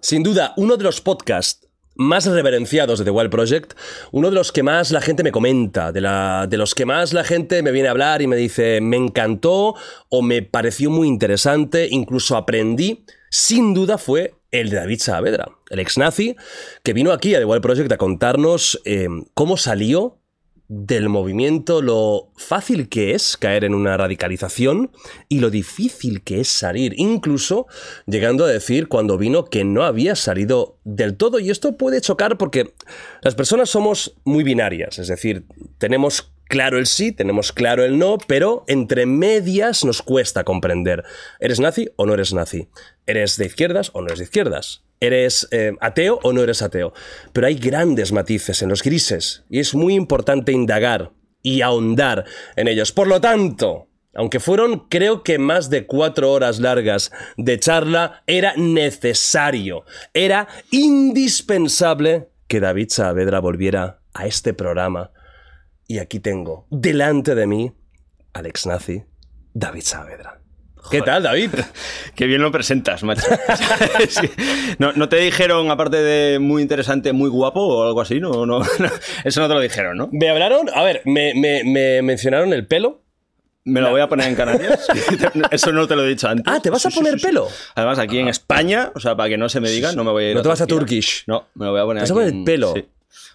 Sin duda, uno de los podcasts más reverenciados de The Wild Project, uno de los que más la gente me comenta, de los que más la gente me viene a hablar y me dice, me encantó o me pareció muy interesante, incluso aprendí, sin duda fue el de David Saavedra, el ex nazi, que vino aquí a The Wild Project a contarnos eh, cómo salió del movimiento, lo fácil que es caer en una radicalización y lo difícil que es salir, incluso llegando a decir cuando vino que no había salido del todo. Y esto puede chocar porque las personas somos muy binarias, es decir, tenemos claro el sí, tenemos claro el no, pero entre medias nos cuesta comprender. ¿Eres nazi o no eres nazi? ¿Eres de izquierdas o no eres de izquierdas? ¿Eres eh, ateo o no eres ateo? Pero hay grandes matices en los grises y es muy importante indagar y ahondar en ellos. Por lo tanto, aunque fueron creo que más de cuatro horas largas de charla, era necesario, era indispensable que David Saavedra volviera a este programa. Y aquí tengo, delante de mí, al ex nazi, David Saavedra. ¿Qué tal, David? Qué bien lo presentas, macho. Sí. no, ¿No te dijeron, aparte de muy interesante, muy guapo o algo así? No, no, no. Eso no te lo dijeron, ¿no? Me hablaron, a ver, me, me- me mencionaron el pelo. Me lo voy a poner en Canarias. Eso no te lo he dicho antes. Ah, ¿te vas a poner pelo? Además, aquí en España, o sea, para que no se me diga, no me voy a ir No te vas a. Turkish. No, me lo voy a poner ¿Te vas a aquí poner en- pelo? sí.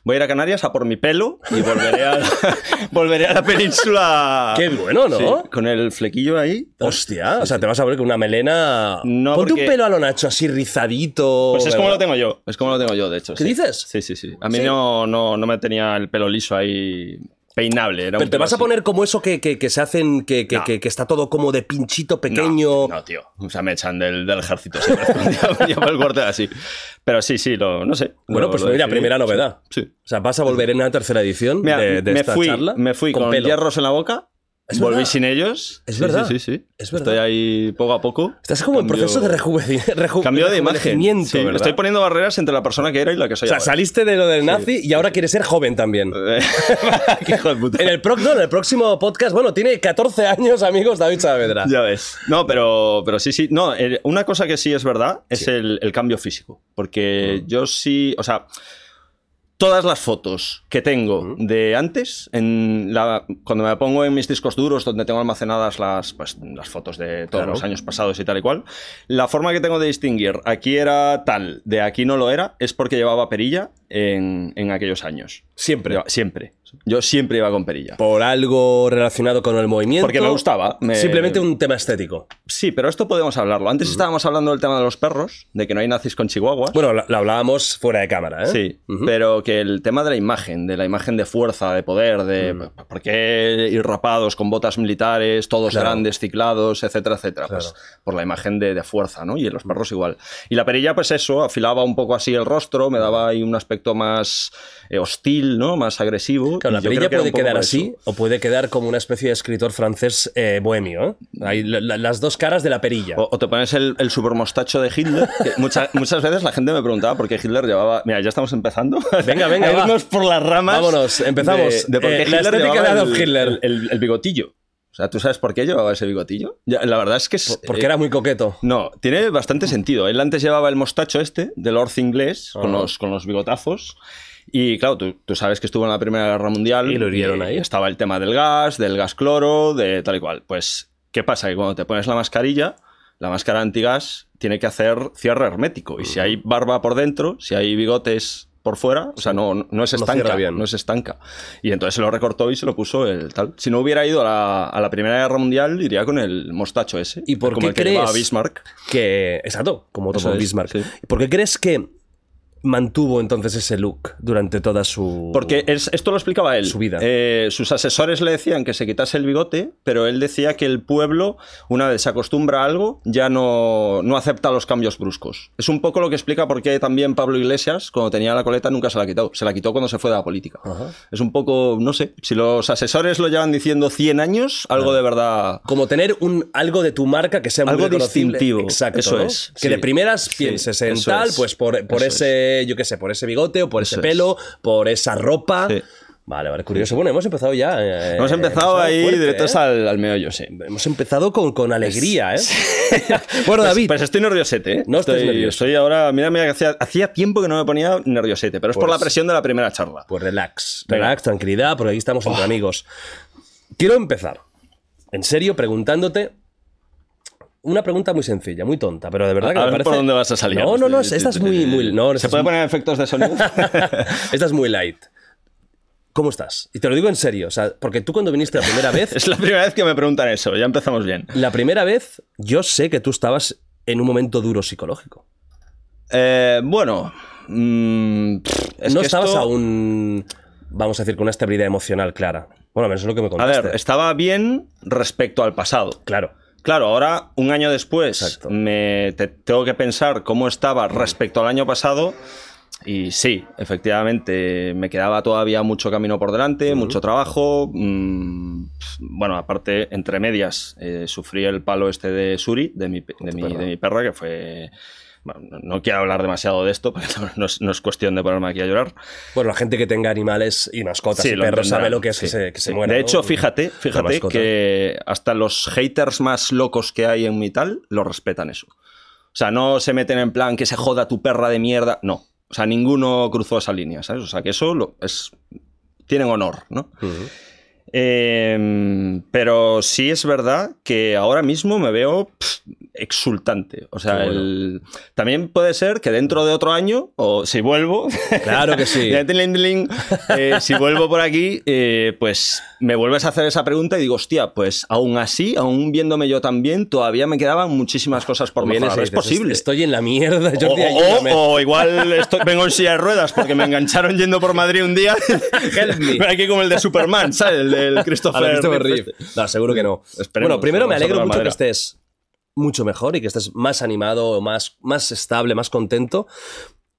Voy a ir a Canarias a por mi pelo y volveré a, volveré a la península. Qué bueno, ¿no? Sí, con el flequillo ahí. Hostia, o sea, te vas a ver con una melena. No, Ponte porque- un pelo a lo Nacho, así rizadito. Pues es como lo tengo yo. Es como lo tengo yo, de hecho. ¿Qué sí. dices? Sí, sí, sí. A mí Sí. no, no, no me tenía el pelo liso ahí peinable. Era un Pero te vas a poner como eso que, que- que se hacen, que, que- No. que- está todo como de pinchito pequeño. No, tío. O sea, me echan del, del ejército. llevo el cuartel así. Pero sí, sí, lo, no sé. Bueno, Lo- pues mira, primera novedad. Sí. O sea, vas a volver en una tercera edición Mira, de, de me, esta fui, charla. me fui con, pelo. hierros en la boca. Es volví verdad. sin ellos. Es Sí, verdad. Sí, sí, sí. Es verdad. Estoy ahí poco a poco. Estás como en Cambio- proceso de rejuve- reju- Cambio de imagen. rejuvenecimiento, Sí, estoy poniendo barreras entre la persona que era y la que O soy sea, ahora. saliste de lo del nazi y ahora quieres ser joven también. Qué hijo de puta. En el, pro- no, en el próximo podcast, bueno, tiene 14 años, amigos, David Saavedra. Ya ves. No, pero, pero sí, sí. No, una cosa que sí es verdad es el, el cambio físico. Porque yo sí. O sea. Todas las fotos que tengo de antes, en la, cuando me pongo en mis discos duros, donde tengo almacenadas las, pues, las fotos de todos Claro. los años pasados y tal y cual, la forma que tengo de distinguir aquí era tal, de aquí no lo era, es porque llevaba perilla en, en aquellos años. Siempre. Lleva- siempre. Yo siempre iba con perilla. Por algo relacionado con el movimiento. Porque me gustaba. me- Simplemente un tema estético. Sí, pero esto podemos hablarlo. Antes estábamos hablando del tema de los perros, de que no hay nazis con chihuahuas. Bueno, lo, hablábamos fuera de cámara, ¿eh? Sí, pero que el tema de la imagen, de la imagen de fuerza, de poder, de por qué ir rapados con botas militares, todos Claro. grandes, ciclados, etcétera, etcétera. Pues por la imagen de, de fuerza, ¿no? Y en los perros igual. Y la perilla, pues eso, afilaba un poco así el rostro, me daba ahí un aspecto más eh, hostil, ¿no? Más agresivo. Claro, la perilla que puede quedar así eso. o puede quedar como una especie de escritor francés eh, bohemio. ¿eh? Hay la- la- las dos caras de la perilla. O, o te pones el, el supermostacho de Hitler. que mucha- muchas veces la gente me preguntaba por qué Hitler llevaba. Mira, ya estamos empezando. Venga, venga, A va. por las ramas. Vámonos, empezamos. De, de por qué Eh, la Hitler estética llevaba de Adolf Hitler. El, el- el bigotillo. O sea, ¿tú sabes por qué llevaba ese bigotillo? Ya, la verdad es que es. Porque eh, era muy coqueto. No, tiene bastante sentido. Él antes llevaba el mostacho este, del Orth inglés, con, Ajá. los, con los bigotazos. Y claro, tú, tú sabes que estuvo en la Primera Guerra Mundial. Y lo hirieron ahí. Estaba el tema del gas, del gas cloro, de tal y cual. Pues, ¿qué pasa? Que cuando te pones la mascarilla, la máscara antigas tiene que hacer cierre hermético. Y si hay barba por dentro, si hay bigotes por fuera, o sea, no, no- es estanca. bien. No es estanca. Y entonces se lo recortó y se lo puso el tal. Si no hubiera ido a la, a la Primera Guerra Mundial, iría con el mostacho ese. ¿Y por como qué el que? Bismarck. Que, exacto, como es, Bismarck. sí. ¿Por qué crees que mantuvo entonces ese look durante toda su. Porque es- esto lo explicaba él. Su vida. Eh, sus asesores le decían que se quitase el bigote, pero él decía que el pueblo, una vez se acostumbra a algo, ya no, no acepta los cambios bruscos. Es un poco lo que explica por qué también Pablo Iglesias, cuando tenía la coleta, nunca se la quitó. Se la quitó cuando se fue de la política. Ajá. Es un poco, no sé, si los asesores lo llevan diciendo 100 años, algo de verdad... Como tener un, algo de tu marca que sea muy Algo reconocible. distintivo. Exacto. Eso ¿no? es, Que sí. de primeras Sí, pienses en eso tal, es. pues por, por Eso ese, yo qué sé, por ese bigote o por Eso ese es. pelo, por esa ropa. Sí. Vale, vale, curioso. Bueno, hemos empezado ya. eh, Hemos empezado ahí fuerte, directos ¿eh? al, al meollo, sí. Hemos empezado con, con alegría, ¿eh? bueno, David. Pues estoy nerviosete, ¿eh? No estoy, nervioso. Estoy ahora, mira, mira, que hacía, hacía tiempo que no me ponía nerviosete, pero es por Pues- la presión de la primera charla. Pues relax, relax, tranquilidad, porque aquí estamos entre amigos. Quiero empezar, en serio, preguntándote una pregunta muy sencilla, muy tonta, pero de verdad que a me ver parece... por dónde vas a salir. No, no, no, esta es muy... muy no, ¿Se puede poner efectos de sonido? esta es muy light. ¿Cómo estás? Y te lo digo en serio, o sea, porque tú cuando viniste la primera vez, es la primera vez que me preguntan eso, ya empezamos bien. la primera vez yo sé que tú estabas en un momento duro psicológico. Eh, bueno, mm, es no que estabas esto- aún, vamos a decir, con una estabilidad emocional clara. Bueno, menos es lo que me A contaste. ver, estaba bien respecto al pasado. Claro. Claro, ahora, un año después, Exacto. me te- tengo que pensar cómo estaba respecto al año pasado. Y sí, efectivamente, me quedaba todavía mucho camino por delante, mucho trabajo. mm, bueno, aparte, entre medias, eh, sufrí el palo este de Suri, de mi, de mi- de mi perra, que fue... bueno, no- quiero hablar demasiado de esto, porque no es, no es cuestión de ponerme aquí a llorar. Bueno, la gente que tenga animales y mascotas Sí, y perros sabe lo que es sí, que se, que se sí. muera. De ¿no? hecho, fíjate, fíjate que hasta los haters más locos que hay en mi tal lo respetan eso. O sea, no se meten en plan que se joda tu perra de mierda. No. O sea, ninguno cruzó esa línea, ¿sabes? O sea, que eso lo- es. Tienen honor, ¿no? Eh, pero sí es verdad que ahora mismo me veo pff, exultante. O sea, Qué bueno. el- también puede ser que dentro de otro año, o si vuelvo, Claro que sí. eh, si vuelvo por aquí, eh, pues me vuelves a hacer esa pregunta y digo, hostia, pues aún así, aún viéndome yo también, todavía me quedaban muchísimas cosas por mejorar. Es posible. Estoy en la mierda, O, Jordi, o- ayúdame". o igual estoy- vengo en silla de ruedas porque me engancharon yendo por Madrid un día. Help me. Aquí como el de Superman, ¿sabes? El del Christopher, Christopher Reeve. No, seguro que no. Esperemos, bueno, primero me alegro mucho que estés mucho mejor y que estés más animado, más, más estable, más contento.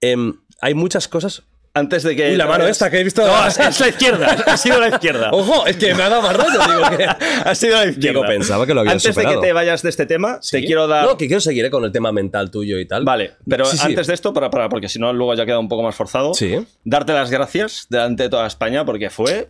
Em, hay muchas cosas. Antes de que. Uy, la mano esta que he visto- No, es, la izquierda. Ha sido la izquierda. ¡Ojo! Es que me ha dado más rollo. Digo que... Ha sido la izquierda. Digo, pensaba que lo habías Antes superado. de que te vayas de este tema, te ¿Sí? quiero dar. No, que quiero seguir eh, con el tema mental tuyo y tal. Vale, pero Sí, sí. antes de esto, para, para, porque si no, luego ya queda un poco más forzado. Sí. Darte las gracias delante de toda España porque fue,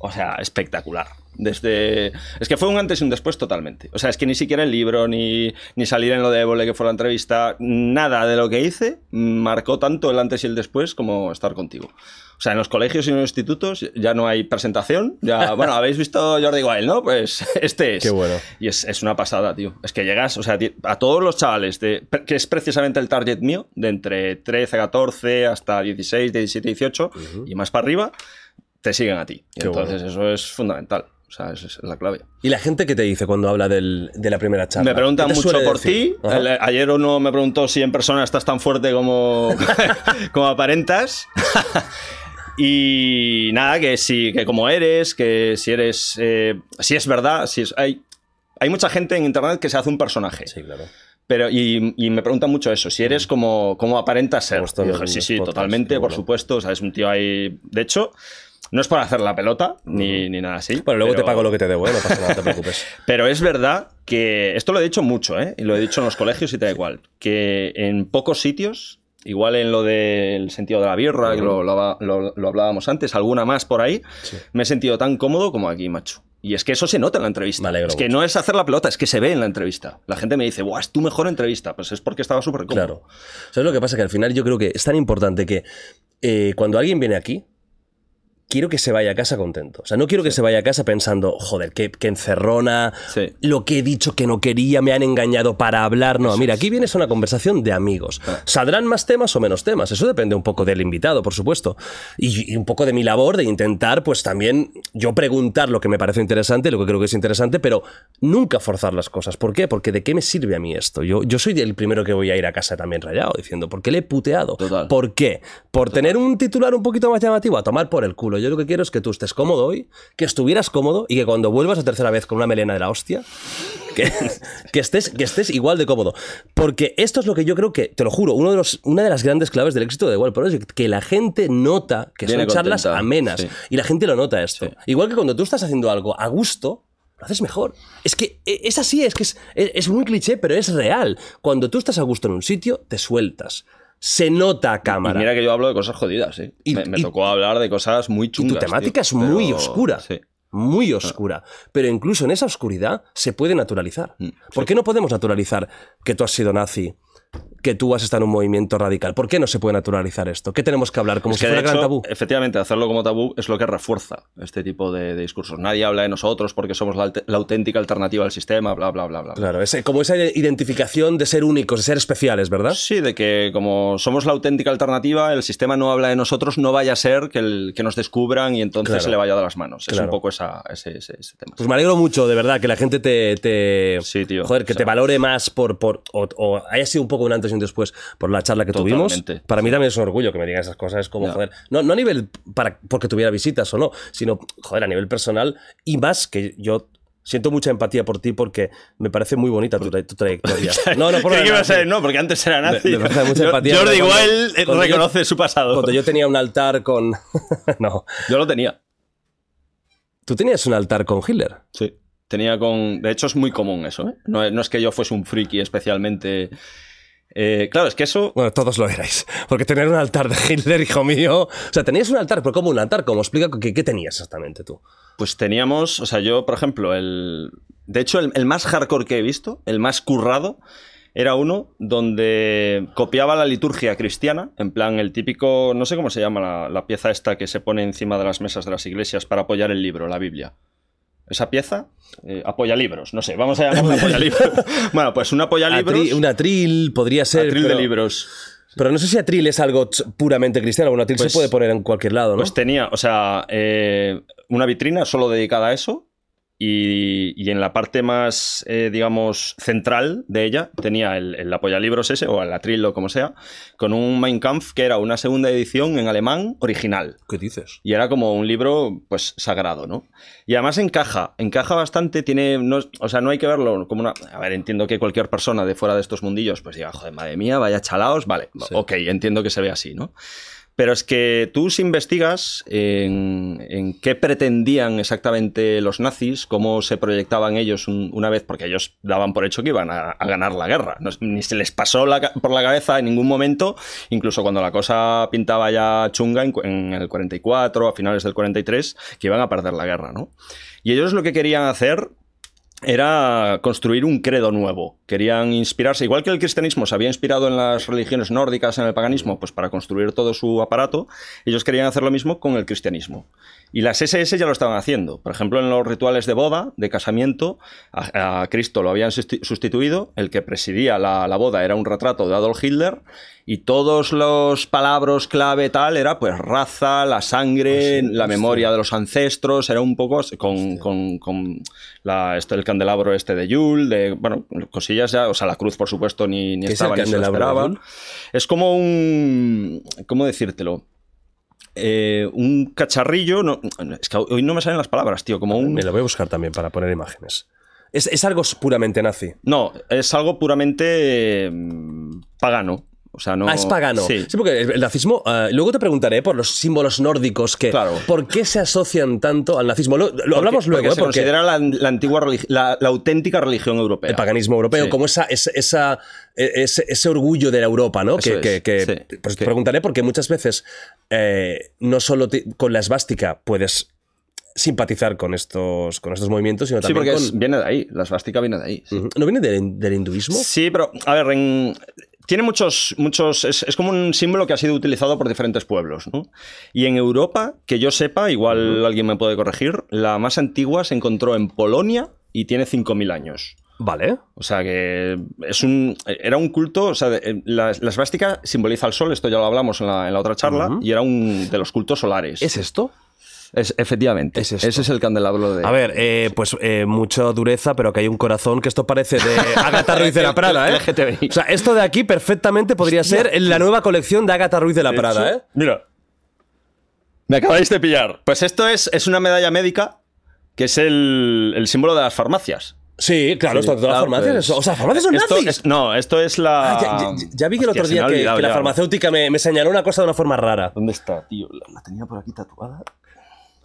o sea, espectacular. Desde. Es que fue un antes y un después totalmente. O sea, es que ni siquiera el libro, ni, ni salir en lo de Évole, que fue la entrevista, nada de lo que hice marcó tanto el antes y el después como estar contigo. O sea, en los colegios y en los institutos ya no hay presentación. Ya, bueno, habéis visto Jordi Wild, ¿no? Pues este es. Qué bueno. Y es, es una pasada, tío. Es que llegas, o sea, a todos los chavales, de, que es precisamente el target mío, de entre 13, 14 hasta 16, 17, 18 y más para arriba, te siguen a ti. Y entonces eso es fundamental. O sea, esa es la clave. ¿Y la gente que te dice cuando habla del- de la primera charla? Me preguntan ¿Qué mucho por ti. Ayer uno me preguntó si en persona estás tan fuerte como, como aparentas. y nada, que si que como eres, que si eres. eh, si es verdad, si es. Hay, hay mucha gente en internet que se hace un personaje. Sí, claro. Pero, y, y me preguntan mucho eso, si eres como, como aparentas ser. Dije, sí, sí, totalmente, qué por supuesto. O sea, es un tío ahí. De hecho, no es por hacer la pelota, ni, ni nada así. Bueno, luego pero- te pago lo que te debo, ¿eh? no pasa nada, te preocupes. pero es verdad que esto lo he dicho mucho, ¿eh? y lo he dicho en los colegios y tal y cual, que en pocos sitios, igual en lo del sentido de la birra, que lo, lo- lo- lo hablábamos antes, alguna más por ahí, Sí. me he sentido tan cómodo como aquí, macho. Y es que eso se nota en la entrevista. Es que no es hacer la pelota, es que se ve en la entrevista. La gente me dice, ¡buah, es tu mejor entrevista! Pues es porque estaba súper cómodo. Claro. ¿Sabes lo que pasa? Que al final yo creo que es tan importante que eh, cuando alguien viene aquí, quiero que se vaya a casa contento. O sea, no quiero que se vaya a casa pensando, joder, qué, qué encerrona, Sí. lo que he dicho que no quería, me han engañado para hablar. No, mira, aquí vienes a una conversación de amigos. Ah. Saldrán más temas o menos temas. Eso depende un poco del invitado, por supuesto. Y, y un poco de mi labor de intentar, pues también yo preguntar lo que me parece interesante, lo que creo que es interesante, pero nunca forzar las cosas. ¿Por qué? Porque ¿de qué me sirve a mí esto? Yo, yo soy el primero que voy a ir a casa también rayado, diciendo, ¿por qué le he puteado? Total. ¿Por qué? ¿Por tener un titular un poquito más llamativo? A tomar por el culo. Yo lo que quiero es que tú estés cómodo hoy, que estuvieras cómodo y que cuando vuelvas a tercera vez con una melena de la hostia, que, que estés, que estés igual de cómodo. Porque esto es lo que yo creo que, te lo juro, uno de los, una de las grandes claves del éxito de World Project, que la gente nota que Viene son charlas amenas. sí. Y la gente lo nota esto. Sí. Igual que cuando tú estás haciendo algo a gusto, lo haces mejor. Es que eh, es así, es que es, es, es muy cliché, pero es real. Cuando tú estás a gusto en un sitio, te sueltas. Se nota a Y cámara. mira que yo hablo de cosas jodidas, ¿eh? Y- me, me y- tocó hablar de cosas muy y chungas. tu temática tío, es muy pero- oscura. Sí. Muy oscura. Pero incluso en esa oscuridad se puede naturalizar. Mm, ¿Por qué no podemos naturalizar que tú has sido nazi? Que tú has estado en un movimiento radical. ¿Por qué no se puede naturalizar esto? ¿Qué tenemos que hablar? Como Es si que, de fuera gran hecho, tabú. Efectivamente, hacerlo como tabú es lo que refuerza este tipo de, de discursos. Nadie habla de nosotros porque somos la, auténtica alternativa al sistema, bla, bla, bla, bla. Claro, ese- como esa identificación de ser únicos, de ser especiales, ¿verdad? Sí, de que como somos la auténtica alternativa, el sistema no habla de nosotros, no vaya a ser que, el- que nos descubran y entonces Claro. se le vaya de las manos. Es un poco esa- ese, ese- ese tema. Pues me alegro mucho, de verdad, que la gente te. te- Sí, tío. Joder, que O te valore más por. por o, o haya sido un poco un antes un después por la charla que tuvimos. Para mí también es un orgullo que me digan esas cosas. Es como, joder. No, no a nivel para, porque tuviera visitas o no, sino, joder, a nivel personal. Y más que yo. Siento mucha empatía por ti porque me parece muy bonita tu, tra- tu trayectoria. No, no, por Creí que iba a ser, no, porque antes era nazi. Me- me parece mucha Yo- empatía, Jordi pero cuando- igual yo- reconoce su pasado. Cuando yo tenía un altar con. no. Yo lo tenía. Tú tenías un altar con Hitler. Sí. Tenía con. De hecho, es muy común eso, ¿eh? No, no es que yo fuese un friki especialmente. Eh, claro, es que eso. Bueno, todos lo erais. Porque tener un altar de Hitler, hijo mío. O sea, tenías un altar, pero ¿cómo un altar? ¿Cómo explica qué, qué tenías exactamente tú? Pues teníamos. O sea, yo, por ejemplo, el. De hecho, el, el más hardcore que he visto, el más currado, era uno donde copiaba la liturgia cristiana. En plan, el típico. No sé cómo se llama la, la pieza esta que se pone encima de las mesas de las iglesias para apoyar el libro, la Biblia. Esa pieza eh, apoya libros, no sé, vamos a llamarla apoya libros. bueno, pues un apoya libros. Atri- un atril podría ser. atril pero, de libros. pero no sé si atril es algo puramente cristiano. Un atril Pues- se puede poner en cualquier lado, ¿no? Pues tenía, o sea, eh, una vitrina solo dedicada a eso. Y, y en la parte más, eh, digamos, central de ella tenía el, el apoyalibros ese, o el atril o como sea, con un Mein Kampf que era una segunda edición en alemán original. ¿Qué dices? Y era como un libro, pues, sagrado, ¿no? Y además encaja, encaja bastante, tiene, no, o sea, no hay que verlo como una... A ver, entiendo que cualquier persona de fuera de estos mundillos, pues diga, joder, madre mía, vaya chalaos, vale, Sí. ok, entiendo que se ve así, ¿no? Pero es que tú si investigas en, qué pretendían exactamente los nazis, cómo se proyectaban ellos un- una vez, porque ellos daban por hecho que iban a, ganar la guerra. Ni se les pasó por la cabeza en ningún momento, incluso cuando la cosa pintaba ya chunga en, en el 44, a finales del 43, que iban a perder la guerra, ¿no? Y ellos lo que querían hacer era construir un credo nuevo. Querían inspirarse, igual que el cristianismo se había inspirado en las religiones nórdicas, en el paganismo, pues para construir todo su aparato, ellos querían hacer lo mismo con el cristianismo. Y las SS ya lo estaban haciendo. Por ejemplo, en los rituales de boda, de casamiento, a, a Cristo lo habían susti- sustituido, el que presidía la, la boda era un retrato de Adolf Hitler, y todos los palabras clave tal era pues raza, la sangre, la memoria de los ancestros, era un poco con, con- con la- este, el candelabro este de Yule, de, bueno, cosillas ya, o sea, la cruz por supuesto ni, ni ¿Qué es el estaba ni se lo candelabro de esperaba. Yule? Es como un, ¿cómo decírtelo? Eh, un cacharrillo, no, es que hoy no me salen las palabras, tío, como un... Me lo voy a buscar también para poner imágenes. Es, es algo puramente nazi. No, es algo puramente mm, pagano. O sea, no... Ah, es pagano. Sí. porque el nazismo. eh, luego te preguntaré por los símbolos nórdicos que. Claro. ¿Por qué se asocian tanto al nazismo? Lo, lo hablamos Porque- luego, porque ¿eh? se Porque considera la, la antigua la, la auténtica religión europea. el paganismo europeo, Sí. como esa, esa, esa- ese, ese orgullo de la Europa, ¿no? Eso que, es, que- que- sí, pues te sí. preguntaré porque muchas veces eh, no solo te- con la esvástica puedes simpatizar con estos, con estos movimientos, sino Sí, también porque es- con. viene de ahí, la svástica viene de ahí. sí. ¿No viene del, del hinduismo? Sí, pero, a ver, en- tiene muchos, muchos es, es como un símbolo que ha sido utilizado por diferentes pueblos, ¿no? Y en Europa, que yo sepa, igual alguien me puede corregir, la más antigua se encontró en Polonia y tiene 5.000 años. Vale. O sea que es un, era un culto, o sea, de- la, la esvástica simboliza el sol, esto ya lo hablamos en la, en la otra charla, y era un de los cultos solares. ¿Es esto? Es- efectivamente, Es ese es el candelabro de... A ver, eh, pues eh, mucha dureza, pero que hay un corazón que esto parece de Agatha Ruiz de la Prada, ¿eh? LGTBI. O sea, esto de aquí perfectamente podría ser la nueva colección de Agatha Ruiz de la Prada, ¿eh? Mira. Me acabáis de pillar. Pues esto es, es una medalla médica que es el, el símbolo de las farmacias. Sí, claro, Sí, esto, todas las claro, farmacias. pues, o sea, farmacias son Esto nazis. es- no, esto es la. Ah, ya, ya- ya vi que el Hostia, otro día que, la farmacéutica me, me señaló una cosa de una forma rara. ¿Dónde está, tío? La, la tenía por aquí tatuada.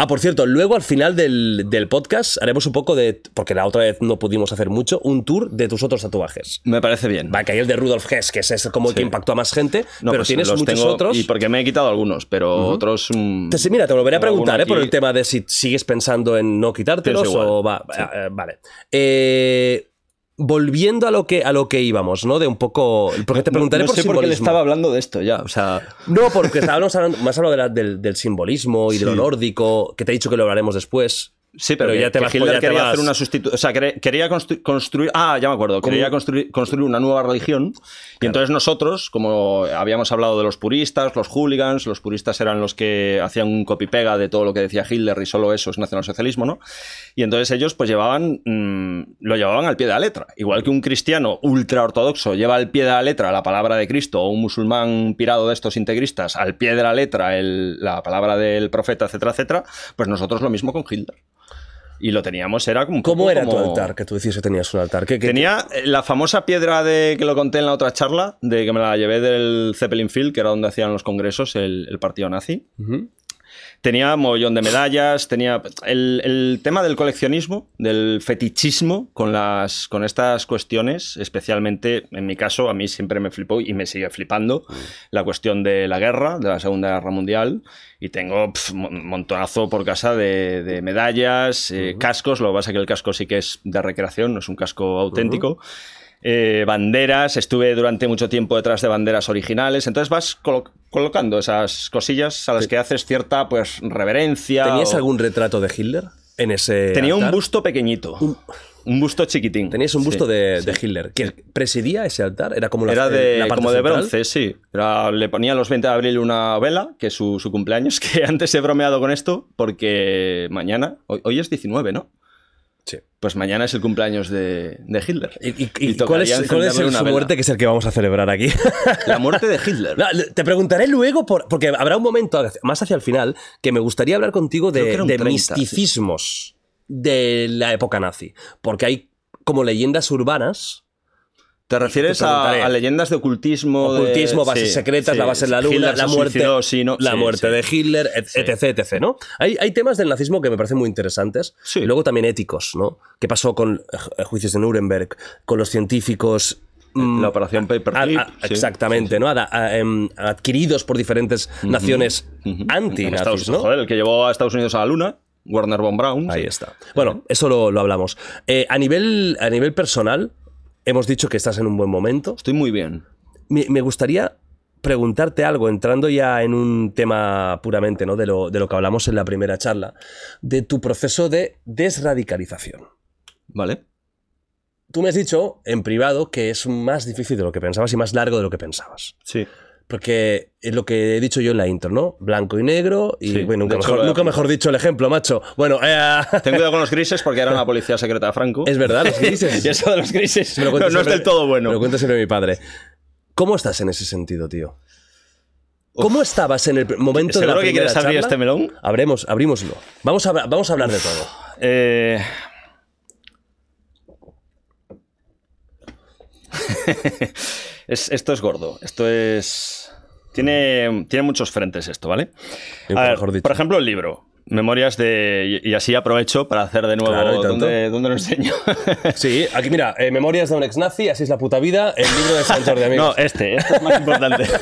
Ah, por cierto, luego al final del, del podcast haremos un poco de. Porque la otra vez no pudimos hacer mucho, un tour de tus otros tatuajes. Me parece bien. Va, que hay el de Rudolf Hess, que ese es como el que impactó a más gente, No, pero pues tienes muchos tengo- otros. Y porque me he quitado algunos, pero otros. Te- sí, mira, te volveré a preguntar ¿eh? por el tema de si sigues pensando en no quitártelos o va. eh, vale. Eh, volviendo a lo que a lo que íbamos, ¿no? De un poco. Porque te preguntaré no, por sé por qué le estaba hablando de esto ya. O sea, No, porque estábamos hablando, más hablado de la- del, del simbolismo y de lo Sí. nórdico, que te he dicho que lo hablaremos después. Sí, pero, Pero que- ya te que vas- Hitler ya quería hacer una sustitución. O sea, quería, constru- construir. Ah, ya me acuerdo. Quería construir, construir una nueva religión. Y entonces nosotros, como habíamos hablado de los puristas, los hooligans, los puristas eran los que hacían un copy-pega de todo lo que decía Hitler y solo eso es nacionalsocialismo, ¿no? Y entonces ellos, pues llevaban. mm, lo llevaban al pie de la letra. Igual que un cristiano ultra ortodoxo lleva al pie de la letra la palabra de Cristo, o un musulmán pirado de estos integristas al pie de la letra el- la palabra del profeta, etcétera, etcétera, pues nosotros lo mismo con Hitler. Y lo teníamos, era como. un ¿Cómo poco era tu como- altar? Que tú decías que tenías un altar. ¿Qué, qué- Tenía eh, la famosa piedra de que lo conté en la otra charla, de que me la llevé del Zeppelin Field, que era donde hacían los congresos el, el partido nazi. Ujú. Tenía mogollón de medallas, tenía el, el tema del coleccionismo, del fetichismo con, las, con estas cuestiones, especialmente en mi caso, a mí siempre me flipó y me sigue flipando la cuestión de la guerra, de la Segunda Guerra Mundial, y tengo un montonazo por casa de, de medallas, eh, cascos, lo que pasa es que el casco sí que es de recreación, no es un casco auténtico. Eh, banderas, estuve durante mucho tiempo detrás de banderas originales, entonces vas colo- colocando esas cosillas a las que haces cierta pues reverencia. ¿Tenías o- algún retrato de Hitler en ese Tenía un busto pequeñito, un, busto chiquitín. Tenías un busto Sí, de, sí. de Hitler. ¿Que presidía ese altar? Era como la, Era de, la parte como de bronce, sí. Era- le ponía los 20 de abril una vela, que es su, su cumpleaños, que antes he bromeado con esto, porque mañana, hoy, hoy es 19, ¿no? Sí. Pues mañana es el cumpleaños de, de Hitler. ¿Y, y- cuál es, cuál es el- su vela. muerte que es el que vamos a celebrar aquí? La muerte de Hitler. No, te preguntaré luego, por- porque habrá un momento más hacia el final que me gustaría hablar contigo de, era un de 30, misticismos de la época nazi. Porque hay como leyendas urbanas. ¿Te refieres Te a, a leyendas de ocultismo? de- Ocultismo, bases sí, secretas, sí. la base en la luna, Hitler la muerte, suicidó, sí, ¿no? la muerte de Hitler, etc, etc, ¿no? Hay, hay temas del nazismo que me parecen muy interesantes. Sí. Y luego también éticos, ¿no? ¿Qué pasó con eh, juicios de Nuremberg, con los científicos mm, La operación Paperclip. sí. exactamente, ¿no? A- em, adquiridos por diferentes naciones anti-nazis, Estados- ¿no? Joder, el que llevó a Estados Unidos a la luna, Warner von Braun. Ahí está. Bueno, eso lo, lo hablamos. Eh, a, nivel, a nivel personal, hemos dicho que estás en un buen momento. Estoy muy bien. Me, me gustaría preguntarte algo, entrando ya en un tema puramente ¿no? de, lo, de lo que hablamos en la primera charla, de tu proceso de desradicalización. ¿Vale? Tú me has dicho en privado que es más difícil de lo que pensabas y más largo de lo que pensabas. Sí. Porque es lo que he dicho yo en la intro, ¿no? Blanco y negro y, Sí, bueno, nunca, hecho, mejor, nunca dicho el ejemplo, macho. Bueno, eh, Ten cuidado con los grises porque era una policía secreta de Franco. es verdad, los grises. y eso de los grises Me lo no, es del todo Me bueno. lo cuenta siempre mi padre. ¿Cómo estás en ese sentido, tío? ¿Cómo estabas en el momento de la ¿Seguro que primera quieres abrir charla? este melón? Abremos, abrímoslo. Vamos a, vamos a hablar de todo. Eh... es- esto es gordo. Esto es. Tiene, tiene muchos frentes esto, ¿vale? A ver, dicho. por ejemplo, el libro. Memorias de. Y así aprovecho para hacer de nuevo. Claro, y tanto. ¿dónde, dónde lo enseño? Sí, aquí mira, eh, Memorias de un ex nazi, así es la puta vida, el libro de San Jordi, amigos. No, este, este es más importante.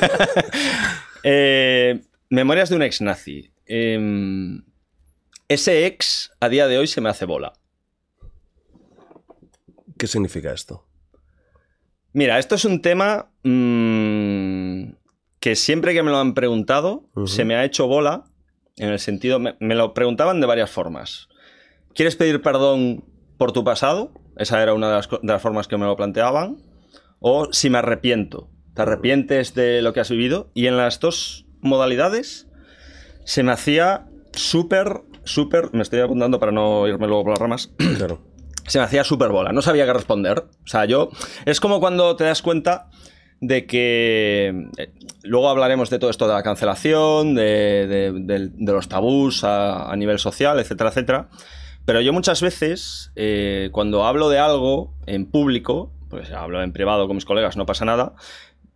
Eh, Memorias de un ex nazi. Em, ese ex a día de hoy se me hace bola. ¿Qué significa esto? Mira, esto es un tema mm, que siempre que me lo han preguntado se me ha hecho bola en el sentido, me, me lo preguntaban de varias formas. ¿Quieres pedir perdón por tu pasado? Esa era una de las, co- de las formas que me lo planteaban. O si me arrepiento. ¿Te arrepientes de lo que has vivido? Y en las dos modalidades se me hacía súper, súper... Me estoy apuntando para no irme luego por las ramas Claro. se me hacía súper bola, no sabía qué responder. O sea, yo. Es como cuando te das cuenta de que. eh, luego hablaremos de todo esto de la cancelación, de, los tabús a, nivel social, etcétera, etcétera. Pero yo muchas veces, eh, cuando hablo de algo en público, pues hablo en privado con mis colegas, no pasa nada.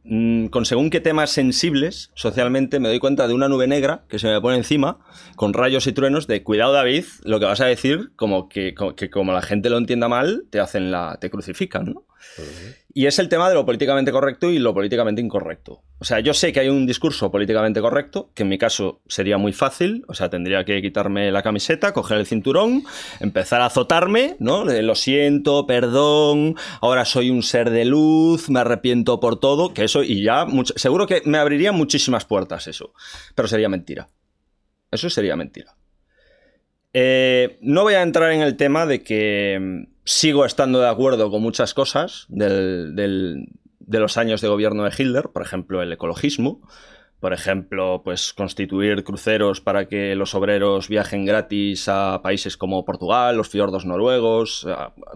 mm, con según qué temas sensibles socialmente me doy cuenta de una nube negra que se me pone encima con rayos y truenos de cuidado David, lo que vas a decir como que, que como la gente lo entienda mal, te hacen la te crucifican, ¿no? Y es el tema de lo políticamente correcto y lo políticamente incorrecto. O sea, yo sé que hay un discurso políticamente correcto, que en mi caso sería muy fácil, o sea, tendría que quitarme la camiseta, coger el cinturón, empezar a azotarme, ¿no? Lo siento, perdón, ahora soy un ser de luz, me arrepiento por todo, que eso, y ya, seguro que me abriría muchísimas puertas eso, pero sería mentira. Eso sería mentira. Eh, no voy a entrar en el tema de que sigo estando de acuerdo con muchas cosas de los años de gobierno de Hitler, por ejemplo, el ecologismo, por ejemplo, pues constituir cruceros para que los obreros viajen gratis a países como Portugal, los fiordos noruegos,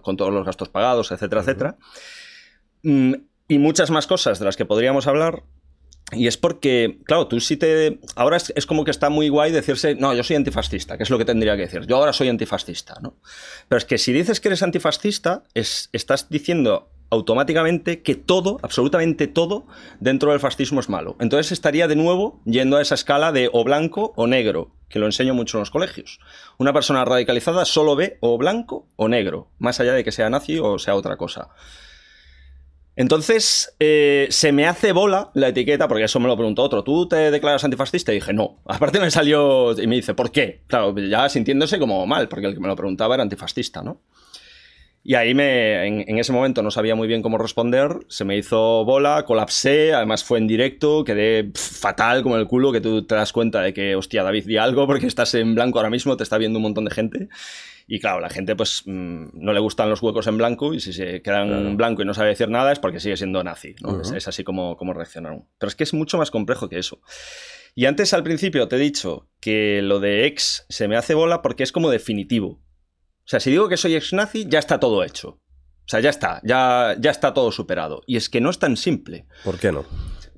con todos los gastos pagados, etcétera, etcétera. Mm, y muchas más cosas de las que podríamos hablar, y es porque, claro, tú sí te. Ahora es, como que está muy guay decirse, no, yo soy antifascista, que es lo que tendría que decir. Yo ahora soy antifascista, ¿no? Pero es que si dices que eres antifascista, es, estás diciendo automáticamente que todo, absolutamente todo, dentro del fascismo es malo. Entonces estaría de nuevo yendo a esa escala de o blanco o negro, que lo enseño mucho en los colegios. Una persona radicalizada solo ve o blanco o negro, más allá de que sea nazi o sea otra cosa. Entonces, eh, se me hace bola la etiqueta, porque eso me lo preguntó otro. ¿Tú te declaras antifascista? Y dije, no. Aparte me salió y me dice, ¿por qué? Claro, ya sintiéndose como mal, porque el que me lo preguntaba era antifascista, ¿no? Y ahí me, en, ese momento no sabía muy bien cómo responder, se me hizo bola, colapsé, además fue en directo, quedé fatal como el culo, que tú te das cuenta de que, hostia, David, di algo porque estás en blanco ahora mismo, te está viendo un montón de gente. Y claro, la gente pues mm, no le gustan los huecos en blanco y si se quedan en blanco y no sabe decir nada es porque sigue siendo nazi. es, así como, como reaccionaron. Pero es que es mucho más complejo que eso. Y antes al principio te he dicho que lo de ex se me hace bola porque es como definitivo. O sea, si digo que soy ex nazi, ya está todo hecho. O sea, ya está, ya, ya está todo superado. Y es que no es tan simple. ¿Por qué no?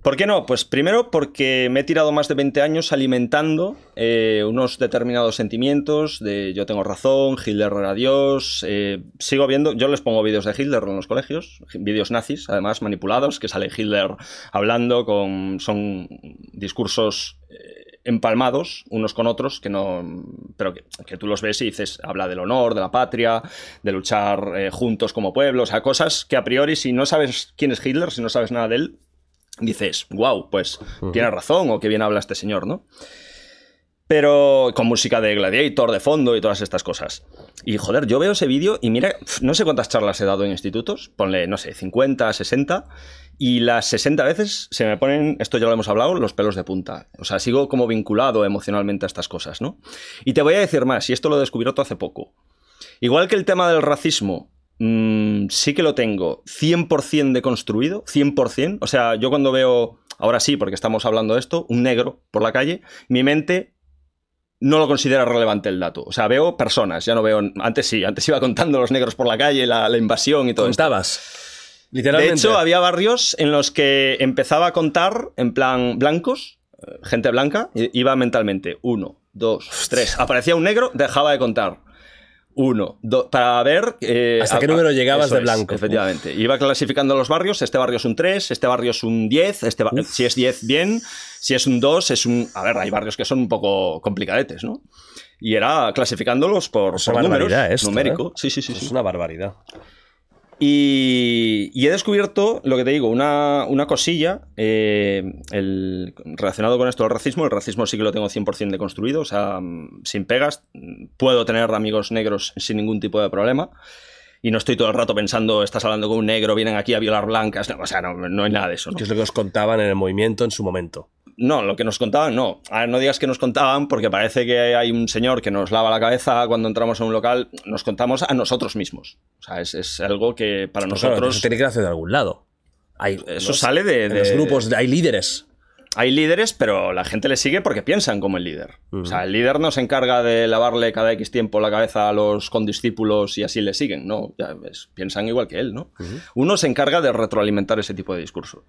¿Por qué no? Pues primero porque me he tirado más de 20 años alimentando eh, unos determinados sentimientos de yo tengo razón, Hitler era Dios, eh, sigo viendo, yo les pongo vídeos de Hitler en los colegios, vídeos nazis, además manipulados, que sale Hitler hablando con, son discursos eh, empalmados unos con otros, que no, pero que, tú los ves y dices, habla del honor, de la patria, de luchar juntos como pueblo, o sea, cosas que a priori si no sabes quién es Hitler, si no sabes nada de él, dices, wow, pues tiene razón o qué bien habla este señor, ¿no? Pero con música de Gladiator de fondo y todas estas cosas. Y joder, yo veo ese vídeo y mira, no sé cuántas charlas he dado en institutos, ponle, no sé, 50, 60, y las 60 veces se me ponen, esto ya lo hemos hablado, los pelos de punta. O sea, sigo como vinculado emocionalmente a estas cosas, ¿no? Y te voy a decir más, y esto lo he descubierto hace poco. Igual que el tema del racismo Mm, sí que lo tengo 100% deconstruido, 100%. O sea, yo cuando veo, ahora sí, porque estamos hablando de esto, un negro por la calle, mi mente no lo considera relevante el dato. O sea, veo personas, ya no veo... Antes sí, antes iba contando los negros por la calle, la, invasión y todo Contabas. Literalmente. De hecho, había barrios en los que empezaba a contar en plan blancos, eh, gente blanca, iba mentalmente. Uno, dos, tres. Aparecía un negro, dejaba de contar uno, dos, para ver... Eh, ¿Hasta qué número llegabas de blanco? efectivamente. Iba clasificando los barrios, este barrio es un 3, este barrio es un 10, este si es 10, bien, si es un 2, es un... A ver, hay barrios que son un poco complicadetes, ¿no? Y era clasificándolos por, por números, numérico. ¿eh? Sí, sí, sí. Es una barbaridad. Y, he descubierto, lo que te digo, una, cosilla eh, relacionado con esto del racismo. El racismo sí que lo tengo 100% deconstruido, o sea, sin pegas. Puedo tener amigos negros sin ningún tipo de problema. Y no estoy todo el rato pensando, estás hablando con un negro, vienen aquí a violar blancas. o sea, no, no hay nada de eso. ¿no? Que es lo que os contaban en el movimiento en su momento. No, lo que nos contaban, no. A ver, no digas que nos contaban porque parece que hay un señor que nos lava la cabeza cuando entramos en un local. Nos contamos a nosotros mismos. O sea, es, algo que para pues nosotros. eso tiene que hacer de algún lado. Hay, eso sale de, los grupos, hay líderes. Hay líderes, pero la gente le sigue porque piensan como el líder. O sea, el líder no se encarga de lavarle cada X tiempo la cabeza a los condiscípulos y así le siguen, ¿no? Ya piensan igual que él, ¿no? Uno se encarga de retroalimentar ese tipo de discurso.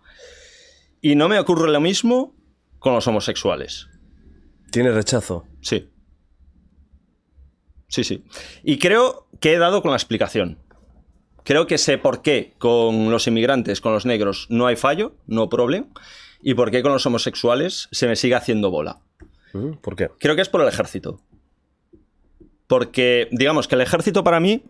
Y no me ocurre lo mismo con los homosexuales. ¿Tiene rechazo? Sí. Sí, sí. Y creo que he dado con la explicación. Creo que sé por qué con los inmigrantes, con los negros, no hay fallo, no problema, y por qué con los homosexuales se me sigue haciendo bola. Mm, ¿Por qué? Creo que es por el ejército. Porque, digamos que el ejército para mí.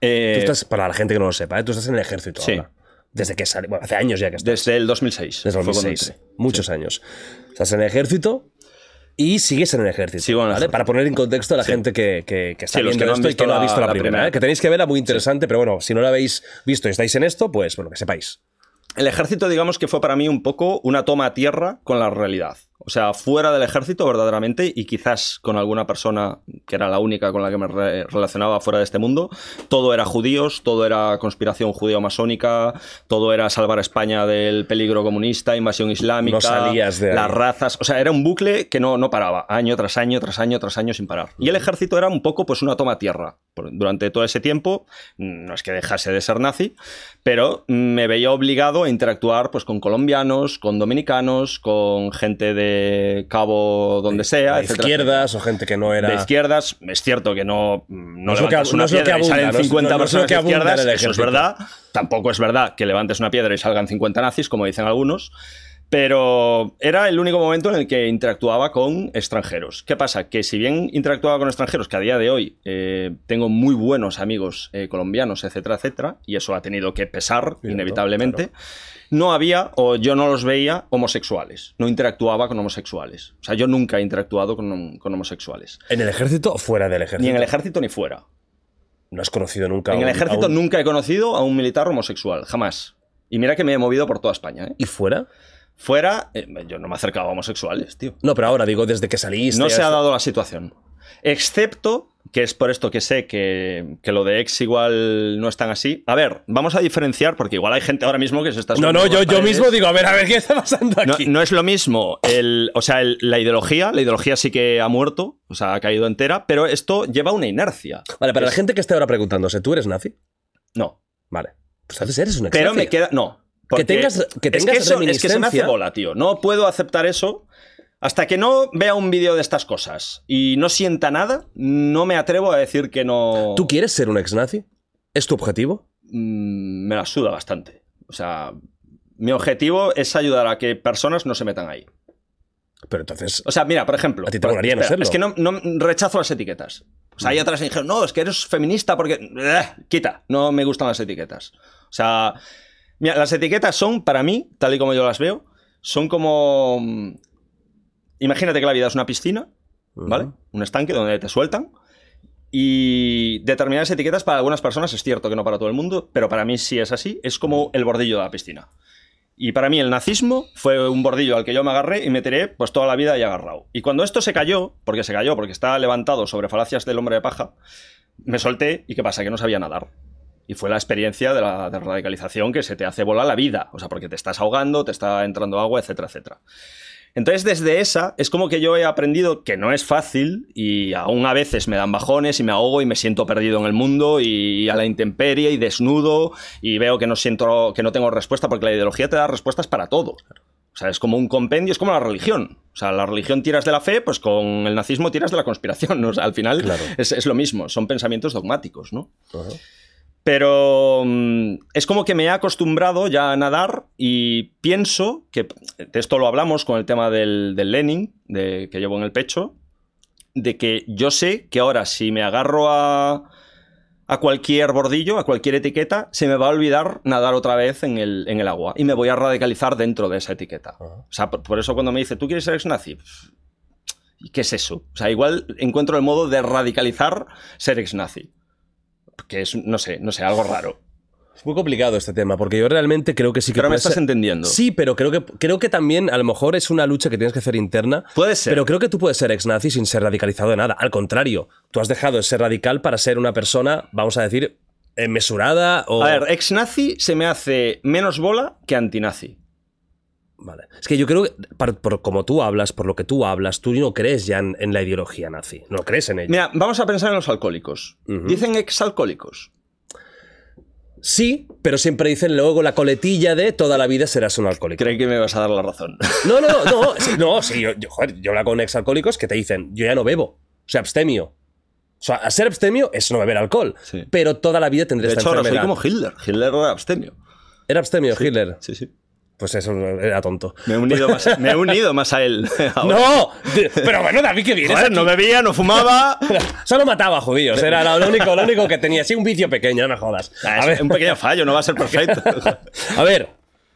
eh, Tú estás, para la gente que no lo sepa, ¿eh? tú estás en el ejército Sí. ahora. Desde que sale, bueno, hace años ya que estás. desde el 2006. Desde el fue cuando 2006. entré. Muchos años. Estás en el ejército y sigues en el ejército. Para poner en contexto a la Sí. gente que, que- que está viendo que esto y que no ha visto la, la primera. primera. ¿eh? Que tenéis que verla muy interesante, pero bueno, si no la habéis visto y estáis en esto, pues bueno, que sepáis. El ejército, digamos que fue para mí un poco una toma a tierra con la realidad. O sea, fuera del ejército verdaderamente y quizás con alguna persona que era la única con la que me re- relacionaba fuera de este mundo, todo era judíos, todo era conspiración judío-masónica, todo era salvar a España del peligro comunista, invasión islámica, No salías de las razas, o sea, era un bucle que no, no paraba, año tras año, tras año, tras año sin parar. Y el ejército era un poco pues una toma tierra. Durante todo ese tiempo, no es que dejase de ser nazi, pero me veía obligado a interactuar pues, con colombianos, con dominicanos, con gente de Cabo donde sea, de etcétera, izquierdas o gente que no era. de izquierdas, es cierto que no, no, No que una y salen no es- 50 no- no es lo personas de izquierdas, eso es verdad. Tampoco es verdad que levantes una piedra y salgan 50 nazis, como dicen algunos. Pero era el único momento en el que interactuaba con extranjeros. ¿Qué pasa? Que si bien interactuaba con extranjeros, que a día de hoy eh, tengo muy buenos amigos eh, colombianos, etcétera, etcétera, y eso ha tenido que pesar inevitablemente, no había, o yo no los veía, homosexuales. No interactuaba con homosexuales. O sea, yo nunca he interactuado con, con homosexuales. ¿En el ejército o fuera del ejército? Ni en el ejército ni fuera. No has conocido nunca. En a el un- ejército un- nunca he conocido a un militar homosexual, jamás. Y mira que me he movido por toda España. ¿eh? ¿Y fuera? Fuera, eh, yo no me acercaba a homosexuales, tío. No, pero ahora digo, desde que saliste. No se ha dado la situación. Excepto, que es por esto que sé que, que lo de ex igual no es tan así. A ver, vamos a diferenciar, porque igual hay gente ahora mismo que se está... No, no, yo, yo mismo digo, a ver, a ver, ¿qué está pasando No, aquí? no es lo mismo el, o sea, el- la ideología, la ideología sí que ha muerto, o sea, ha caído entera, pero esto lleva una inercia. Vale, para la gente que esté ahora preguntándose, ¿tú eres nazi? No, Vale. Pues entonces eres un ex pero me queda... No. porque tengas- que es tengas eso- es que se me hace bola, tío. No puedo aceptar eso. Hasta que no vea un vídeo de estas cosas y no sienta nada, no me atrevo a decir que no... ¿Tú quieres ser un ex nazi? ¿Es tu objetivo? Mm, me la suda bastante. O sea, mi objetivo es ayudar a que personas no se metan ahí. Pero entonces. O sea, mira, por ejemplo. A ti te molaría no serlo. Es que no, no- rechazo las etiquetas. O sea, hay otras que dijeron, no, es que eres feminista porque. Eh, quita, no me gustan las etiquetas. O sea, mira, las etiquetas son, para mí, tal y como yo las veo, son como. Imagínate que la vida es una piscina, ¿vale? Un estanque donde te sueltan. Y determinadas etiquetas para algunas personas es cierto que no para todo el mundo, pero para mí sí es así. Es como el bordillo de la piscina. Y para mí el nazismo fue un bordillo al que yo me agarré y me tiré pues toda la vida ahí agarrado. Y cuando esto se cayó, porque se cayó, porque está levantado sobre falacias del hombre de paja, me solté y ¿qué pasa? Que no sabía nadar. Y fue la experiencia de la de radicalización que se te hace volar la vida. O sea, porque te estás ahogando, te está entrando agua, etcétera, etcétera. Entonces, desde esa, es como que yo he aprendido que no es fácil y aún a veces me dan bajones y me ahogo y me siento perdido en el mundo y a la intemperie y desnudo y veo que no siento que no tengo respuesta porque la ideología te da respuestas para todo. O sea, es como un compendio, es como la religión. O sea, la religión tiras de la fe, pues con el nazismo tiras de la conspiración. ¿no? O sea, al final Claro. es, es lo mismo, son pensamientos dogmáticos, ¿no? Pero mm, es como que me he acostumbrado ya a nadar y pienso que, de esto lo hablamos con el tema del, del Lenin, de, que llevo en el pecho, de que yo sé que ahora si me agarro a, a cualquier bordillo, a cualquier etiqueta, se me va a olvidar nadar otra vez en el, en el agua y me voy a radicalizar dentro de esa etiqueta. O sea, por, por eso cuando me dice, ¿tú quieres ser ex-nazi? ¿Y qué es eso? O sea, igual encuentro el modo de radicalizar ser ex-nazi. Que es, no sé, no sé, algo raro. Es muy complicado este tema, porque yo realmente creo que sí que Pero me estás ser- entendiendo. Sí, pero creo que, creo que también a lo mejor es una lucha que tienes que hacer interna. Puede ser. Pero creo que tú puedes ser ex-nazi sin ser radicalizado de nada. Al contrario, tú has dejado de ser radical para ser una persona, vamos a decir, eh, mesurada o... A ver, ex-nazi se me hace menos bola que antinazi. Vale. Es que yo creo que, por, por como tú hablas, por lo que tú hablas, tú no crees ya en, en la ideología nazi. No crees en ella. Mira, vamos a pensar en los alcohólicos. Ujú. Dicen ex-alcohólicos. Sí, pero siempre dicen luego la coletilla de toda la vida serás un alcohólico. Creí que me vas a dar la razón. No, no, no, no, sí, no, sí, yo, yo, joder, yo hablo con exalcohólicos que te dicen, yo ya no bebo, o sea, abstemio. O sea, a ser abstemio es no beber alcohol, Sí. pero toda la vida tendré De esta hecho, ahora soy enfermedad. como Hitler. Hitler era abstemio. Era abstemio, Hitler. Sí, sí. Pues eso era tonto. Me he unido más, me he unido más a él. ahora. ¡No! Pero bueno, David, que vienes Joder, no bebía, no fumaba. Solo mataba a judíos, era lo único, lo único que tenía. Sí, un vicio pequeño, no me jodas. Ah, A es ver, un pequeño fallo, no va a ser perfecto. a ver,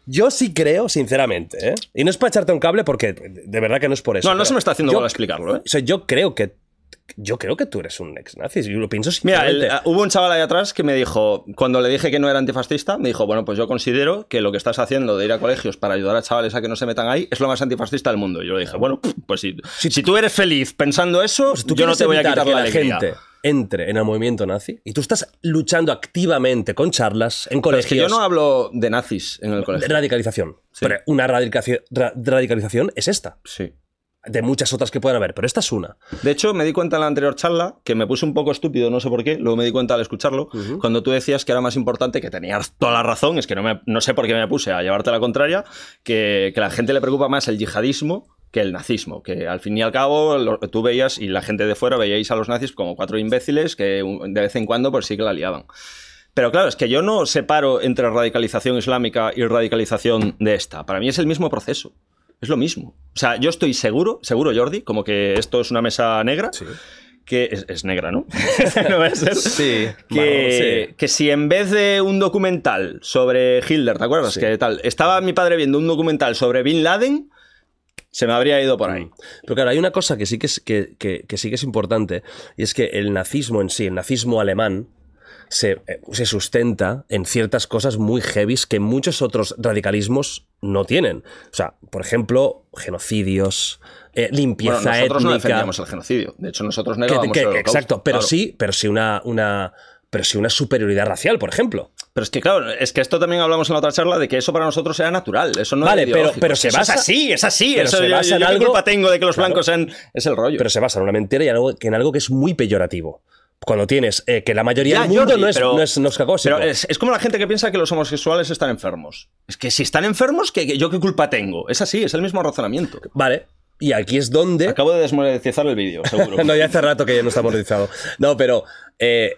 yo sí creo, sinceramente, ¿eh? y no es para echarte un cable porque de verdad que no es por eso. No, no se me está haciendo bola explicarlo, ¿eh? O sea, yo creo que. Yo creo que tú eres un ex nazi. Yo lo pienso Mira, el- ah, hubo un chaval ahí atrás que me dijo, cuando le dije que no era antifascista, me dijo, bueno, pues yo considero que lo que estás haciendo de ir a colegios para ayudar a chavales a que no se metan ahí es lo más antifascista del mundo. Y yo le dije, bueno, pues si, si tú eres feliz pensando eso, Pues tú yo no te voy a quitar que la la gente entre en el movimiento nazi y tú estás luchando activamente con charlas en Pero es colegios que yo no hablo de nazis en el de colegio. radicalización. Pero una radicación, ra- radicalización es esta. Sí. De muchas otras que pueden haber, pero esta es una. De hecho, me di cuenta en la anterior charla que me puse un poco estúpido, no sé por qué, luego me di cuenta al escucharlo, cuando tú decías que era más importante, que tenías toda la razón, es que no, me- no sé por qué me puse a llevarte la contraria, que, que la gente le preocupa más el yihadismo que el nazismo, que al fin y al cabo lo- tú veías y la gente de fuera veíais a los nazis como cuatro imbéciles que de vez en cuando pues sí que la liaban. Pero claro, es que yo no separo entre radicalización islámica y radicalización de esta. Para mí es el mismo proceso. Es lo mismo. O sea, yo estoy seguro, seguro, Jordi, como que esto es una mesa negra, que es, es negra, ¿no? no va a ser. Sí, Que, sí. que si en vez de un documental sobre Hitler, ¿te acuerdas? Sí. Que tal, estaba mi padre viendo un documental sobre Bin Laden, se me habría ido por ahí. Pero claro, hay una cosa que sí que es, que, que- que sí que es importante, y es que el nazismo en sí, el nazismo alemán, se, eh, se sustenta en ciertas cosas muy heavies que muchos otros radicalismos no tienen. O sea, por ejemplo, genocidios, eh, limpieza Bueno, nosotros no defendíamos el genocidio. De hecho, nosotros negábamos que- el holocausto, exacto, pero claro. sí, pero sí una, una, pero sí una superioridad racial, por ejemplo. Pero es que, claro, es que esto también hablamos en la otra charla de que eso para nosotros era natural. Eso no Vale, era pero- pero se eso basa- Es así, es así. pero eso, se basa yo en ¿Qué algo- culpa tengo de que los Claro. blancos sean. Es el rollo. Pero se basa en una mentira y en algo, que en algo que es muy peyorativo. Cuando tienes eh, que la mayoría Ya, del mundo Jordi, no, es, pero- no es, no es. Pero es, es como la gente que piensa que los homosexuales están enfermos. Es que si están enfermos, ¿qué, ¿yo qué culpa tengo? Es así, es el mismo razonamiento. Vale. Y aquí es donde. Acabo de desmonetizar el vídeo, seguro. no, ya hace rato que ya no está monetizado. No, pero eh,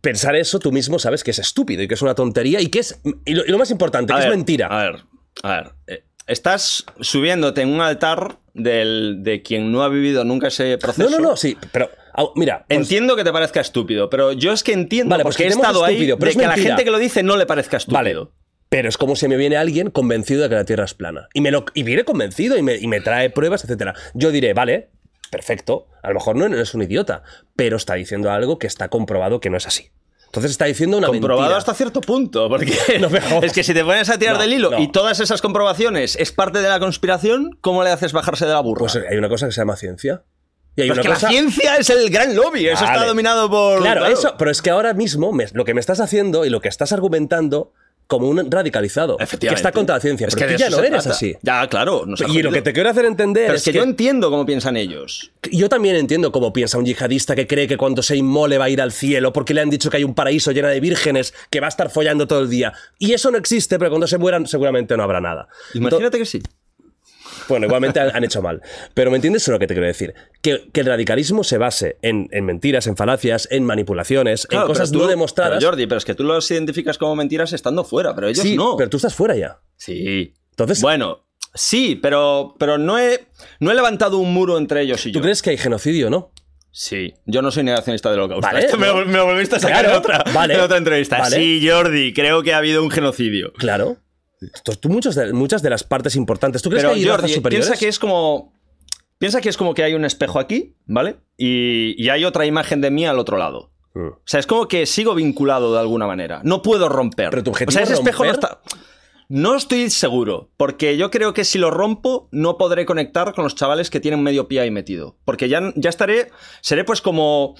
pensar eso tú mismo sabes que es estúpido y que es una tontería y que es. Y lo, y lo más importante, A que ver, es mentira. A ver, a ver. eh, estás subiéndote en un altar del, de quien no ha vivido nunca ese proceso. no, no, no, sí. Pero, mira. pues- Entiendo que te parezca estúpido, pero yo es que entiendo, Vale, pues porque he estado ahí, estúpido, pero de es que a la gente que lo dice no le parezca estúpido. Vale. Pero es como si me viene alguien convencido de que la Tierra es plana. Y, me lo, y viene convencido y me, y me trae pruebas, etcétera. Yo diré, vale, perfecto. A lo mejor no, no es un idiota, pero está diciendo algo que está comprobado que no es así. Entonces está diciendo una Comprobado mentira. hasta cierto punto, porque No es que si te pones a tirar No, del hilo no. y todas esas comprobaciones es parte de la conspiración, ¿cómo le haces bajarse de la burra? Pues hay una cosa que se llama ciencia. Y hay Pero es que cosa... la ciencia es el gran lobby, eso está dominado por... Claro, eso, pero es que ahora mismo me- lo que me estás haciendo y lo que estás argumentando como un radicalizado, que está contra la ciencia, Es pero que tú ya no eres trata. así. Ya, claro. nos Y lo que te quiero hacer entender Pero es es que, que yo entiendo cómo piensan ellos. Yo también entiendo cómo piensa un yihadista que cree que cuando se inmole va a ir al cielo porque le han dicho que hay un paraíso lleno de vírgenes que va a estar follando todo el día. Y eso no existe, pero cuando se mueran seguramente no habrá nada. Imagínate que sí. Bueno, igualmente han, han hecho mal. Pero ¿me entiendes lo que te quiero decir? Que, que el radicalismo se base en, en mentiras, en falacias, en manipulaciones, Claro, en cosas tú- no demostradas. pero, Jordi, pero es que tú los identificas como mentiras estando fuera, pero ellos sí, no. pero tú estás fuera ya. Sí. Entonces- Bueno, sí, pero, pero no, he, no he levantado un muro entre ellos y ¿Tú yo. crees que hay genocidio, no? Sí, yo no soy negacionista del holocausto. Vale, Esto me, no. me lo volviste a sacar Claro, en, otra, vale, en otra entrevista. vale. Sí, Jordi, creo que ha habido un genocidio. Claro. Tú, tú muchas, de, muchas de las partes importantes. ¿Tú crees Pero que hay razas Jordi, superiores? piensa que es como. Piensa que es como que hay un espejo aquí, ¿vale? Y, y hay otra imagen de mí al otro lado. Mm. O sea, es como que sigo vinculado de alguna manera. No puedo romper. Pero tu objetivo o sea, es ese espejo no está. No estoy seguro, porque yo creo que si lo rompo no podré conectar con los chavales que tienen medio pie ahí metido. Porque ya, ya estaré, seré pues como,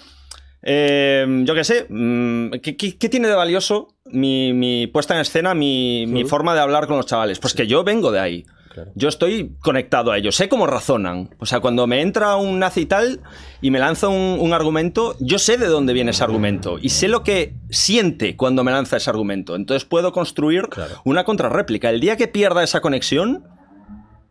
eh, yo qué sé, mm, ¿qué, qué- qué tiene de valioso mi, mi puesta en escena, mi, mi forma de hablar con los chavales? Pues que yo vengo de ahí. Claro. Yo estoy conectado a ellos, sé cómo razonan. O sea, cuando me entra un nazi y tal y me lanza un, un argumento, yo sé de dónde viene ese argumento y sé lo que siente cuando me lanza ese argumento. Entonces puedo construir Claro. una contrarréplica. El día que pierda esa conexión,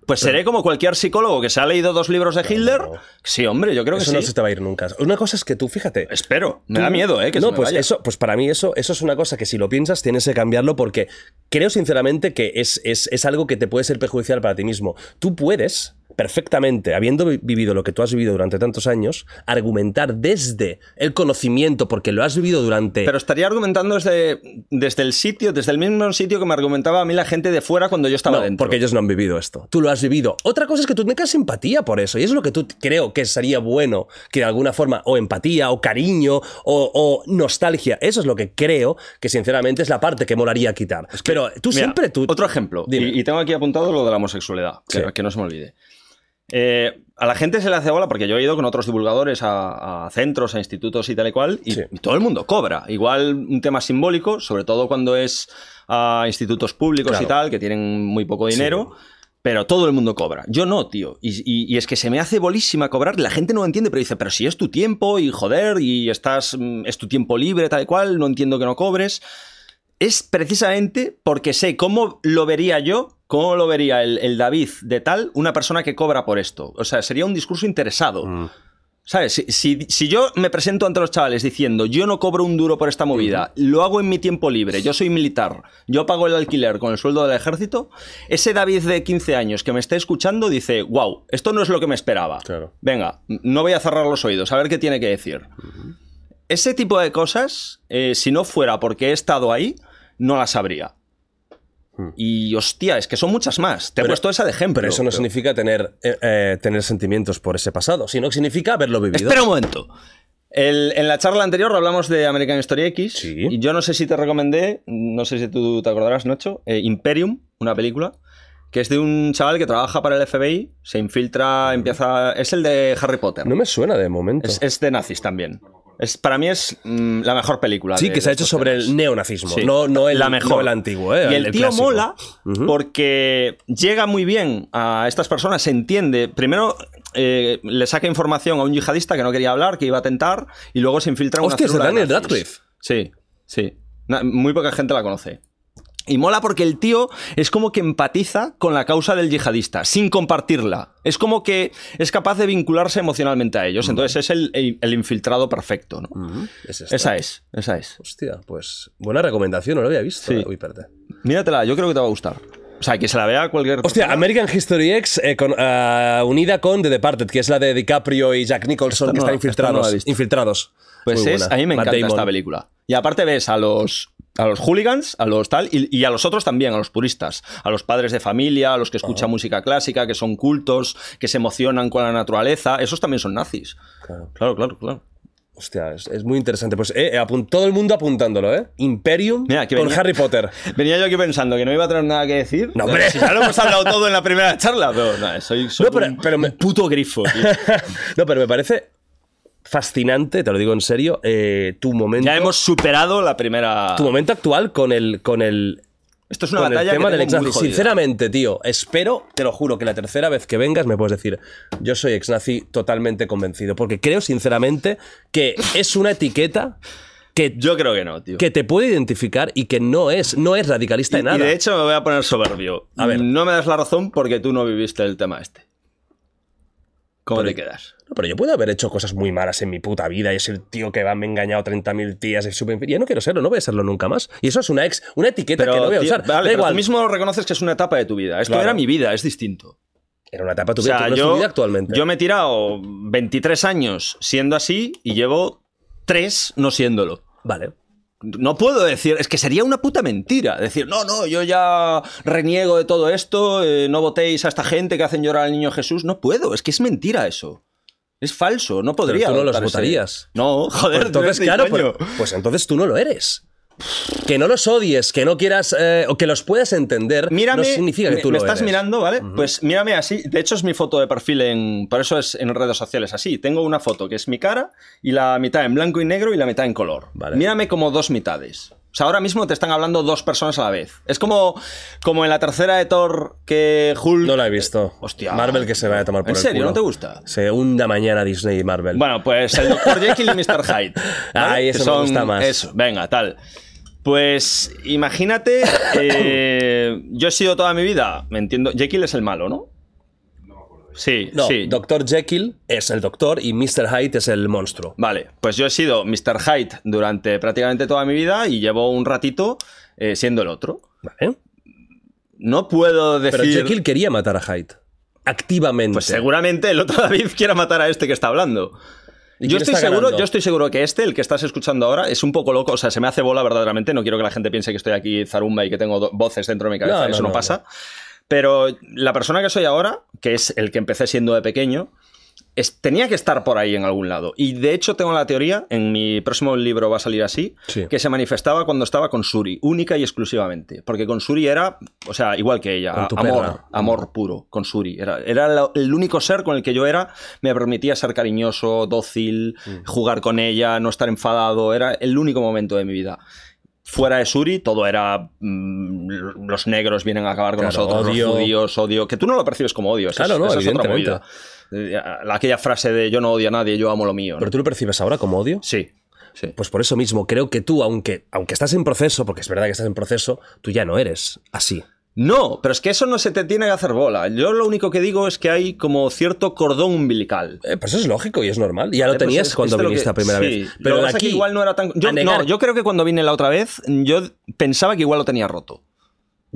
Pues seré como cualquier psicólogo que se ha leído dos libros de Hitler. no. Sí, hombre, yo creo que Eso no se te va a ir nunca. Una cosa es que tú, fíjate. Espero. Me tú- da miedo, ¿eh? Que no, se me pues vaya. eso, pues para mí eso, eso es una cosa que si lo piensas tienes que cambiarlo porque creo sinceramente que es, es, es algo que te puede ser perjudicial para ti mismo. Tú puedes perfectamente, habiendo vi- vivido lo que tú has vivido durante tantos años, argumentar desde el conocimiento, porque lo has vivido durante... Pero estaría argumentando desde, desde el sitio, desde el mismo sitio que me argumentaba a mí la gente de fuera cuando yo estaba No, dentro. porque ellos no han vivido esto. Tú lo has vivido. Otra cosa es que tú tengas simpatía por eso. Y eso es lo que tú creo que sería bueno, que de alguna forma, o empatía, o cariño, o, o nostalgia. Eso es lo que creo que sinceramente es la parte que molaría quitar. Pero tú Mira, siempre tú. Otro ejemplo. Y, y tengo aquí apuntado lo de la homosexualidad, que, Sí. que no se me olvide. Eh, a la gente se le hace bola porque yo he ido con otros divulgadores a, a centros, a institutos y tal y cual, y, Sí. y todo el mundo cobra. Igual un tema simbólico, sobre todo cuando es a institutos públicos Claro. y tal, que tienen muy poco dinero. Pero todo el mundo cobra. Yo no, tío. Y, y- y es que se me hace bolísima cobrar. La gente no lo entiende, pero dice, pero si es tu tiempo y joder, y estás, mm, es tu tiempo libre, tal y cual, no entiendo que no cobres es precisamente porque sé cómo lo vería yo, cómo lo vería el, el David de tal, una persona que cobra por esto. O sea, sería un discurso interesado. Mm. ¿Sabes? Si, si- si yo me presento ante los chavales diciendo, yo no cobro un duro por esta movida, lo hago en mi tiempo libre, yo soy militar, yo pago el alquiler con el sueldo del ejército, ese David de 15 años que me esté escuchando dice, wow, esto no es lo que me esperaba. Claro. Venga, no voy a cerrar los oídos, a ver qué tiene que decir. Ese tipo de cosas, eh, si no fuera porque he estado ahí, no las sabría. Y hostia, es que son muchas más. Te he puesto esa de ejemplo. Pero eso no significa tener, eh, eh, tener sentimientos por ese pasado, sino que significa haberlo vivido. Espera un momento. El- en la charla anterior hablamos de American Story X. Sí. Y yo no sé si te recomendé, no sé si tú te acordarás, Nocho, eh, Imperium, una película, que es de un chaval que trabaja para el FBI, se infiltra, empieza. Es el de Harry Potter. No me suena de momento. es, es de nazis también. Es, para mí es mm, la mejor película. sí, de- que se ha hecho sobre temas. el neonazismo, Sí. no, no, el, la mejor. no el antiguo. ¿eh? Y el, tío clásico. mola porque llega muy bien a estas personas, se entiende. Primero eh, le saca información a un yihadista que no quería hablar, que iba a tentar, y luego se infiltra en una Hostia, Daniel. Radcliffe. Sí, sí. Na- muy poca gente la conoce. Y mola porque el tío es como que empatiza con la causa del yihadista, sin compartirla. Es como que es capaz de vincularse emocionalmente a ellos. Entonces es el, el- el infiltrado perfecto, ¿no? Es. Esa es, esa es. Hostia, pues buena recomendación, no lo había visto. Sí. Uy. Míratela, yo creo que te va a gustar. O sea, que se la vea cualquier Hostia, persona. American History X eh, con, ah, unida con The Departed, que es la de DiCaprio y Jack Nicholson, Esta que no- están infiltrados. no infiltrados. Pues Muy es, buena. a mí me Matt encanta Damon. esta película. Y aparte ves a los, a los hooligans, a los tal, y, y a los otros también, a los puristas, a los padres de familia, a los que escuchan música clásica, que son cultos, que se emocionan con la naturaleza, esos también son nazis. Claro. Claro, claro, claro. Hostia, es, es muy interesante. Pues eh, todo el mundo apuntándolo, ¿eh? Imperium Mira, con venía- Harry Potter. Venía yo aquí pensando que no iba a tener nada que decir. No, hombre. Si ya lo hemos hablado todo en la primera charla, pero no, soy, soy No, pero- un, pero me- un puto grifo. tío. no, pero me parece fascinante, te lo digo en serio, eh, tu momento. ya hemos superado la primera... Tu momento actual con el. Con el Esto es una con el batalla tema que del jodida. Sinceramente, tío, espero, te lo juro, que la tercera vez que vengas me puedes decir, yo soy ex-nazi totalmente convencido. Porque creo, sinceramente, que es una etiqueta que, Yo creo que no, tío. que te puede identificar y que no es, no es radicalista Y, de nada. y de hecho me voy a poner soberbio. A ver. No me das la razón porque tú no viviste el tema este. ¿Cómo Pero- te quedas? No, pero yo puedo haber hecho cosas muy malas en mi puta vida y es el tío que va, me ha engañado 30.000 tías y infiel. Ya no quiero serlo, no voy a serlo nunca más. Y eso es una ex, una etiqueta que no voy a tío, usar. vale, da pero igual. tú mismo reconoces que es una etapa de tu vida. Esto Claro. era mi vida, es distinto. Era una etapa de tu O vida, sea, tú no es tu yo, vida actualmente. yo me he tirado 23 años siendo así y llevo 3 no siéndolo. Vale. No puedo decir, es que sería una puta mentira. Decir, no, no, yo ya reniego de todo esto, eh, no votéis a esta gente que hacen llorar al niño Jesús. No puedo, es que es mentira eso. Es falso, no podría. tú no los votarías. No, joder, Pues entonces, claro, pues, pues entonces tú no lo eres. Que no los odies, que no quieras, eh, o que los puedas entender, Mírame, no significa que me- tú me lo estás eres. mirando, ¿vale? Pues mírame así. De hecho, es mi foto de perfil en. Por eso es en redes sociales así. Tengo una foto que es mi cara y la mitad en blanco y negro y la mitad en color. Vale. Mírame como dos mitades. O sea, ahora mismo te están hablando dos personas a la vez. Es como, como en la tercera de Thor que Hulk. No la he visto. Hostia. Marvel que se vaya a tomar por ¿En el serio? culo. ¿No te gusta? Se hunda mañana Disney y Marvel. Bueno, pues el Dr. Jekyll y Mr. Hyde. Ay, eso Que me gusta más. Eso, venga, tal. Pues imagínate, eh, yo he sido toda mi vida, me entiendo, Jekyll es el malo, ¿no? Sí, No, sí. Dr. Jekyll es el doctor y Mr. Hyde es el monstruo. Vale, pues yo he sido Mr. Hyde durante prácticamente toda mi vida y llevo un ratito eh, siendo el otro. ¿Vale? No puedo decir. Pero Jekyll quería matar a Hyde. Activamente. Pues seguramente el otro David quiera matar a este que está hablando. ¿Y Yo estoy, seguro, yo estoy seguro que este, el que estás escuchando ahora, es un poco loco. O sea, se me hace bola verdaderamente. No quiero que la gente piense que estoy aquí zarumba y que tengo voces dentro de mi cabeza. No, no, Eso no, no, pasa. Pero la persona que soy ahora, que es el que empecé siendo de pequeño, es- tenía que estar por ahí en algún lado. Y de hecho tengo la teoría, en mi próximo libro va a salir así, Sí. que se manifestaba cuando estaba con Suri, única y exclusivamente. Porque con Suri era, o sea, igual que ella, amor, amor puro, con Suri. Era, era la- el único ser con el que yo era, me permitía ser cariñoso, dócil, Mm. jugar con ella, no estar enfadado. Era el único momento de mi vida. Fuera de Suri, todo era. mm, los negros vienen a acabar con Claro, nosotros, odio. los judíos, odio. Que tú no lo percibes como odio. Claro, es- no, esa es otra movida. Eh, Aquella frase de yo no odio a nadie, yo amo lo mío. ¿no? Pero tú lo percibes ahora como odio. Sí, sí. Pues por eso mismo, creo que tú, aunque, aunque estás en proceso, porque es verdad que estás en proceso, tú ya no eres así. No, pero es que eso no se te tiene que hacer bola. Yo lo único que digo es que hay como cierto cordón umbilical. Eh, pues eso es lógico y es normal. Ya lo Eh, pues tenías es- cuando lo viniste que- la primera sí, vez. lo Pero que de que aquí igual no era tan. Yo, negar- no, yo creo que cuando vine la otra vez, yo pensaba que igual lo tenía roto.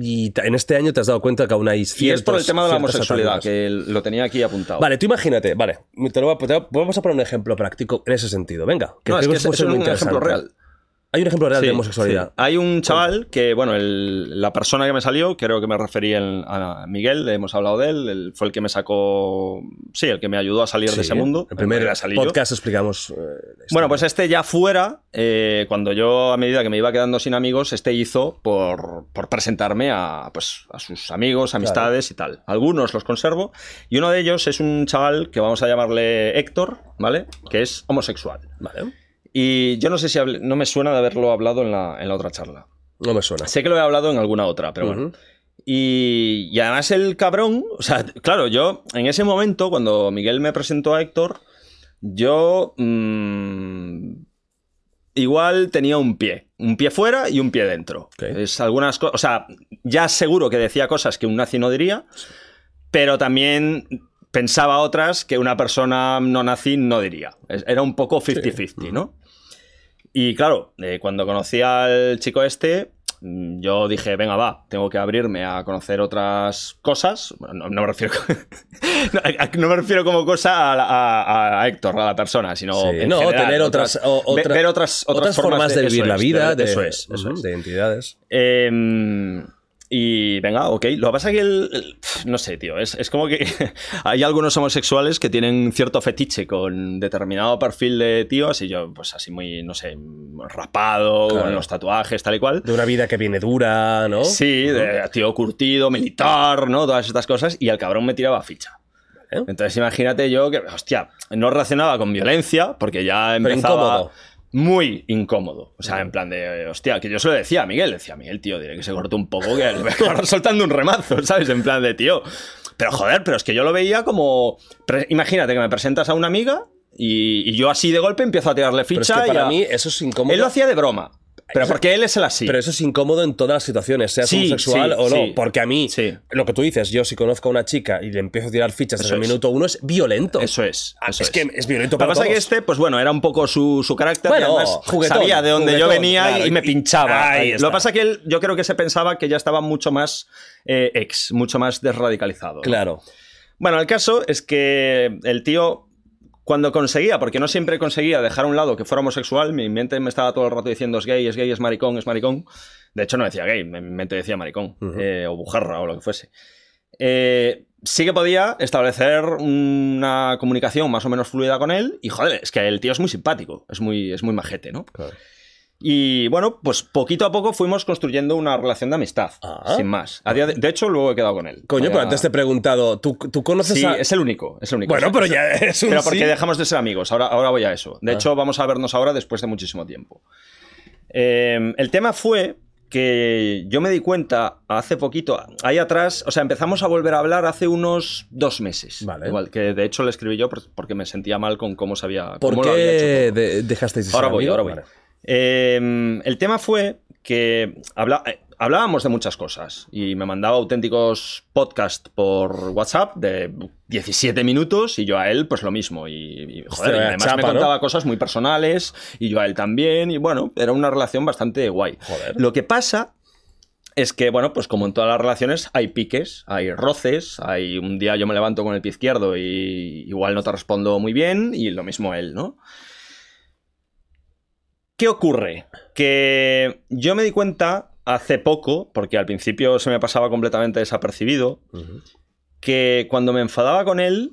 Y en este año te has dado cuenta que aún hay Y es por ciertos- el tema de la homosexualidad, que lo tenía aquí apuntado. Vale, tú imagínate, vale, te lo voy a- te voy- vamos a poner un ejemplo práctico en ese sentido. Venga, que no, es que es, es un ejemplo real. Hay un ejemplo real de homosexualidad. sí. Hay un chaval que, bueno, el- la persona que me salió, creo que me referí en- a Miguel, hemos hablado de él, él fue el que me sacó, sí, el que me ayudó a salir Sí, de ese mundo. El primer yo. podcast explicamos. eh. Bueno, pues este ya fuera, eh, cuando yo a medida que me iba quedando sin amigos, este hizo por, por presentarme a, pues, a sus amigos, amistades y tal. Algunos los conservo y uno de ellos es un chaval que vamos a llamarle Héctor, ¿vale? Que es homosexual. Vale, Y yo no sé si hablé- no me suena de haberlo hablado en la, en la otra charla. no me suena. Sé que lo he hablado en alguna otra, pero bueno. Y, y además el cabrón, o sea, claro, yo en ese momento, cuando Miguel me presentó a Héctor, yo mm, igual tenía un pie, un pie fuera y un pie dentro. Es algunas cosas, o sea, ya seguro que decía cosas que un nazi no diría, pero también pensaba otras que una persona no nazi no diría. Es- Era un poco 50-50, ¿no? Y claro, eh, cuando conocí al chico este, mm, yo dije, venga, va, tengo que abrirme a conocer otras cosas. No, no me refiero no, me refiero como cosa a, a- a Héctor, a la persona, sino Sí, en no, general, tener otras, o- ve- otra- ver otras, otras, formas, de vivir la es, vida, de, eso es, eso ujú, es. de identidades. Eh, y venga, ok. Lo que pasa es que el, el- no sé, tío. Es, es como que hay algunos homosexuales que tienen cierto fetiche con determinado perfil de tío, así yo, pues así muy, no sé, rapado, Claro. con los tatuajes, tal y cual. De una vida que viene dura, ¿no? Sí, de tío curtido, militar, ¿no? Todas estas cosas. Y el cabrón me tiraba ficha. ¿Eh? Entonces imagínate yo que, hostia, no relacionaba con violencia, porque ya Pero empezaba incómodo. Muy incómodo. O sea, en plan de, hostia, que yo se lo decía a Miguel, decía, Miguel, tío, diré que se cortó un poco, que acabar soltando un remazo, ¿sabes? En plan de, tío. Pero joder, pero es que yo lo veía como. imagínate que me presentas a una amiga y, y yo así de golpe empiezo a tirarle Pero ficha es que y para a- mí eso es incómodo. Él lo hacía de broma. Pero porque él es el así. Pero eso es incómodo en todas las situaciones, seas Sí, homosexual sí, o no. sí. Porque a mí, Sí. lo que tú dices, yo si conozco a una chica y le empiezo a tirar fichas desde el minuto uno, es violento. Eso es. Ah, eso es que es violento Lo que para pasa es que este, pues bueno, era un poco su, su carácter. Bueno, y además juguetón, sabía de dónde yo venía claro, y me pinchaba. ahí Lo que pasa es que él, yo creo que se pensaba que ya estaba mucho más eh, ex, mucho más desradicalizado. ¿no? Claro. Bueno, el caso es que el tío, cuando conseguía, porque no siempre conseguía dejar a un lado que fuera homosexual, mi mente me estaba todo el rato diciendo es gay, es gay, es maricón, es maricón. De hecho, no decía gay, mi mente decía maricón, Ujú. eh, o bujarra, o lo que fuese. Eh, sí que podía establecer una comunicación más o menos fluida con él, y joder, es que el tío es muy simpático, es muy, es muy majete, ¿no? claro. Y bueno, pues poquito a poco fuimos construyendo una relación de amistad, Ah. sin más. A día de, de hecho, luego he quedado con él. Coño, pero antes te he preguntado, ¿tú, tú conoces Sí, a...? es el único, es el único. Bueno, pero ya es un Pero porque sí. dejamos de ser amigos, ahora, ahora voy a eso. De Ah. hecho, vamos a vernos ahora después de muchísimo tiempo. Eh, el tema fue que yo me di cuenta hace poquito, ahí atrás, o sea, empezamos a volver a hablar hace unos dos meses. Vale. Igual, que de hecho le escribí yo por- porque me sentía mal con cómo se había... ¿Por cómo lo había hecho qué dejasteis de ser Ahora voy, ahora voy. Vale. Eh, el tema fue que habla- eh, hablábamos de muchas cosas y me mandaba auténticos podcasts por WhatsApp de 17 minutos y yo a él pues lo mismo. Y, joder, además me contaba cosas muy personales y yo a él también y bueno, era una relación bastante guay. Lo que pasa es que, bueno, pues como en todas las relaciones hay piques, hay roces, hay un día yo me levanto con el pie izquierdo y igual no te respondo muy bien y lo mismo él, ¿no? ¿Qué ocurre? Que yo me di cuenta hace poco, porque al principio se me pasaba completamente desapercibido, que cuando me enfadaba con él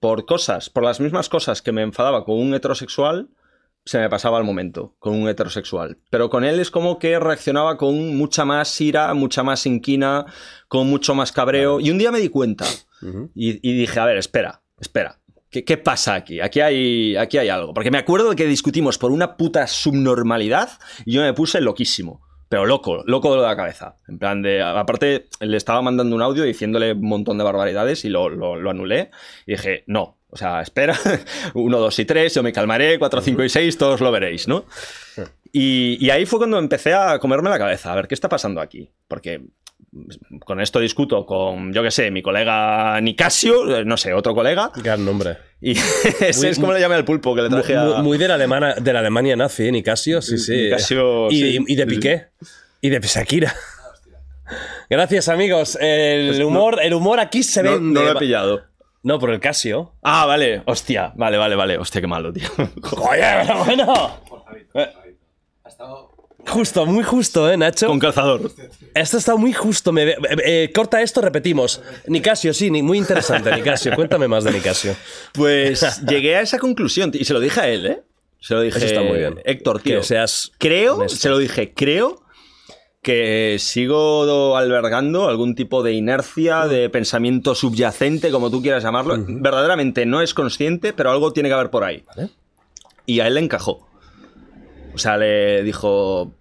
por cosas, por las mismas cosas que me enfadaba con un heterosexual, se me pasaba el momento con un heterosexual. Pero con él es como que reaccionaba con mucha más ira, mucha más inquina, con mucho más cabreo. Y un día me di cuenta y, y dije, a ver, espera, espera. ¿Qué, pasa aquí? Aquí hay, aquí hay algo. Porque me acuerdo de que discutimos por una puta subnormalidad y yo me puse loquísimo. Pero loco, loco de la cabeza. En plan de. Aparte, le estaba mandando un audio diciéndole un montón de barbaridades y lo, lo, anulé. Y dije, no. O sea, espera. Uno, dos y tres, yo me calmaré. Cuatro, cinco y seis, todos lo veréis, ¿no? Y, y ahí fue cuando empecé a comerme la cabeza. A ver, ¿qué está pasando aquí? Porque con esto discuto con, yo qué sé, mi colega Nicasio, eh, no sé, otro colega. Gran nombre. Y ese es como le llamé al pulpo que le traje a... Muy de la, Alemana, de la Alemania nazi, ¿eh? Nicasio, sí, sí. Nicasio, y, de Piqué. Y de Shakira. Gracias, amigos. El pues humor, el humor aquí se ve. No, lo he pillado. No, por el Casio. Ah, vale. Hostia. Vale, vale, vale. Hostia, qué malo, tío. Oye, pero bueno. Ha estado Justo, muy justo, ¿eh, Nacho? Con calzador. Esto está muy justo. Me... Eh, corta esto, repetimos. Nicasio, sí, muy interesante, Nicasio. Cuéntame más de Nicasio. Pues llegué a esa conclusión y se lo dije a él, ¿eh? Se lo dije. Eso está muy bien. Héctor, tío. Que seas. Creo, se lo dije, creo que sigo albergando algún tipo de inercia, de pensamiento subyacente, como tú quieras llamarlo. Verdaderamente no es consciente, pero algo tiene que haber por ahí. Y a él le encajó. O sea, le dijo.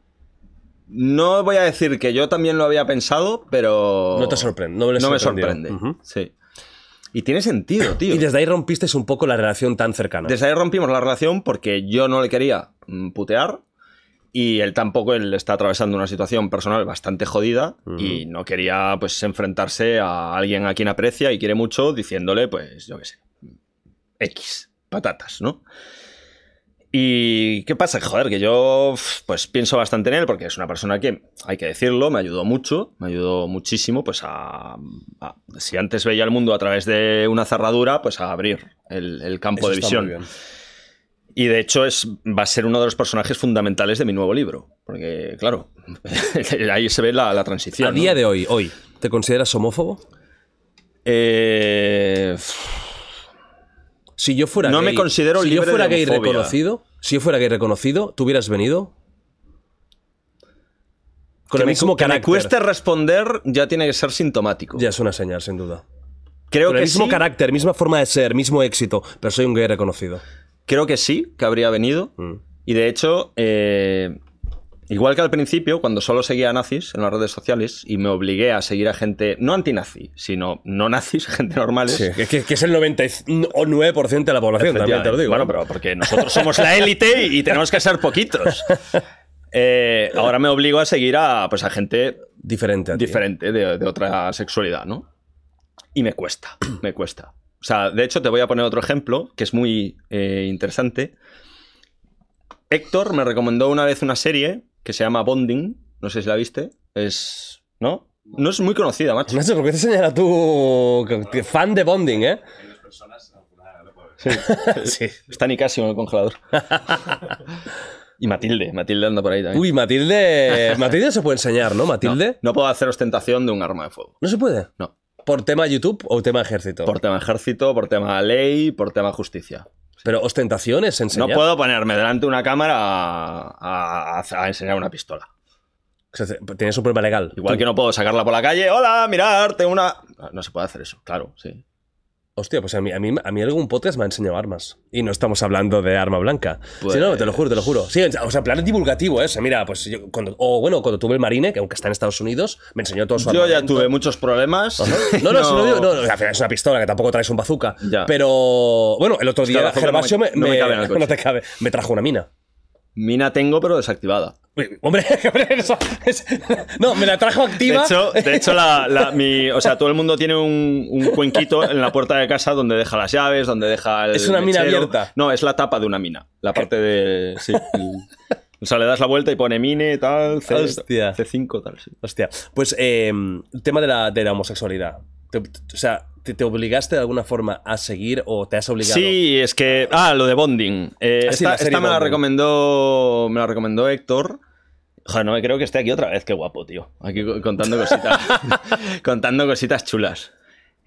No voy a decir que yo también lo había pensado, pero. No te sorprende. No, me sorprende. Sí. Y tiene sentido, tío. Y desde ahí rompiste un poco la relación tan cercana. Desde ahí rompimos la relación porque yo no le quería mm, putear y él tampoco, él está atravesando una situación personal bastante jodida y no quería pues enfrentarse a alguien a quien aprecia y quiere mucho diciéndole pues yo qué sé, X, patatas, ¿no? Y qué pasa, joder, que yo pues pienso bastante en él porque es una persona que, hay que decirlo, me ayudó mucho, me ayudó muchísimo, pues a, si antes veía el mundo a través de una cerradura, pues a abrir el, campo de visión. Y de hecho es, va a ser uno de los personajes fundamentales de mi nuevo libro, porque claro, ahí se ve la, transición. A día de hoy, hoy, ¿te consideras homófobo? Eh... Si yo fuera no me considero si yo fuera gay reconocido, si yo fuera gay reconocido, ¿tú hubieras venido? Con el mismo que me cueste responder ya tiene que ser sintomático. Ya es una señal, sin duda. Creo Con que el mismo carácter, misma forma de ser, mismo éxito, pero soy un gay reconocido. Creo que sí, que habría venido. Mm. Y de hecho, eh, Igual que al principio, cuando solo seguía nazis en las redes sociales y me obligué a seguir a gente no antinazi, sino no nazis, gente normal. Sí, que, es el 99% de la población, también te lo digo. Bueno, pero porque nosotros somos la élite y, tenemos que ser poquitos. Eh, ahora me obligo a seguir a, pues, a gente diferente, diferente de, otra sexualidad, ¿no? Y me cuesta, me cuesta. O sea, de hecho, te voy a poner otro ejemplo que es muy eh, interesante. Héctor me recomendó una vez una serie que se llama Bonding. No sé si la viste. Es. ¿No? No es muy conocida, macho. Nacho, ¿por qué te señala tú fan de Bonding, eh? Sí. sí. Está ni casi en el congelador. Y Matilde, Matilde anda por ahí también. Uy, Matilde. Matilde se puede enseñar, ¿no? Matilde. No, puedo hacer ostentación de un arma de fuego. ¿No se puede? No. ¿Por tema YouTube o tema ejército? Por tema ejército, por tema ley, por tema justicia. Pero ostentaciones, enseñar. No puedo ponerme delante de una cámara a, enseñar una pistola. Tienes un problema legal. Igual que no puedo sacarla por la calle. Hola, mirar, tengo una. No se puede hacer eso, claro, sí. Hostia, pues a mí, a mí, a mí algún podcast me ha enseñado armas. Y no estamos hablando de arma blanca. Sí, no, te lo juro, te lo juro. Sí, o sea, plan divulgativo, ¿eh? mira, pues yo, cuando, o bueno, cuando tuve el Marine, que aunque está en Estados Unidos, me enseñó todo su Yo ya tuve muchos problemas. No, no, no, no, no, al final es una pistola, que tampoco traes un bazooka. Pero, bueno, el otro día Gervasio me, no, me, cabe no te cabe, me trajo una mina. Mina tengo, pero desactivada. Hombre, eso es- no, me la trajo De activa. hecho, de hecho la, la- mi- o sea, todo el mundo tiene un, un cuenquito en la puerta de casa donde deja las llaves, donde deja el. Es una mina abierta. No, es la tapa de una mina. La parte de. Sí. el- o sea, le das la vuelta y pone mine, tal, C, Hostia. C5, tal, sí. Hostia, pues eh, tema de la, de la homosexualidad. O sea, ¿te, te obligaste de alguna forma a seguir o te has obligado? Sí, es que. Ah, lo de Bonding. Eh, Ah, sí, esta me la recomendó. Me la recomendó Héctor. Joder, no me creo que esté aquí otra vez. Qué guapo, tío. Aquí co- contando cositas. contando cositas chulas.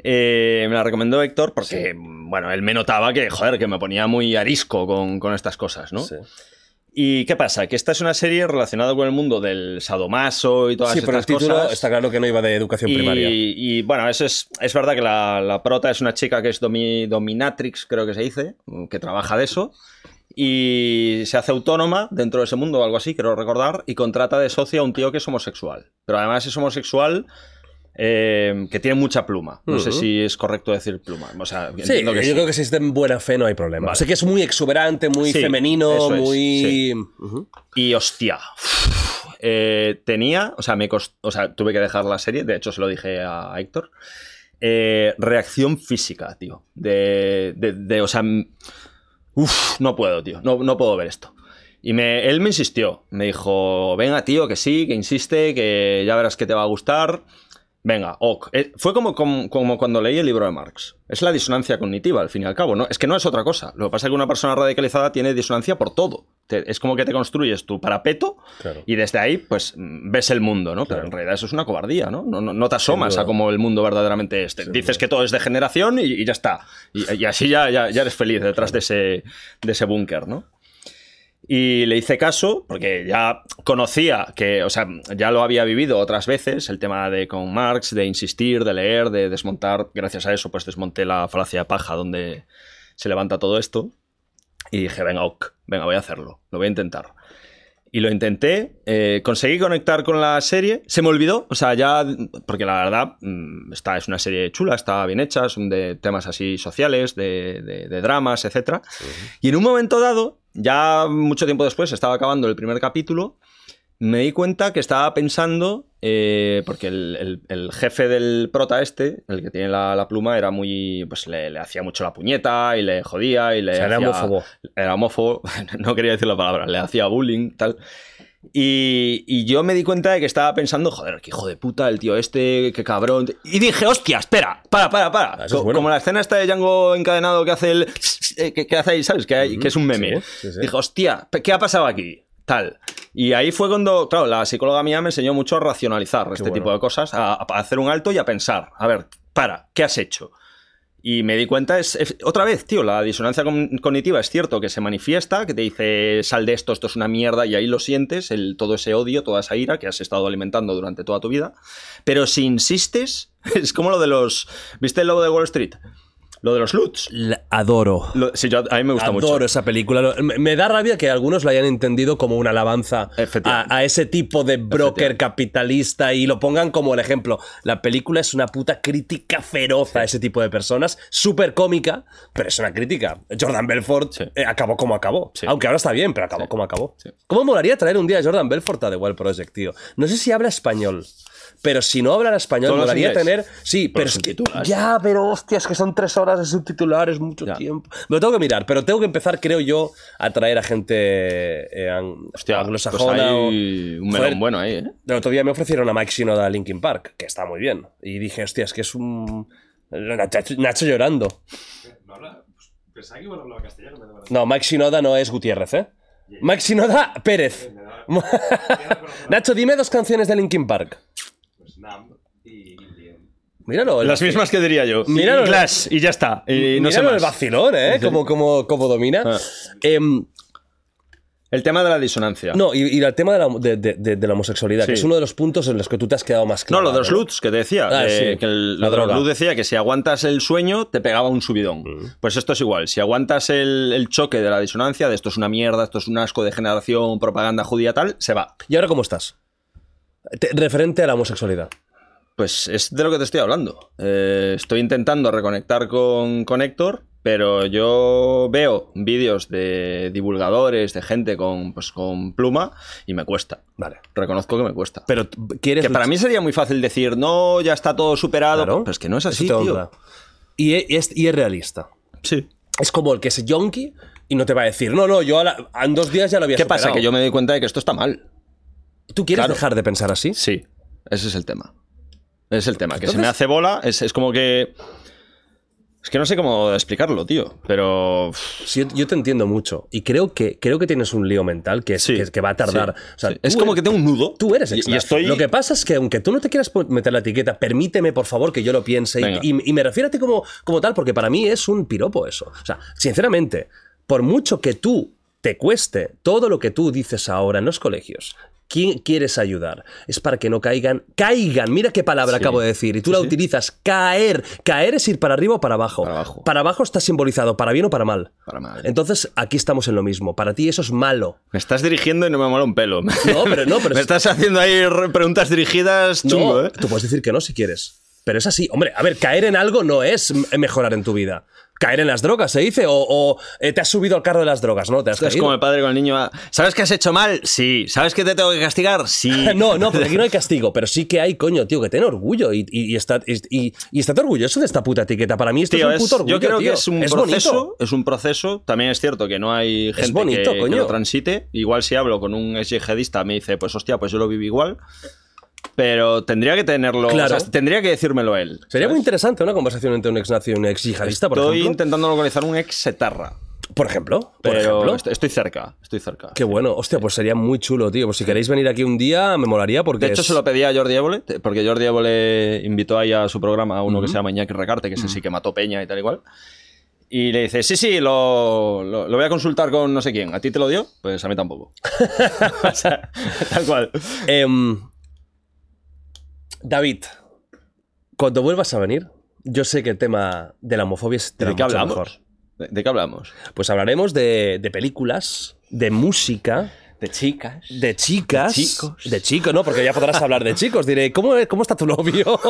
Eh, me la recomendó Héctor porque, bueno, él me notaba que, joder, que me ponía muy arisco con, con estas cosas, ¿no? Sí, ¿Y qué pasa? Que esta es una serie relacionada con el mundo del sadomaso y todas Sí, pero el estas título cosas. está claro que no iba de educación Y, primaria. y, bueno, eso es, es verdad que la, la prota es una chica que es domi- dominatrix, creo que se dice, que trabaja de eso. Y se hace autónoma dentro de ese mundo o algo así, quiero recordar, y contrata de socio a un tío que es homosexual. Pero además es homosexual eh, que tiene mucha pluma. No sé si es correcto decir pluma. O sea, Sí, yo sí. creo que si es de buena fe no hay problema. Vale. Sé que es muy exuberante, muy Sí, femenino, es, muy... Y hostia, eh, tenía, o sea, me cost- o sea, tuve que dejar la serie, de hecho se lo dije a Héctor, eh, reacción física, tío. De, de, de, o sea, m- uf, no puedo, tío, no, no puedo ver esto. Y me, él me insistió, me dijo, venga, tío, que sí, que insiste, que ya verás que te va a gustar. Venga, ok. Eh, fue como, como, como cuando leí el libro de Marx. Es la disonancia cognitiva, al fin y al cabo, ¿no? Es que no es otra cosa. Lo que pasa es que una persona radicalizada tiene disonancia por todo. Te- es como que te construyes tu parapeto Claro. y desde ahí, pues, ves el mundo, ¿no? Pero en realidad eso es una cobardía, ¿no? No, no- no te asomas a cómo el mundo verdaderamente es. Te Dices que todo es degeneración y, y ya está. Y, y así ya, ya, ya eres feliz detrás de ese, de ese búnker, ¿no? Y le hice caso porque ya conocía que, o sea, ya lo había vivido otras veces, el tema de con Marx, de insistir, de leer, de desmontar. Gracias a eso, pues desmonté la falacia de paja donde se levanta todo esto. Y dije, venga, ok, venga, voy a hacerlo, lo voy a intentar. Y lo intenté, eh, conseguí conectar con la serie, se me olvidó, o sea, ya, porque la verdad, mm, esta es una serie chula, está bien hecha, son de temas así sociales, de, de- de dramas, etc. Y en un momento dado, ya mucho tiempo después, estaba acabando el primer capítulo, me di cuenta que estaba pensando, eh, porque el, el- el jefe del prota este, el que tiene la, la pluma, era muy, pues le, le hacía mucho la puñeta y le jodía y le O sea, era homófobo. era homófobo, no quería decir la palabra, le hacía bullying, tal. Y, y yo me di cuenta de que estaba pensando, joder, qué hijo de puta el tío este, qué cabrón. Y dije, hostia, espera, para, para, para. Ah, Co- bueno. Como la escena esta de Django encadenado que hace el... eh, que, que hace ahí, ¿sabes? Que, hay- que es un meme. Sí, sí, sí. Dije, hostia, ¿qué ha pasado aquí? Tal. Y ahí fue cuando, claro, la psicóloga mía me enseñó mucho a racionalizar este bueno. tipo de cosas, a, a hacer un alto y a pensar, a ver, para, ¿qué has hecho? Y me di cuenta, es, otra vez, tío, la disonancia cognitiva es cierto que se manifiesta, que te dice, sal de esto, esto es una mierda, y ahí lo sientes, el, todo ese odio, toda esa ira que has estado alimentando durante toda tu vida. Pero si insistes, es como lo de los. ¿Viste el lobo de Wall Street? Lo de los Lutz. La adoro. Lo- sí, yo- a mí me gusta Adoro mucho. esa película. Me, me da rabia que algunos lo hayan entendido como una alabanza a, ese tipo de broker capitalista y lo pongan como el ejemplo. La película es una puta crítica feroz a ese tipo de personas, súper cómica, pero es una crítica. Jordan Belfort Sí. eh, acabó como acabó. Aunque ahora está bien, pero acabó como acabó. ¿Cómo molaría traer un día a Jordan Belfort a The Wild Project, tío? No sé si habla español. Pero si no habla español, molaría tener. Sí, pero los es que. Ya, pero hostia, es que son tres horas de subtitulares, mucho Ya. tiempo. Me lo tengo que mirar, pero tengo que empezar, creo yo, a traer a gente eh, ang- Hostia, anglosajona. pues o- hay un Joder, melón bueno ahí, ¿eh? El otro día me ofrecieron a Mike Shinoda a Linkin Park, que está muy bien. Y dije, hostia, es que es un. Nacho, Nacho llorando. No habla. Pensaba que iba a hablar castellano. No, Mike Shinoda no es Gutiérrez, ¿eh? Mike Shinoda Pérez. Nacho, dime dos canciones de Linkin Park. Y Indian. Míralo. Las mismas que diría yo. Míralo. Y Glass, y ya está. Y no sé el vacilón, ¿eh? Como, como, como domina. Ah. Em, El tema de la disonancia. No, y, y el tema de la, de, de- de- de la homosexualidad, que es uno de los puntos en los que tú te has quedado más No, claro. lo de los Lutz, que te decía. Ah, que, sí. que el, La lo de los droga. Lutz decía que si aguantas el sueño, te pegaba un subidón. Pues esto es igual. Si aguantas el, el choque de la disonancia, de esto es una mierda, esto es un asco de generación, propaganda judía, tal, se va. ¿Y ahora cómo estás? Te- referente a la homosexualidad. Pues es de lo que te estoy hablando. Eh, estoy intentando reconectar con, con Héctor Pero yo veo vídeos de divulgadores, de gente con, pues, con pluma, y me cuesta. Vale. Reconozco que me cuesta. Pero quieres. Que para mí sería muy fácil decir, no, ya está todo superado. Claro. Pero es que no es así, tío. Y es, y es- realista. Sí. Es como el que es yonki y no te va a decir, no, no, yo a la- en dos días ya lo había ¿Qué pasa? superado". Que yo me doy cuenta de que esto está mal. ¿Tú quieres Claro. dejar de pensar así? Sí, ese es el tema. Ese es el tema. Que se Entonces- me hace bola, es, es como que. Es que no sé cómo explicarlo, tío. Pero. Sí, yo, yo te entiendo mucho. Y creo que, creo que tienes un lío mental que, es- Sí, que, que va a tardar. sí, O sea. Es como eres- que tengo un nudo. Tú eres y- estoy. Lo que pasa es que aunque tú no te quieras meter la etiqueta, permíteme, por favor, que yo lo piense. y- Venga. Y, y me refiero a ti como, como tal, porque para mí es un piropo eso. O sea, sinceramente, por mucho que tú te cueste todo lo que tú dices ahora en los colegios, ¿quién quieres ayudar? Es para que no caigan. ¡Caigan! Mira qué palabra Sí. acabo de decir. Y tú Sí, la sí. utilizas. Caer. Caer es ir para arriba o para abajo. Para abajo. Para abajo está simbolizado para bien o para mal. Para mal. Entonces, aquí estamos en lo mismo. Para ti eso es malo. Me estás dirigiendo y no me mola un pelo. No, pero no, pero me es- estás haciendo ahí re- preguntas dirigidas chungo, no, ¿eh? tú puedes decir que no si quieres. Pero es así. Hombre, a ver, caer en algo no es mejorar en tu vida. Caer en las drogas, se dice. O, o, eh, te has subido al carro de las drogas, ¿no? Te has Es caído. como el padre con el niño. ¿Sabes que has hecho mal? Sí. ¿Sabes que te tengo que castigar? Sí. No, no, porque aquí no hay castigo, pero sí que hay, coño, tío, que ten orgullo y, y, y está, y, y- y estate orgulloso de esta puta etiqueta. Para mí esto Tío, es un puto orgullo, yo creo tío. que es un proceso, es un proceso. También es cierto que no hay gente bonito, que, que lo transite. Igual si hablo con un ex me dice, pues hostia, pues yo lo viví igual. Pero tendría que tenerlo, Claro. o sea, tendría que decírmelo él. Sería muy interesante una conversación entre un ex nazi y un ex yihadista, por Estoy ejemplo. intentando localizar un ex setarra. Por ejemplo, por Pero ejemplo. est- estoy cerca, estoy cerca. Qué bueno. Hostia, pues sería muy chulo, tío. Pues si queréis venir aquí un día, me molaría porque. De hecho, es- se lo pedí a Jordi Évole, porque Jordi Évole invitó ahí a su programa a uno que se llama Iñaki Recarte, que ese sí que mató Peña y tal igual. Y le dice, sí, sí, lo, lo- lo voy a consultar con no sé quién. ¿A ti te lo dio? Pues a mí tampoco. O sea, tal cual. Em, David, cuando vuelvas a venir, yo sé que el tema de la homofobia es ¿De qué hablamos? mejor. ¿De, de qué hablamos? Pues hablaremos de, de películas, de música, De chicas. de chicas. De chicos. De chicos, ¿no? Porque ya podrás hablar de chicos. Diré, ¿cómo, cómo está tu novio?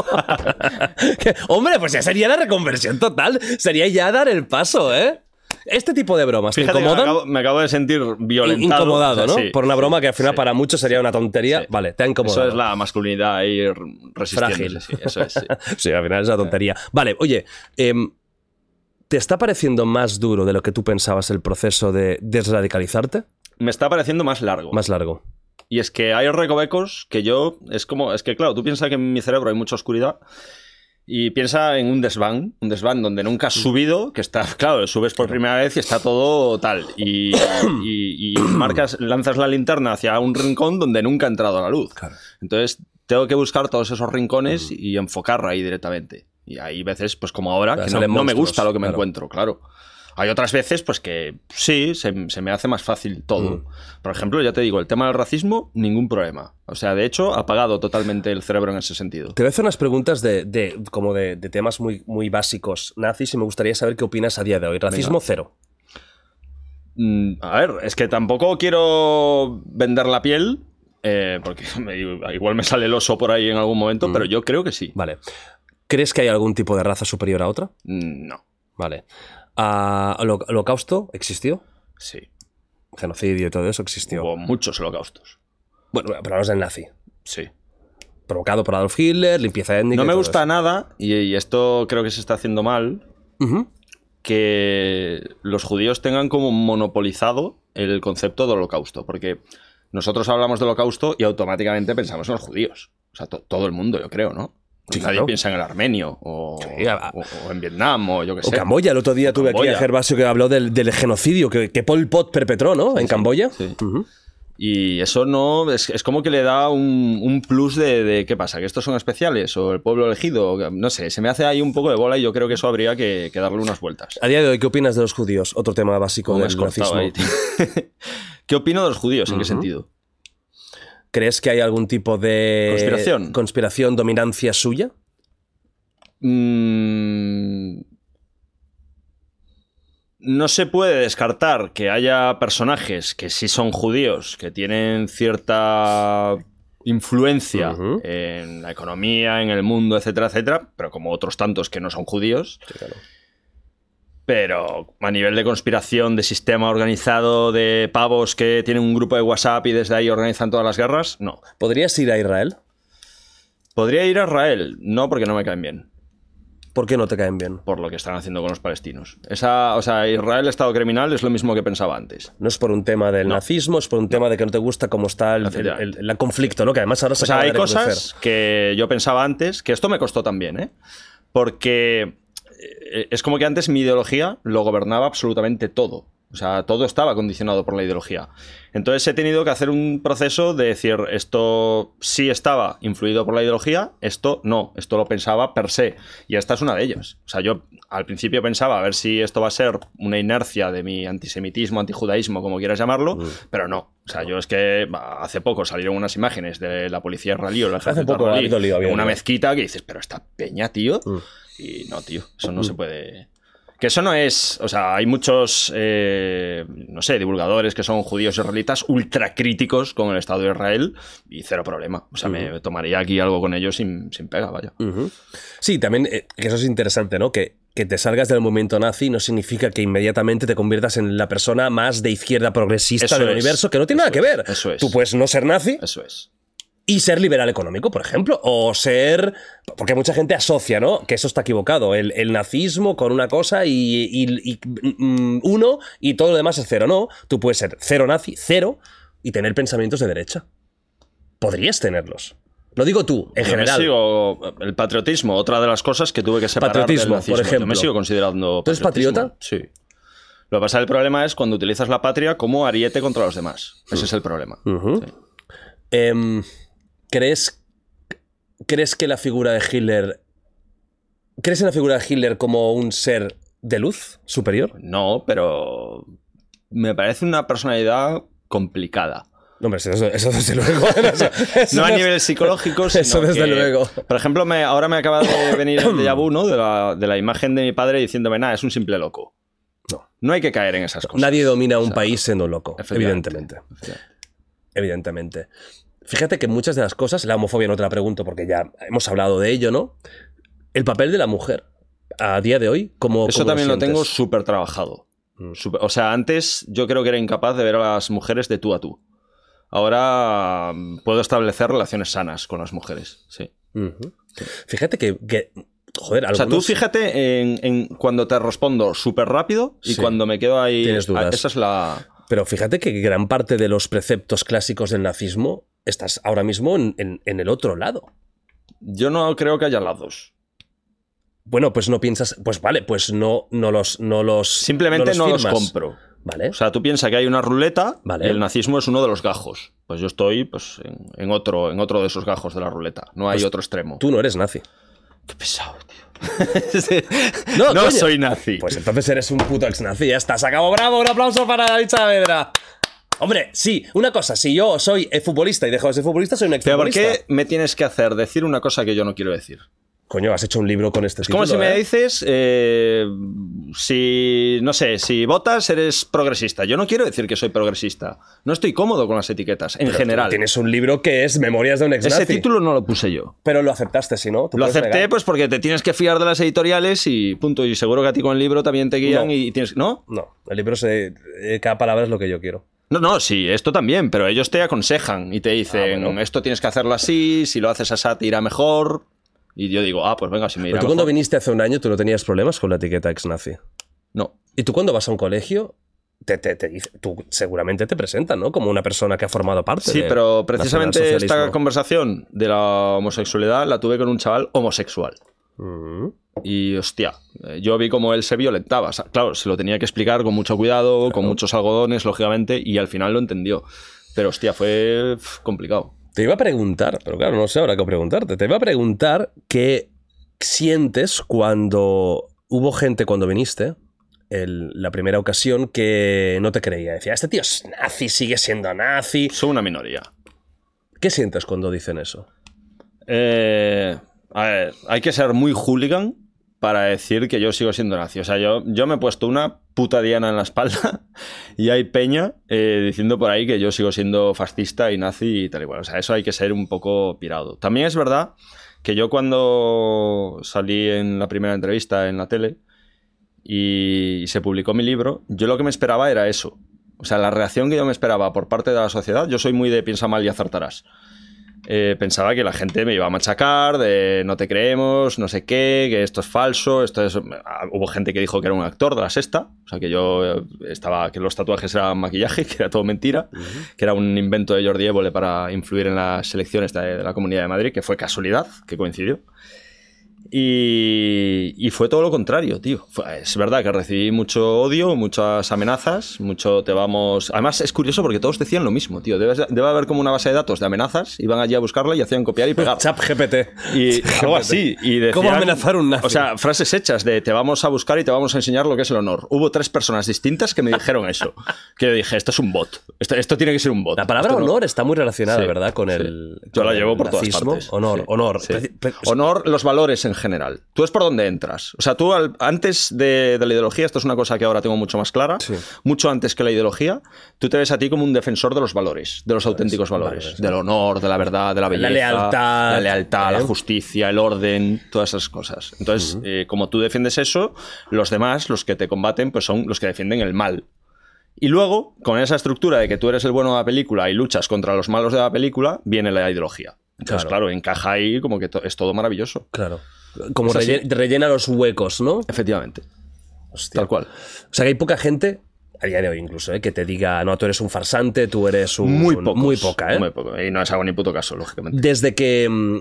Hombre, pues ya sería la reconversión total. Sería ya dar el paso, ¿eh? Este tipo de bromas te Fíjate me incomodan. acabo, me acabo de sentir violentado. Incomodado, ¿no? sí. Por una broma que al final Sí. para muchos sería una tontería. Vale, te ha incomodado. Eso es la masculinidad ahí. Frágil. Sí, eso es. sí. Sí, al final es una tontería. Vale, oye, em, ¿te está pareciendo más duro de lo que tú pensabas el proceso de desradicalizarte? Me está pareciendo más largo. Más largo. Y es que hay recovecos que yo. Es como. Es que, claro, tú piensas que en mi cerebro hay mucha oscuridad. Y piensa en un desván, un desván donde nunca has subido, que está, claro, subes por primera vez y está todo tal. Y, y- y marcas, lanzas la linterna hacia un rincón donde nunca ha entrado la luz. Entonces, tengo que buscar todos esos rincones y enfocar ahí directamente. Y hay veces, pues como ahora, que no, me gusta lo que me claro. encuentro, claro. Hay otras veces, pues que sí, se, se me hace más fácil todo. Mm. Por ejemplo, ya te digo, el tema del racismo, ningún problema. O sea, de hecho, ha apagado totalmente el cerebro en ese sentido. Te voy a hacer unas preguntas de, de- como de, de temas muy, muy básicos nazis y me gustaría saber qué opinas a día de hoy. Racismo cero. Mm, a ver, es que tampoco quiero vender la piel, eh, porque me- igual me sale el oso por ahí en algún momento, Mm. pero yo creo que sí. Vale. ¿Crees que hay algún tipo de raza superior a otra? No, Vale. Ah, ¿holo- ¿Holocausto existió? sí. Genocidio y todo eso existió. Hubo muchos holocaustos. Bueno, pero hablamos del nazi. Sí. Provocado por Adolf Hitler, limpieza étnica. No me gusta nada, y, y esto creo que se está haciendo mal, que los judíos tengan como monopolizado el concepto de holocausto, porque nosotros hablamos de holocausto y automáticamente pensamos en los judíos. O sea, to- todo el mundo, yo creo, ¿no? Nadie piensa en el armenio o, Sí, a- o- o en Vietnam o yo qué O sé. Camboya, el otro día O tuve aquí a. Gervasio que habló del, del genocidio que, que Pol Pot perpetró, ¿no? en Camboya. sí. Y eso no. Es, es como que le da un, un plus de, de, ¿Qué pasa? ¿Que estos son especiales? ¿O el pueblo elegido? O No sé, se me hace ahí un poco de bola y yo creo que eso habría que, que darle unas vueltas. A día de hoy, ¿qué opinas de los judíos? Otro tema básico del ahí, tío. ¿Qué opino de los judíos? ¿En qué sentido? ¿Crees que hay algún tipo de Conspiración. conspiración, dominancia suya? Mm, No se puede descartar que haya personajes que sí son judíos, que tienen cierta influencia en la economía, en el mundo, etcétera, etcétera, pero como otros tantos que no son judíos. Pero a nivel de conspiración, de sistema organizado, de pavos que tienen un grupo de WhatsApp y desde ahí organizan todas las guerras, no. ¿Podrías ir a Israel? ¿Podría ir a Israel? No, porque no me caen bien. ¿Por qué no te caen bien? Por lo que están haciendo con los palestinos. Esa, o sea, Israel, Estado criminal, es lo mismo que pensaba antes. No es por un tema del nazismo, es por un tema de que no te gusta cómo está el, el- el- el conflicto, ¿no? Que además ahora se O sea, hay de cosas que yo pensaba antes, que esto me costó también, ¿eh? Porque es como que antes mi ideología lo gobernaba absolutamente todo. O sea, todo estaba condicionado por la ideología. Entonces he tenido que hacer un proceso de decir, esto sí estaba influido por la ideología, esto no, esto lo pensaba per se. Y esta es una de ellas. O sea, yo al principio pensaba a ver si esto va a ser una inercia de mi antisemitismo, antijudaísmo, como quieras llamarlo, pero no. O sea, yo es que hace poco salieron unas imágenes de la policía israelí o el ejército poco ha lío, ha habido en una mezquita que dices, pero esta peña, tío. Mm. Y no, tío, eso no se puede. Que eso no es. O sea, hay muchos, eh, no sé, divulgadores que son judíos israelitas ultra críticos con el Estado de Israel y cero problema. O sea, me tomaría aquí algo con ellos sin, sin pega, vaya. Sí, también eh, que eso es interesante, ¿no? Que, que te salgas del movimiento nazi no significa que inmediatamente te conviertas en la persona más de izquierda progresista Eso del es. universo, que no tiene Eso nada que ver. es. Eso es. Tú puedes no ser nazi Eso es. Y ser liberal económico, por ejemplo, o ser... Porque mucha gente asocia, ¿no? Que eso está equivocado, el, el nazismo con una cosa y, y- y, mm, uno y todo lo demás es cero. No, tú puedes ser cero nazi, cero, y tener pensamientos de derecha. Podrías tenerlos. Lo digo tú, en Yo general. Me sigo el patriotismo, otra de las cosas que tuve que separar Patriotismo, del nazismo. por ejemplo. Yo me sigo considerando ¿Tú eres patriota? Sí. Lo que pasa, el problema es cuando utilizas la patria como ariete contra los demás. Ese es el problema. Sí. Em, ¿crees, ¿Crees que la figura de Hitler... ¿Crees en la figura de Hitler como un ser de luz superior? No, pero me parece una personalidad complicada. No, hombre, eso, eso desde luego. Eso- eso No a nivel psicológico, sino Eso desde que- luego. Por ejemplo, me- ahora me acaba de venir el déjà vu, ¿no? De la, de la imagen de mi padre diciéndome, nada, es un simple loco. No. No hay que caer en esas cosas. Nadie domina un O sea, país siendo loco, evidentemente. Evidentemente. Fíjate que muchas de las cosas, la homofobia no te la pregunto porque ya hemos hablado de ello, ¿no? El papel de la mujer a día de hoy, como Eso también lo tengo súper trabajado. Mm. O sea, antes yo creo que era incapaz de ver a las mujeres de tú a tú. Ahora mm, puedo establecer relaciones sanas con las mujeres. Sí. Fíjate que, que- joder, O sea, tú algunos- fíjate en, en cuando te respondo súper rápido y Sí. cuando me quedo ahí. Tienes dudas. Esa es la. Pero fíjate que gran parte de los preceptos clásicos del nazismo estás ahora mismo en, en- en el otro lado. Yo no creo que haya lados. Bueno, pues no piensas, pues vale, pues no, no los, no los, Simplemente no los, compro. Vale. O sea, tú piensas que hay una ruleta Vale. y el nazismo es uno de los gajos. Pues yo estoy pues, en, en otro, en otro de esos gajos de la ruleta. No hay Pues otro extremo. Tú no eres nazi. Qué pesado, tío. No, no soy nazi. Pues entonces eres un puto ex nazi. Ya está, se acabó. Bravo, un aplauso para David Saavedra. Hombre, sí, una cosa, si yo soy eh, futbolista y dejo de ser futbolista, soy un ex Pero ¿por qué me tienes que hacer decir una cosa que yo no quiero decir? Coño, has hecho un libro con este Es como si me ¿eh? dices, eh, si, no sé, si votas eres progresista. Yo no quiero decir que soy progresista. No estoy cómodo con las etiquetas, en Pero general. Tienes un libro que es Memorias de un ex Ese título no lo puse yo. Pero lo aceptaste, si no. ¿Tú Lo acepté negar? pues porque te tienes que fiar de las editoriales y punto. Y seguro que a ti con el libro también te guían No. y tienes... ¿No? No, el libro se. Cada palabra es lo que yo quiero. No, no, sí, esto también, pero ellos te aconsejan y te dicen, Ah, bueno. esto tienes que hacerlo así, si lo haces así te irá mejor. Y yo digo, ah, pues venga, si me irá Pero tú cuando viniste hace un año, tú no tenías problemas con la etiqueta ex nazi. No. Y tú cuando vas a un colegio, te, te, te dice- tú seguramente te presentan, ¿no? Como una persona que ha formado parte Sí, de pero precisamente esta conversación de la homosexualidad la tuve con un chaval homosexual. Mm. Y hostia, eh, yo vi como él se violentaba. O sea, claro, se lo tenía que explicar con mucho cuidado, con muchos algodones, lógicamente, y al final lo entendió. Pero hostia, fue complicado. Te iba a preguntar, pero claro, no sé ahora qué preguntarte. Te iba a preguntar qué sientes cuando hubo gente cuando viniste, el- la primera ocasión, que no te creía. Decía, este tío es nazi, sigue siendo nazi. Soy una minoría. ¿Qué sientes cuando dicen eso? Eh, a ver, hay que ser muy hooligan para decir que yo sigo siendo nazi. O sea, yo, yo me he puesto una puta diana en la espalda y hay peña eh, diciendo por ahí que yo sigo siendo fascista y nazi y tal y cual. O sea, eso hay que ser un poco pirado. También es verdad que yo cuando salí en la primera entrevista en la tele, y se publicó mi libro, yo lo que me esperaba era eso. O sea, la reacción que yo me esperaba por parte de la sociedad, yo soy muy de piensa mal y acertarás. Eh, pensaba que la gente me iba a machacar, de no te creemos, no sé qué, que esto es falso, esto es... Ah, Hubo gente que dijo que era un actor de la sexta, o sea, que yo eh, estaba, que los tatuajes eran maquillaje, que era todo mentira, que era un invento de Jordi Évole para influir en las elecciones de, de la Comunidad de Madrid, que fue casualidad, que coincidió. Y, y fue todo lo contrario, tío. Fue- es verdad que recibí mucho odio, muchas amenazas, mucho te vamos... Además es curioso porque todos decían lo mismo, tío. Debe, debe haber como una base de datos de amenazas, iban allí a buscarla y hacían copiar y pegar. Chap GPT. Y algo así. Y decían- ¿Cómo amenazar un nazi? O sea, frases hechas de te vamos a buscar y te vamos a enseñar lo que es el honor. Hubo tres personas distintas que me dijeron eso. Que yo dije, esto es un bot. Esto, esto tiene que ser un bot. La palabra Esto no- honor está muy relacionada, Sí, ¿verdad? Con sí. el. Yo con la llevo por todas nazismo. partes. Honor, Sí. honor. Honor, los valores en general. Tú es por donde entras. O sea, tú al- antes de, de la ideología, esto es una cosa que ahora tengo mucho más clara, Sí. mucho antes que la ideología, tú te ves a ti como un defensor de los valores, de los auténticos valores, del honor, de la verdad, de la La belleza, lealtad, la lealtad, ¿eh? la justicia, el orden, todas esas cosas. Entonces, eh, como tú defiendes eso, los demás, los que te combaten, pues son los que defienden el mal. Y luego, con esa estructura de que tú eres el bueno de la película y luchas contra los malos de la película, viene la ideología. Entonces, Claro. claro, encaja ahí como que to- es todo maravilloso. Claro. Como Es rellena los huecos, ¿no? Efectivamente. Hostia. Tal cual. O sea que hay poca gente, a día de hoy incluso, ¿eh? que te diga, no, tú eres un farsante, tú eres un. Muy un- pocos. Muy poca, ¿eh? Muy poco. Y no les hago ni puto caso, lógicamente. Desde que mm,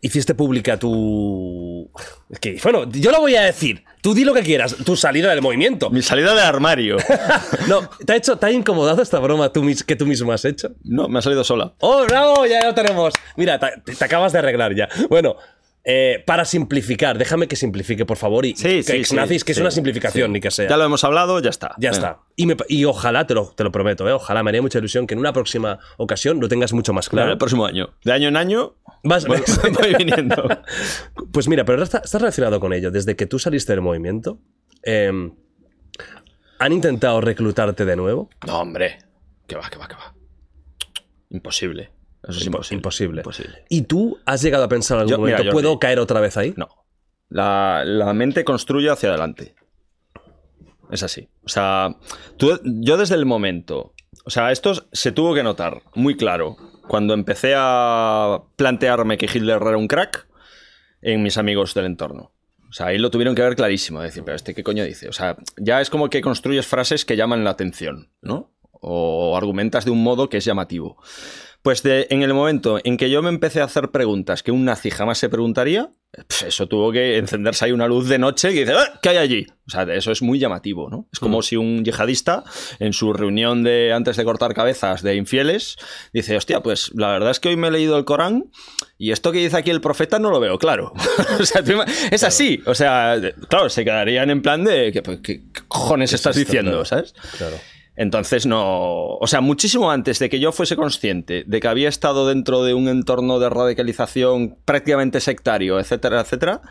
hiciste pública tu. Es que, bueno, yo lo voy a decir. Tú di lo que quieras, tu salida del movimiento. Mi salida de armario. No, ¿te ha, hecho, ¿te ha incomodado esta broma tú que tú mismo has hecho? no, me ha salido sola. ¡Oh, bravo! Ya lo tenemos. Mira, te, te acabas de arreglar ya. Bueno, eh, para simplificar, déjame que simplifique, por favor. Y Sí, que, sí, sí, que es una simplificación, ni que sea. Ya lo hemos hablado, ya está. Ya Venga. está. Y, me- y ojalá, te lo, te lo prometo, ¿eh? ojalá me haría mucha ilusión que en una próxima ocasión lo tengas mucho más Claro, claro. el próximo año. De año en año Vas- voy, voy viniendo. Pues mira, pero está, está relacionado con ello. Desde que tú saliste del movimiento, eh, ¿han intentado reclutarte de nuevo? No, hombre. Que va, que va, que va. Imposible. Eso es Impo- imposible. imposible. Imposible. ¿Y tú has llegado a pensar en algún Yo- momento, ¿puedo caer otra vez ahí? No. La, la mente construye hacia adelante. Es así. O sea, tú- yo desde el momento. O sea, esto se tuvo que notar muy claro cuando empecé a plantearme que Hitler era un crack en mis amigos del entorno. O sea, ahí lo tuvieron que ver clarísimo. Decir, pero este qué coño dice. O sea, ya es como que construyes frases que llaman la atención, ¿no? O argumentas de un modo que es llamativo. Pues de- en el momento en que yo me empecé a hacer preguntas que un nazi jamás se preguntaría, pues eso tuvo que encenderse ahí una luz de noche y dice, "Ah, ¿qué hay allí? O sea, eso es muy llamativo, ¿no? Es como si un yihadista en su reunión de antes de cortar cabezas de infieles dice, hostia, pues la verdad es que hoy me he leído el Corán y esto que dice aquí el profeta no lo veo claro. o sea, es así. O sea, claro, se quedarían en plan de, ¿qué, qué- qué cojones estás esto? diciendo? Claro. ¿Sabes? Claro. Entonces no. O sea, muchísimo antes de que yo fuese consciente de que había estado dentro de un entorno de radicalización prácticamente sectario, etcétera, etcétera,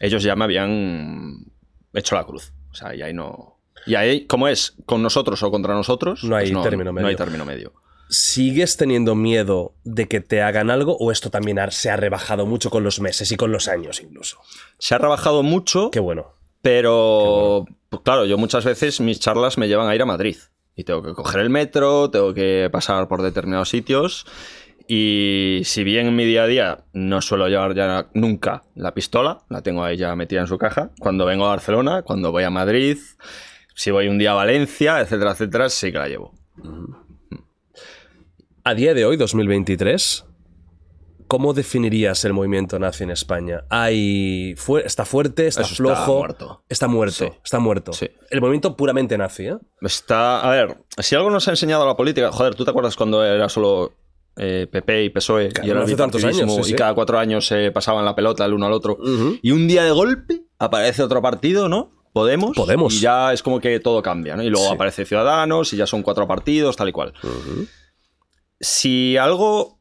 ellos ya me habían hecho la cruz. O sea, y ahí no. Y ahí, como es con nosotros o contra nosotros, No hay pues término medio. No hay término medio. ¿Sigues teniendo miedo de que te hagan algo o esto también se ha rebajado mucho con los meses y con los años incluso? Se ha rebajado mucho, Qué bueno. pero pues claro, yo muchas veces mis charlas me llevan a ir a Madrid. Y tengo que coger el metro, tengo que pasar por determinados sitios. Y si bien en mi día a día no suelo llevar ya nunca la pistola, la tengo ahí ya metida en su caja, cuando vengo a Barcelona, cuando voy a Madrid, si voy un día a Valencia, etcétera, etcétera, sí que la llevo. A día de hoy, 2023, ¿cómo definirías el movimiento nazi en España? ¿Hay fu- ¿Está fuerte? ¿Está Eso está flojo? muerto. Está muerto. Sí. Está muerto. Sí. El movimiento puramente nazi, ¿eh? Está, a ver, si algo nos ha enseñado la política, joder, ¿tú te acuerdas cuando era solo eh, PP y PSOE Claro, y era hace tantos años, sí, y cada cuatro años se pasaban la pelota el uno al otro? Y un día de golpe aparece otro partido, ¿no? Podemos. Podemos. Y ya es como que todo cambia, ¿no? Y luego Sí. aparece Ciudadanos y ya son cuatro partidos, tal y cual. Si algo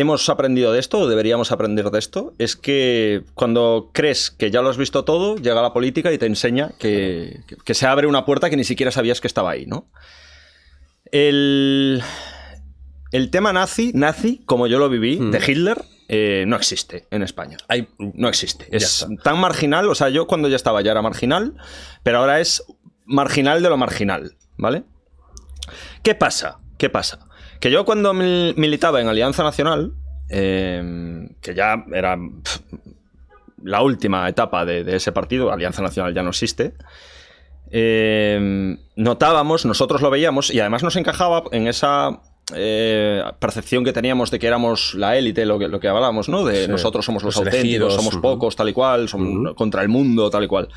hemos aprendido de esto, o deberíamos aprender de esto, es que cuando crees que ya lo has visto todo, llega la política y te enseña que, que- se abre una puerta que ni siquiera sabías que estaba ahí, ¿no? El, el tema nazi, nazi, como yo lo viví, Mm. de Hitler, eh, no existe en España. Hay- No existe. Es tan marginal, o sea, yo cuando ya estaba ya era marginal, pero ahora es marginal de lo marginal, ¿vale? ¿Qué pasa? ¿Qué pasa? Que yo cuando mil- militaba en Alianza Nacional, eh, que ya era la última etapa de, de ese partido, Alianza Nacional ya no existe, eh, notábamos, nosotros lo veíamos y además nos encajaba en esa eh, percepción que teníamos de que éramos la élite, lo que, lo que hablábamos, ¿no? De Sí, nosotros somos los, los auténticos, elegidos, somos pocos, tal y cual, somos contra el mundo, tal y cual.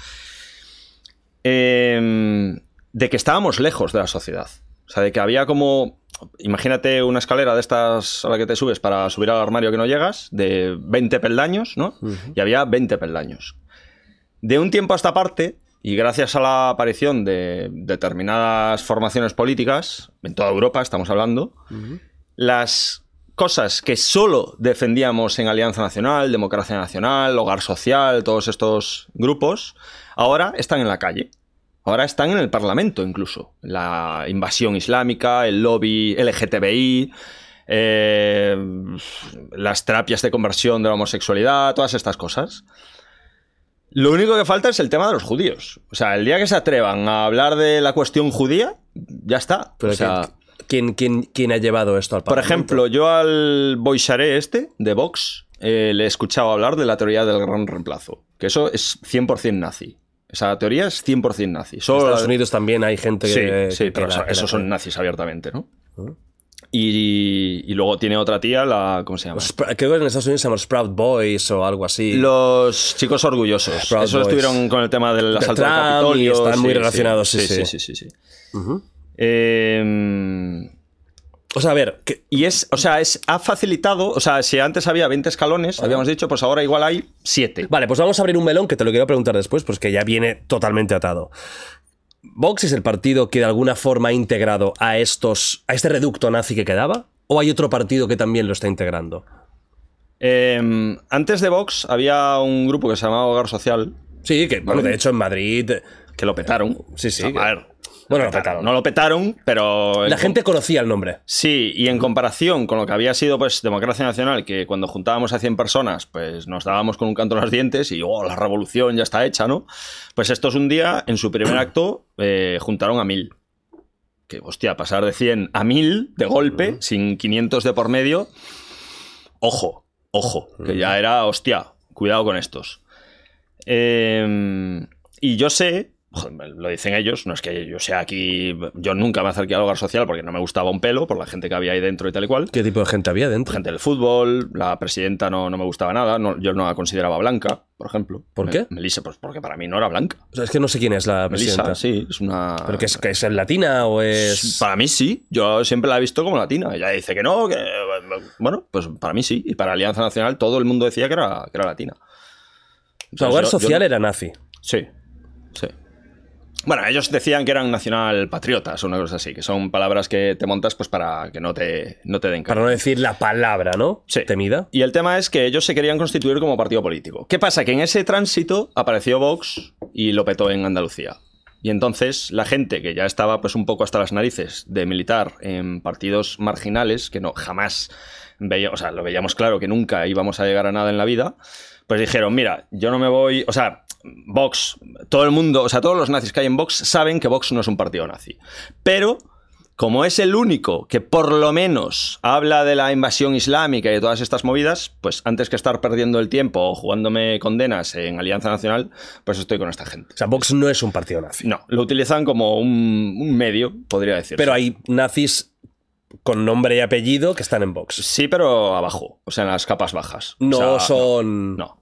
Eh, de que estábamos lejos de la sociedad. O sea, de que había como. Imagínate una escalera de estas a la que te subes para subir al armario que no llegas, de 20 peldaños, ¿no? Y había 20 peldaños. De un tiempo a esta parte, y gracias a la aparición de determinadas formaciones políticas, en toda Europa estamos hablando, las cosas que solo defendíamos en Alianza Nacional, Democracia Nacional, Hogar Social, todos estos grupos, ahora están en la calle. Ahora están en el Parlamento incluso. La invasión islámica, el lobby LGTBI, eh, las terapias de conversión de la homosexualidad, todas estas cosas. Lo único que falta es el tema de los judíos. O sea, el día que se atrevan a hablar de la cuestión judía, ya está. Pero o sea, ¿quién, quién, quién ha llevado esto al por Parlamento? ejemplo, yo al Boixaré este, de Vox, eh, le he escuchado hablar de la teoría del gran reemplazo. Que eso es 100% nazi. Esa teoría es 100% nazi. En Solo Estados la- Unidos también hay gente Sí, que. sí, que pero la- esos la- son nazis abiertamente, ¿no? Ujú. Y, y luego tiene otra tía, la. ¿Cómo se llama? Los Creo que en Estados Unidos se llaman Sprout Boys o algo así. Los chicos orgullosos. Proud Esos Boys. estuvieron con el tema del asalto al Trump y Capitolio. están muy relacionados, sí, sí. sí. sí, sí. Eh, O sea, a ver, que- y es, o sea, es, ha facilitado, o sea, si antes había 20 escalones, habíamos dicho, pues ahora igual hay 7. Vale, pues vamos a abrir un melón que te lo quiero preguntar después, pues que ya viene totalmente atado. ¿Vox es el partido que de alguna forma ha integrado a estos. a este reducto nazi que quedaba? ¿O hay otro partido que también lo está integrando? Eh, antes de Vox había un grupo que se llamaba Hogar Social, Sí, que, bueno, de hecho en Madrid. que lo petaron. Sí, sí, a ver, Bueno, lo petaron. No lo petaron, pero... La gente conocía el nombre. Sí, y en comparación con lo que había sido pues Democracia Nacional, que cuando juntábamos a 100 personas, pues nos dábamos con un canto en los dientes y oh, la revolución ya está hecha, ¿no? Pues estos un día, en su primer acto, eh, juntaron a 1000. Que, hostia, pasar de 100 a 1000 de golpe, sin 500 de por medio, ojo, ojo, que ya era, hostia, cuidado con estos. Eh, y yo sé, lo dicen ellos, no es que yo sea aquí, yo nunca me acerqué al hogar social porque no me gustaba un pelo por la gente que había ahí dentro y tal y cual. ¿Qué tipo de gente había dentro? Gente del fútbol, la presidenta no, no me gustaba nada, no- yo no la consideraba blanca, por ejemplo. ¿Por Me- qué? Melissa, pues porque para mí no era blanca. O sea, es que no sé quién es la presidenta. Melissa, sí, es una... ¿Pero que es, que es latina o es.? Para mí sí, yo siempre la he visto como latina. Ella dice que no, que. Bueno, pues para mí sí. Y para Alianza Nacional todo el mundo decía que era, que era latina. O sea, Hogar Yo- yo- Social era nazi. Sí, sí. Bueno, ellos decían que eran nacional patriotas o una cosa así, que son palabras que te montas pues para que no te, no te den Para cara. no decir la palabra, ¿no? Sí. Temida. Y el tema es que ellos se querían constituir como partido político. ¿Qué pasa? Que en ese tránsito apareció Vox y lo petó en Andalucía. Y entonces la gente que ya estaba pues un poco hasta las narices de militar en partidos marginales, que no jamás veía, o sea, lo veíamos claro que nunca íbamos a llegar a nada en la vida, pues dijeron, mira, yo no me voy, o sea, Vox, todo el mundo, o sea, todos los nazis que hay en Vox saben que Vox no es un partido nazi. Pero como es el único que por lo menos habla de la invasión islámica y de todas estas movidas, pues antes que estar perdiendo el tiempo o jugándome condenas en Alianza Nacional, pues estoy con esta gente. O sea, Vox no es un partido nazi. No, lo utilizan como un, un medio, podría decir. Pero hay nazis con nombre y apellido que están en Vox. Sí, pero abajo, o sea, en las capas bajas. O No sea, son. No, no.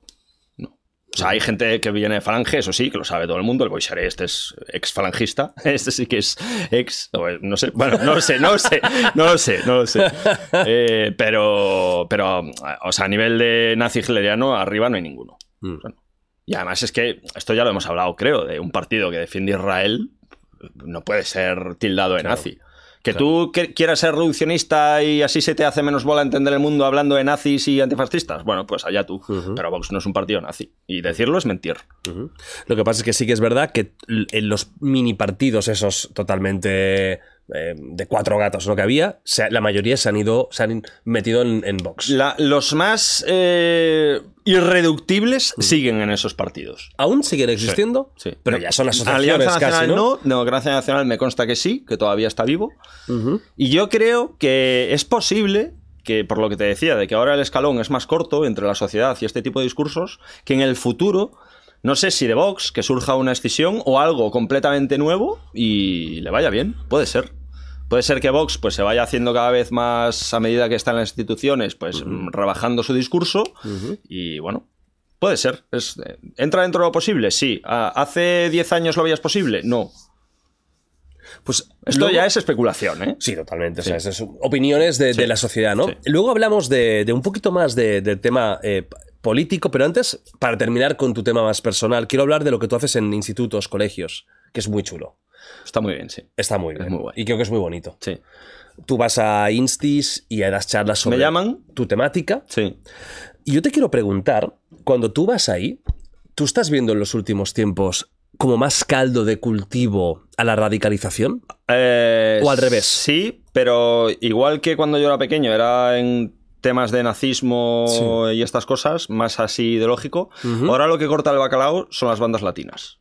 Sea, hay gente que viene de falange, eso sí, que lo sabe todo el mundo. El Boixaré este es ex falangista. Este sí que es ex. o, No sé. Bueno, no lo sé, no lo sé. No lo sé, no lo sé. Eh, pero, pero, o sea, a nivel de nazi hitleriano, arriba no hay ninguno. Mm. Y además es que, esto ya lo hemos hablado, creo, de un partido que defiende Israel, no puede ser tildado de Claro. nazi. Que tú quieras ser reduccionista y así se te hace menos bola entender el mundo hablando de nazis y antifascistas, bueno, pues allá tú. Pero Vox no es un partido nazi. Y decirlo es mentir. Lo que pasa es que sí que es verdad que en los mini partidos esos totalmente eh, de cuatro gatos lo que había, se- la mayoría se han ido, se han metido en, en Vox. La- los más eh, irreductibles siguen en esos partidos. ¿Aún siguen existiendo? Sí. Pero No, ya son asociaciones Alianza casi, Nacional ¿no? no, Democracia Nacional me consta que sí, que todavía está vivo. Y yo creo que es posible que, por lo que te decía, de que ahora el escalón es más corto entre la sociedad y este tipo de discursos, que en el futuro, no sé si de Vox, que surja una escisión o algo completamente nuevo y le vaya bien. Puede ser. Puede ser que Vox pues, se vaya haciendo cada vez más, a medida que está en las instituciones, pues rebajando su discurso. Y bueno, puede ser. Es- eh, ¿Entra dentro de lo posible? Sí. Ah, ¿Hace 10 años lo veías posible? No. Pues Esto luego- ya es especulación, ¿eh? Sí, totalmente. O sea, son opiniones de, Sí. de la sociedad, ¿no? Sí. Luego hablamos de, de un poquito más de- del tema eh, político, pero antes, para terminar con tu tema más personal, quiero hablar de lo que tú haces en institutos, colegios, que es muy chulo. Está muy bien, sí. Está muy bien. muy guay. y creo que es muy bonito. Sí. Tú vas a Instis y das charlas sobre Me llaman. tu temática. Sí. Y yo te quiero preguntar, cuando tú vas ahí, ¿tú estás viendo en los últimos tiempos como más caldo de cultivo a la radicalización? Eh, ¿O al revés? Sí, pero igual que cuando yo era pequeño era en temas de nazismo y estas cosas, más así ideológico, ahora lo que corta el bacalao son las bandas latinas.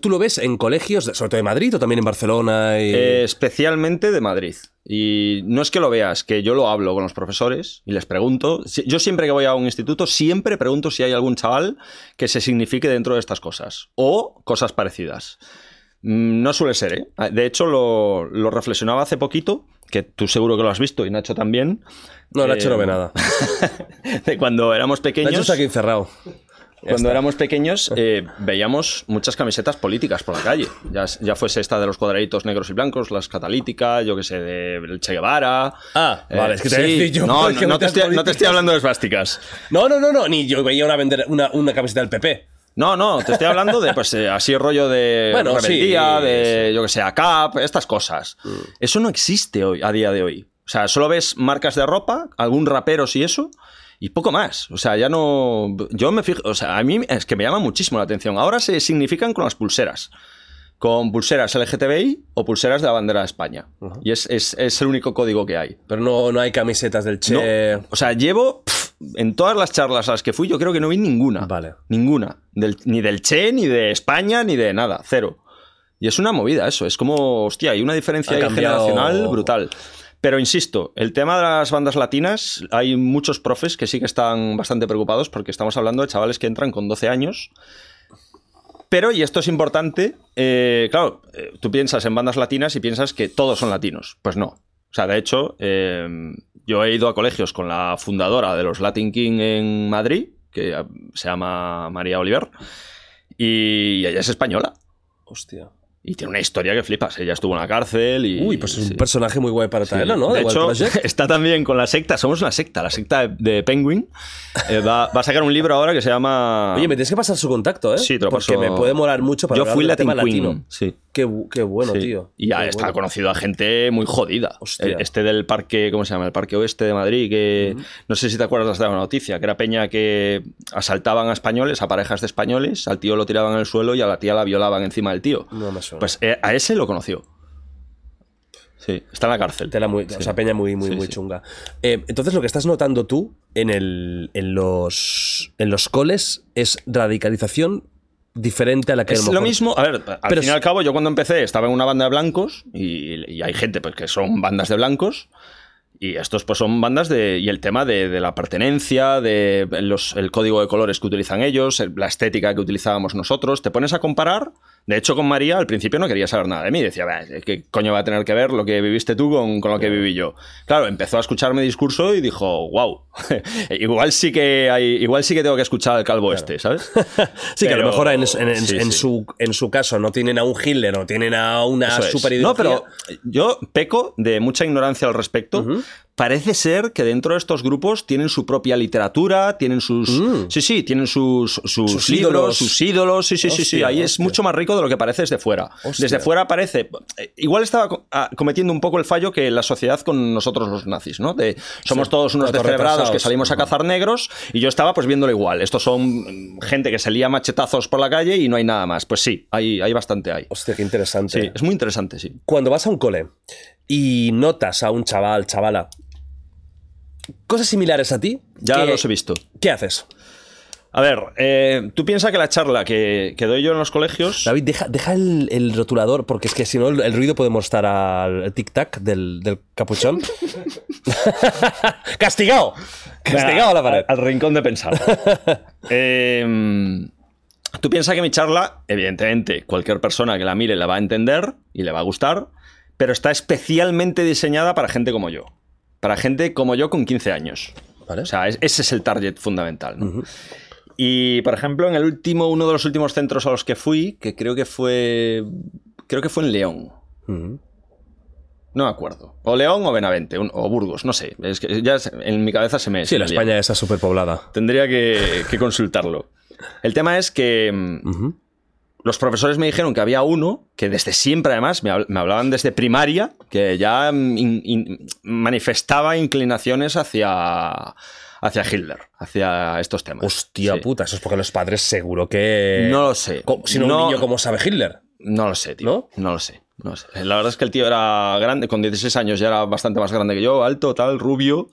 ¿Tú lo ves en colegios, sobre todo de Madrid o también en Barcelona? y- Eh, especialmente de Madrid. Y no es que lo veas, que yo lo hablo con los profesores y les pregunto. Yo siempre que voy a un instituto, siempre pregunto si hay algún chaval que se signifique dentro de estas cosas. O cosas parecidas. Mm, No suele ser, ¿eh? De hecho, lo, lo reflexionaba hace poquito, que tú seguro que lo has visto y Nacho también. No, Nacho eh, no ve nada. De cuando éramos pequeños. Nacho está aquí encerrado. Cuando éramos pequeños eh, veíamos muchas camisetas políticas por la calle. Ya, ya fuese esta de los cuadraditos negros y blancos, las catalíticas, yo que sé, de el Che Guevara. Ah, vale, Eh, es que te sí. yo. No, ¿por qué no, no te estoy, no te estoy hablando de esvásticas. No, no, no, no, ni yo veía una, vender, una, una camiseta del PP. No, no, te estoy hablando de, pues, eh, así rollo de Bueno, rebeldía, sí, de, yo que sé, ACAP, estas cosas. Mm. Eso no existe hoy, a día de hoy. O sea, solo ves marcas de ropa, algún raperos y eso, y poco más. O sea, ya no... Yo me fijo... O sea, a mí es que me llama muchísimo la atención. Ahora se significan con las pulseras. Con pulseras LGTBI o pulseras de la bandera de España. Y es, es- es el único código que hay. Pero no, no hay camisetas del Che. No. O sea, llevo... pf, en todas las charlas a las que fui, yo creo que no vi ninguna. Vale. Ninguna. Del- ni del Che, ni de España, ni de nada. Cero. Y es una movida eso. Es como, hostia, hay una diferencia ahí generacional brutal. Pero insisto, el tema de las bandas latinas, hay muchos profes que sí que están bastante preocupados porque estamos hablando de chavales que entran con 12 años. Pero, y esto es importante, eh, claro, eh, tú piensas en bandas latinas y piensas que todos son latinos. Pues no. O sea, de hecho, eh, yo he ido a colegios con la fundadora de los Latin King en Madrid, que eh, se llama María Oliver, y ella es española. Hostia. Y tiene una historia que flipas. Ella estuvo en la cárcel y. Uy, pues es un sí. personaje muy guay para Sí. traerlo, ¿no? De hecho, Project. está también con la secta. Somos una secta, la secta de, Penguin. Eh, va, va a sacar un libro ahora que se llama. Oye, me tienes que pasar su contacto, ¿eh? Sí, te lo Porque paso. me puede molar mucho para Yo fui Latin tema Queen. latino. Sí. Qué, qué bueno, Sí. tío. Y ya Qué está bueno. conocido a gente muy jodida. Hostia. El- Este del parque, ¿cómo se llama? El parque oeste de Madrid, que no sé si te acuerdas de la noticia, que era Peña que asaltaban a españoles, a parejas de españoles, al tío lo tiraban al suelo y a la tía la violaban encima del tío. No me Pues eh, a ese lo conoció. Sí, está en la cárcel. Tela muy, Sí. O sea, peña muy, muy, Sí, muy sí. chunga. Eh, entonces, lo que estás notando tú en, el, en, los, en los coles es radicalización diferente a la que Es lo mejor- mismo, a ver, al Pero fin y al cabo, yo cuando empecé estaba en una banda de blancos y, y hay gente pues, que son bandas de blancos y estos pues son bandas de... y el tema de, de la pertenencia, de los, el código de colores que utilizan ellos, el- la estética que utilizábamos nosotros, te pones a comparar... De hecho, con María al principio no quería saber nada de mí. Decía, "Bah, ¿qué coño va a tener que ver lo que viviste tú con, con lo que viví yo? Claro, empezó a escucharme discurso y dijo, wow, igual sí que hay, igual sí que tengo que escuchar al calvo este, ¿sabes? Sí, que a lo mejor en, en- en- sí, en sí. Su, en su caso no tienen a un Hitler, no tienen a una es. super No, pero yo peco de mucha ignorancia al respecto, parece ser que dentro de estos grupos tienen su propia literatura, tienen sus. Mm. Sí, sí, tienen sus, sus, Sus libros, ídolos. sus ídolos. Sí, sí, sí, sí. Hostia, Ahí es mucho más rico de lo que parece desde fuera. Hostia. Desde fuera parece. eh, Igual estaba ah, cometiendo un poco el fallo que la sociedad con nosotros los nazis, ¿no? De somos Sí, todos unos descerebrados que salimos a cazar negros y yo estaba pues viéndolo igual. Estos son mm, gente que se lía machetazos por la calle y no hay nada más. Pues sí, hay, hay bastante ahí. Hostia, qué interesante. Sí, es muy interesante, sí. Cuando vas a un cole y notas a un chaval, chavala, cosas similares a ti, Ya ¿qué- los he visto. ¿Qué haces? A ver, eh, tú piensas que la charla que, que doy yo en los colegios. David, deja, deja el, el rotulador, porque es que si no el, el ruido puede mostrar al tic-tac del, del capuchón. ¡Castigado! ¡Castigado a la pared! Al, al rincón de pensar. Eh, tú piensas que mi charla, evidentemente, cualquier persona que la mire la va a entender y le va a gustar, pero está especialmente diseñada para gente como yo. Para gente como yo con 15 años. Vale. O sea, es- ese es el target fundamental. ¿no? Y, por ejemplo, en el último, uno de los últimos centros a los que fui, que creo que fue. Creo que fue en León. No me acuerdo. O León o Benavente, un- o Burgos, no sé. Es que ya en mi cabeza se me. Sí, la. España está superpoblada. Tendría que, que consultarlo. El tema es que mm. Los profesores me dijeron que había uno que desde siempre, además, me, habl- me hablaban desde primaria, que ya mm, in- in- manifestaba inclinaciones hacia, hacia Hitler, hacia estos temas. Hostia Sí. puta, eso es porque los padres seguro que... No lo sé. Si no, un niño, ¿cómo sabe Hitler? No lo sé, tío. ¿No? ¿No? lo sé. No lo sé. La verdad es que el tío era grande, con 16 años ya era bastante más grande que yo, alto, tal, rubio.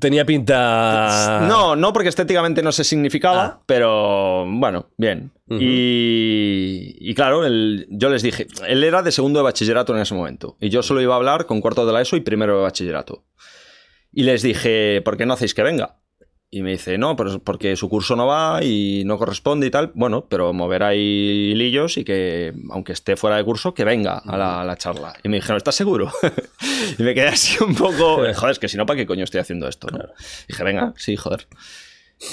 Tenía pinta... No, no porque estéticamente no se significaba, Ah. pero bueno, bien. Y, y claro, el- yo les dije, él era de segundo de bachillerato en ese momento, y yo solo iba a hablar con cuarto de la ESO y primero de bachillerato. Y les dije, ¿por qué no hacéis que venga? Y me dice, no, pues porque su curso no va y no corresponde y tal. Bueno, pero mover ahí hilillos y que, aunque esté fuera de curso, que venga a la, a la charla. Y me dijeron, ¿estás seguro? y me quedé así un poco, joder, es que si no, ¿para qué coño estoy haciendo esto? no? Dije, venga, sí, joder.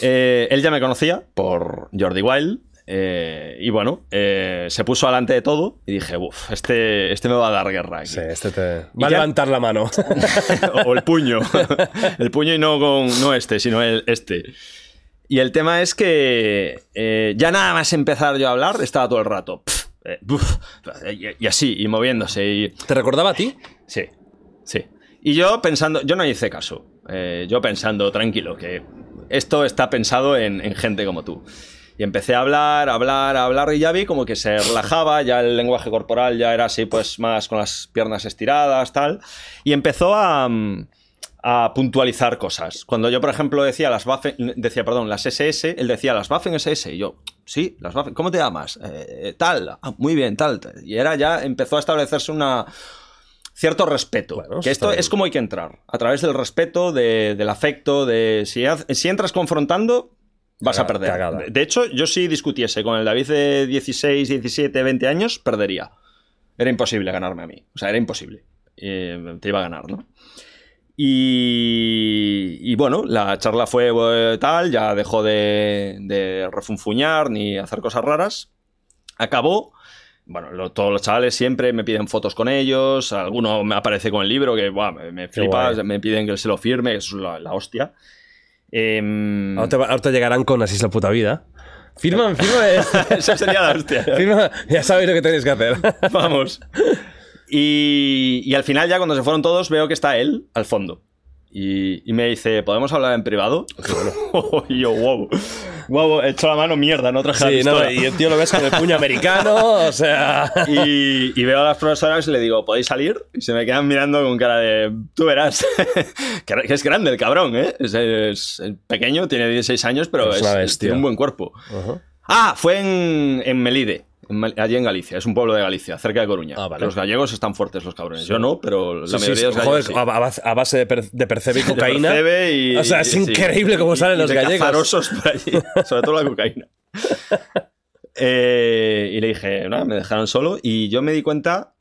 Eh, él ya me conocía por Jordi Wild. Eh, y bueno, eh, se puso delante de todo y dije, uff, este, este me va a dar guerra aquí. Sí, este te... Y Va a ya- levantar la mano. o el puño. el puño y no con no este, sino el este. Y el tema es que eh, ya nada más empezar yo a hablar, estaba todo el rato. y, y así, y moviéndose. Y, ¿Te recordaba a ti? sí, sí. Y yo pensando, yo no hice caso. yo pensando, tranquilo, que esto está pensado en, en gente como tú. Y empecé a hablar, a hablar, a hablar, y ya vi como que se relajaba, ya el lenguaje corporal ya era así, pues más con las piernas estiradas, tal. Y empezó a, a puntualizar cosas. Cuando yo, por ejemplo, decía las Waffen, decía, perdón, las SS, él decía las Waffen SS, y yo, sí, las Waffen, ¿cómo te llamas? "Eh, tal, "Ah, muy bien, tal, tal. Y era ya, empezó a establecerse una cierto respeto. Bueno, que esto es como hay que entrar, a través del respeto, de- del afecto, de si entras confrontando, vas a perder. cagada. De- hecho, yo si discutiese con el David de 16, 17, 20 años, perdería. Era imposible ganarme a mí. O sea, era imposible. Eh, te iba a ganar, ¿no? Y, y bueno, la charla fue eh, tal, ya dejó de, de refunfuñar ni hacer cosas raras. Acabó. Bueno, lo- todos los chavales siempre me piden fotos con ellos. Alguno me aparece con el libro que buah, me, me Qué flipa. guay. Me piden que se lo firme, que es la, la hostia. Em, Ahora te, va- ahora te llegarán con así es la puta vida. Firma, firma, esto. eso sería la hostia. firma. Ya sabéis lo que tenéis que hacer. Vamos. Y, y al final, ya cuando se fueron todos, veo que está él al fondo. Y, y me dice, ¿podemos hablar en privado? y yo, wow. Wow, he hecho la mano mierda, no traje la Sí, no, y el tío lo ves con el puño americano, o sea... Y, y veo a las profesoras y le digo, ¿podéis salir? Y se me quedan mirando con cara de, tú verás. que es grande el cabrón, ¿eh? Es, es- es pequeño, tiene 16 años, pero Es tiene un buen cuerpo. Ah, fue en, en Melide, allí en Galicia. Es un pueblo de Galicia, cerca de Coruña. Ah, vale. Los gallegos están fuertes, los cabrones. Yo no, pero la Sí, mayoría sí, de los gallegos joder, a, base- de, per- de percebe y cocaína. y- o sea, es y- increíble cómo Y- salen y los de gallegos. por allí, sobre todo la cocaína. Eh, y le dije, nada, me dejaron solo y yo me di cuenta,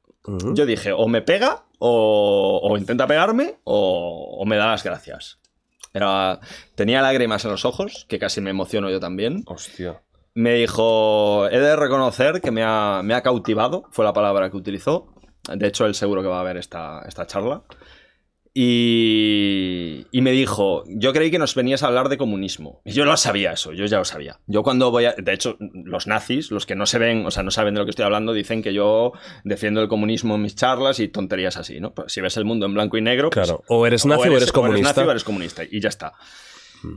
yo dije, o me pega o, o intenta pegarme o, o me da las gracias. Era, tenía lágrimas en los ojos, que casi me emociono yo también. Hostia. Me dijo, he de reconocer que me ha, me ha cautivado, fue la palabra que utilizó. De hecho, él seguro que va a ver esta, esta charla. Y, y me dijo, yo creí que nos venías a hablar de comunismo. Y yo lo sabía eso, yo ya lo sabía. Yo cuando voy a... De hecho, los nazis, los que no se ven, o sea, no saben de lo que estoy hablando, dicen que yo defiendo el comunismo en mis charlas y tonterías así, ¿no? Pues si ves el mundo en blanco y negro... pues, Claro. O eres nazi o eres comunista. nazi o eres comunista, y ya está.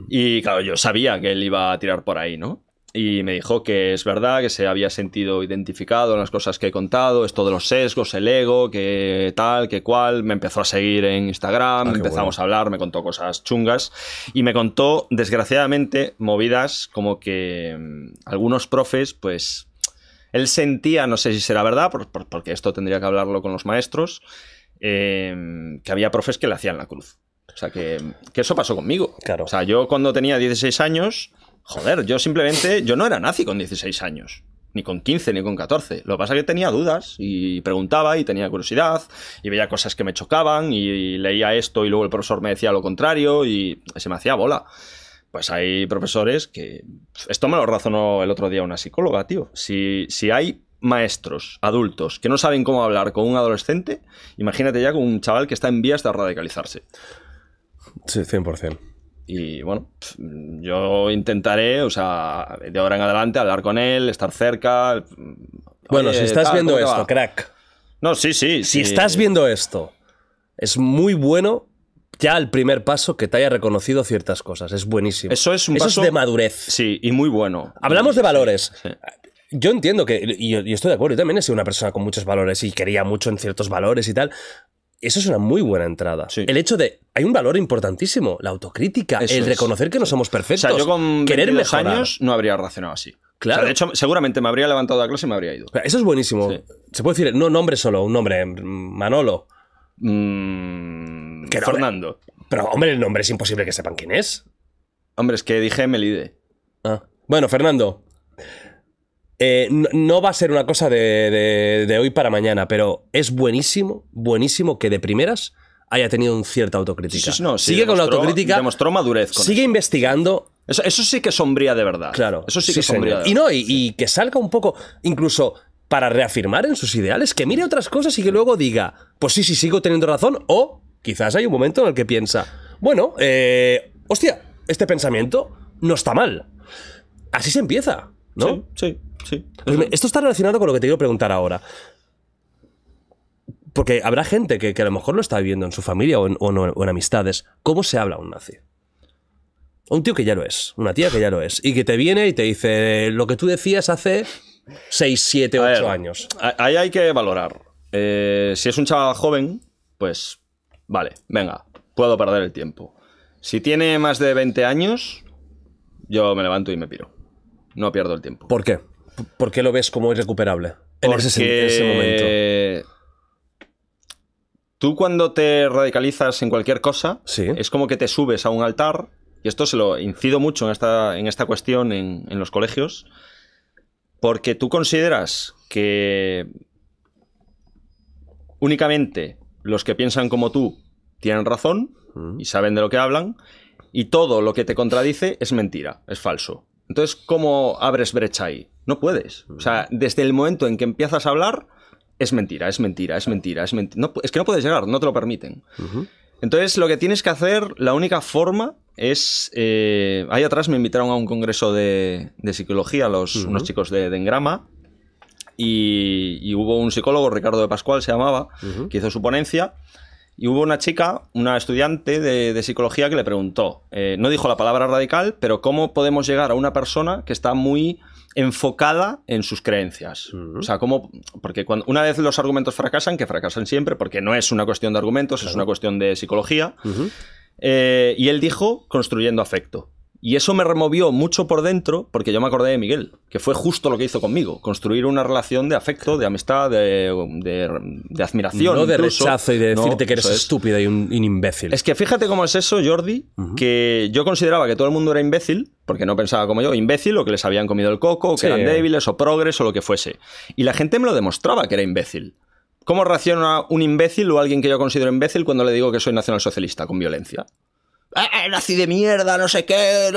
Y claro, yo sabía que él iba a tirar por ahí, ¿no? Y me dijo que es verdad, que se había sentido identificado en las cosas que he contado, esto de los sesgos, el ego, que tal, que cual. Me empezó a seguir en Instagram, Ah, empezamos a hablar, me contó cosas chungas. Y me contó, desgraciadamente, movidas como que mm, algunos profes, pues. Él sentía, no sé si será verdad, por- por- porque esto tendría que hablarlo con los maestros, eh, que había profes que le hacían la cruz. O sea, que, que eso pasó conmigo. Claro. O sea, yo cuando tenía 16 años, joder, yo simplemente, yo no era nazi con 16 años. Ni con 15, ni con 14. Lo que pasa es que tenía dudas y preguntaba y tenía curiosidad y veía cosas que me chocaban y leía esto y luego el profesor me decía lo contrario y se me hacía bola. Pues hay profesores que... Esto me lo razonó el otro día una psicóloga, tío. Si, si hay maestros adultos que no saben cómo hablar con un adolescente, imagínate ya con un chaval que está en vías de radicalizarse. Sí, 100%. Y bueno, yo intentaré, o sea, de ahora en adelante hablar con él, estar cerca. Bueno, Oye, si estás tal, viendo ¿cómo te esto, crack. No, sí, sí. Si estás viendo esto, es muy bueno ya el primer paso que te haya reconocido ciertas cosas. Es buenísimo. Eso es un Eso paso- es de madurez. Sí, y muy bueno. Hablamos de valores. Sí. Yo entiendo que, y y estoy de acuerdo, yo también he sido una persona con muchos valores y quería mucho en ciertos valores y tal. Eso es una muy buena entrada. Sí. El hecho de. Hay un valor importantísimo, la autocrítica, Eso el es. reconocer que no somos O perfectos. sea, yo con querer 22 mejorar. años no habría reaccionado así. Claro. O sea, de hecho, seguramente me habría levantado de la clase y me habría ido. O Eso es buenísimo. Sí. Se puede decir, no nombre solo, un nombre, Manolo. Mm, no, Fernando. Pero, hombre, el nombre es imposible que sepan quién es. Hombre, es que dije Melide. Ah. Bueno, Fernando. Eh, no, no va a ser una cosa de, de- de hoy para mañana, pero es buenísimo, buenísimo que de primeras haya tenido un cierta autocrítica. Sí, no, sí, sigue con la autocrítica, Demostró madurez. Con sigue eso. investigando. Eso, eso sí que sombría de verdad. Claro. Eso sí que sombría de Y no, y, y que salga un poco, incluso para reafirmar en sus ideales, que mire otras cosas y que luego diga, pues sí, sí, sigo teniendo razón, o quizás hay un momento en el que piensa, bueno, eh, hostia, este pensamiento no está mal. Así se empieza, ¿no? Sí, sí. Pues esto está relacionado con lo que te quiero preguntar ahora. Porque habrá gente que, que a lo mejor lo está viviendo en su familia o en, o en- o en amistades. ¿Cómo se habla a un nazi? A Un tío que ya lo es, una tía que ya lo es, y que te viene y te dice lo que tú decías hace 6, 7, A 8 ver, años. Ahí hay que valorar. Eh, si es un chaval joven, pues vale, venga, puedo perder el tiempo. Si tiene más de 20 años, yo me levanto y me piro. No pierdo el tiempo. ¿Por qué? ¿Por qué lo ves como irrecuperable? En ese, momento. Tú cuando te radicalizas en cualquier cosa, Sí. es como que te subes a un altar, y esto se lo incido mucho en esta, en esta cuestión en, en los colegios, porque tú consideras que únicamente los que piensan como tú tienen razón Mm. y saben de lo que hablan, y todo lo que te contradice es mentira, es falso. Entonces, ¿cómo abres brecha ahí? No puedes. O sea, desde el momento en que empiezas a hablar, es mentira, es mentira, es mentira, es mentira. es que no puedes llegar, no te lo permiten. Entonces, lo que tienes que hacer, la única forma es. eh, ahí atrás me invitaron a un congreso de, de psicología, los, unos chicos de, de Engrama. Y, y hubo un psicólogo, Ricardo de Pascual se llamaba, Ujú. que hizo su ponencia. Y hubo una chica, una estudiante de, de psicología, que le preguntó, eh, no dijo la palabra radical, pero ¿cómo podemos llegar a una persona que está muy enfocada en sus creencias? O sea, ¿cómo? Porque cuando, una vez los argumentos fracasan, que fracasan siempre, porque no es una cuestión de argumentos, es una cuestión de psicología, eh, y él dijo construyendo afecto. Y eso me removió mucho por dentro, porque yo me acordé de Miguel, que fue justo lo que hizo conmigo, construir una relación de afecto, de amistad, de, de- de admiración. No de rechazo y de No, decirte que eres eso es. estúpido y un, imbécil. Es que fíjate cómo es eso, Jordi, que yo consideraba que todo el mundo era imbécil, porque no pensaba como yo, imbécil, o que les habían comido el coco, o que Sí. eran débiles, o progres, o lo que fuese. Y la gente me lo demostraba que era imbécil. ¿Cómo reacciona un imbécil o alguien que yo considero imbécil cuando le digo que soy nacionalsocialista con violencia? ¡Ah, nazi de mierda, no sé qué!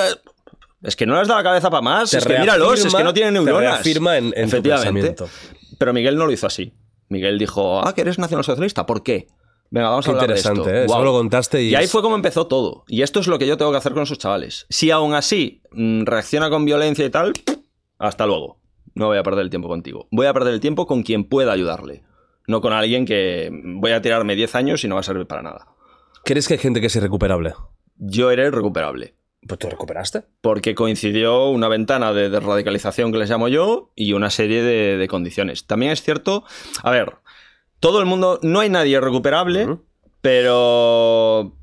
Es que no les da la cabeza para más, Te es que míralos, es que no tienen neuronas. reafirma en, en Efectivamente. Pero Miguel no lo hizo así. Miguel dijo, ah, que eres nacionalsocialista, ¿por qué? Venga, vamos Qué a hablar de interesante, esto. ¿eh? Eso Guau. lo contaste y... Y ahí fue como empezó todo. Y esto es lo que yo tengo que hacer con esos chavales. Si aún así mm, reacciona con violencia y tal, hasta luego. No voy a perder el tiempo contigo. Voy a perder el tiempo con quien pueda ayudarle. No con alguien que voy a tirarme 10 años y no va a servir para nada. ¿Crees que hay gente que es irrecuperable? Yo era irrecuperable. Pues tú recuperaste. Porque coincidió una ventana de desradicalización que les llamo yo y una serie de, de condiciones. También es cierto, a ver, todo el mundo, no hay nadie recuperable, pero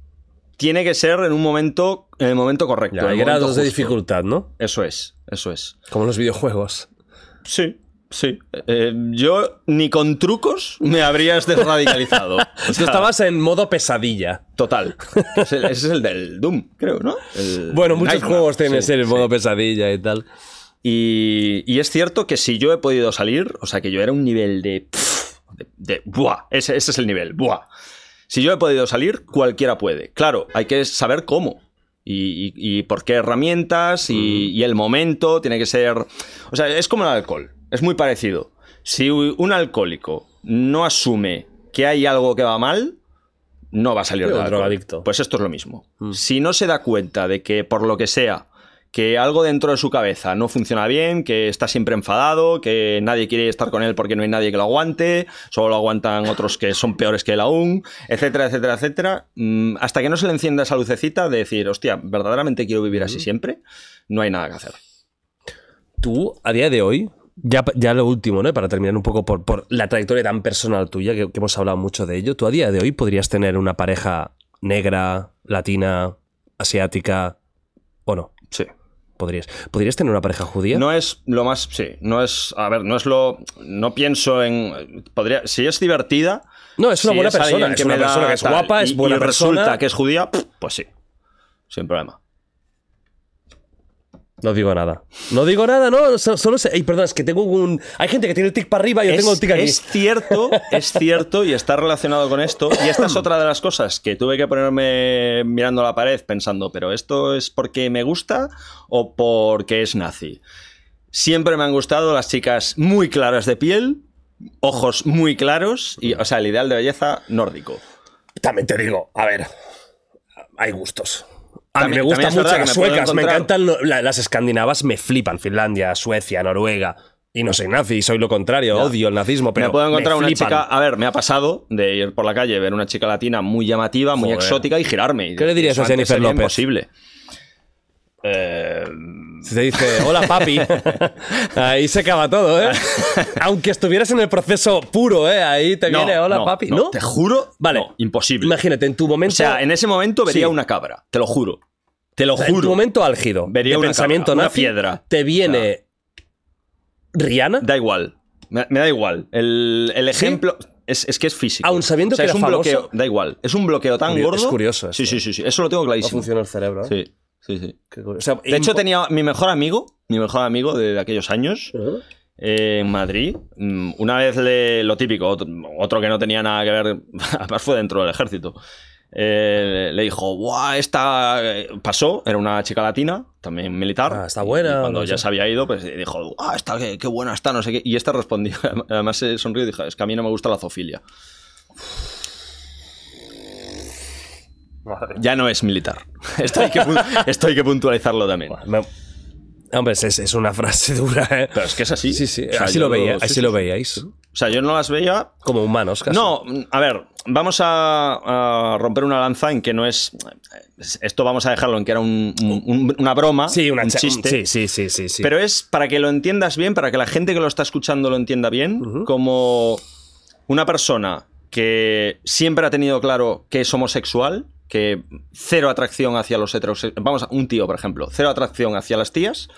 tiene que ser en un momento, en el momento correcto. Ya, hay grados de dificultad, ¿no? Eso es, eso es. Como en los videojuegos. Sí, sí. Eh, yo ni con trucos me habrías desradicalizado. O Tú estabas en modo pesadilla. Total. Es el- ese es el del Doom, creo, ¿no? El Bueno, muchos Nightmare, juegos tienen sí, sí. modo pesadilla y tal. Y, y es cierto que si yo he podido salir, o sea, que yo era un nivel de. de, de- buah, ese, ese es el nivel, buah. Si yo he podido salir, cualquiera puede. Claro, hay que saber cómo. Y, y- y por qué herramientas y, y el momento tiene que ser. O sea, es como el alcohol. Es muy parecido. Si un alcohólico no asume que hay algo que va mal, no va a salir del drogadicto. Pues esto es lo mismo. Si no se da cuenta de que por lo que sea, que algo dentro de su cabeza no funciona bien, que está siempre enfadado, que nadie quiere estar con él porque no hay nadie que lo aguante, solo lo aguantan otros que son peores que él aún, etcétera, etcétera, etcétera, mm, hasta que no se le encienda esa lucecita de decir, hostia, verdaderamente quiero vivir así siempre, no hay nada que hacer. Tú, a día de hoy, ya, ya lo último, ¿no? Para terminar un poco por, por la trayectoria tan personal tuya, que, que hemos hablado mucho de ello, tú a día de hoy podrías tener una pareja negra, latina, asiática, o no. Sí. Podrías. ¿Podrías tener una pareja judía? No es lo más. Sí, no es. A ver, no es lo. No pienso en. Podría. Si es divertida. No, es una si buena es persona. Es una persona que es guapa, es buena y persona. resulta que es judía, pues sí. Sin problema. No digo nada. No digo nada, no. so- Solo sé. Ey, perdón, es que tengo un. Hay gente que tiene el tic para arriba y yo es, tengo el tic aquí. es cierto, es cierto y está relacionado con esto. Y esta es otra de las cosas que tuve que ponerme mirando la pared pensando, pero ¿esto es porque me gusta o porque es nazi? Siempre me han gustado las chicas muy claras de piel, ojos muy claros y, o sea, el ideal de belleza nórdico. También te digo, a ver. Hay gustos. A mí me gustan mucho las me suecas, me encantan lo- la- las escandinavas, me flipan. Finlandia, Suecia, Noruega. Y no soy nazi, soy lo contrario, odio el nazismo, pero me puedo encontrar una flipan. chica, a ver, me ha pasado de ir por la calle, ver una chica latina muy llamativa, muy Joder. exótica y girarme. Y ¿Qué le dirías a Jennifer López? Imposible. Eh, Si te dice, hola papi, ahí se acaba todo, ¿eh? Aunque estuvieras en el proceso puro, ¿eh? Ahí te viene, hola no, papi. no, ¿No? Te juro, Vale. no, imposible. Imagínate, en tu momento. O sea, en ese momento vería Sí. una cabra, te lo juro. Te lo o sea, en juro. tu momento álgido Vería de una pensamiento cabra, una piedra. te viene Rihanna, Da igual. Me, me da igual. El, el ¿Sí? ejemplo es, es que es físico. Aun sabiendo O sea, que es era un famoso. bloqueo. Da igual. Es un bloqueo tan gordo. es curioso Sí, esto. sí, sí, sí. Eso lo tengo no clarísimo. funciona el cerebro. ¿eh? Sí, sí, sí. O sea, De hecho, tenía mi mejor amigo, mi mejor amigo de, aquellos años, eh, en Madrid. mm, Una vez le, lo típico, otro, otro que no tenía nada que ver, además fue dentro del ejército. eh, le dijo, ¡buah! Esta eh, pasó, era una chica latina, también militar. Ah, está buena, Y cuando no ya sé. se había ido, pues dijo, ¡ah, esta, qué, qué buena está! No sé qué. Y esta respondió, además se sonrió y dijo, es que a mí no me gusta la zoofilia. Ya no es militar. Esto hay que, esto hay que puntualizarlo también. Me- Hombre, es, es una frase dura, ¿eh? Pero es que es así. Sí, sí, O sea, así lo veía, sí, así sí, lo veíais. O sea, yo no las veía. Como humanos, casi. No, a ver, vamos a, a romper una lanza en que no es. Esto vamos a dejarlo en que era un- un- un- una broma, Sí, una un chiste. Sí, sí, sí, sí, sí. Pero es para que lo entiendas bien, para que la gente que lo está escuchando lo entienda bien, como una persona que siempre ha tenido claro que es homosexual, que cero atracción hacia los heterosexuales. Vamos, a un tío, por ejemplo, cero atracción hacia las tías,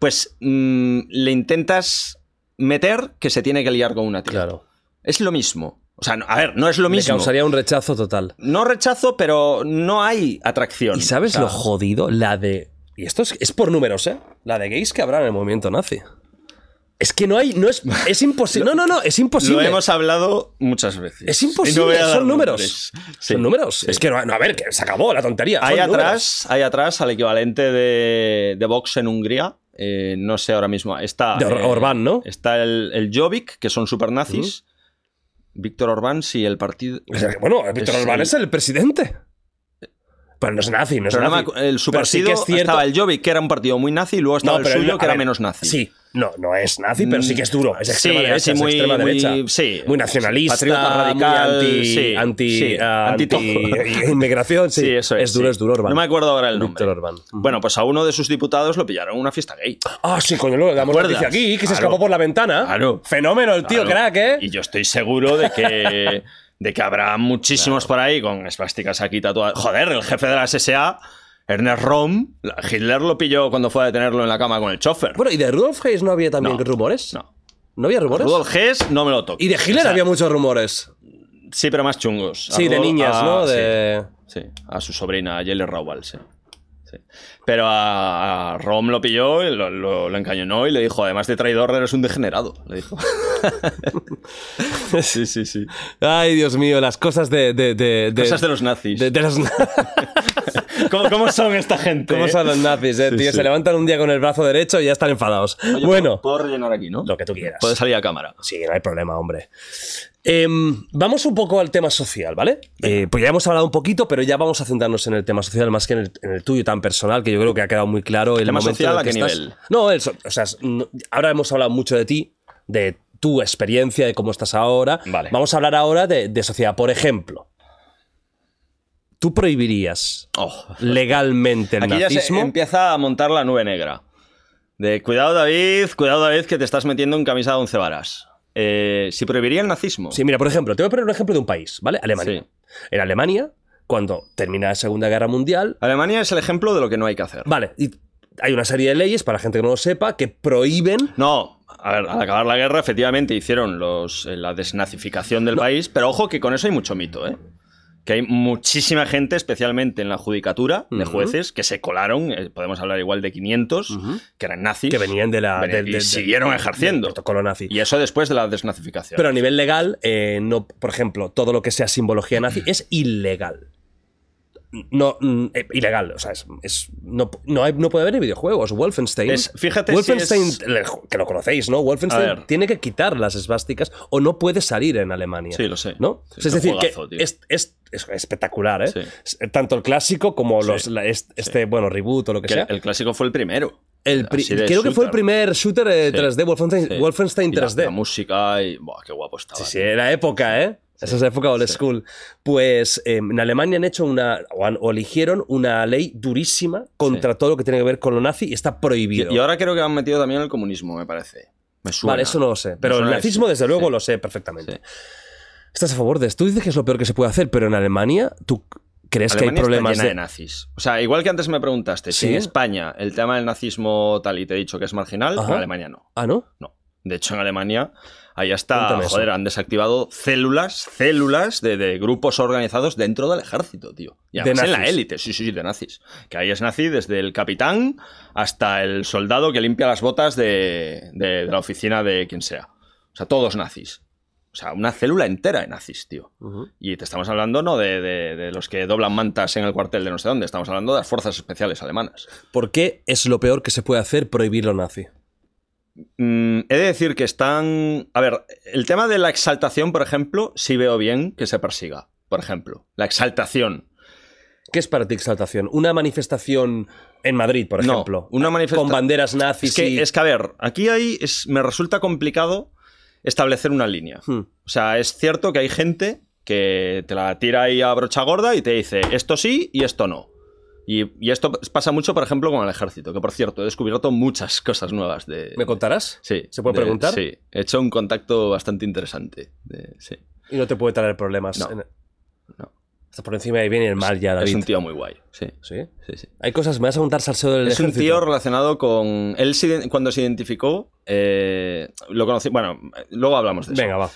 pues mm, le intentas meter que se tiene que liar con una tía. Claro. Es lo mismo. O sea, no- a ver, no es lo Me mismo. causaría un rechazo total. No rechazo, pero no hay atracción. ¿Y sabes O sea, lo jodido? La de. Y esto es, es por números, ¿eh? La de gays que habrá en el movimiento nazi. Es que no hay. No es, es imposible. No, no, no, es imposible. Lo hemos hablado muchas veces. Es no imposible, son números. Sí. Son números. Es que no, a ver, que se acabó la tontería. Hay son números. atrás, hay atrás al equivalente de, de Vox en Hungría. eh, no sé ahora mismo. Está, De Or- eh, Orbán, ¿no? Está el, el Jobbik, que son super nazis. Víctor Orbán, sí, el partido. O sea, que, bueno, Víctor Orbán el- es el presidente. Pero no es nazi, no es Pero nazi. el, su sí partido que es cierto- estaba el Jobbik, que era un partido muy nazi, y luego estaba el suyo, no- que era menos nazi. Sí, no, no es nazi, pero sí que es duro. Es extrema Sí, derecha, es extrema muy- derecha. sí. Muy nacionalista, Patriota radical, muy anti, sí, anti, sí, ah, anti inmigración, sí. Eso es. Es duro, es duro, Orbán. No me acuerdo ahora el nombre. Bueno, pues a uno de sus diputados lo pillaron en una fiesta gay. Ah, sí, coño, le damos noticia aquí, que se Claro. escapó por la ventana. Claro. Fenómeno el tío, Claro. crack, ¿eh? Y yo estoy seguro de que, de que habrá muchísimos por ahí con esvásticas aquí tatuadas. Joder, el jefe de la SSA, Ernest Rom, Hitler lo pilló cuando fue a detenerlo en la cama con el chofer. Bueno, ¿y de Rudolf Hayes no había también No. rumores? No. ¿No había rumores? Rudolf Hess no me lo toco. Y de Hitler O sea, había muchos rumores. Sí, pero más chungos. Sí, de niñas, a- ¿no? sí. De... Sí, a su sobrina, a Jelly Rawal, sí. Sí. Pero a, a Rom lo pilló, y lo, lo- lo encañonó y le dijo, además de traidor, eres un degenerado. Le dijo. sí, sí, sí. Ay, Dios mío, las cosas de... de, de, de- Cosas de los nazis. de- de los- ¿Cómo, cómo son esta gente? ¿Cómo eh? son los nazis, eh, Sí, tío? sí. Se levantan un día con el brazo derecho y ya están enfadados. Oye, bueno, Puedo rellenar aquí, ¿no? lo que tú quieras. Puede salir a cámara. Sí, no hay problema, hombre. Em, vamos un poco al tema social, ¿vale? Eh, pues ya hemos hablado un poquito, pero ya vamos a centrarnos en el tema social más que en el, en el tuyo tan personal, que yo creo que ha quedado muy claro el ¿Tema momento social en el a qué estás. nivel? No, el o sea, ahora hemos hablado mucho de ti, de tu experiencia, de cómo estás ahora. Vale. Vamos a hablar ahora de, de sociedad. Por ejemplo, ¿tú prohibirías Oh. legalmente el Aquí ya se nazismo? empieza a montar la nube negra. De cuidado, David, cuidado, David, que te estás metiendo en camisa de once varas. Eh, si prohibiría el nazismo. Sí, mira, por ejemplo, te voy a poner un ejemplo de un país, ¿vale? Alemania. Sí. En Alemania, cuando termina la Segunda Guerra Mundial, Alemania es el ejemplo de lo que no hay que hacer. Vale, y hay una serie de leyes, para la gente que no lo sepa, que prohíben. No, a ver, al acabar la guerra, efectivamente hicieron los, eh, la desnazificación del país, pero ojo que con eso hay mucho mito, ¿eh? Que hay muchísima gente, especialmente en la judicatura de jueces, que se colaron, eh, podemos hablar igual de 500, Ujú. que eran nazis. que venían de la. Venían- del- y del- siguieron del- ejerciendo. nazi. Y eso después de la desnazificación. Pero a nivel legal, eh, no, por ejemplo, todo lo que sea simbología nazi es ilegal. No, mm, eh, ilegal, o sea, es, es- no, no, hay- no puede haber videojuegos. Wolfenstein. Es- fíjate si Wolfenstein, es- le- que lo conocéis, ¿no? Wolfenstein tiene que quitar las esvásticas o no puede salir en Alemania. Sí, lo sé. ¿No? Sí, O sea, es decir, juegazo, que tío. es, es- es espectacular, ¿eh? Sí. Es- Tanto el clásico como Sí. los, la- este, bueno, reboot o lo que, Que sea. el, clásico fue el primero. El creo que fue el primer shooter eh, Sí. 3D, Wolfenstein, Sí. Wolfenstein Y la- 3D. La, música y. Buah, qué guapo estaba. Sí, sí, era época, ¿eh? Esa es la época old school. Pues eh, en Alemania han hecho una, o, han- o eligieron una ley durísima contra todo lo que tiene que ver con lo nazi y está prohibido. Y, y ahora creo que han metido también el comunismo, me parece. Me suena. Vale, eso no lo sé. Pero el nazismo, desde luego, lo sé perfectamente. ¿Estás a favor de esto? Tú dices que es lo peor que se puede hacer, pero en Alemania, ¿tú crees Alemania que hay problemas está llena de... de nazis. O sea, igual que antes me preguntaste, si en España el tema del nazismo tal y te he dicho que es marginal, Ajá. en Alemania no. Ah, ¿no? No. De hecho, en Alemania, ahí está, Cuéntame eso. joder, han desactivado células, células de, de grupos organizados dentro del ejército, tío. Y De en la élite, sí, sí, sí, de nazis. Que ahí es nazi desde el capitán hasta el soldado que limpia las botas de, de- de la oficina de quien sea. O sea, todos nazis. O sea, una célula entera de nazis, tío. Y te estamos hablando no de, de- de los que doblan mantas en el cuartel de no sé dónde, estamos hablando de las fuerzas especiales alemanas. ¿Por qué es lo peor que se puede hacer prohibir lo nazi? Mm, he de decir que están... A ver, el tema de la exaltación, por ejemplo, sí veo bien que se persiga. Por ejemplo, la exaltación. ¿Qué es para ti exaltación? ¿Una manifestación en Madrid, por No, ejemplo? una manifesta- Con banderas nazis Es que, y- es que, a ver, aquí hay, es- me resulta complicado establecer una línea. Hmm. O sea, es cierto que hay gente que te la tira ahí a brocha gorda y te dice esto sí y esto no. Y, y esto pasa mucho, por ejemplo, con el ejército, que por cierto, he descubierto muchas cosas nuevas de... ¿Me contarás? Sí. ¿Se puede de- preguntar? Sí. He hecho un contacto bastante interesante. de- sí. Y no te puede traer problemas. No, en- no. Está por encima y el mal ya, David. Es un tío muy guay. Sí. ¿Sí? Sí, sí. Hay cosas, me vas a contar salseo del Es un tío relacionado con. Él cuando se identificó, eh, lo conocí. Bueno, luego hablamos de eso. Venga, va.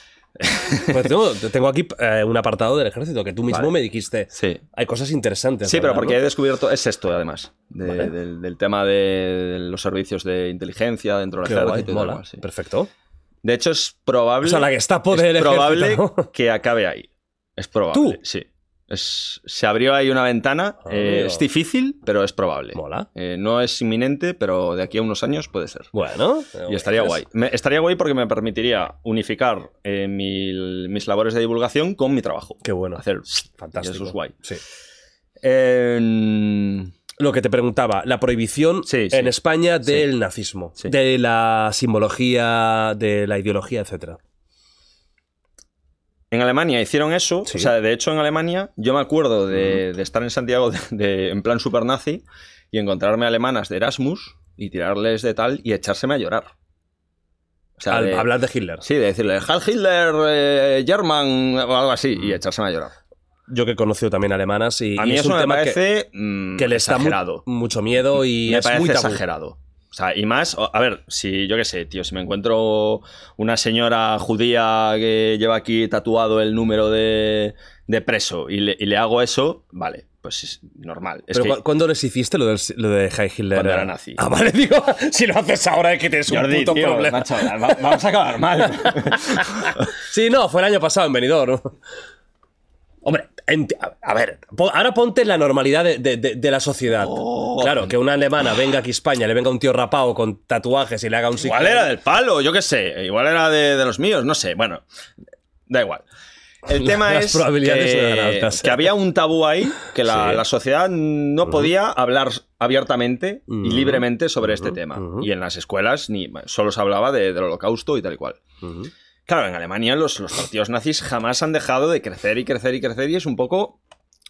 Pues tengo, tengo aquí eh, un apartado del ejército que tú mismo Vale. me dijiste. Sí. Hay cosas interesantes. Sí, pero hablar, porque ¿no? he descubierto. Es esto, además. de- Vale. del, del tema de los servicios de inteligencia dentro del Qué guay, ejército. y tal mola. cual, sí. Perfecto. De hecho, es probable. O sea, la Gestapo es del probable ejército, ¿no? que acabe ahí. Es probable. ¿Tú? Sí. Es, se abrió ahí una ventana. Ah, eh, es difícil, pero es probable. Mola. Eh, no es inminente, pero de aquí a unos años puede ser. Bueno. Y estaría guay. Me- estaría guay porque me permitiría unificar eh, mi- mis labores de divulgación con mi trabajo. Qué bueno. Hacer. Fantástico. Eso es guay. Sí. Lo que te preguntaba, la prohibición Sí, sí. en España del nazismo, de la simbología, de la ideología, etcétera. En Alemania hicieron eso. Sí. O sea, de hecho, en Alemania yo me acuerdo de, de estar en Santiago de, de- en plan super nazi y encontrarme alemanas de Erasmus y tirarles de tal y echárseme a llorar. O sea, Al de- hablar de Hitler. Sí, de decirle Heil Hitler, eh, German o algo así y echárseme a llorar. Yo que he conocido también alemanas y, A y mí es eso un me tema que, parece mm, que les da mu- exagerado. mucho miedo y me es parece muy tabú. exagerado. O sea, y más, a ver, si yo qué sé, tío, si me encuentro una señora judía que lleva aquí tatuado el número de, de preso y le, y le hago eso, vale, pues es normal. Es Pero que, cu- ¿cuándo les hiciste lo, del, lo de Hitler? Cuando era nazi. Ah, vale, digo, si lo haces ahora es que tienes un puto tío, problema. macho, va- vamos a acabar mal. Sí, no, fue el año pasado en Benidorm. Hombre, a, ver, ahora ponte en la normalidad de, de- de- de la sociedad. Oh. Claro, que una alemana venga aquí a España, le venga un tío rapado con tatuajes y le haga un igual era del palo, yo qué sé, igual era de, los míos, no sé, bueno, da igual. El tema es que, altas. que había un tabú ahí, que la, Sí. la sociedad no podía hablar abiertamente y Ujú. libremente sobre este Ujú. tema. Ujú. Y en las escuelas ni, solo se hablaba de- del holocausto y tal y cual. Claro, en Alemania los, los partidos nazis jamás han dejado de crecer y crecer y crecer y es un poco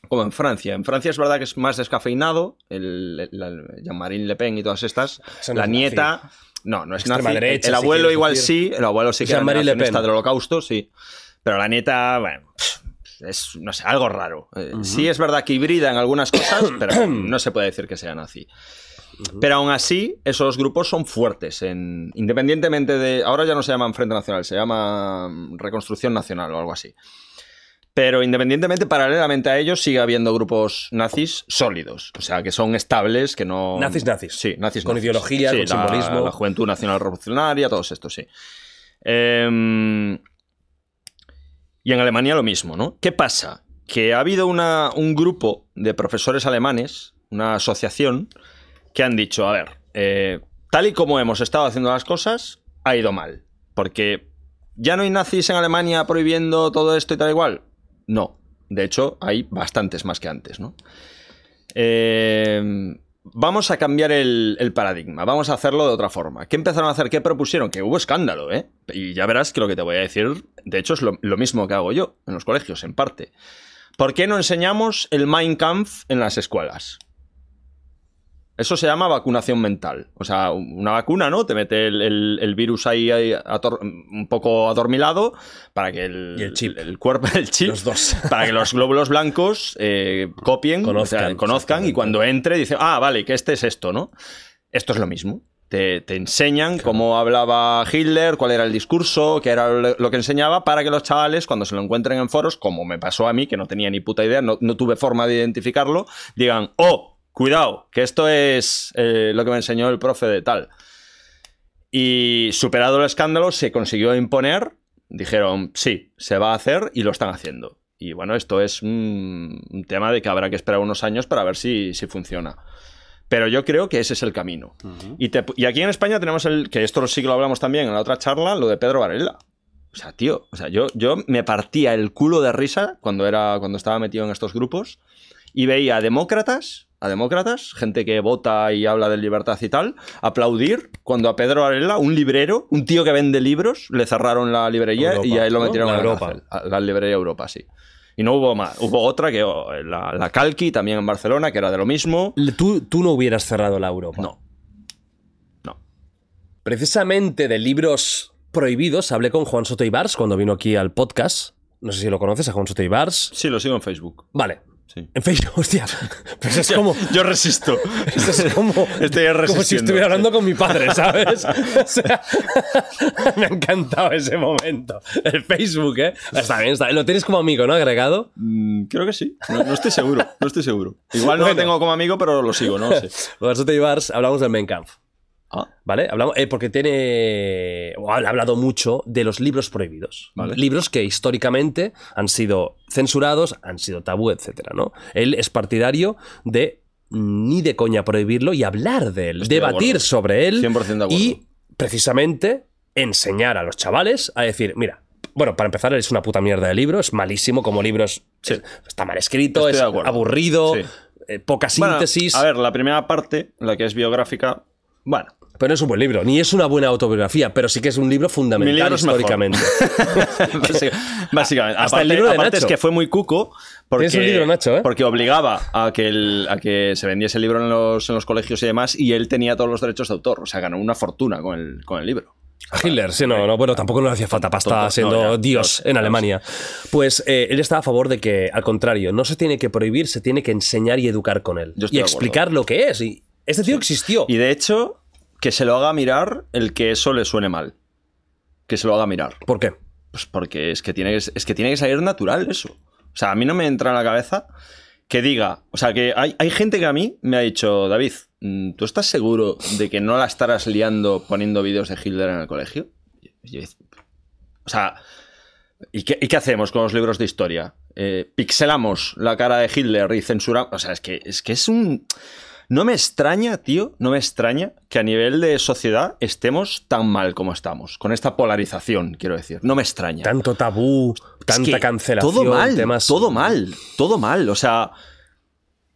como en Francia. En Francia es verdad que es más descafeinado, el, el- la- Jean-Marie Le Pen y todas estas. No la es nieta... No, no es nazi. derecha, el si abuelo quieres igual decir. sí, el abuelo sí que era Le Pen. del holocausto, sí. Pero la nieta, bueno, es, no sé, algo raro. Eh, Sí es verdad que hibrida en algunas cosas, pero no se puede decir que sea nazi. Pero aún así, esos grupos son fuertes. En, independientemente de. Ahora ya no se llaman Frente Nacional, se llama mm, Reconstrucción Nacional o algo así. Pero independientemente, paralelamente a ellos, sigue habiendo grupos nazis sólidos. O sea, que son estables, que no. Nazis, nazis. Sí, nazis. Con nazis. ideología, Sí, con la- simbolismo. La Juventud Nacional Revolucionaria, todos estos, sí. Em, y en Alemania lo mismo, ¿no? ¿Qué pasa? Que ha habido una- un grupo de profesores alemanes, una asociación, que han dicho, a ver, eh, tal y como hemos estado haciendo las cosas, ha ido mal. Porque ya no hay nazis en Alemania prohibiendo todo esto y tal igual. No. De hecho, hay bastantes más que antes, ¿no? Eh, vamos a cambiar el, paradigma, vamos a hacerlo de otra forma. ¿Qué empezaron a hacer? ¿Qué propusieron? Que hubo escándalo, ¿eh? Y ya verás que lo que te voy a decir, de hecho, es lo, lo mismo que hago yo en los colegios, en parte. ¿Por qué no enseñamos el Mein Kampf en las escuelas? Eso se llama vacunación mental. O sea, una vacuna, ¿no? Te mete el, el- el virus ahí, ahí ator- un poco adormilado para que el, Y el chip. el cuerpo, el chip, Los dos. para que los glóbulos blancos eh, copien, Conozcan, o sea, conozcan y cuando entre dice, ah, vale, que este es esto, ¿no? Esto es lo mismo. Te, te enseñan cómo hablaba Hitler, cuál era el discurso, qué era lo lo que enseñaba, para que los chavales, cuando se lo encuentren en foros, como me pasó a mí, que no tenía ni puta idea, no, no tuve forma de identificarlo, digan, oh, cuidado, que esto es eh, lo que me enseñó el profe de tal. Y superado el escándalo, se consiguió imponer. Dijeron, sí, se va a hacer y lo están haciendo. Y bueno, esto es un, un tema de que habrá que esperar unos años para ver si, si funciona. Pero yo creo que ese es el camino. y, te- y aquí en España tenemos el, que esto sí que lo hablamos también en la otra charla, lo de Pedro Varela. O sea, tío, o sea, yo, yo me partía el culo de risa cuando, era, cuando estaba metido en estos grupos y veía a demócratas, a demócratas, gente que vota y habla de libertad y tal, aplaudir cuando a Pedro Varela, un librero, un tío que vende libros, le cerraron la librería Europa, y ahí lo ¿no? metieron La a la Europa. cárcel, a la librería Europa, sí. Y no hubo más. Hubo otra que oh, la, la Calqui, también en Barcelona, que era de lo mismo. Tú, tú no hubieras cerrado la Europa. No. No. Precisamente de libros prohibidos, hablé con Juan Soto Ibars cuando vino aquí al podcast. No sé si lo conoces, a Juan Soto Ibars. Sí, lo sigo en Facebook. Vale. Sí. En Facebook, hostia. Pues es como. Yo resisto. Es como, Estoy como si resistiendo. estuviera hablando con mi padre, ¿sabes? O sea, me ha encantado ese momento. El Facebook, ¿eh? Está bien, está bien. Lo tienes como amigo, ¿no? Agregado. Mm, creo que sí. No, no estoy seguro. No estoy seguro. Igual no Bueno. lo tengo como amigo, pero lo sigo, ¿no? Sí. Con Soto Ibars hablamos del Mein Kampf. Ah. ¿Vale? Hablamos, eh, porque tiene. ha hablado mucho de los libros prohibidos. Vale. Libros que históricamente han sido censurados, han sido tabú, etcétera, ¿no? Él es partidario de ni de coña prohibirlo y hablar de él, Estoy debatir sobre él 100% de acuerdo. y precisamente enseñar a los chavales a decir, mira, bueno, para empezar es una puta mierda de libro, es malísimo como libro, es- es- está mal escrito, Estoy es aburrido, Sí. eh, poca Bueno, síntesis. a ver, la primera parte, la que es biográfica, bueno, Pero no es un buen libro, ni es una buena autobiografía, pero sí que es un libro fundamental libro históricamente. Básica- Básicamente. Hasta aparte, el libro de aparte Nacho. es que fue muy cuco. Porque, un libro, Nacho, ¿eh? Porque obligaba a que, el- a que se vendiese el libro en los, en los colegios y demás, y él tenía todos los derechos de autor. O sea, ganó una fortuna con el, con el libro. Hitler, sí, no, no, bueno, tampoco le hacía falta pasta Tonto, siendo no, ya, Dios ya, en Alemania. Pues eh, él está a favor de que, al contrario, no se tiene que prohibir, se tiene que enseñar y educar con él. Y explicar lo que es. Y este tío existió. Y de hecho, que se lo haga mirar el que eso le suene mal. Que se lo haga mirar. ¿Por qué? Pues porque es que tiene que, es que, tiene que salir natural eso. O sea, a mí no me entra en la cabeza que diga. O sea, que hay, hay gente que a mí me ha dicho, David, mm, ¿tú estás seguro de que no la estarás liando poniendo vídeos de Hitler en el colegio? O sea, ¿y qué, y qué hacemos con los libros de historia? Eh, ¿Pixelamos la cara de Hitler y censuramos? O sea, es que es, que es un. No me extraña, tío, no me extraña que a nivel de sociedad estemos tan mal como estamos, con esta polarización, quiero decir. No me extraña. Tanto tabú, Es tanta que cancelación, Todo mal, temas. todo mal, todo mal. O sea,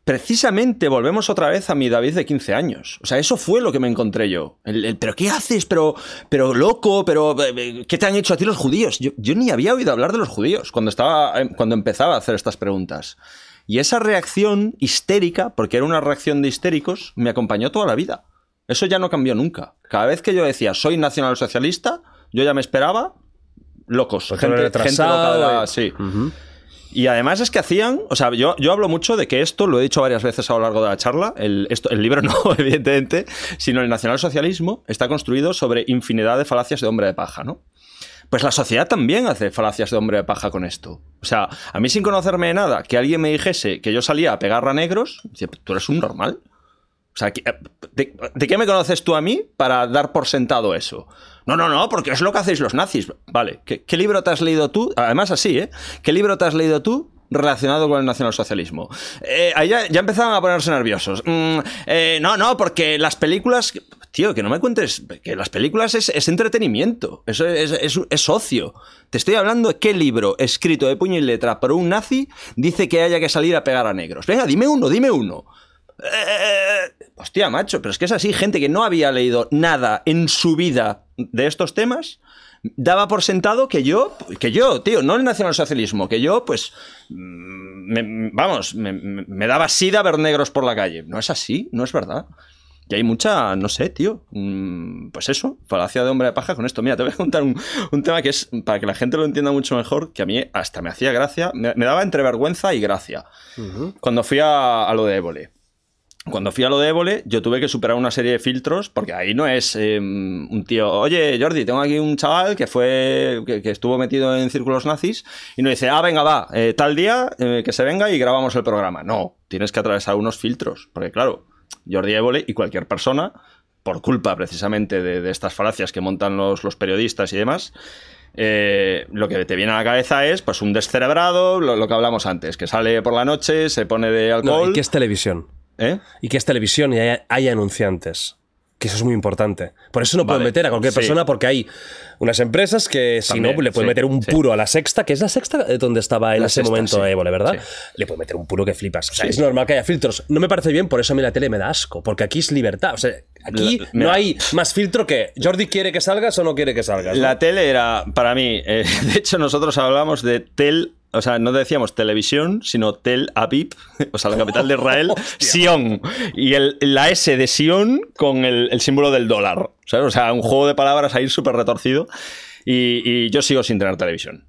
precisamente volvemos otra vez a mi David de 15 años. O sea, eso fue lo que me encontré yo. El- el, pero ¿qué haces? Pero, pero loco, pero eh, ¿qué te han hecho a ti los judíos? Yo, yo ni había oído hablar de los judíos cuando, estaba, eh, cuando empezaba a hacer estas preguntas. Y esa reacción histérica, porque era una reacción de histéricos, me acompañó toda la vida. Eso ya no cambió nunca. Cada vez que yo decía soy nacionalsocialista, yo ya me esperaba locos. Pues gente, gente loca de la- y- sí. Y además es que hacían, o sea, yo, yo hablo mucho de que esto, lo he dicho varias veces a lo largo de la charla, el, esto, el libro no, evidentemente, sino el nacionalsocialismo está construido sobre infinidad de falacias de hombre de paja, ¿no? Pues la sociedad también hace falacias de hombre de paja con esto. O sea, a mí sin conocerme de nada, que alguien me dijese que yo salía a pegar a negros, decía, tú eres un normal. O sea, ¿qué- ¿de, qué me conoces tú a mí para dar por sentado eso? No, no, no, porque es lo que hacéis los nazis. Vale, ¿qué, qué libro te has leído tú? Además, así, ¿eh? ¿Qué libro te has leído tú relacionado con el nacionalsocialismo? Eh, ahí ya, ya empezaban a ponerse nerviosos. Mm, eh, no, no, porque las películas... Tío, que no me cuentes que las películas es, es entretenimiento, eso es, es, es ocio. Te estoy hablando de qué libro escrito de puño y letra por un nazi dice que haya que salir a pegar a negros. Venga, dime uno, dime uno. Eh, hostia, macho, pero es que es así, gente que no había leído nada en su vida de estos temas, daba por sentado que yo, que yo, tío, no el nacionalsocialismo, que yo, pues, mm, me- vamos, me, me- me daba sida ver negros por la calle. No es así, no es verdad. Y hay mucha, no sé, tío, mm, pues eso, falacia de hombre de paja con esto. Mira, te voy a contar un, un tema que es, para que la gente lo entienda mucho mejor, que a mí hasta me hacía gracia, me, me daba entre vergüenza y gracia. Cuando fui a, a lo de Évole. Cuando fui a lo de Évole, yo tuve que superar una serie de filtros, porque ahí no es eh, un tío, oye, Jordi, tengo aquí un chaval que fue, que, que estuvo metido en círculos nazis, y nos dice, ah, venga, va, eh, tal día, eh, que se venga y grabamos el programa. No, tienes que atravesar unos filtros, porque claro, Jordi Évole y cualquier persona, por culpa precisamente de, de estas falacias que montan los, los periodistas y demás, eh, lo que te viene a la cabeza es pues un descerebrado, lo, lo que hablamos antes, que sale por la noche, se pone de No, alcohol. y que es televisión. ¿eh? Y que es televisión y hay, hay anunciantes. Que eso es muy importante. Por eso no pueden Vale, meter a cualquier sí. persona porque hay unas empresas que si También, no le pueden sí, meter un sí. puro a la sexta, que es la sexta eh, donde estaba en La ese sexta, momento. Évole, ¿verdad? Le pueden meter un puro que flipas. O sea, es normal que haya filtros. No me parece bien, por eso a mí la tele me da asco, porque aquí es libertad. O sea, aquí La- no hay más filtro que Jordi quiere que salgas o no quiere que salgas. ¿no? La tele era, para mí, eh, de hecho nosotros hablamos de tel, o sea, no decíamos televisión, sino Tel Aviv, o sea, la capital de Israel, Sion. Y el, la S de Sion con el, el símbolo del dólar. ¿sabes? O sea, un juego de palabras ahí súper retorcido. Y, y yo sigo sin tener televisión.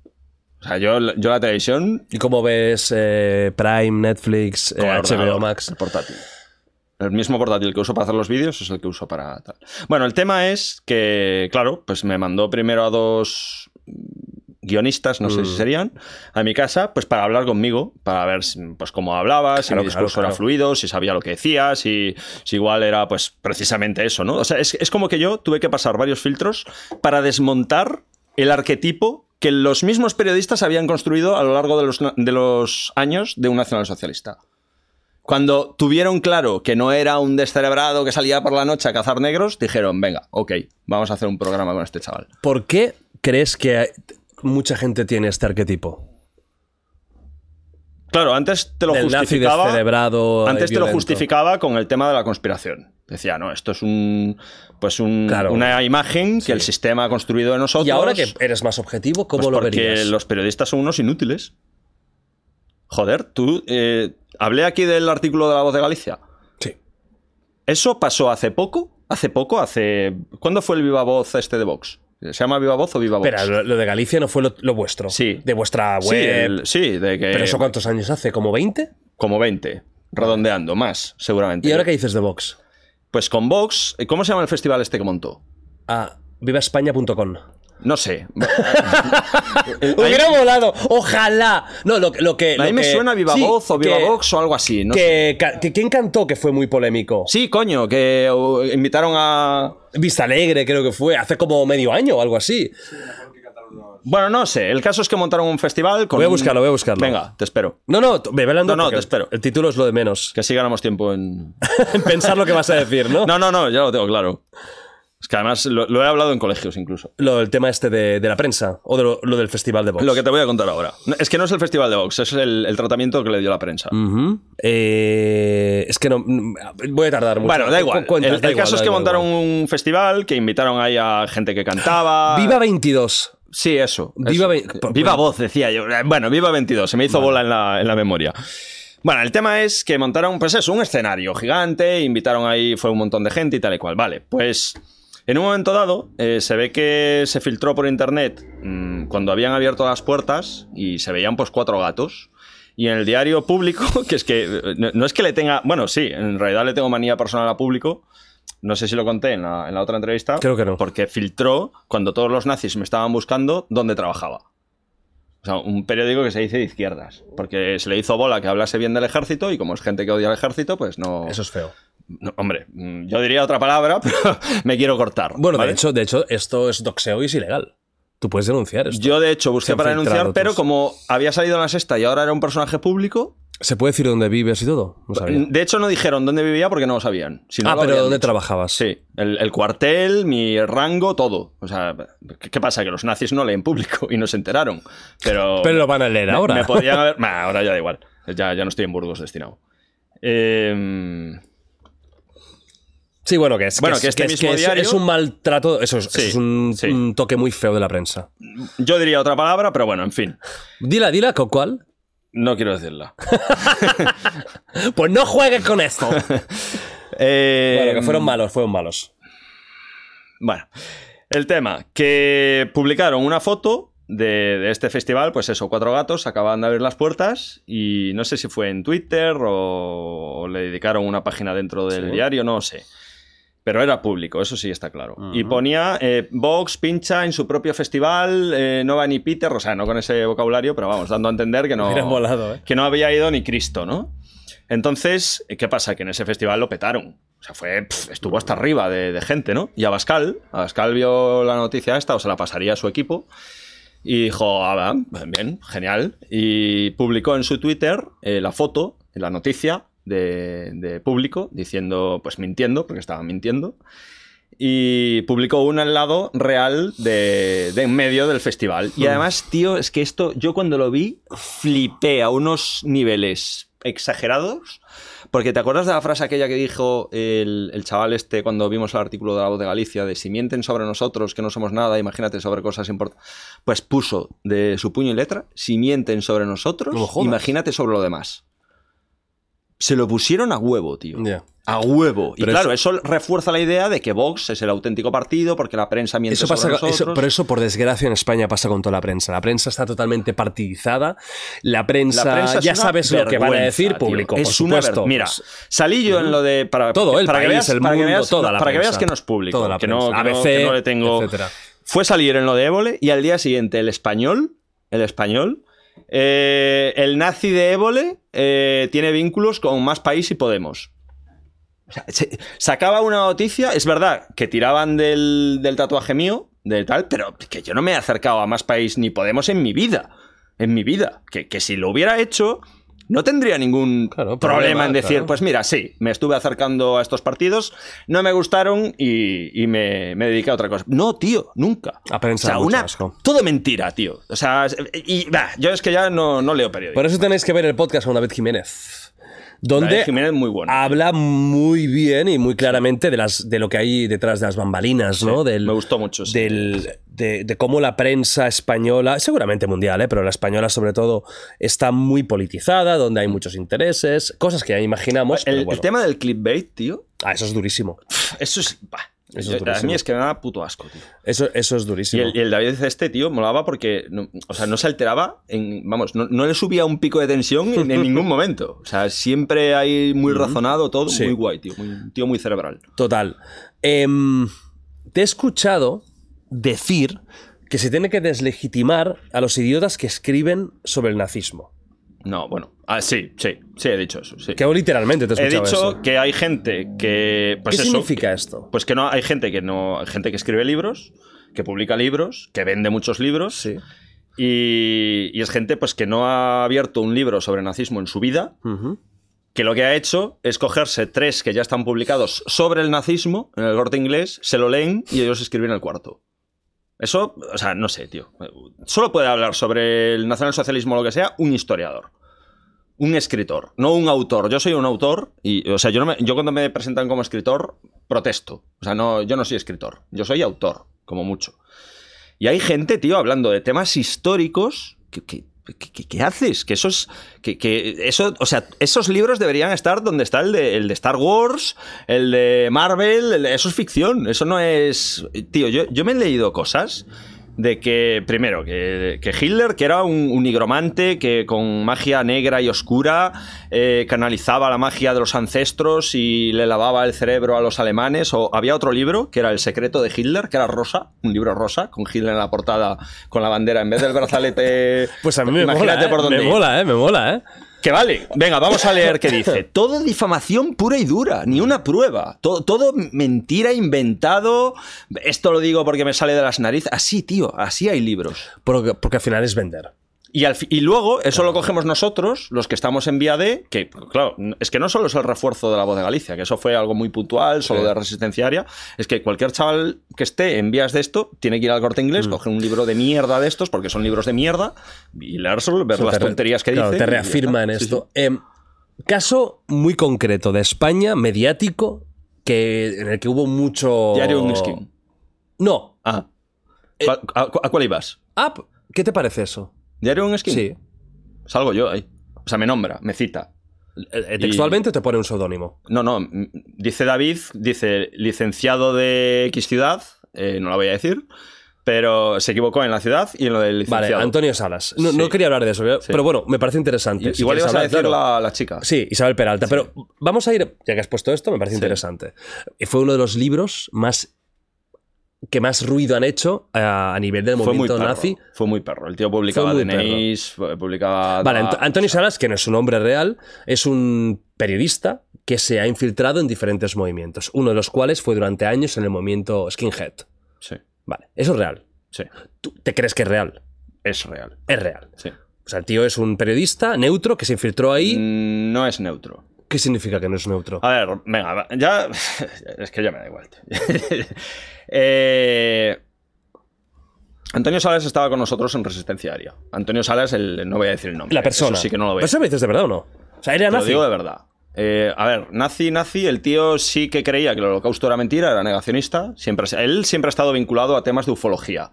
O sea, yo, yo la televisión... ¿Y cómo ves eh, Prime, Netflix, eh, HBO Max? El portátil. El mismo portátil que uso para hacer los vídeos es el que uso para tal. Bueno, el tema es que, claro, pues me mandó primero a dos guionistas, no sé Mm. si serían, a mi casa, pues para hablar conmigo, para ver pues cómo hablaba, si mi claro, discurso era fluido, si sabía lo que decía, si, si igual era pues precisamente eso, ¿no? O sea, es, es como que yo tuve que pasar varios filtros para desmontar el arquetipo que los mismos periodistas habían construido a lo largo de los, de los años de un nacionalsocialista. Cuando tuvieron claro que no era un descerebrado que salía por la noche a cazar negros, dijeron, venga, ok, vamos a hacer un programa con este chaval. ¿Por qué crees que mucha gente tiene este arquetipo? Claro, antes te lo Del nazi justificaba. y Antes te lo justificaba con el tema de la conspiración. Decía, no, esto es un pues un- Claro. una imagen que el sistema ha construido de nosotros. Y ahora que eres más objetivo, ¿cómo pues lo porque verías? los periodistas son unos inútiles. Joder, tú eh, hablé aquí del artículo de La Voz de Galicia. Sí. Eso pasó hace poco. Hace poco, hace. ¿Cuándo fue el Viva Voz este de Vox? ¿Se llama Viva Voz o Viva Vox? Espera, lo, lo de Galicia no fue lo, lo vuestro. Sí. De vuestra web. sí, el- sí, de que. ¿Pero eso cuántos años hace? ¿Como 20? Como 20. Redondeando, más, seguramente. ¿Y ahora qué dices de Vox? Pues con Vox, ¿cómo se llama el festival este que montó? Ah, vivaespaña.com. No sé. Hubiera volado, ojalá. No, lo, lo que. A lo mí me que- suena Viva sí, Voz o Viva que- Vox o algo así. No que, que- ¿Quién cantó que fue muy polémico? Sí, coño, que uh, invitaron a. Vista Alegre, creo que fue, hace como medio año o algo así. Bueno, no sé. El caso es que montaron un festival con. Voy a buscarlo, voy a buscarlo. Venga, te espero. No, no, velando. No, no, te espero. El título es lo de menos. Que así ganamos tiempo en. en pensar lo que vas a decir, ¿no? No, no, no, ya lo tengo claro. Es que además lo, lo he hablado en colegios incluso. Lo, el tema este de, de la prensa o de lo, lo del festival de Vox. Lo que te voy a contar ahora. No, Es que no es el festival de Vox, es el, el tratamiento que le dio la prensa. Eh, es que no. Voy a tardar mucho. Bueno, da igual. Cuentas, el da el igual, caso es que montaron igual. un festival que invitaron ahí a gente que cantaba. Viva 22. Sí, eso. Viva eso. ve- por- Viva voz, decía yo. Bueno, Viva 22, se me hizo bola en la, en la memoria. Bueno, el tema es que montaron, pues eso, un escenario gigante, invitaron ahí, fue un montón de gente y tal y cual. Vale, pues en un momento dado eh, se ve que se filtró por internet mm, cuando habían abierto las puertas y se veían pues cuatro gatos. Y en el diario público, que es que eh, no, no es que le tenga, bueno, sí, en realidad le tengo manía personal a público. No sé si lo conté en la, en la otra entrevista. Creo que no. Porque filtró, cuando todos los nazis me estaban buscando, dónde trabajaba. O sea, un periódico que se dice de izquierdas. Porque se le hizo bola que hablase bien del ejército y como es gente que odia al ejército, pues no... Eso es feo. No, hombre, mm, yo diría otra palabra, pero me quiero cortar. Bueno, ¿vale? de, hecho, de hecho, esto es doxeo y es ilegal. Tú puedes denunciar esto. Yo, de hecho, busqué para denunciar, pero como había salido en la sexta y ahora era un personaje público, ¿Se puede decir dónde vives y todo? No sabía. de hecho no dijeron dónde vivía porque no lo sabían. Si no ah, lo pero ¿dónde dicho. trabajabas? Sí, el, el cuartel, mi rango, todo. O sea, ¿qué, pasa? Que los nazis no leen público y no se enteraron. Pero, Pero lo van a leer me- ahora. Me podrían haber. Bah, ahora ya da igual. Ya, ya no estoy en Burgos destinado. Eh, Sí, bueno, que es, Bueno, es- que este es- mismo es- diario- es un maltrato, eso es, Sí, eso es un, sí. un toque muy feo de la prensa. yo diría otra palabra, pero bueno, en fin. Dila, dila, ¿con cuál? No quiero decirla. Pues no juegues con esto. Eh, bueno, que fueron malos, fueron malos. Bueno, el tema, que publicaron una foto de, de este festival, pues eso, cuatro gatos acababan de abrir las puertas y no sé si fue en Twitter o, o le dedicaron una página dentro del Sí. diario, no sé. Pero era público, eso sí está claro. Ujú. Y ponía eh, Vox pincha en su propio festival, eh, no va ni Peter, o sea, no con ese vocabulario, pero vamos, dando a entender que no, ¿eh? que no había ido ni Cristo, ¿no? Entonces, ¿qué pasa? Que en ese festival lo petaron. O sea, fue, estuvo hasta arriba de, de gente, ¿no? Y Abascal, Abascal vio la noticia esta, o se la pasaría a su equipo, y dijo, ah, bien, genial. Y publicó en su Twitter eh, la foto, la noticia de, de público, diciendo, pues mintiendo, porque estaba mintiendo. Y publicó un al lado real de, de en medio del festival. Y además, tío, es que esto, yo cuando lo vi, flipé a unos niveles exagerados. Porque te acuerdas de la frase aquella que dijo el, el chaval este cuando vimos el artículo de la voz de Galicia, de si mienten sobre nosotros, que no somos nada, imagínate sobre cosas importantes. Pues puso de su puño y letra, si mienten sobre nosotros, imagínate sobre lo demás. Se lo pusieron a huevo, tío. A huevo. Y claro, eso... refuerza la idea de que Vox es el auténtico partido porque la prensa miente Eso pasa, sobre eso- pero eso, por desgracia, en España pasa con toda la prensa. La prensa está totalmente partidizada. La prensa, La prensa es ya sabes lo que van a decir público, Es por supuesto. Mira, salí yo en lo de. Para, Todo el para que veas, el para que mundo, veas, toda la para que veas que no es público. Toda la que, no, prensa. que no- ABC, que no le tengo. etcétera. fue salir en lo de Évole y al día siguiente el español, el español, eh, el nazi de Évole eh, tiene vínculos con Más País y Podemos. Se- sacaba una noticia, es verdad que tiraban del, del tatuaje mío, de tal, pero que yo no me he acercado a Más País ni Podemos en mi vida. En mi vida. Que, que si lo hubiera hecho, no tendría ningún Claro, problema, problema, en decir, claro. pues mira, sí, me estuve acercando a estos partidos, no me gustaron y, y me, me dediqué a otra cosa. No, tío, nunca. A prensa o sea, una, asco. todo mentira, tío. O sea, y bah, yo es que ya no, no leo periódicos. Por eso tenéis que ver el podcast con David Jiménez. Donde es muy bueno. habla muy bien y muy claramente de, las, de lo que hay detrás de las bambalinas, ¿no? Sí, Del, me gustó mucho, sí. del- de, de cómo la prensa española, seguramente mundial, ¿eh? pero la española sobre todo, está muy politizada, donde hay muchos intereses, cosas que ya imaginamos. pero el, el tema del clickbait, tío, Ah, eso es durísimo. eso es... bah, Eso es a mí es que me da puto asco, tío. Eso, eso es Y durísimo. el, y el David este, tío, molaba porque, no, o sea, no se alteraba, en, vamos, no, no le subía un pico de tensión en, en ningún momento. O sea, siempre hay muy razonado todo, Sí. muy guay, tío. Muy, un tío muy cerebral. Total. Em, te he escuchado decir que se tiene que deslegitimar a los idiotas que escriben sobre el nazismo. No, bueno. Ah, sí, sí, sí, he dicho eso. Sí. Que literalmente te he He dicho eso. que hay gente que. Pues ¿Qué eso, significa esto? Pues que no hay gente que no. Hay gente que escribe libros, que publica libros, que vende muchos libros. Sí. Y, y es gente pues que no ha abierto un libro sobre nazismo en su vida, que lo que ha hecho es cogerse tres que ya están publicados sobre el nazismo en el corte inglés, se lo leen y ellos escriben el cuarto. Eso, o sea, no sé, tío. Solo puede hablar sobre el nacionalsocialismo o lo que sea un historiador. Un escritor, no un autor. Yo soy un autor y, o sea, yo, no me- yo cuando me presentan como escritor, protesto. O sea, no, yo no soy escritor. Yo soy autor, como mucho. Y hay gente, tío, hablando de temas históricos. que, que- ¿Qué haces? Que esos, que, eso, o sea, esos libros deberían estar donde está el de, el de Star Wars, el de Marvel, eso es ficción, eso no es... Tío, yo, yo me he leído cosas de que, primero, que, que Hitler, que era un, un nigromante que con magia negra y oscura eh, canalizaba la magia de los ancestros y le lavaba el cerebro a los alemanes, o había otro libro que era El secreto de Hitler, que era rosa, un libro rosa, con Hitler en la portada, con la bandera, en vez del brazalete... Pues a mí me mola, ¿eh? por dónde me mola, ¿eh? Me mola, ¿eh? Que vale, venga, vamos a leer qué dice. Todo difamación pura y dura, ni una prueba. Todo, todo mentira, inventado. Esto lo digo porque me sale de las narices. Así, tío, así hay libros. Porque, porque al final es vender. Y, al y luego, eso lo cogemos nosotros, los que estamos en Vía D, que, claro, es que no solo es el refuerzo de la voz de Galicia, que eso fue algo muy puntual, solo Sí. de resistenciaria, es que cualquier chaval que esté en vías de esto tiene que ir al corte inglés, coger un libro de mierda de estos, porque son libros de mierda, y leérselo, ver las tonterías que claro, dicen. Te y ya reafirma en está. Sí, esto. Em, caso muy concreto de España, mediático, que, en el que hubo mucho. Diario un skin. No. Ah. ¿Cuál- a, a cuál ibas? Ah, ¿qué te parece eso? ¿Diario un skin? Sí. Salgo yo ahí. O sea, me nombra, me cita. Eh, Textualmente te pone un seudónimo. No, no, dice David, dice licenciado de X ciudad, eh, no la voy a decir, pero se equivocó en la ciudad y en lo del Vale, licenciado. Antonio Salas. No, Sí. no quería hablar de eso, ¿eh? Sí. pero bueno, me parece interesante. Si Igual ibas a decir claro. la, la chica. Sí, Isabel Peralta. Pero vamos a ir, ya que has puesto esto, me parece interesante. Y fue uno de los libros más que más ruido han hecho a, a nivel del Fue muy movimiento perro. nazi. Fue muy perro. El tío publicaba DNIs, publicaba. Vale, Ant- Antonio Salas, que no es un nombre real, es un periodista que se ha infiltrado en diferentes movimientos, uno de los cuales fue durante años en el movimiento Skinhead. Sí, Vale, eso es real. sí. ¿Tú te crees que es real? Es real. Es real. Sí. O sea, el tío es un periodista neutro que se infiltró ahí. Mm, No es neutro. ¿Qué significa que no es neutro? A ver, venga, ya. Es que ya me da igual. Eh, Antonio Salas estaba con nosotros en Resistencia Aria. Antonio Salas, el, no voy a decir el nombre. La persona. Eso sí que no lo veo. ¿Pero eso me dices de verdad o no? O sea, era Te lo nazi. digo de verdad. Eh, a ver, nazi, nazi, el tío sí que creía que el holocausto era mentira, era negacionista. Siempre, él siempre ha estado vinculado a temas de ufología.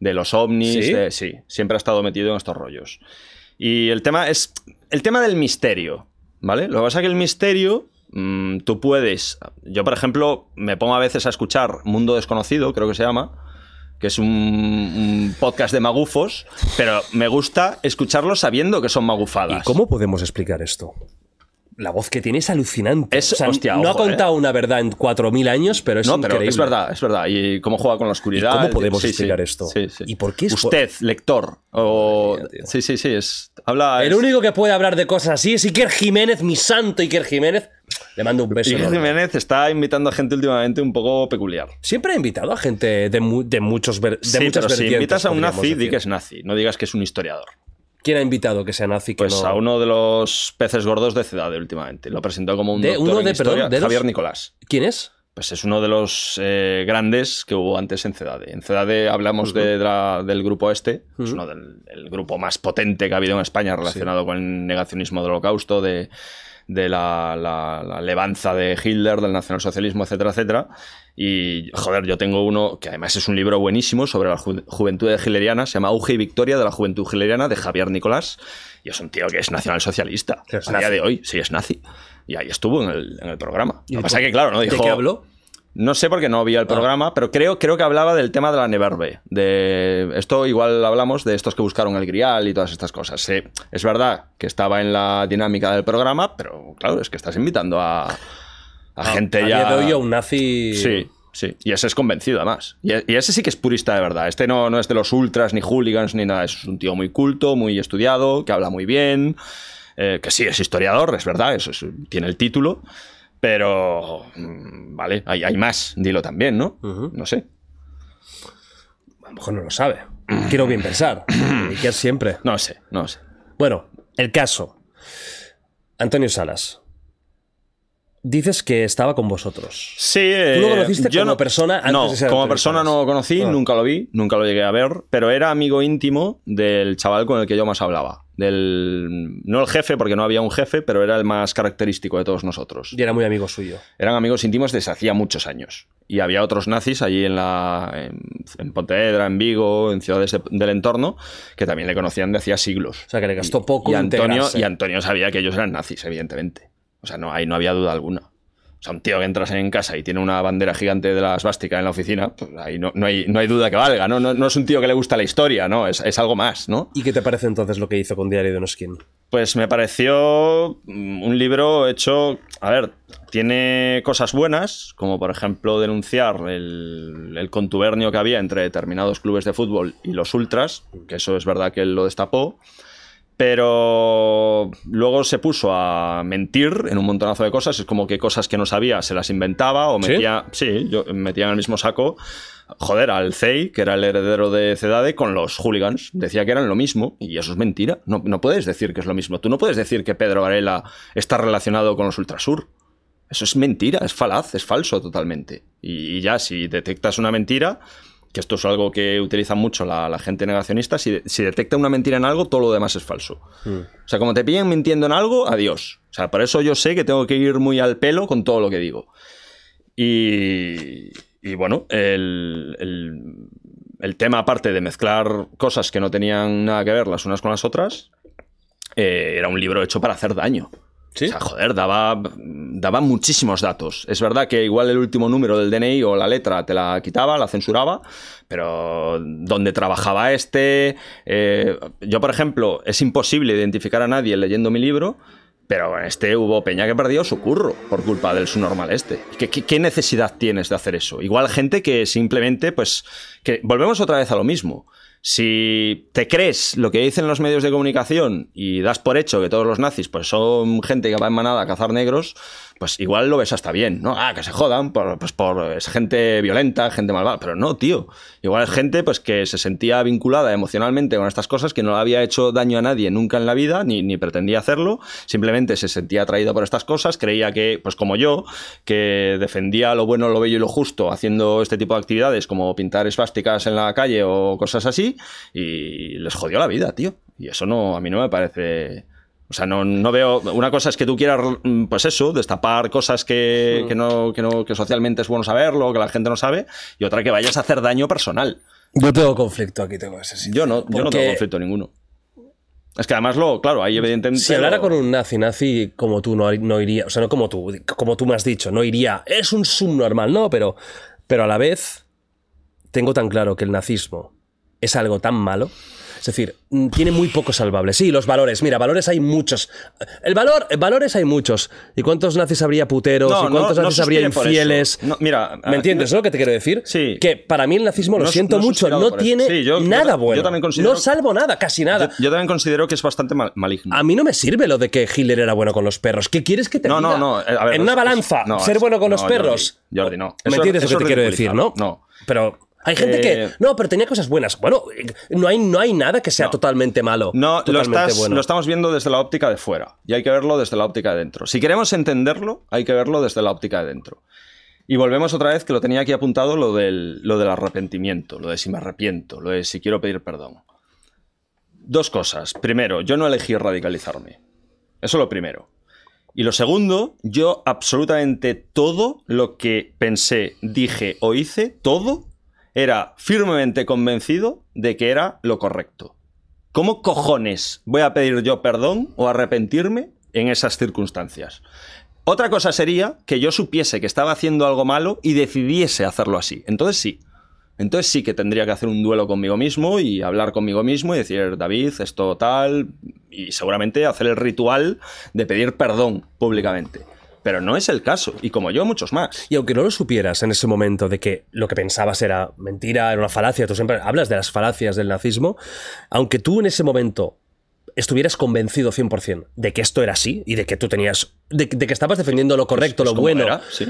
De los ovnis, ¿Sí? de- sí, siempre ha estado metido en estos rollos. Y el tema es. El tema del misterio. ¿Vale? Lo que pasa es que el misterio. Mm, tú puedes. Yo, por ejemplo, me pongo a veces a escuchar Mundo Desconocido, creo que se llama. Que es un, un podcast de magufos. Pero me gusta escucharlo sabiendo que son ¿Y magufadas. cómo podemos explicar esto? la voz que tiene es alucinante. Es- O sea, hostia, no ha ojo, ¿eh? contado una verdad en 4.000 años, pero es no, increíble. pero es verdad, es verdad. Y cómo juega con la oscuridad. ¿Y cómo podemos sí, explicar sí, esto? sí, sí. ¿Y por qué es- Usted, lector. O... Mía, sí, sí, sí. Es... Habla. El es- único que puede hablar de cosas así es Iker Jiménez, mi santo Iker Jiménez. Le mando un beso. Jiménez está invitando a gente últimamente un poco peculiar. Siempre ha invitado a gente de, mu- de muchos de sí, muchas pero si invitas a un nazi, di decir. que es nazi. No digas que es un historiador. ¿Quién ha invitado que sea nazi? Que Pues no... a uno de los peces gordos de Cedade últimamente. Lo presentó como un De- doctor uno en de- historia, perdón, ¿de los? Javier Nicolás. ¿Quién es? Pues es uno de los eh, grandes que hubo antes en Cedade. En Cedade hablamos de la- del grupo este, es uno del el grupo más potente que ha habido en España relacionado con el negacionismo del holocausto, de, de la, la- la levanza de Hitler, del nacionalsocialismo, etcétera, etcétera. Y, joder, yo tengo uno que además es un libro buenísimo sobre la ju- juventud hitleriana, se llama Auge y Victoria de la Juventud Hitleriana, de Javier Nicolás. Y es un tío que es nacionalsocialista. Es a día de hoy, sí, es nazi. Y ahí estuvo en el, en el programa. ¿Y Lo que pasa es que, claro, no dijo... ¿De qué habló? No sé porque no vi el programa, pero creo, creo que hablaba del tema de la Neverbe. De esto igual hablamos de estos que buscaron el Grial y todas estas cosas. Sí, es verdad que estaba en la dinámica del programa, pero claro, es que estás invitando a, a gente a ya. día de hoy a un nazi... Sí, sí. Y ese es convencido, además. Y, y ese sí que es purista de verdad. Este no, no es de los ultras, ni hooligans, ni nada. Es un tío muy culto, muy estudiado, que habla muy bien. eh, que sí, es historiador, es verdad, eso es- tiene el título. Pero, mm, vale, hay, hay más, dilo también, ¿no? No sé. A lo mejor no lo sabe. Quiero bien pensar. Iker siempre. No sé, no sé. Bueno, el caso. Antonio Salas. Dices que estaba con vosotros. Sí, ¿Tú lo eh, conociste yo como no- persona antes no, de ser como persona no lo conocí, Ah. nunca lo vi, nunca lo llegué a ver, pero era amigo íntimo del chaval con el que yo más hablaba. Del, no el jefe, porque no había un jefe, pero era el más característico de todos nosotros. Y era muy amigo suyo. Eran amigos íntimos desde hacía muchos años. Y había otros nazis allí en, la, en, en Pontevedra, en Vigo, en ciudades de- del entorno, que también le conocían de hacía siglos. O sea, que le gastó poco y Antonio, integrarse. y Antonio sabía que ellos eran nazis, evidentemente. O sea, no, ahí no había duda alguna. O sea, un tío que entras en casa y tiene una bandera gigante de la svástica en la oficina, pues ahí no, no hay, no hay duda que valga, ¿no? No, no es un tío que le gusta la historia, ¿no? Es, es algo más, ¿no? ¿Y qué te parece entonces lo que hizo con Diario de un Skin? Pues me pareció mm, un libro hecho. A ver, tiene cosas buenas, como por ejemplo denunciar el, el contubernio que había entre determinados clubes de fútbol y los ultras, que eso es verdad que él lo destapó. Pero luego se puso a mentir en un montonazo de cosas. Es como que cosas que no sabía se las inventaba o metía. Sí, yo metía en el mismo saco. Joder, al CEI, que era el heredero de Cedade, con los hooligans. Decía que eran lo mismo. Y eso es mentira. No, no puedes decir que es lo mismo. Tú no puedes decir que Pedro Varela está relacionado con los Ultrasur. Eso es mentira, es falaz, es falso totalmente. Y, y ya, si detectas una mentira, que esto es algo que utiliza mucho la, la gente negacionista, si, si detecta una mentira en algo, todo lo demás es falso. O sea, como te pillen mintiendo en algo, adiós. O sea, por eso yo sé que tengo que ir muy al pelo con todo lo que digo. Y, y bueno, el, el- el tema aparte de mezclar cosas que no tenían nada que ver las unas con las otras, eh, era un libro hecho para hacer daño. O sea, joder, daba, daba muchísimos datos. Es verdad que igual el último número del DNI o la letra te la quitaba, la censuraba, pero dónde trabajaba este. eh, yo, por ejemplo, es imposible identificar a nadie leyendo mi libro. Pero en este hubo Peña que perdió su curro por culpa del subnormal este. ¿Qué, qué, qué necesidad tienes de hacer eso? Igual gente que simplemente, pues, que volvemos otra vez a lo mismo. Si te crees lo que dicen los medios de comunicación y das por hecho que todos los nazis pues son gente que va en manada a cazar negros, pues igual lo ves hasta bien, ¿no? Ah, que se jodan, por, pues por es gente violenta, gente malvada, pero no, tío. Igual es gente pues que se sentía vinculada emocionalmente con estas cosas, que no le había hecho daño a nadie nunca en la vida, ni, ni pretendía hacerlo, simplemente se sentía atraído por estas cosas, creía que, pues como yo, que defendía lo bueno, lo bello y lo justo haciendo este tipo de actividades como pintar esvásticas en la calle o cosas así, y les jodió la vida, tío. Y eso no, a mí no me parece... O sea, no, no veo. Una cosa es que tú quieras, mm, pues eso, destapar cosas que, que no, que, no, que socialmente es bueno saberlo, que la gente no sabe, y otra que vayas a hacer daño personal. Yo tengo conflicto aquí, tengo ese. Yo no, yo no tengo conflicto ninguno. Es que además lo, claro, ahí evidentemente. Si hablara lo- con un nazi, nazi como tú no, no iría, o sea, no como tú, como tú me has dicho, no iría, es un subnormal, no, pero, pero a la vez tengo tan claro que el nazismo es algo tan malo. Es decir, mm, tiene muy poco salvable. Sí, los valores. Mira, valores hay muchos. El valor, valores hay muchos. ¿Y cuántos nazis habría puteros? No, ¿Y cuántos no- no nazis habría infieles? No, mira, ¿Me entiendes no- lo que te quiero decir? Sí. Que para mí el nazismo, lo No- siento no mucho, no tiene Sí, yo- yo nada ta- yo bueno. también considero- No salvo nada, casi nada. Yo, también considero que es bastante mal- maligno. A mí no me sirve lo de que Hitler era bueno con los perros. ¿Qué quieres que te No, diga? no, no, eh, a ver, en una balanza, no, ser bueno con los no, perros. Jordi, no. ¿Me entiendes lo que te quiero decir, no? No. Pero hay gente Eh, que. No, pero tenía cosas buenas. Bueno, no hay, no hay nada que sea No. totalmente malo. No, lo, estás- bueno. lo estamos viendo desde la óptica de fuera y hay que verlo desde la óptica de dentro. Si queremos entenderlo, hay que verlo desde la óptica de dentro. Y volvemos otra vez que lo tenía aquí apuntado lo del, lo del arrepentimiento, lo de si me arrepiento, lo de si quiero pedir perdón. Dos cosas. Primero, yo no elegí radicalizarme. Eso es lo primero. Y lo segundo, yo absolutamente todo lo que pensé, dije o hice, todo, era firmemente convencido de que era lo correcto. ¿Cómo cojones voy a pedir yo perdón o arrepentirme en esas circunstancias? Otra cosa sería que yo supiese que estaba haciendo algo malo y decidiese hacerlo así. Entonces sí. Entonces sí que tendría que hacer un duelo conmigo mismo y hablar conmigo mismo y decir, David, esto tal, y seguramente hacer el ritual de pedir perdón públicamente. Pero no es el caso, y como yo, muchos más. Y aunque no lo supieras en ese momento de que lo que pensabas era mentira, era una falacia, tú siempre hablas de las falacias del nazismo, aunque tú en ese momento estuvieras convencido 100% de que esto era así y de que tú tenías, de, de que estabas defendiendo lo correcto, Es lo bueno, era, sí.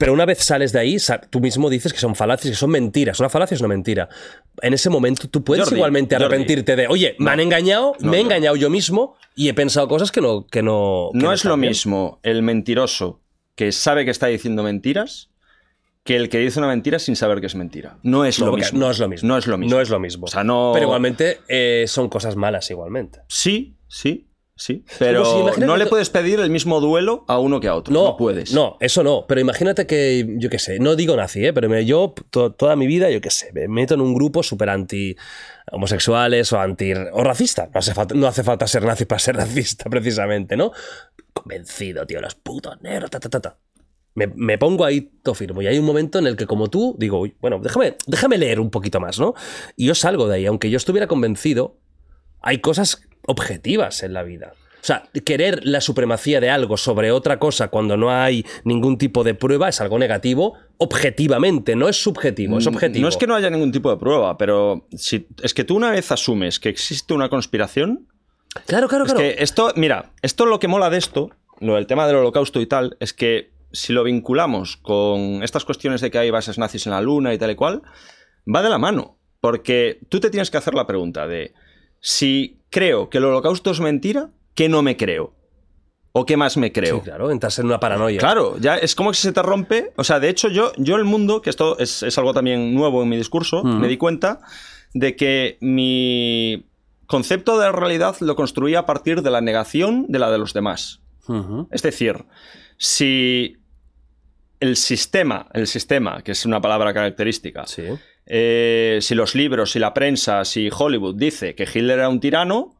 Pero una vez sales de ahí, tú mismo dices que son falacias, que son mentiras. Una falacia es una mentira. En ese momento tú puedes Jordi, igualmente Jordi. arrepentirte de, oye, me han engañado, No, me he no. engañado yo mismo y he pensado cosas que no... Que no, que No es lo bien. mismo el mentiroso que sabe que está diciendo mentiras que el que dice una mentira sin saber que es mentira. No es lo mismo. no es lo mismo. No es lo mismo. No es lo mismo. O sea, no... Pero igualmente eh, son cosas malas igualmente. Sí, sí, sí. Pero si no le puedes pedir el mismo duelo a uno que a otro. No, puedes. No, eso no. Pero imagínate que, yo qué sé, no digo nazi, ¿eh? pero yo to- toda mi vida, yo qué sé, me meto en un grupo súper anti homosexuales o anti o racista. No hace, falta, no hace falta ser nazi para ser racista, precisamente, ¿no? Convencido, tío, los putos negros, ta, ta, ta, ta. Me, me pongo ahí todo firme. Y hay un momento en el que, como tú, digo, "Uy, bueno, déjame, déjame leer un poquito más, ¿no? Y yo salgo de ahí. Aunque yo estuviera convencido, hay cosas objetivas en la vida. O sea, querer la supremacía de algo sobre otra cosa cuando no hay ningún tipo de prueba es algo negativo objetivamente, no es subjetivo, es objetivo. No es que no haya ningún tipo de prueba, pero si, es que tú una vez asumes que existe una conspiración, Claro, claro, Es claro. que esto, mira, esto lo que mola de esto, lo del tema del holocausto y tal, es que si lo vinculamos con estas cuestiones de que hay bases nazis en la luna y tal y cual, va de la mano. Porque tú te tienes que hacer la pregunta de si creo que el holocausto es mentira, ¿qué no me creo? ¿O qué más me creo? Sí, claro, entras en una paranoia. Claro, ya es como que se te rompe. O sea, de hecho, yo, yo el mundo, que esto es, es algo también nuevo en mi discurso, me di cuenta de que mi concepto de realidad lo construía a partir de la negación de la de los demás. Es decir, si el sistema, el sistema, que es una palabra característica, Sí. Eh, si los libros, si la prensa, si Hollywood dice que Hitler era un tirano,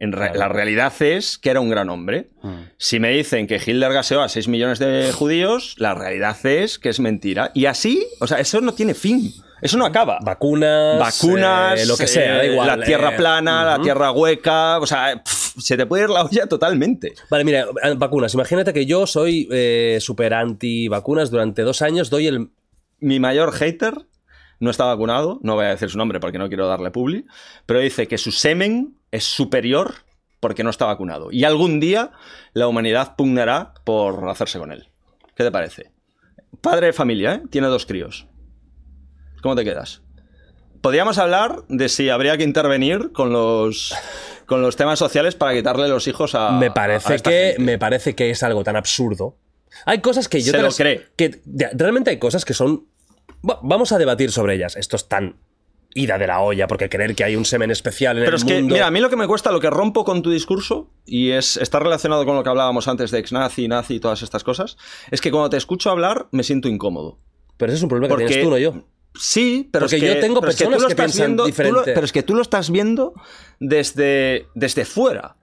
en re- Claro. la realidad es que era un gran hombre. Si me dicen que Hitler gaseó a 6 millones de judíos, la realidad es que es mentira. Y así, o sea, eso no tiene fin. Eso no acaba. Vacunas, Vacunas, eh, lo que sea, da eh, igual. La tierra eh, plana, la tierra hueca, o sea, pff, se te puede ir la olla totalmente. Vale, mira, vacunas. Imagínate que yo soy súper anti vacunas. Durante dos años doy el. Mi mayor hater no está vacunado, no voy a decir su nombre porque no quiero darle publi, pero dice que su semen es superior porque no está vacunado. Y algún día la humanidad pugnará por hacerse con él. ¿Qué te parece? Padre de familia, ¿eh? Tiene dos críos. ¿Cómo te quedas? Podríamos hablar de si habría que intervenir con los, con los temas sociales para quitarle los hijos a. me a parece esta que gente. me parece que es algo tan absurdo. Hay cosas que yo Se te lo las- cree. que realmente hay cosas que son. Va- Vamos a debatir sobre ellas. Esto es tan ida de la olla porque creer que hay un semen especial en Pero el es que, mundo. mira, a mí lo que me cuesta, lo que rompo con tu discurso, y es está relacionado con lo que hablábamos antes de ex-nazi, nazi y todas estas cosas, es que cuando te escucho hablar me siento incómodo. Pero ese es un problema que Porque- tienes tú, no yo. Sí, pero Porque es que, yo tengo pero es que tú personas lo que estás piensan viendo, tú lo- pero es que tú lo estás viendo desde, desde fuera.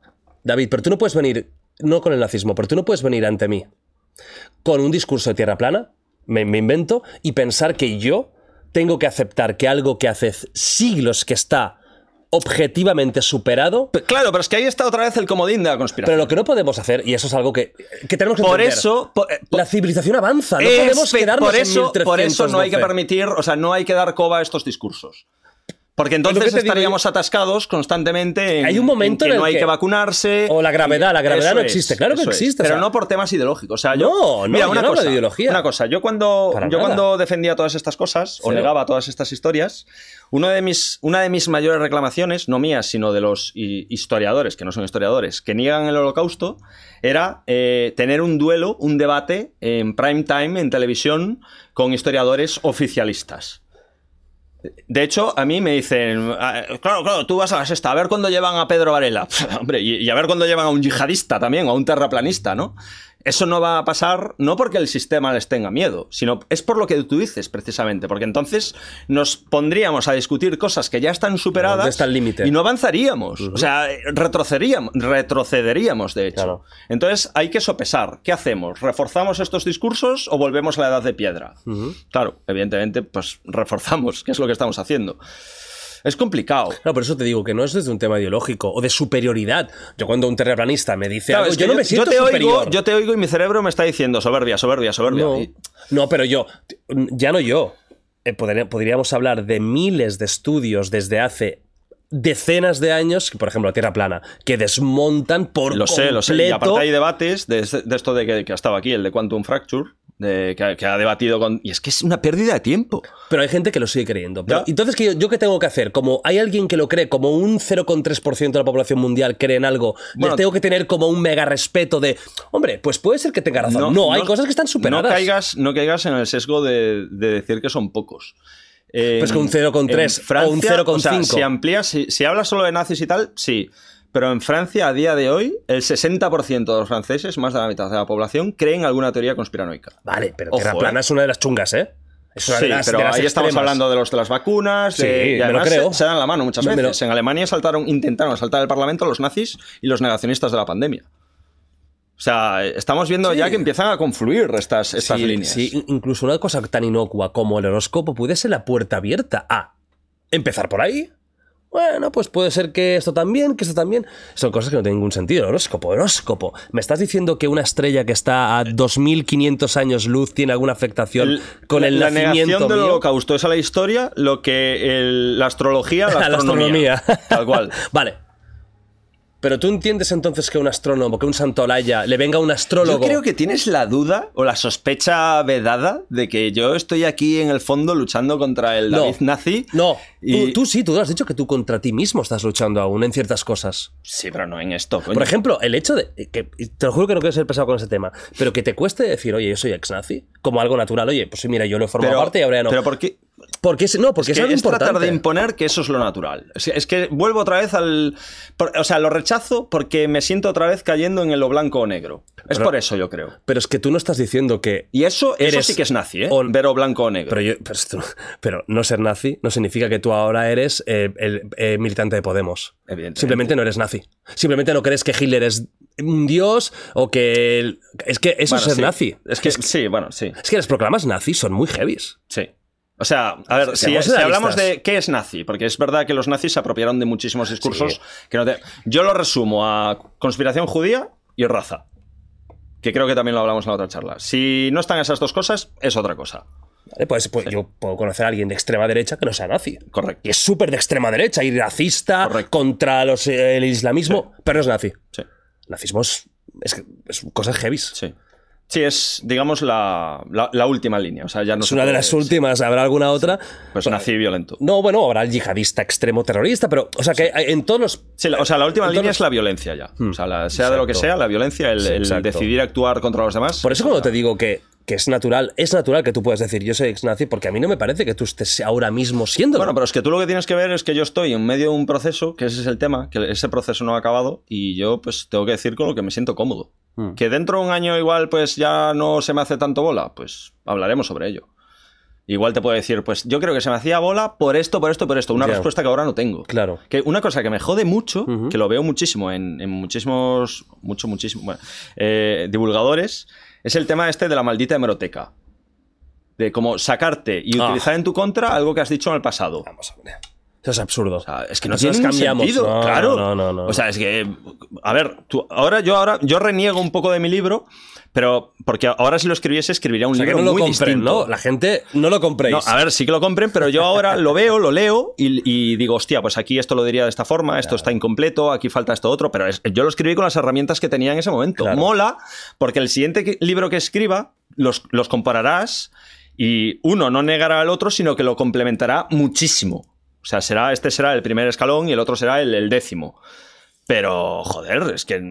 David, pero tú no puedes venir, no con el nazismo, pero tú no puedes venir ante mí con un discurso de tierra plana, me, me invento, y pensar que yo tengo que aceptar que algo que hace siglos que está objetivamente superado, Claro, pero es que ahí está otra vez el comodín de la pero conspiración. lo que no podemos hacer, y eso es algo que, que tenemos que por entender, eso, por, eh, por- la civilización avanza, no es- podemos quedarnos por eso, en por eso no hay que 1312. permitir, o sea, no hay que dar coba a estos discursos. Porque entonces te digo estaríamos atascados constantemente en, Hay un momento en que en no hay que- que, vacunarse. O la gravedad, la gravedad no es, existe, claro que es. existe, o Pero sea- no por temas ideológicos. O sea, yo, No, no, mira, yo una no hablo cosa, de ideología. Una cosa, yo cuando, Para yo nada. cuando defendía todas estas cosas, o Cero. negaba todas estas historias, uno de mis, una de mis mayores reclamaciones, no mías, sino de los hi- historiadores, que no son historiadores, que niegan el holocausto, era eh, tener un duelo, un debate en prime time, en televisión, con historiadores oficialistas. De hecho, a mí me dicen, "Ah, claro, claro, tú vas a la sexta, a ver cuándo llevan a Pedro Varela. Hombre, y, y a ver cuándo llevan a un yihadista también, o a un terraplanista, ¿no? Eso no va a pasar no porque el sistema les tenga miedo, sino es por lo que tú dices, precisamente, porque entonces nos pondríamos a discutir cosas que ya están superadas ¿Dónde está el límite? y no avanzaríamos. O sea, retrocederíamos, retrocederíamos, de hecho. Claro. Entonces hay que sopesar. ¿Qué hacemos? ¿Reforzamos estos discursos o volvemos a la edad de piedra? Claro, evidentemente, pues reforzamos, que es lo que estamos haciendo. Es complicado. No, por eso te digo que no es desde un tema ideológico o de superioridad. Yo cuando un terraplanista me dice Claro, algo, es yo no me siento te superior. Oigo, yo te oigo y mi cerebro me está diciendo soberbia, soberbia, soberbia. No, no, pero yo, ya no yo. Eh, podría- podríamos hablar de miles de estudios desde hace decenas de años, por ejemplo, la Tierra plana, que desmontan por Lo sé, lo sé. Y aparte hay debates de, de esto de que, estado aquí, el de Quantum Fracture, de, que, ha- que ha debatido con... Y es que es una pérdida de tiempo. Pero hay gente que lo sigue creyendo. Pero, entonces, ¿qué yo, ¿yo qué tengo que hacer? Como hay alguien que lo cree, como un 0,3% de la población mundial cree en algo, Bueno, les tengo que tener como un mega respeto de, hombre, pues puede ser que tenga razón. No, hay cosas que están superadas. No caigas, no caigas en el sesgo de, de decir que son pocos. En- Pues que un 0,3 en Francia, o un 0,5. o sea, si amplías, si, si hablas solo de nazis y tal, sí. Pero en Francia, a día de hoy, el 60% de los franceses, más de la mitad de la población, creen alguna teoría conspiranoica. Vale, pero Ojo, Tierra plana ¿eh? es una de las chungas, ¿eh? Es una Sí, de las, pero de las ahí estamos extremas. hablando de los de las vacunas. de- Sí, y me lo además creo. Se, se dan la mano muchas Me lo- veces. En Alemania saltaron, intentaron asaltar el Parlamento los nazis y los negacionistas de la pandemia. O sea, estamos viendo Sí. ya que empiezan a confluir estas, estas sí, líneas. sí, in- incluso una cosa tan inocua como el horóscopo puede ser la puerta abierta a empezar por ahí. Bueno, pues puede ser que esto también, que esto también. Son cosas que no tienen ningún sentido. Horóscopo, horóscopo. ¿Me estás diciendo que una estrella que está a 2500 años luz tiene alguna afectación El- con el la nacimiento negación del mío? holocausto es a la historia lo que el- la astrología la la astronomía. astronomía. Tal cual. vale. Pero tú entiendes entonces que un astrónomo, que un santolaya, le venga un astrólogo. Yo creo que tienes la duda o la sospecha vedada de que yo estoy aquí en el fondo luchando contra el No. David nazi. No, Y- tú, tú sí, tú has dicho que tú contra ti mismo estás luchando aún en ciertas cosas. Sí, pero no en esto. coño. Por ejemplo, el hecho de. Que, te lo juro que no quiero ser pesado con ese tema, pero que te cueste decir, oye, yo soy ex-nazi, como algo natural, oye, pues sí, mira, yo lo he formado pero, parte y ahora ya no. pero ¿por qué? Porque es, no, porque es, que algo es tratar de imponer que eso es lo natural. Es, es que vuelvo otra vez al. por- o sea, lo rechazo porque me siento otra vez cayendo en lo blanco o negro. Es Pero- por eso, yo creo. Pero es que tú no estás diciendo que. Y eso, eso sí que es nazi, ¿eh? o blanco o negro. Pero, yo- pero, no ser nazi no significa que tú ahora eres eh, el eh, militante de Podemos. Evidentemente. Simplemente no eres nazi. Simplemente no crees que Hitler es un dios o que. el- Es que eso Bueno, es ser sí. nazi. Es que, sí, bueno, sí. Es que las proclamas nazis son muy heavies. Sí. O sea, a ver, si, si hablamos de qué es nazi, porque es verdad que los nazis se apropiaron de muchísimos discursos que no te... Yo lo resumo a conspiración judía y raza. Que creo que también lo hablamos en la otra charla. Si no están esas dos cosas, es otra cosa. ¿Vale? Pues, pues yo puedo conocer a alguien de extrema derecha que no sea nazi. Correcto. Y es súper de extrema derecha y racista Correcto. contra los, eh, el islamismo, pero no es nazi. Sí, Nazismo es, es, es cosas heavies. sí. Sí, es, digamos, la, la- la última línea. O sea, ya no es una de las últimas. ¿Habrá alguna otra? Pues nazi violento. No, bueno, habrá el yihadista extremo terrorista, pero, o sea, que hay- en todos los. Sí, o sea, la última línea es la violencia ya. O sea, la- sea de lo que sea, la violencia, el, Sí, el decidir actuar contra los demás. Por eso, cuando te digo que, que es natural, es natural que tú puedas decir yo soy ex-nazi, porque a mí no me parece que tú estés ahora mismo siendo. Bueno, pero es que tú lo que tienes que ver es que yo estoy en medio de un proceso, que ese es el tema, que ese proceso no ha acabado y yo pues tengo que decir con lo que me siento cómodo. Hmm. Que dentro de un año igual pues ya no se me hace tanto bola, pues hablaremos sobre ello. Igual te puedo decir, pues yo creo que se me hacía bola por esto, por esto, por esto. Una respuesta que ahora no tengo. Claro. Que una cosa que me jode mucho, que lo veo muchísimo en, en muchísimos, mucho, muchísimo, bueno, eh, divulgadores, es el tema este de la maldita hemeroteca. De como sacarte y Ah. utilizar en tu contra algo que has dicho en el pasado. Vamos a ver. Eso es absurdo. O sea, es que no Nosotros tiene ningún sentido, No, claro. No, no, no. O sea, es que. A ver, tú, ahora yo ahora yo reniego un poco de mi libro, pero porque ahora si lo escribiese, escribiría un O sea, que libro no lo muy compren, distinto. ¿no? La gente no lo compréis. No, a ver, sí que lo compren, pero yo ahora lo veo, lo leo y, y digo, hostia, pues aquí esto lo diría de esta forma, esto está incompleto, aquí falta esto otro, pero es- yo lo escribí con las herramientas que tenía en ese momento. Claro. Mola, porque el siguiente que- libro que escriba los, los compararás y uno no negará al otro, sino que lo complementará muchísimo. O sea, será, este será el primer escalón y el otro será el, el décimo. Pero, joder, es que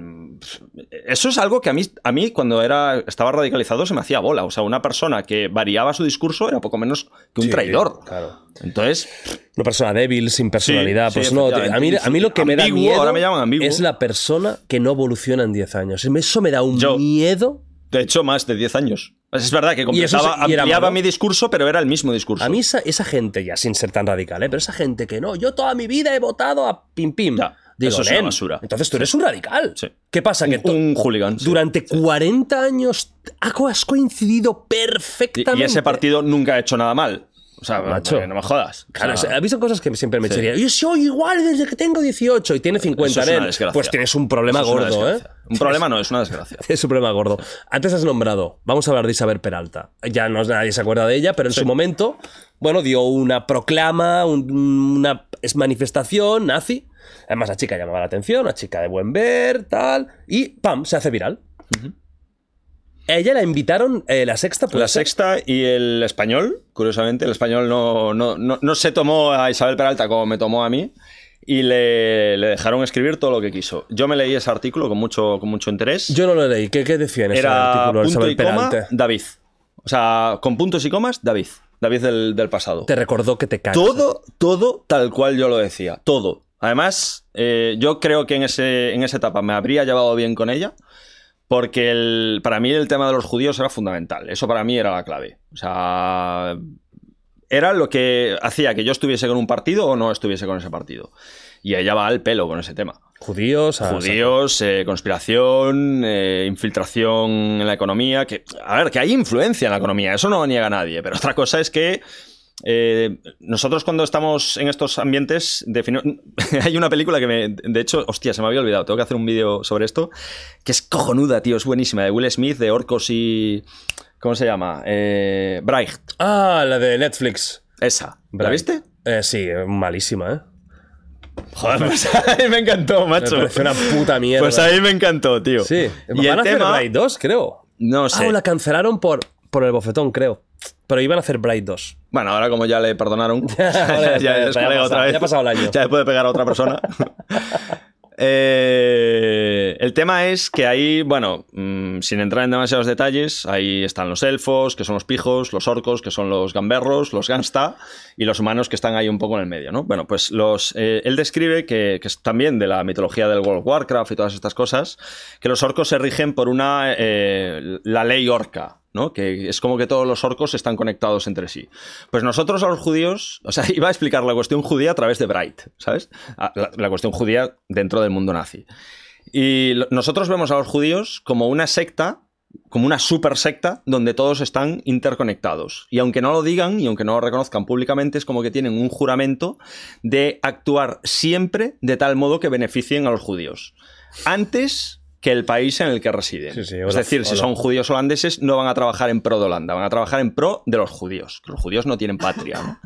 eso es algo que a mí, a mí cuando era, estaba radicalizado se me hacía bola. O sea, una persona que variaba su discurso era poco menos que un Sí, traidor. Claro. Entonces, Una persona débil, sin personalidad. Sí, pues sí, no, a mí, a mí lo que me da Ambiguo, miedo ahora me llaman ambiguo. es la persona que no evoluciona en 10 años. Eso me da un Yo- miedo. De hecho, más de 10 años. Es verdad que completaba, se- ampliaba mi discurso, pero era el mismo discurso. A mí esa, esa gente, ya sin ser tan radical, ¿eh? pero esa gente que no, yo toda mi vida he votado a Pim Pim. Ya, Digo, eso es una "Nen, basura". Entonces tú eres un radical. Sí. ¿Qué pasa? Que un, hooligan. sí. durante 40 años has coincidido Y, perfectamente. y ese partido nunca ha hecho nada mal. O sea, Macho. no me jodas. Claro, o sea, visto cosas que siempre me Sí. echaría. Yo soy igual desde que tengo 18 y tiene 50, Eso es una nen. desgracia. Pues tienes un problema es gordo, ¿eh? Un problema no, es una desgracia. Es un problema gordo. Antes has nombrado, vamos a hablar de Isabel Peralta. Ya no nadie se acuerda de ella, pero en su momento, bueno, dio una proclama, un- una es manifestación nazi. Además, la chica llamaba la atención, una chica de buen ver, tal, y ¡pam! se hace viral. A ella la invitaron, eh, la sexta, ¿puede La ser? sexta y el español, curiosamente, el español no, no, no, no se tomó a Isabel Peralta como me tomó a mí y le, le dejaron escribir todo lo que quiso. Yo me leí ese artículo con mucho, con mucho interés. Yo no lo leí. ¿Qué, qué decía en ese Era artículo punto Isabel y coma, Peralta? David. O sea, con puntos y comas, David. David del, del pasado. Te recordó que te caes. Todo, todo tal cual yo lo decía. Todo. Además, eh, yo creo que en, ese, en esa etapa me habría llevado bien con ella. Porque el- para mí el tema de los judíos era fundamental. Eso para mí era la clave. O sea, era lo que hacía que yo estuviese con un partido o no estuviese con ese partido. Y ella va al pelo con ese tema. Judíos, a- Judíos, eh, conspiración, eh, infiltración en la economía. Que, a ver, que hay influencia en la economía, eso no lo niega nadie. Pero otra cosa es que eh, nosotros cuando estamos en estos ambientes, hay una película que me... De hecho, hostia, se me había olvidado, tengo que hacer un vídeo sobre esto, que es cojonuda, tío, es buenísima, de Will Smith, de Orcos y... ¿Cómo se llama? Eh, Bright. Ah, la de Netflix. Esa. ¿La viste? Eh, sí, malísima, ¿eh? Joder, pues a mí me encantó, Me macho. pareció una puta mierda. Pues a mí me encantó, tío. Sí. Y Van el a hacer tema... Bright 2, creo. No sé. Ah, o la cancelaron por, por el bofetón, creo. Pero iban a hacer Bright 2. Bueno, ahora como ya le perdonaron, Ahora ya- ya, ya- es ya ha colega pasado- otra vez. ya ha pasado el año. Ya le puede pegar a otra persona. Eh, el tema es que ahí, bueno, mm, sin entrar en demasiados detalles, ahí están los elfos, que son los pijos, los orcos, que son los gamberros, los gangsta, y los humanos que están ahí un poco en el medio, ¿no? Bueno, pues los, eh, él describe que, que es también de la mitología del World of Warcraft y todas estas cosas, que los orcos se rigen por una, eh, la ley orca, Que es como que todos los orcos están conectados entre sí. Pues nosotros a los judíos, o sea, iba a explicar la cuestión judía a través de Bright, ¿sabes? La, cuestión judía dentro del mundo nazi. Y nosotros vemos a los judíos como una secta, como una super secta, donde todos están interconectados. Y aunque no lo digan y aunque no lo reconozcan públicamente, es como que tienen un juramento de actuar siempre de tal modo que beneficien a los judíos. Antes que el país en el que residen. Sí, sí, es hola, decir, si son judíos holandeses, no van a trabajar en pro de Holanda, van a trabajar en pro de los judíos. Los judíos no tienen patria, ¿no?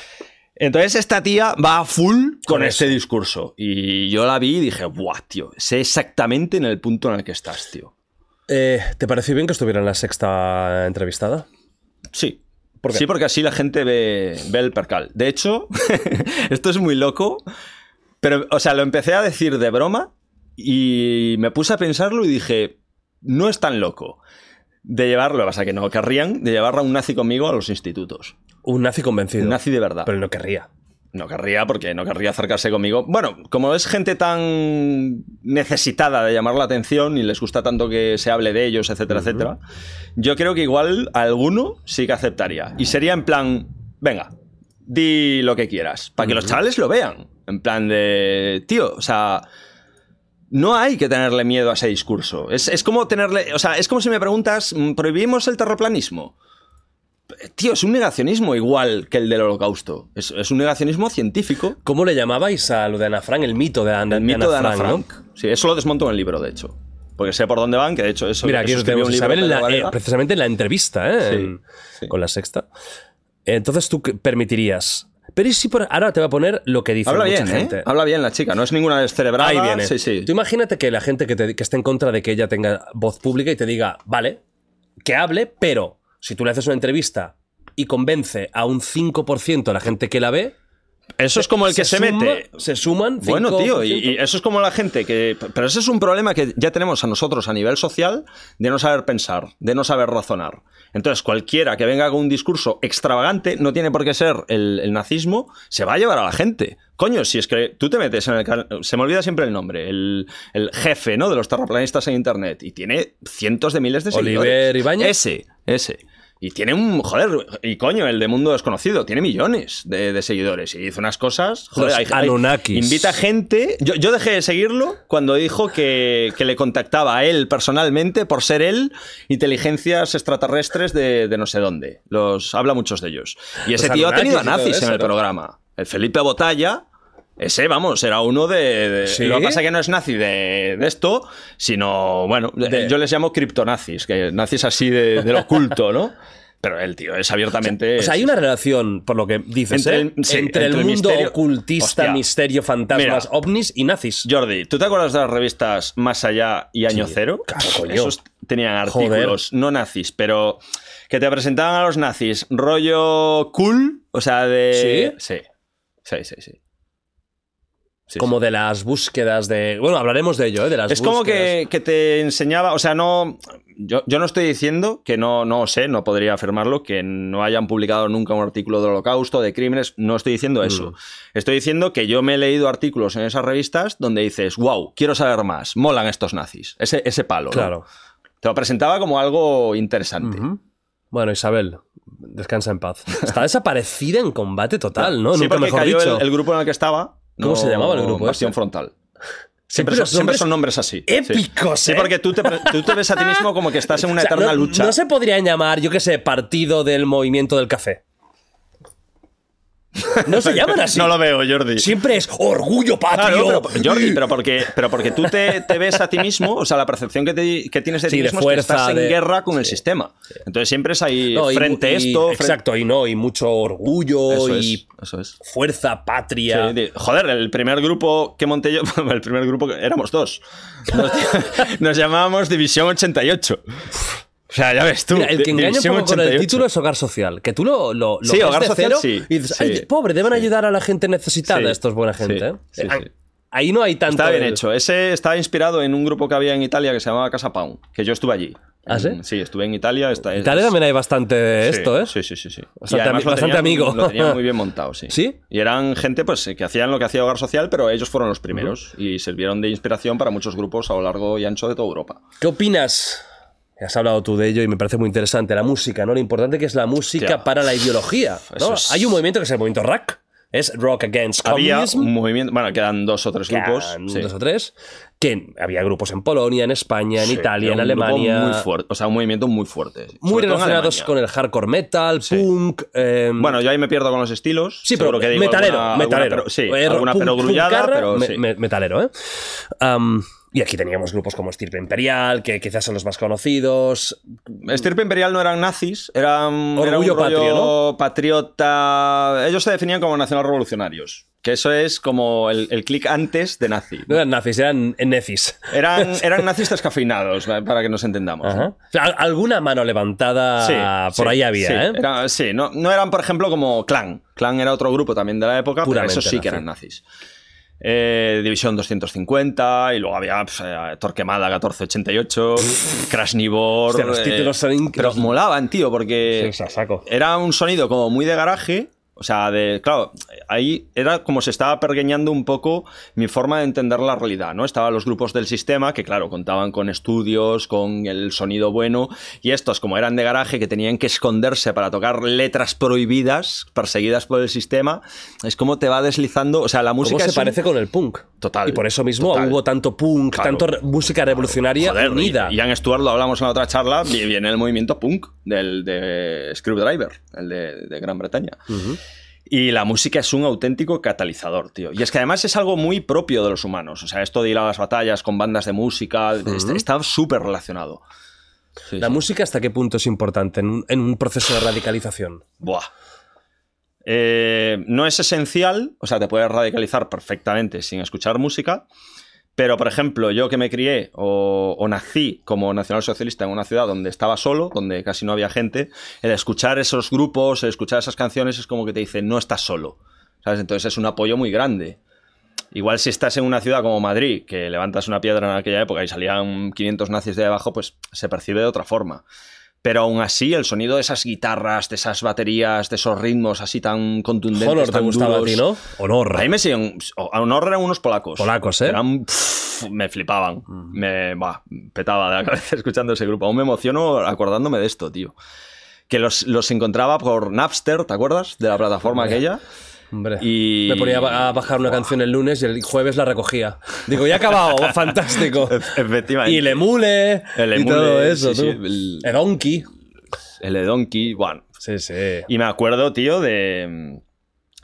Entonces esta tía va a full con, Con este discurso. Y yo la vi y dije, buah, tío, sé exactamente en el punto en el que estás, tío. Eh, ¿Te pareció bien que estuviera en la sexta entrevistada? Sí. ¿Por? Sí, porque así la gente ve, ve el percal. De hecho, esto es muy loco, pero, o sea, lo empecé a decir de broma y me puse a pensarlo y dije, no es tan loco de llevarlo, pasa es que no querrían, de llevar a un nazi conmigo a los institutos. Un nazi convencido. Un nazi de verdad. Pero no querría. No querría porque no querría acercarse conmigo. Bueno, como es gente tan necesitada de llamar la atención y les gusta tanto que se hable de ellos, etcétera, etcétera, yo creo que igual alguno sí que aceptaría. Y sería en plan, venga, di lo que quieras, para que los chavales lo vean. En plan de, tío, o sea, no hay que tenerle miedo a ese discurso. Es, es como tenerle, o sea, es como si me preguntas, ¿prohibimos el terraplanismo? Tío, es un negacionismo igual que el del holocausto. Es, es un negacionismo científico. ¿Cómo le llamabais a lo de Ana Frank? El mito de Ana, El mito de Ana Frank, Frank. ¿no? Sí, eso lo desmonto en el libro, de hecho. Porque sé por dónde van, que de hecho eso Mira, aquí lo tenemos Isabel en Pedro la- eh, precisamente en la entrevista, ¿eh? Sí, En- sí. Con la sexta. Entonces tú permitirías. Pero ¿y si por ahora te va a poner lo que dice Habla mucha bien, ¿eh? gente? Habla bien la chica, no es ninguna descerebrada. Ahí viene. Sí, sí. Tú imagínate que la gente que, te- que esté en contra de que ella tenga voz pública y te diga, vale, que hable, pero si tú le haces una entrevista y convence a un 5% de la gente que la ve, Eso es como el que se, suma- mete. Se suman. Bueno, tío, y, 5%. y eso es como la gente que. Pero ese es un problema que ya tenemos a nosotros a nivel social de no saber pensar, de no saber razonar. Entonces, cualquiera que venga con un discurso extravagante, no tiene por qué ser el, el nazismo, se va a llevar a la gente. Coño, si es que tú te metes en el. Se me olvida siempre el nombre, el, el jefe ¿no? de los terraplanistas en internet, y tiene cientos de miles de Oliver seguidores. Ibáñez. Ese, ese. Y tiene un. Joder, y coño, el de Mundo Desconocido, tiene millones de, de seguidores. Y dice unas cosas. Joder, hay- hay- invita gente. Yo, yo dejé de seguirlo cuando dijo que, que le contactaba a él personalmente por ser él inteligencias extraterrestres de, de no sé dónde. Los habla muchos de ellos. Y ese tío ha tenido a nazis en el programa. El Felipe Botalla. Ese, vamos, era uno de. de- ¿Sí? Lo que pasa es que no es nazi de, de esto, sino, bueno, De- yo les llamo criptonazis, que nazis así de, del oculto, ¿no? Pero el tío es abiertamente. O sea, hay una relación, por lo que dices, Entre ¿eh? el- sí, entre el entre el mundo misterio- ocultista, Hostia. misterio, fantasmas, Mira. ovnis y nazis. Jordi, ¿tú te acuerdas de las revistas Más Allá y Año Sí, Cero? claro. Esos tenían Joder. artículos no nazis, pero que te presentaban a los nazis rollo cool, o sea, de... Sí, sí, sí, sí. Sí, como sí. de las búsquedas de. Bueno, hablaremos de ello, ¿eh? De las Es como que, que te enseñaba, o sea, no... Yo, yo no estoy diciendo que no, no sé, no podría afirmarlo, que no hayan publicado nunca un artículo del holocausto, de crímenes, no estoy diciendo eso. Mm. Estoy diciendo que yo me he leído artículos en esas revistas donde dices, wow, quiero saber más, molan estos nazis, ese, ese palo. ¿no? Claro. Te lo presentaba como algo interesante. Bueno, Isabel, descansa en paz. Está desaparecida en combate total, ¿no? sí, Nunca porque mejor cayó dicho. el, el grupo en el que estaba. ¿Cómo se llamaba el grupo ese? Frontal. Siempre son, siempre nombres son nombres así. épicos, Sí, ¿eh? Sí, porque tú te, pre- tú te ves a ti mismo como que estás en una O sea, eterna no, lucha. No se podrían llamar, yo qué sé, partido del movimiento del café. No se llaman así. No lo veo, Jordi. Siempre es orgullo patrio. Claro, pero, Jordi, pero porque, pero porque tú te, te ves a ti mismo, o sea, la percepción que, te- que tienes de Sí, ti de mismo es que estás en guerra con el sistema. Entonces siempre es ahí No, frente y- esto. frente- Exacto, y no, y mucho orgullo Eso y es, eso es. fuerza patria. Joder, el primer grupo que monté yo, el primer grupo que éramos dos. Nos, nos llamábamos División 88. O sea, ya ves tú. Mira, el que engaña un poco con el 88. título es hogar social. Que tú lo, lo, lo Sí, hogar de social, cero sí, y dices, sí. "Ay, pobre, deben ayudar a la gente necesitada. Esto es buena gente. ¿eh? Ah. Ahí no hay tanto. Está bien el- hecho. Ese estaba inspirado en un grupo que había en Italia que se llamaba Casa Pound, que yo estuve allí. ¿Ah, sí? Sí, estuve en Italia. Está, En Italia también hay bastante de esto, ¿eh? Sí, sí, sí. sí. Bastante ami- bastante amigo. Lo tenían muy bien montado, sí. ¿Sí? Y eran gente pues que hacían lo que hacía Hogar Social, pero ellos fueron los primeros y sirvieron de inspiración para muchos grupos a lo largo y ancho de toda Europa. ¿Qué opinas? Has hablado tú de ello y me parece muy interesante. La música, ¿no? Lo importante que es la música para la ideología. ¿no? Eso es- Hay un movimiento que es el movimiento rock. Es Rock Against Había Communism. un movimiento, bueno, quedan dos o tres grupos. Sí. Dos o tres. Que había grupos en Polonia, en España, en Sí, Italia, en Alemania. Muy fuerte, o sea, un movimiento muy fuerte. muy relacionados con el hardcore metal, punk. eh, Bueno, yo ahí me pierdo con los estilos. sí, pero que digo metalero, alguna- metalero. alguna sí, Eh, alguna punk- pero me- sí. me- metalero, ¿eh? Y aquí teníamos grupos como Estirpe Imperial, que quizás son los más conocidos. Estirpe Imperial no eran nazis, eran era Orgullo patrio, patriota. Ellos se definían como nacional revolucionarios. Que eso es como el, el clic antes de nazi. No eran nazis, eran nezis. Eran, eran nazis descafeinados, para que nos entendamos. alguna mano levantada Sí, por sí, ahí había, sí. ¿eh? Era- sí, no, no eran, por ejemplo, como Clan. Clan era otro grupo también de la época, Puramente pero esos sí nazi. que eran nazis. Eh, División 250 y luego había pues, eh, Torquemada 1488, Krasnivor. Hostia, los títulos son inc- Pero molaban, tío, porque Sí, saco. era un sonido como muy de garaje. O sea, de, claro, ahí era como se estaba pergueñando un poco mi forma de entender la realidad, ¿no? Estaban los grupos del sistema que, claro, contaban con estudios, con el sonido bueno, y estos, como eran de garaje, que tenían que esconderse para tocar letras prohibidas, perseguidas por el sistema, es como te va deslizando, o sea, la ¿Cómo música se es un- parece con el punk? Total. Y por eso mismo total. hubo tanto punk, Claro. tanto música revolucionaria Joder, unida. y Ian Stewart lo hablamos en la otra charla, viene el movimiento punk del de Screwdriver, el de, de Gran Bretaña. Y la música es un auténtico catalizador, tío. Y es que además es algo muy propio de los humanos. O sea, esto de ir a las batallas con bandas de música está- está súper relacionado. Sí, ¿La sí. música hasta qué punto es importante en un, en un proceso de radicalización? Buah. Eh, no es esencial, o sea, te puedes radicalizar perfectamente sin escuchar música, pero por ejemplo, yo que me crié o, nací como nacionalsocialista en una ciudad donde estaba solo, donde casi no había gente, el escuchar esos grupos, el escuchar esas canciones es como que te dice, no estás solo. ¿Sabes? Entonces es un apoyo muy grande. Igual si estás en una ciudad como Madrid, que levantas una piedra en aquella época y salían 500 nazis de abajo, pues se percibe de otra forma. Pero aún así, el sonido de esas guitarras, de esas baterías, de esos ritmos así tan contundentes. Honor te gustaba duros, a ti, ¿no? Honor. A mí me siguen. Honor eran unos polacos. Polacos, ¿eh? Eran, pff, me flipaban. Me bah, petaba de la cabeza escuchando ese grupo. Aún me emociono acordándome de esto, tío. Que los, los encontraba por Napster, ¿te acuerdas? De la plataforma aquella. Hombre, Y- me ponía a bajar una canción el lunes y el jueves la recogía. Digo, ya he acabado, fantástico. Efectivamente. Y el emule, El y todo eso, sí, tú. sí, el- El donkey. El de Donkey, bueno. Sí, sí. Y me acuerdo, tío, de.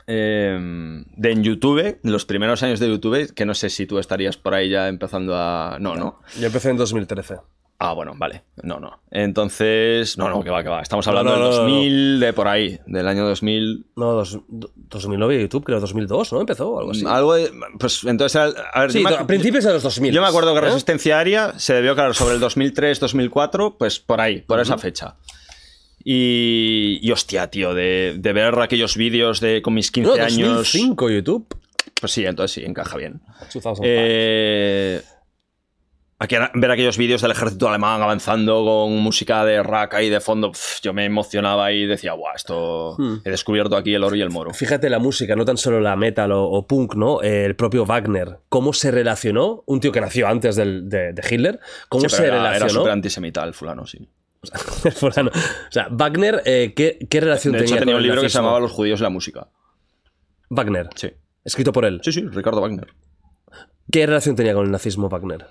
eh, de en YouTube, los primeros años de YouTube, que no sé si tú estarías por ahí ya empezando a. No, no. Yo empecé en 2013. Ah, bueno, vale. No, no. Entonces. No, no, que va, que va. Estamos hablando No, no, del no, no. 2000, de por ahí, del año 2000. No, dos, do- 2009 YouTube, creo 2002, ¿no? Empezó o algo así. Algo de. Pues entonces. era- A ver, Sí, me- a principios de los 2000. Yo me acuerdo que ¿eh? Resistencia Aérea se debió, claro, sobre el 2003-2004, pues por ahí, por esa fecha. Y, y hostia, tío, de, de ver aquellos vídeos de con mis 15 No, años. 2005 YouTube. Pues sí, entonces sí, encaja bien. 2005. Eh, aqu- ver aquellos vídeos del ejército alemán avanzando con música de rack ahí de fondo, pf, yo me emocionaba y decía, guau, esto Hmm. he descubierto aquí el oro y el moro. Fíjate la música, no tan solo la metal o, o punk, ¿no? El propio Wagner. ¿Cómo se relacionó? Un tío que nació antes del- de, de Hitler. ¿Cómo Sí, se era, era relacionó? súper antisemita el fulano, sí. Fulano. O sea, Wagner, eh, ¿qué, qué relación De hecho, tenía tenía con un el libro que se llamaba Los judíos y la música. Wagner, Sí. escrito por él. Sí, sí, Ricardo Wagner. ¿Qué relación tenía con el nazismo Wagner?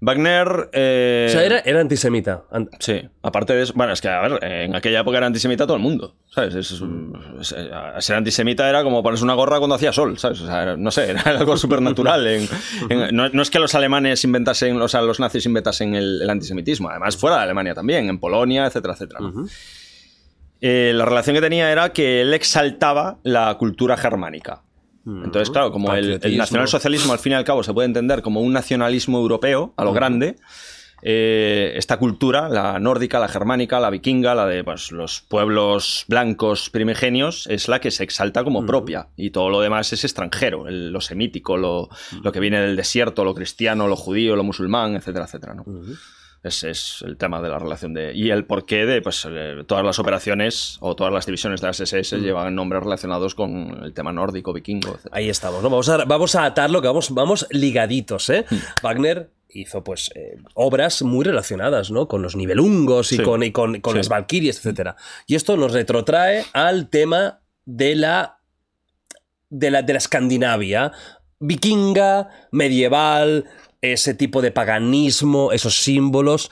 Wagner. eh, O sea, era, era antisemita. An- Sí, aparte de eso. Bueno, es que, a ver, en aquella época era antisemita todo el mundo, ¿sabes? Es- es- eh, ser antisemita era como ponerse una gorra cuando hacía sol, ¿sabes? O sea, era- no sé, era algo súper natural. no, no es que los alemanes inventasen, o sea, los nazis inventasen el, el antisemitismo, además fuera de Alemania también, en Polonia, etcétera, etcétera. Eh, la relación que tenía era que él exaltaba la cultura germánica. Entonces, claro, como el, el nacionalsocialismo al fin y al cabo se puede entender como un nacionalismo europeo a lo grande, eh, esta cultura, la nórdica, la germánica, la vikinga, la de pues, los pueblos blancos primigenios, es la que se exalta como propia. Y todo lo demás es extranjero, el- lo semítico, lo, lo que viene del desierto, lo cristiano, lo judío, lo musulmán, etcétera, etcétera. ¿no? Ese es el tema de la relación de. Y el porqué de pues, eh, todas las operaciones o todas las divisiones de las SS llevan nombres relacionados con el tema nórdico, vikingo, etc. Ahí estamos, ¿no? Vamos a, vamos a atarlo, que vamos, vamos ligaditos, ¿eh? Hmm. Wagner hizo, pues, eh, obras muy relacionadas, ¿no? Con los nivelungos y Sí. con, y con, con Sí. las valquirias, etc. Y esto nos retrotrae al tema de la, de la, de la Escandinavia vikinga, medieval, ese tipo de paganismo, esos símbolos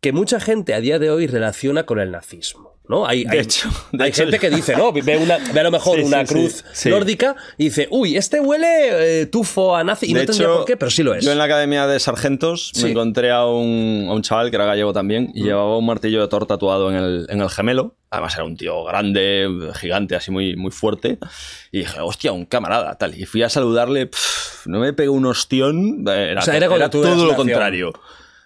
que mucha gente a día de hoy relaciona con el nazismo. ¿No? Hay, De hay- hecho, de hay hecho, gente que dice, ¿no? Ve, una, ve a lo mejor Sí, una sí, cruz sí, nórdica y dice, uy, este huele eh, tufo a nazi. Y De no tendría hecho, por qué, pero sí lo es. Yo en la academia de sargentos me encontré a un, a un chaval que era gallego también y llevaba un martillo de Thor tatuado en el, en el gemelo. Además era un tío grande, gigante, así muy, muy fuerte. Y dije, hostia, un camarada, tal. Y fui a saludarle, pff, no me pegó un ostión. Era, O sea, era todo lo contrario.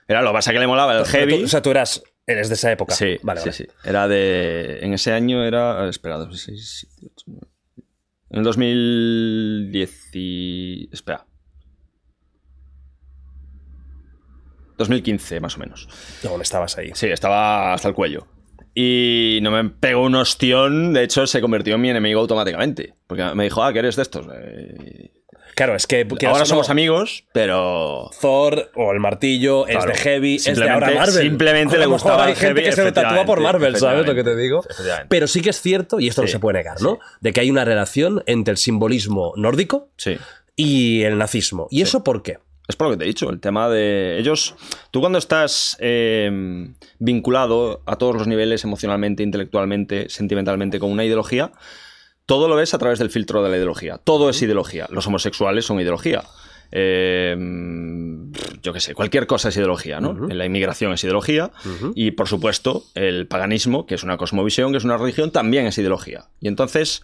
Era lo que pasa que le molaba el Pero heavy. tú- o sea, tú eras, eres de esa época. Sí, vale, sí, vale. sí. Era de. En ese año era. Espera, 2006, 7, 8, 9. En el 2010. y- Espera. 2015, más o menos. No, no estabas ahí. Sí, estaba hasta el cuello. Y no me pegó un ostión, de hecho se convirtió en mi enemigo automáticamente. Porque me dijo, ah, que eres de estos. Eh, Claro, es que. Ahora no, somos amigos, pero. Thor o el martillo es de heavy, es de ahora Marvel. simplemente le gustaba hay el gente heavy, que se lo tatúa por Marvel, ¿sabes lo que te digo? Pero sí que es cierto, y esto no se puede negar, ¿no? De que hay una relación entre el simbolismo nórdico Sí. y el nazismo. ¿Y eso por qué? Es por lo que te he dicho, el tema de ellos. Tú cuando estás eh, vinculado a todos los niveles, emocionalmente, intelectualmente, sentimentalmente, con una ideología, todo lo ves a través del filtro de la ideología. Todo es ideología. Los homosexuales son ideología. Eh, yo qué sé, cualquier cosa es ideología, ¿no? La inmigración es ideología y, por supuesto, el paganismo, que es una cosmovisión, que es una religión, también es ideología. Y entonces,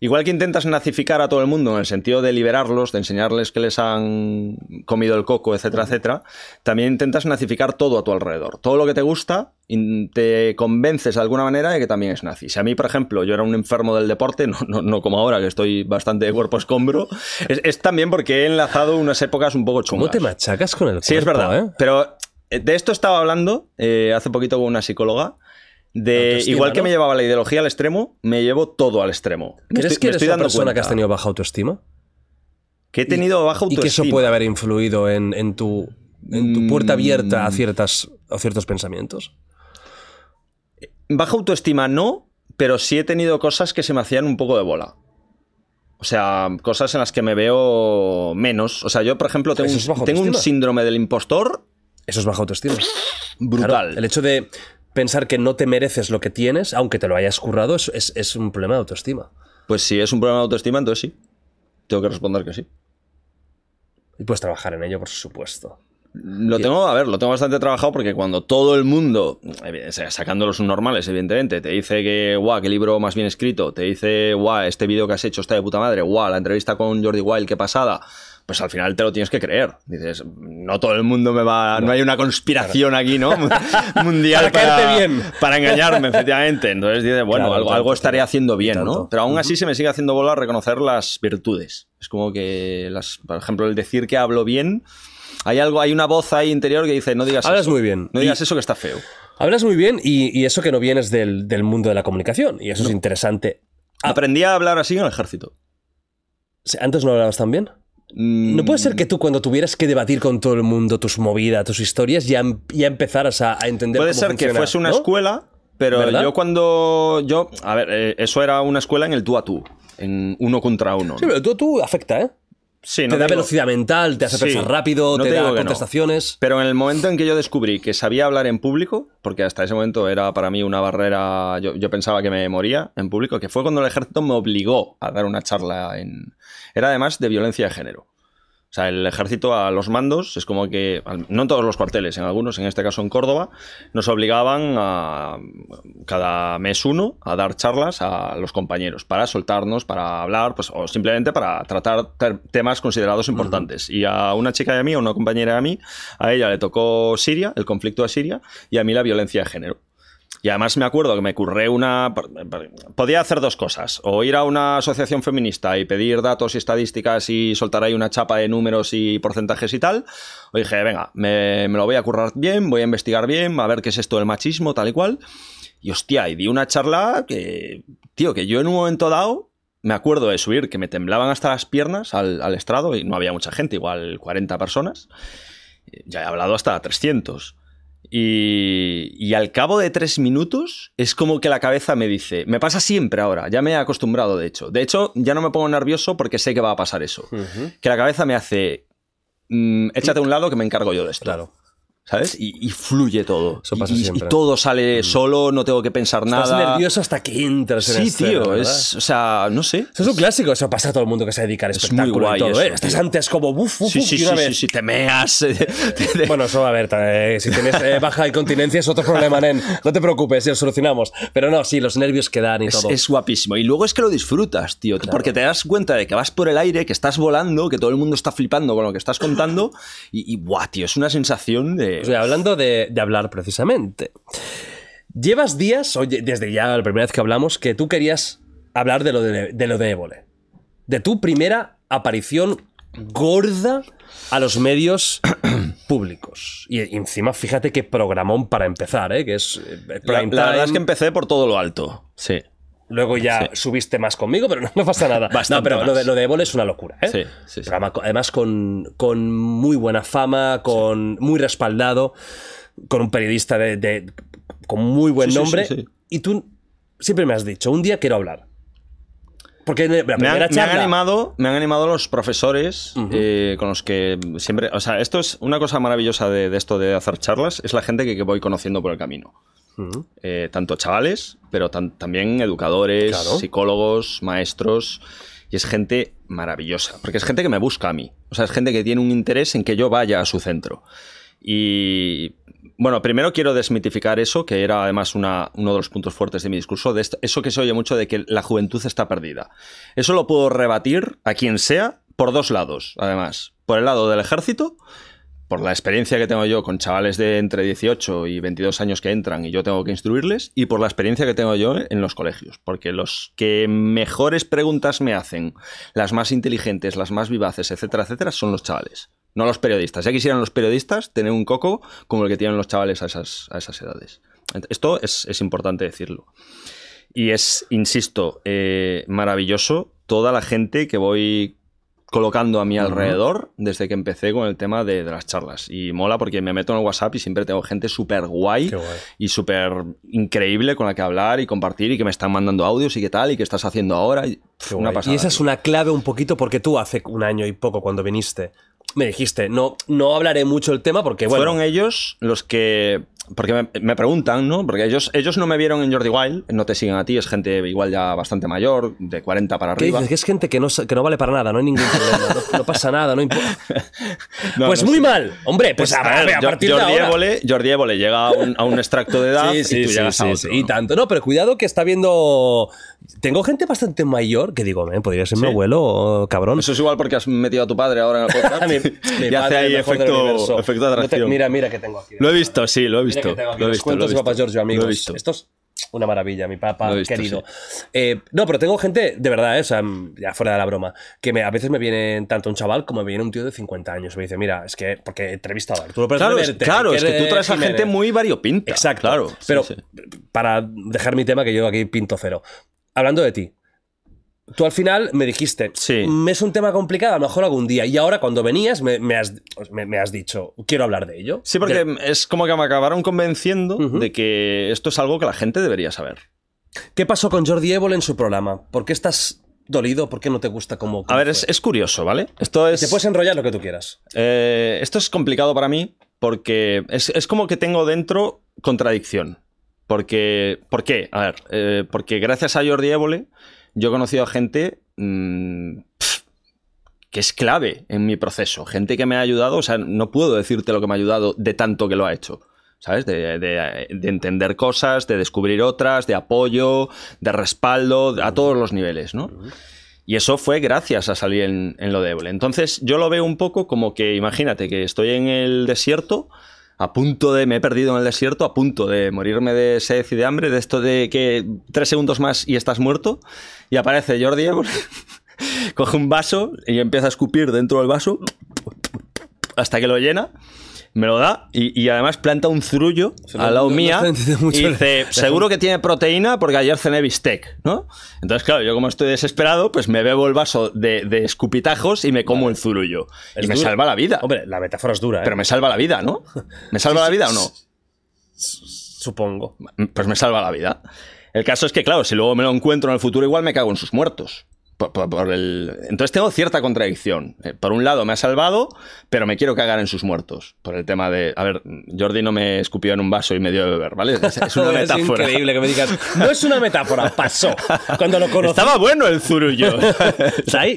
igual que intentas nazificar a todo el mundo en el sentido de liberarlos, de enseñarles que les han comido el coco, etcétera, etcétera, también intentas nazificar todo a tu alrededor. Todo lo que te gusta, te convences de alguna manera de que también es nazi. Si a mí, por ejemplo, yo era un enfermo del deporte, no, no, como ahora, que estoy bastante de cuerpo escombro, es, también porque he enlazado unas épocas un poco chungas. ¿Cómo te machacas con el cuerpo? Sí, es verdad. ¿eh? Pero eh, de esto estaba hablando eh, hace poquito con una psicóloga. De, igual que me llevaba la ideología al extremo, me llevo todo al extremo. ¿Crees que eres una persona que has tenido baja autoestima? Que he tenido baja autoestima. Y que eso puede haber influido en, tu, en tu puerta abierta a, mm. ciertas, a ciertos pensamientos. Baja autoestima no, pero sí he tenido cosas que se me hacían un poco de bola. O sea, cosas en las que me veo menos. O sea, yo, por ejemplo, tengo, un, tengo un, síndrome del impostor. Eso es baja autoestima. Brutal. el hecho de pensar que no te mereces lo que tienes, aunque te lo hayas currado, es, es, un problema de autoestima. Pues si es un problema de autoestima, entonces sí. Tengo que responder que sí. Y puedes trabajar en ello, por supuesto. Lo tengo, a ver, lo tengo bastante trabajado porque cuando todo el mundo, sacando los subnormales, evidentemente, te dice que, guau, qué libro más bien escrito, te dice, guau, este vídeo que has hecho está de puta madre, guau, la entrevista con Jordi Wild, qué pasada, pues al final te lo tienes que creer. Dices, no todo el mundo me va, no, hay una conspiración aquí, ¿no? Mundial para, bien. para engañarme, efectivamente. Entonces dices, bueno, algo, algo, estaré haciendo bien, ¿no? Pero aún así se me sigue haciendo bola reconocer las virtudes. Es como que, las, por ejemplo, el decir que hablo bien hay algo, hay una voz ahí interior que dice, no digas Hablas muy bien. No digas eso que está feo. Hablas muy bien y, eso que no vienes del, mundo de la comunicación. Y eso es interesante. Ah. Aprendí a hablar así en el ejército. ¿Antes no hablabas tan bien? Mm. ¿No puede ser que tú cuando tuvieras que debatir con todo el mundo tus movidas, tus historias, ya, ya empezaras a, entender Puede ser que fuese una escuela, pero yo cuando... yo A ver, eh, eso era una escuela en el tú a tú, en uno contra uno. Sí, pero tú a tú afecta, ¿eh? Te da velocidad mental, te hace pensar rápido, te da contestaciones. Pero en el momento en que yo descubrí que sabía hablar en público, porque hasta ese momento era para mí una barrera, yo, yo, pensaba que me moría en público, que fue cuando el ejército me obligó a dar una charla en... Era además de violencia de género. O sea, el ejército a los mandos es como que, no en todos los cuarteles, en algunos, en este caso en Córdoba, nos obligaban a cada mes uno a dar charlas a los compañeros para soltarnos, para hablar, pues, o simplemente para tratar temas considerados importantes. Y a una chica de mí, a una compañera de mí, a ella le tocó Siria, el conflicto de Siria, y a mí la violencia de género. Y además me acuerdo que me curré una... Podía hacer dos cosas. O ir a una asociación feminista y pedir datos y estadísticas y soltar ahí una chapa de números y porcentajes y tal. O dije, venga, me, lo voy a currar bien, voy a investigar bien, a ver qué es esto del machismo, tal y cual. Y hostia, y di una charla que, tío, que yo en un momento dado me acuerdo de subir, que me temblaban hasta las piernas al, al estrado y no había mucha gente, igual 40 personas. Ya he hablado hasta 300. Y, al cabo de tres minutos es como que la cabeza me dice, me pasa siempre ahora, ya me he acostumbrado de hecho. De hecho, ya no me pongo nervioso porque sé que va a pasar eso. Que la cabeza me hace, mm, échate a un lado que me encargo yo de esto. Claro. ¿Sabes? Y, fluye todo. Eso pasa y, siempre. y, todo sale mm. solo, no tengo que pensar Estás nada. nervioso hasta que entras en Sí, tío, es, o sea, no sé. Eso es un clásico, eso pasa a todo el mundo que se dedica al espectáculo muy guay y todo, eso, ¿eh? Estás antes como buf, uf, sí, sí, y una sí, vez... sí, sí, te meas. Bueno, eso a ver, eh, si tienes eh, baja incontinencia es otro problema, nen. No te preocupes, lo solucionamos. Pero no, sí, los nervios quedan y es, todo. Es guapísimo. Y luego es que lo disfrutas, tío. Porque te das cuenta de que vas por el aire, que estás volando, que todo el mundo está flipando con lo que estás contando. Y, y buah, tío, es una sensación de... O sea, hablando de, de hablar precisamente Llevas días, oye, desde ya la primera vez que hablamos, que tú querías hablar de lo de, de lo de Évole. De tu primera aparición gorda a los medios públicos. Y encima, fíjate qué programón para empezar, ¿eh? que es eh, la, verdad es que empecé por todo lo alto. Sí. Luego ya subiste más conmigo, pero no, pasa nada. no, pero lo de, lo de es una locura, ¿eh? Sí, sí, sí. Además, con, con, muy buena fama, con muy respaldado con un periodista de, con muy buen nombre. y tú siempre me has dicho, un día quiero hablar. Porque la Me han, me han charla... animado, me han animado los profesores eh, con los que siempre. O sea, esto es una cosa maravillosa de, de esto de hacer charlas, es la gente que, que voy conociendo por el camino. Eh, tanto chavales, pero tan- también educadores, Claro. psicólogos, maestros. Y es gente maravillosa, porque es gente que me busca a mí. O sea, es gente que tiene un interés en que yo vaya a su centro. Y bueno, primero quiero desmitificar eso, que era además una- uno de los puntos fuertes de mi discurso, de esto- eso que se oye mucho de que la juventud está perdida. Eso lo puedo rebatir a quien sea por dos lados, además. Por el lado del ejército, por la experiencia que tengo yo con chavales de entre 18 y 22 años que entran y yo tengo que instruirles, y por la experiencia que tengo yo en los colegios, porque los que mejores preguntas me hacen, las más inteligentes, las más vivaces, etcétera, etcétera, son los chavales, no los periodistas. Ya quisieran los periodistas tener un coco como el que tienen los chavales a esas, a esas edades. Esto es, es importante decirlo. Y es, insisto, eh, maravilloso toda la gente que voy colocando a mi alrededor desde que empecé con el tema de, de las charlas. Y mola porque me meto en el WhatsApp y siempre tengo gente súper guay y súper increíble con la que hablar y compartir y que me están mandando audios y qué tal y qué estás haciendo ahora. Y, una pasada. Esa es una clave un poquito porque tú hace un año y poco cuando viniste me dijiste, no, no hablaré mucho del tema porque, bueno, Fueron ellos los que. Porque me, me preguntan, ¿no? Porque ellos, ellos no me vieron en Jordi Wild, no te siguen a ti, es gente igual ya bastante mayor, de 40 para ¿qué arriba. dices? Que es gente que no, que no vale para nada, no hay ningún problema, no, no pasa nada, no importa. No, pues no muy sé. mal, hombre, pues, a, a ver, a partir Jordi de ahora. Évole, Jordi Évole llega a un, a un extracto de edad Sí, sí, y tú sí, llegas sí, a otro. y tanto. No, pero cuidado que está viendo. Tengo gente bastante mayor que digo, "Men, podría ser mi abuelo, cabrón. Eso es igual porque has metido a tu padre ahora en el podcast Mi- mi y hace ahí efecto, efecto te- atracción. mira, mira que tengo aquí. Lo he visto, sí, lo he Mira visto. que tengo aquí Lo he los visto, cuentos lo he de Papá. Giorgio, amigos. Lo he visto. Esto es una maravilla, mi papá visto, querido. Eh, no, pero tengo gente, de verdad, eh, o sea, ya fuera de la broma, que me, a veces me viene tanto un chaval como me viene un tío de 50 años. Me dice, mira, es que, porque he entrevistado a Arturo Pérez Claro, claro, es que tú traes a gente muy variopinta. Exacto. Claro, sí, Pero sí. para dejar mi tema, que yo aquí pinto cero. Hablando de ti. Tú al final me dijiste, Sí. "Mm, es un tema complicado, a lo mejor algún día. Y ahora cuando venías me, me has, me, me has dicho, quiero hablar de ello. Sí, porque De- es como que me acabaron convenciendo de que esto es algo que la gente debería saber. ¿Qué pasó con Jordi Évole en su programa? ¿Por qué estás dolido? ¿Por qué no te gusta como... A ver, es, es curioso, ¿vale? Esto es. Te puedes enrollar lo que tú quieras. eh, esto es complicado para mí porque es, es como que tengo dentro contradicción. Porque. ¿Por qué? A ver, eh, porque gracias a Jordi Évole yo he conocido a gente mm, que es clave en mi proceso. Gente que me ha ayudado, o sea, no puedo decirte lo que me ha ayudado de tanto que lo ha hecho. ¿Sabes? De, de- de entender cosas, de descubrir otras, de apoyo, de respaldo, a todos los niveles, ¿no? Y eso fue gracias a salir en, lo Évole. Entonces, yo lo veo un poco como que, imagínate que estoy en el desierto, a punto de. Me he perdido en el desierto, a punto de morirme de sed y de hambre, de esto de que tres segundos más y estás muerto, y aparece Jordi coge un vaso y empieza a escupir dentro del vaso hasta que lo llena. Me lo da y, y además planta un zurullo no- al lado no- no mía y dice, seguro que tiene proteína porque ayer cené bistec, ¿no? Entonces, claro, yo como estoy desesperado, pues me bebo el vaso de, de escupitajos y me como el zurullo. Es y me duro. salva la vida. Hombre, la metáfora es dura, ¿eh? Pero me salva la vida, ¿no? ¿Me salva la vida o no? Supongo. Pues me salva la vida. El caso es que, claro, si luego me lo encuentro en el futuro, igual me cago en sus muertos. Por- por- por el... Entonces tengo cierta contradicción. Eh, Por un lado me ha salvado, pero me quiero cagar en sus muertos. Por el tema de... A ver, Jordi no me escupió en un vaso y me dio de beber, ¿vale? Es, es una Es metáfora. increíble que me digas. No es una metáfora, pasó. Cuando lo conocí. Estaba bueno el zurullo. ¿Está ahí?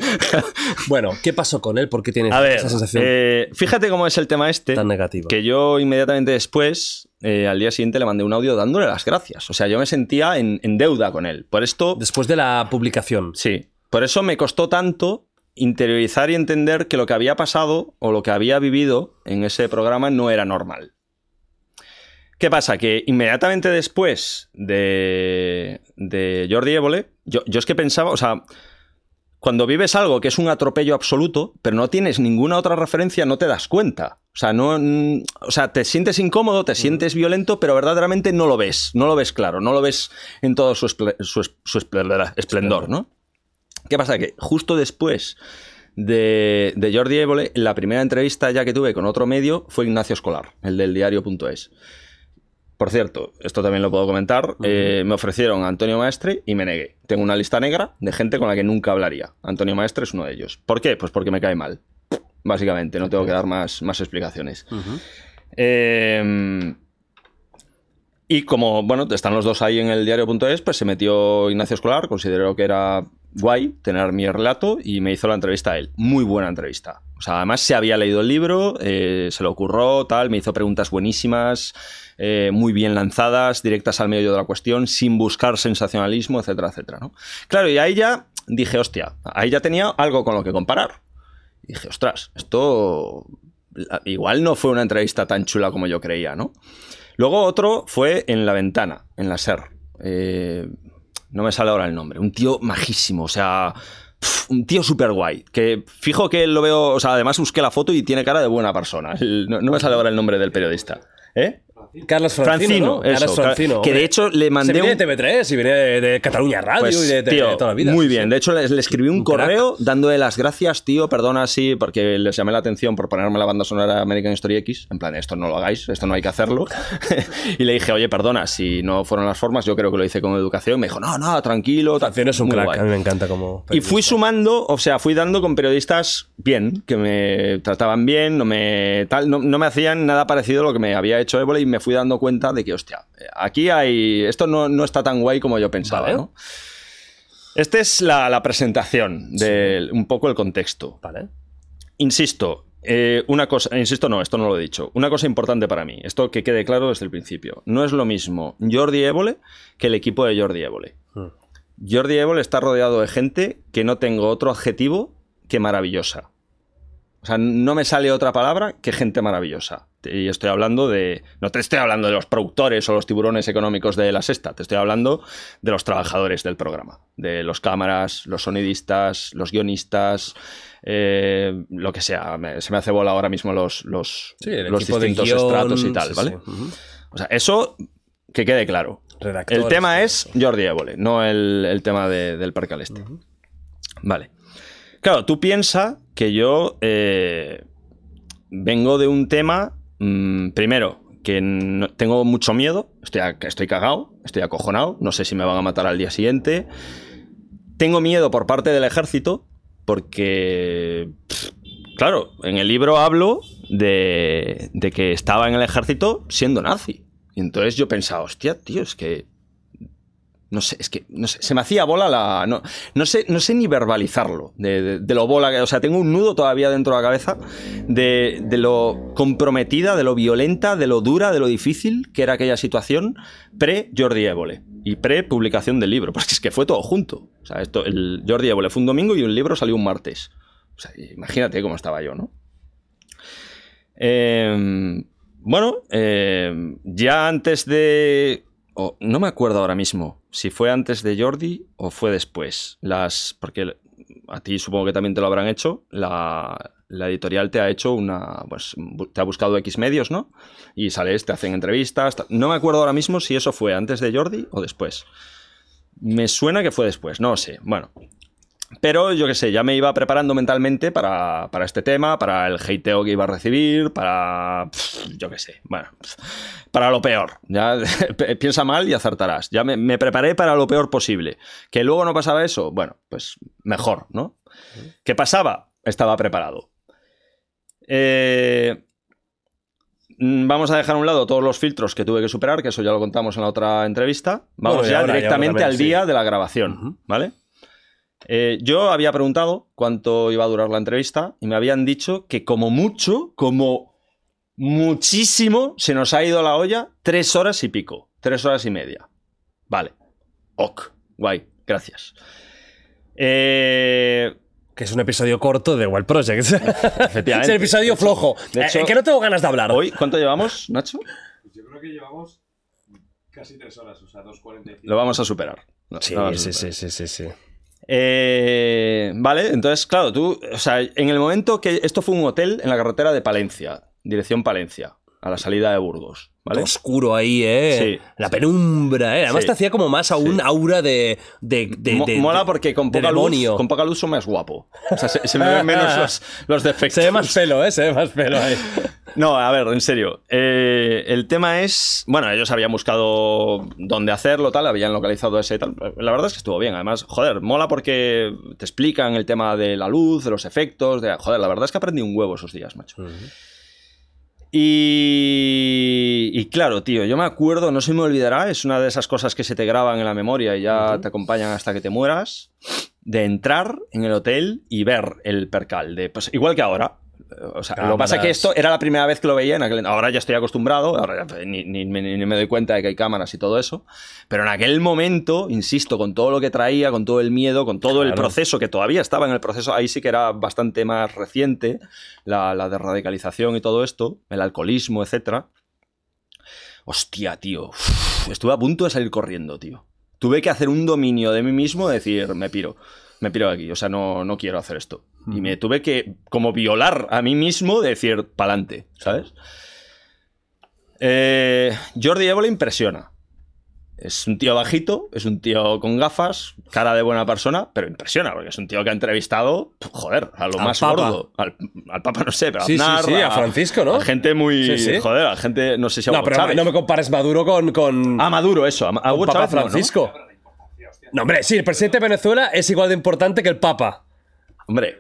Bueno, ¿qué pasó con él? ¿Por qué ver, esa sensación eh, fíjate cómo es el tema este. tan negativa? Que yo inmediatamente después, eh, al día siguiente, le mandé un audio dándole las gracias. O sea, yo me sentía en, en deuda con él. Por esto, Después de la publicación. sí. Por eso me costó tanto interiorizar y entender que lo que había pasado o lo que había vivido en ese programa no era normal. ¿Qué pasa? Que inmediatamente después de, de Jordi Évole, yo, yo es que pensaba, o sea, cuando vives algo que es un atropello absoluto, pero no tienes ninguna otra referencia, no te das cuenta. O sea, no, mm, o sea, te sientes incómodo, te sientes violento, pero verdaderamente no lo ves, no lo ves claro, no lo ves en todo su, esple- su es- su esplendor, esplendor, ¿no? ¿Qué pasa? Que justo después de, de Jordi Évole, la primera entrevista ya que tuve con otro medio fue Ignacio Escolar, el del diario.es. Por cierto, esto también lo puedo comentar. eh, me ofrecieron a Antonio Maestre y me negué. Tengo una lista negra de gente con la que nunca hablaría. Antonio Maestre es uno de ellos. ¿Por qué? Pues porque me cae mal. Básicamente, no tengo que dar más, más explicaciones. Eh, y como, bueno, están los dos ahí en el diario.es, pues se metió Ignacio Escolar, consideró que era guay tener mi relato y me hizo la entrevista a él. Muy buena entrevista. O sea, además se había leído el libro, eh, se lo ocurrió, tal, me hizo preguntas buenísimas, eh, muy bien lanzadas, directas al medio de la cuestión, sin buscar sensacionalismo, etcétera, etcétera. ¿no? Claro, y ahí ya dije, hostia, ahí ya tenía algo con lo que comparar. Dije, ostras, esto igual no fue una entrevista tan chula como yo creía, ¿no? Luego otro fue en La Ventana, en la SER. Eh, no me sale ahora el nombre. Un tío majísimo, o sea, un tío súper guay. Que fijo que lo veo, o sea, además busqué la foto y tiene cara de buena persona. No, no me sale ahora el nombre del periodista. ¿Eh? Carlos Francino, ¿no? eso. Carlos Francino. Que de hecho le Se mandé viene un... de TV3 y viene de, de Cataluña Radio Pues, y de, de- tío, de toda la vida. Muy Sí, bien. sí. De hecho, le, le escribí un, Un crack. correo dándole las gracias, tío, perdona así, porque les llamé la atención por ponerme la banda sonora de American Story X. En plan, esto no lo hagáis, esto no hay que hacerlo. y le dije, oye, perdona, si no fueron las formas, yo creo que lo hice con educación. Me dijo, no, no, tranquilo. Francino es un crack, guay. a mí me encanta como. Y fui sumando, o sea, fui dando con periodistas bien, que me trataban bien, no me, tal, no, no me hacían nada parecido a lo que me había hecho Évole y me fui dando cuenta de que, hostia, aquí hay. Esto no, no está tan guay como yo pensaba, Vale. ¿no? Esta es la, la presentación, de un poco el contexto. Vale. Insisto, eh, una cosa, insisto, no, esto no lo he dicho. Una cosa importante para mí, esto que quede claro desde el principio. No es lo mismo Jordi Évole que el equipo de Jordi Évole. Mm. Jordi Évole está rodeado de gente que no tengo otro adjetivo que maravillosa. O sea, no me sale otra palabra que gente maravillosa. Y estoy hablando de. No te estoy hablando de los productores o los tiburones económicos de la sexta, te estoy hablando de los trabajadores del programa. De los cámaras, los sonidistas, los guionistas, eh, lo que sea. Me- se me hace bola ahora mismo los, los, Sí, los distintos guion, estratos y tal, sí, ¿vale? sí. O sea, eso que quede claro. Redactores, El tema es. Jordi Évole, no el, el tema de- del Parque al Este. Vale. Claro, tú piensas que yo eh, vengo de un tema, mm, primero, que tengo mucho miedo, estoy, estoy cagado, estoy acojonado, no sé si me van a matar al día siguiente. Tengo miedo por parte del ejército, porque, claro, en el libro hablo de, de que estaba en el ejército siendo nazi. Y entonces yo pensaba, hostia, tío, es que no sé, es que no sé, se me hacía bola la. No, no, sé, no sé ni verbalizarlo. De, de- lo bola que. O sea, tengo un nudo todavía dentro de la cabeza de, de lo comprometida, de lo violenta, de lo dura, de lo difícil que era aquella situación pre-Jordi Évole y pre-publicación del libro. Porque es que fue todo junto. O sea, esto, el Jordi Évole fue un domingo y un libro salió un martes. O sea, imagínate cómo estaba yo, ¿no? Eh, bueno, eh, ya antes de. O no me acuerdo ahora mismo si fue antes de Jordi o fue después. Las. Porque a ti supongo que también te lo habrán hecho. La, la editorial te ha hecho una. Pues te ha buscado X medios, ¿no? Y sales, te hacen entrevistas. ta- No me acuerdo ahora mismo si eso fue antes de Jordi o después. Me suena que fue después, no sé. Bueno, pero yo qué sé, ya me iba preparando mentalmente para, para este tema, para el hateo que iba a recibir, para. yo qué sé, bueno, para lo peor. Ya piensa mal y acertarás. Ya me, me preparé para lo peor posible. Que luego no pasaba eso, bueno, pues mejor, ¿no? ¿Qué pasaba? Estaba preparado. Eh, mm, Vamos a dejar a un lado todos los filtros que tuve que superar, que eso ya lo contamos en la otra entrevista. Vamos Bueno, ya ahora- directamente también, al sí. día de la grabación. ¿vale? Eh, yo había preguntado cuánto iba a durar la entrevista y me habían dicho que como mucho, como muchísimo, se nos ha ido la olla tres horas y pico, tres horas y media. Vale. Ok. Guay. Gracias. Eh, Que es un episodio corto de Wild Project. es el episodio flojo. de Eh, hecho- que no tengo ganas de hablar. Hoy, ¿cuánto llevamos, Nacho? Pues yo creo que llevamos casi tres horas, o sea, 2.45. Lo vamos a superar. Sí, vamos a sí, superar. sí, sí, sí, sí. Eh, vale, entonces, claro, tú, o sea, en el momento que esto fue un hotel en la carretera de Palencia, dirección Palencia, a la salida de Burgos, ¿vale? Oscuro ahí, ¿eh? Sí, La sí. penumbra, ¿eh? Además Sí. te hacía como más aún Sí. aura de, de, de- Mo- de- Mola porque con poca, luz, con poca luz soy más guapo. O sea, se, se me ven menos los, los defectos. Se ve más pelo, ¿eh? Se ve más pelo ahí. No, a ver, en serio. Eh, el tema es. Bueno, ellos habían buscado dónde hacerlo, tal, habían localizado ese tal. La verdad es que estuvo bien. Además, joder, mola porque te explican el tema de la luz, de los efectos. De, joder, la verdad es que aprendí un huevo esos días, macho. Y, y claro, tío, yo me acuerdo, no se me olvidará, es una de esas cosas que se te graban en la memoria y ya te acompañan hasta que te mueras, de entrar en el hotel y ver el percal. De, pues igual que ahora, o sea, lo que pasa es que esto era la primera vez que lo veía. En aquel, ahora ya estoy acostumbrado, ahora ya ni, ni- ni- ni me doy cuenta de que hay cámaras y todo eso. Pero en aquel momento, insisto, con todo lo que traía, con todo el miedo, con todo el proceso, que todavía estaba en el proceso, ahí sí que era bastante más reciente, la, la desradicalización y todo esto, el alcoholismo, etcétera. Hostia, tío. uf, estuve a punto de salir corriendo, tío. Tuve que hacer un dominio de mí mismo, de decir, me piro. Me piro de aquí, o sea, no, no quiero hacer esto. Y me tuve que, como violar a mí mismo, de decir, pa'lante, ¿sabes? Eh, Jordi Évole impresiona. Es un tío bajito, es un tío con gafas, cara de buena persona, pero impresiona, porque es un tío que ha entrevistado, joder, a lo Al más Papa. gordo. Al, al Papa no sé, pero Sí, a sí, Aznar, sí, a Francisco, ¿no? A gente muy. Sí, sí. Joder, a gente, no sé si a No, Hugo pero Chávez. no me compares Maduro con, con, A Maduro, eso. A, a Hugo Chávez no, ¿no? No, hombre, sí, el presidente de Venezuela es igual de importante que el Papa. Hombre.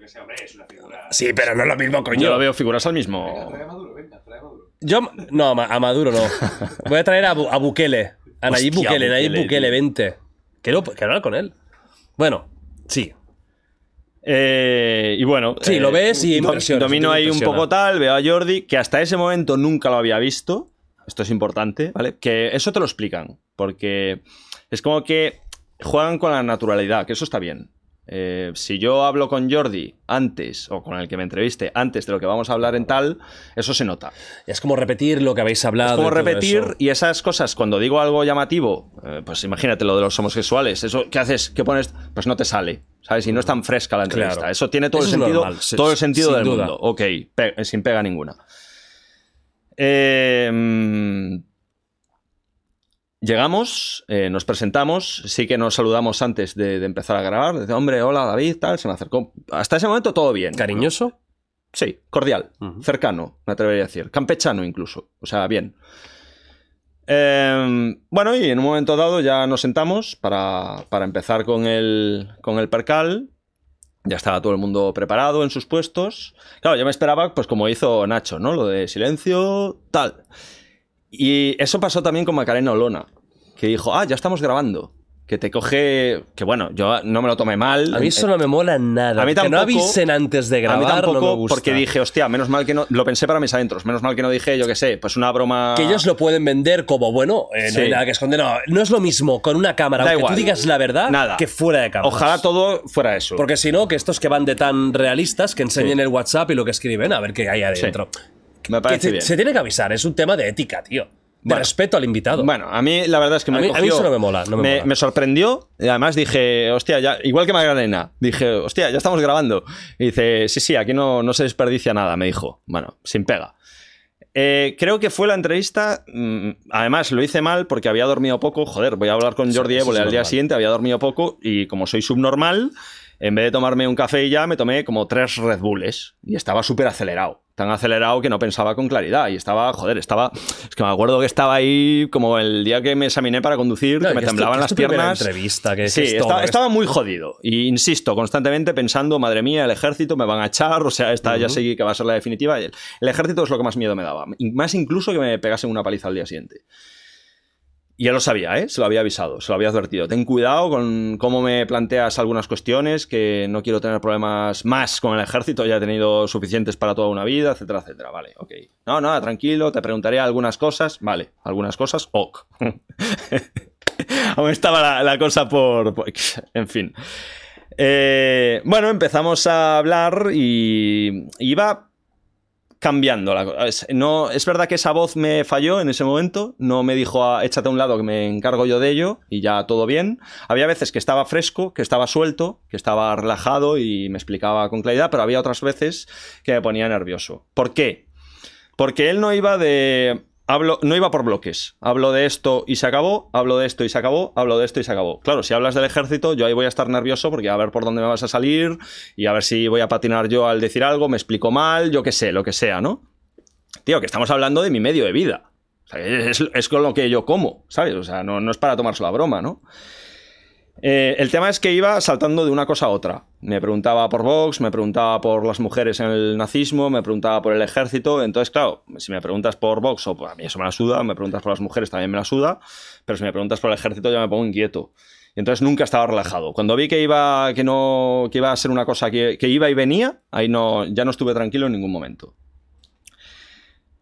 Sí, pero no es lo mismo, coño. yo lo veo figuras al mismo. Trae a Maduro, venga, trae a Maduro. Yo, no, a Ma- a Maduro no. Voy a traer a, Bu- a Bukele. A Nayib Hostia, Bukele, Nayib Bukele, Bukele, tío. vente. Quiero, quiero hablar con él. Bueno, sí. Eh, y bueno. Sí, lo ves y Domino ahí un poco tal, veo a Jordi, que hasta ese momento nunca lo había visto. Esto es importante, ¿vale? Que eso te lo explican. Porque es como que juegan con la naturalidad, que eso está bien. Eh, si yo hablo con Jordi antes, o con el que me entreviste antes de lo que vamos a hablar en tal, eso se nota. Es como repetir lo que habéis hablado. Es como repetir y esas cosas, cuando digo algo llamativo, eh, pues imagínate lo de los homosexuales, eso ¿qué haces? ¿Qué pones? Pues no te sale, ¿sabes? Y no es tan fresca la entrevista. Claro. Eso tiene todo Eso el sentido, todo el sentido sin del duda. mundo. Ok, pe- sin pega ninguna. Eh, Llegamos, eh, nos presentamos, sí que nos saludamos antes de, de empezar a grabar. Dice, hombre, hola David, tal, se me acercó. Hasta ese momento todo bien. ¿Cariñoso? Sí, cordial, cercano, me atrevería a decir. Campechano incluso, o sea, bien. Eh, bueno, y en un momento dado ya nos sentamos para, para empezar con el, con el percal. Ya estaba todo el mundo preparado en sus puestos. Claro, yo me esperaba, pues como hizo Nacho, ¿no? Lo de silencio, tal. Y eso pasó también con Macarena Olona, que dijo, ah, ya estamos grabando. Que te coge, que bueno, yo no me lo tomé mal. A mí eso no me mola nada. A mí Que no tampoco- avisen antes de A grabar mí tampoco, no me gusta. porque dije, hostia, menos mal que no. Lo pensé para mis adentros. Menos mal que no dije, yo qué sé, pues una broma. Que ellos lo pueden vender como, bueno, eh, no hay nada que esconder. No, no es lo mismo con una cámara, Da aunque igual. tú digas la verdad, Nada. que fuera de cámara. Ojalá todo fuera eso. Porque si no, que estos que van de tan realistas, que enseñen el WhatsApp y lo que escriben, a ver qué hay adentro. Me Que parece se, bien. se tiene que avisar, es un tema de ética, tío. De Bueno. respeto al invitado. Bueno, a mí la verdad es que me A mí- a mí eso no me mola, no me mola. me sorprendió y además dije, hostia, ya, igual que Magdalena, dije, hostia, ya estamos grabando. Y dice, sí, sí, aquí no, no se desperdicia nada, me dijo. Bueno, sin pega. Eh, creo que fue la entrevista. mm, además, lo hice mal porque había dormido poco. Joder, voy a hablar con Jordi Évole es al día siguiente. Había dormido poco y como soy subnormal, en vez de tomarme un café y ya, me tomé como tres Red Bulls. Y estaba súper acelerado. Tan acelerado que no pensaba con claridad. Y estaba, joder, estaba. Es que me acuerdo que estaba ahí como el día que me examiné para conducir, No, que me que temblaban que es las piernas. entrevista, que- que sí, es estaba, esto. estaba muy jodido. Y insisto, constantemente pensando, madre mía, el ejército me van a echar, o sea, esta ya sé que va a ser la definitiva. El, el ejército es lo que más miedo me daba. Más incluso que me pegasen una paliza al día siguiente. Y ya lo sabía, ¿eh? Se lo había avisado, se lo había advertido. Ten cuidado con cómo me planteas algunas cuestiones, que no quiero tener problemas más con el ejército, ya he tenido suficientes para toda una vida, etcétera, etcétera. Vale, ok. No, no, tranquilo, te preguntaré algunas cosas. Vale, algunas cosas, ok. Aún estaba la, cosa por, por- En fin. Eh, bueno, empezamos a hablar y iba cambiando la cosa. No, es verdad que esa voz me falló en ese momento, no me dijo "Ah, échate a un lado que me encargo yo de ello y ya todo bien. Había veces que estaba fresco, que estaba suelto, que estaba relajado y me explicaba con claridad, pero había otras veces que me ponía nervioso. ¿Por qué? Porque él no iba de. Hablo, no iba por bloques. Hablo de esto y se acabó, hablo de esto y se acabó, hablo de esto y se acabó. Claro, si hablas del ejército, yo ahí voy a estar nervioso porque a ver por dónde me vas a salir y a ver si voy a patinar yo al decir algo, me explico mal, yo qué sé, lo que sea, ¿no? tío, que estamos hablando de mi medio de vida. Es, es con lo que yo como, ¿sabes? O sea, no, no es para tomarse la broma, ¿no? Eh, el tema es que iba saltando de una cosa a otra. Me preguntaba por Vox, me preguntaba por las mujeres en el nazismo, me preguntaba por el ejército. Entonces, claro, si me preguntas por Vox, o a mí eso me la suda, me preguntas por las mujeres también me la suda, pero si me preguntas por el ejército ya me pongo inquieto. Y entonces nunca estaba relajado. Cuando vi que iba, que no, que iba a ser una cosa que, que iba y venía, ahí no, ya no estuve tranquilo en ningún momento.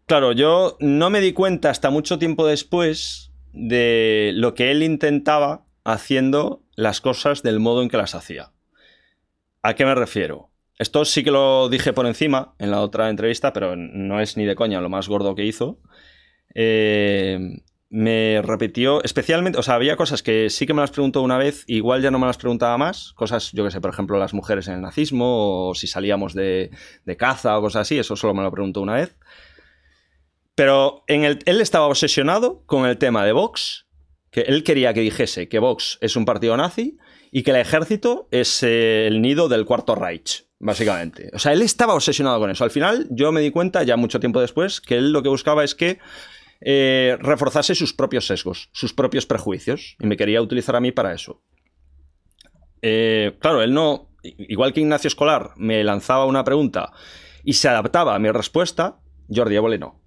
Claro, yo no me di cuenta hasta mucho tiempo después de lo que él intentaba haciendo las cosas del modo en que las hacía. ¿A qué me refiero? Esto sí que lo dije por encima en la otra entrevista, pero no es ni de coña lo más gordo que hizo. Eh, me repitió, especialmente, o sea, había cosas que sí que me las preguntó una vez, igual ya no me las preguntaba más, cosas, yo que sé, por ejemplo, las mujeres en el nazismo, o si salíamos de, de caza o cosas así, eso solo me lo preguntó una vez. Pero en el, él estaba obsesionado con el tema de Vox que él quería que dijese que Vox es un partido nazi y que el ejército es eh, el nido del cuarto Reich, básicamente. O sea, él estaba obsesionado con eso. Al final, yo me di cuenta, ya mucho tiempo después, que él lo que buscaba es que eh, reforzase sus propios sesgos, sus propios prejuicios, y me quería utilizar a mí para eso. Eh, claro, él no, igual que Ignacio Escolar, me lanzaba una pregunta y se adaptaba a mi respuesta, Jordi Évole no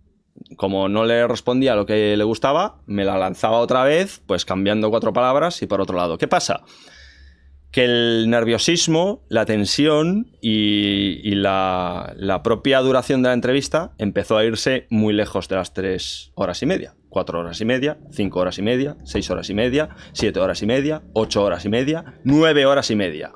como no le respondía lo que le gustaba, me la lanzaba otra vez, pues cambiando cuatro palabras y por otro lado. ¿Qué pasa? Que el nerviosismo, la tensión y, la, la, propia duración de la entrevista empezó a irse muy lejos de las tres horas y media. Cuatro horas y media, cinco horas y media, seis horas y media, siete horas y media, ocho horas y media, nueve horas y media.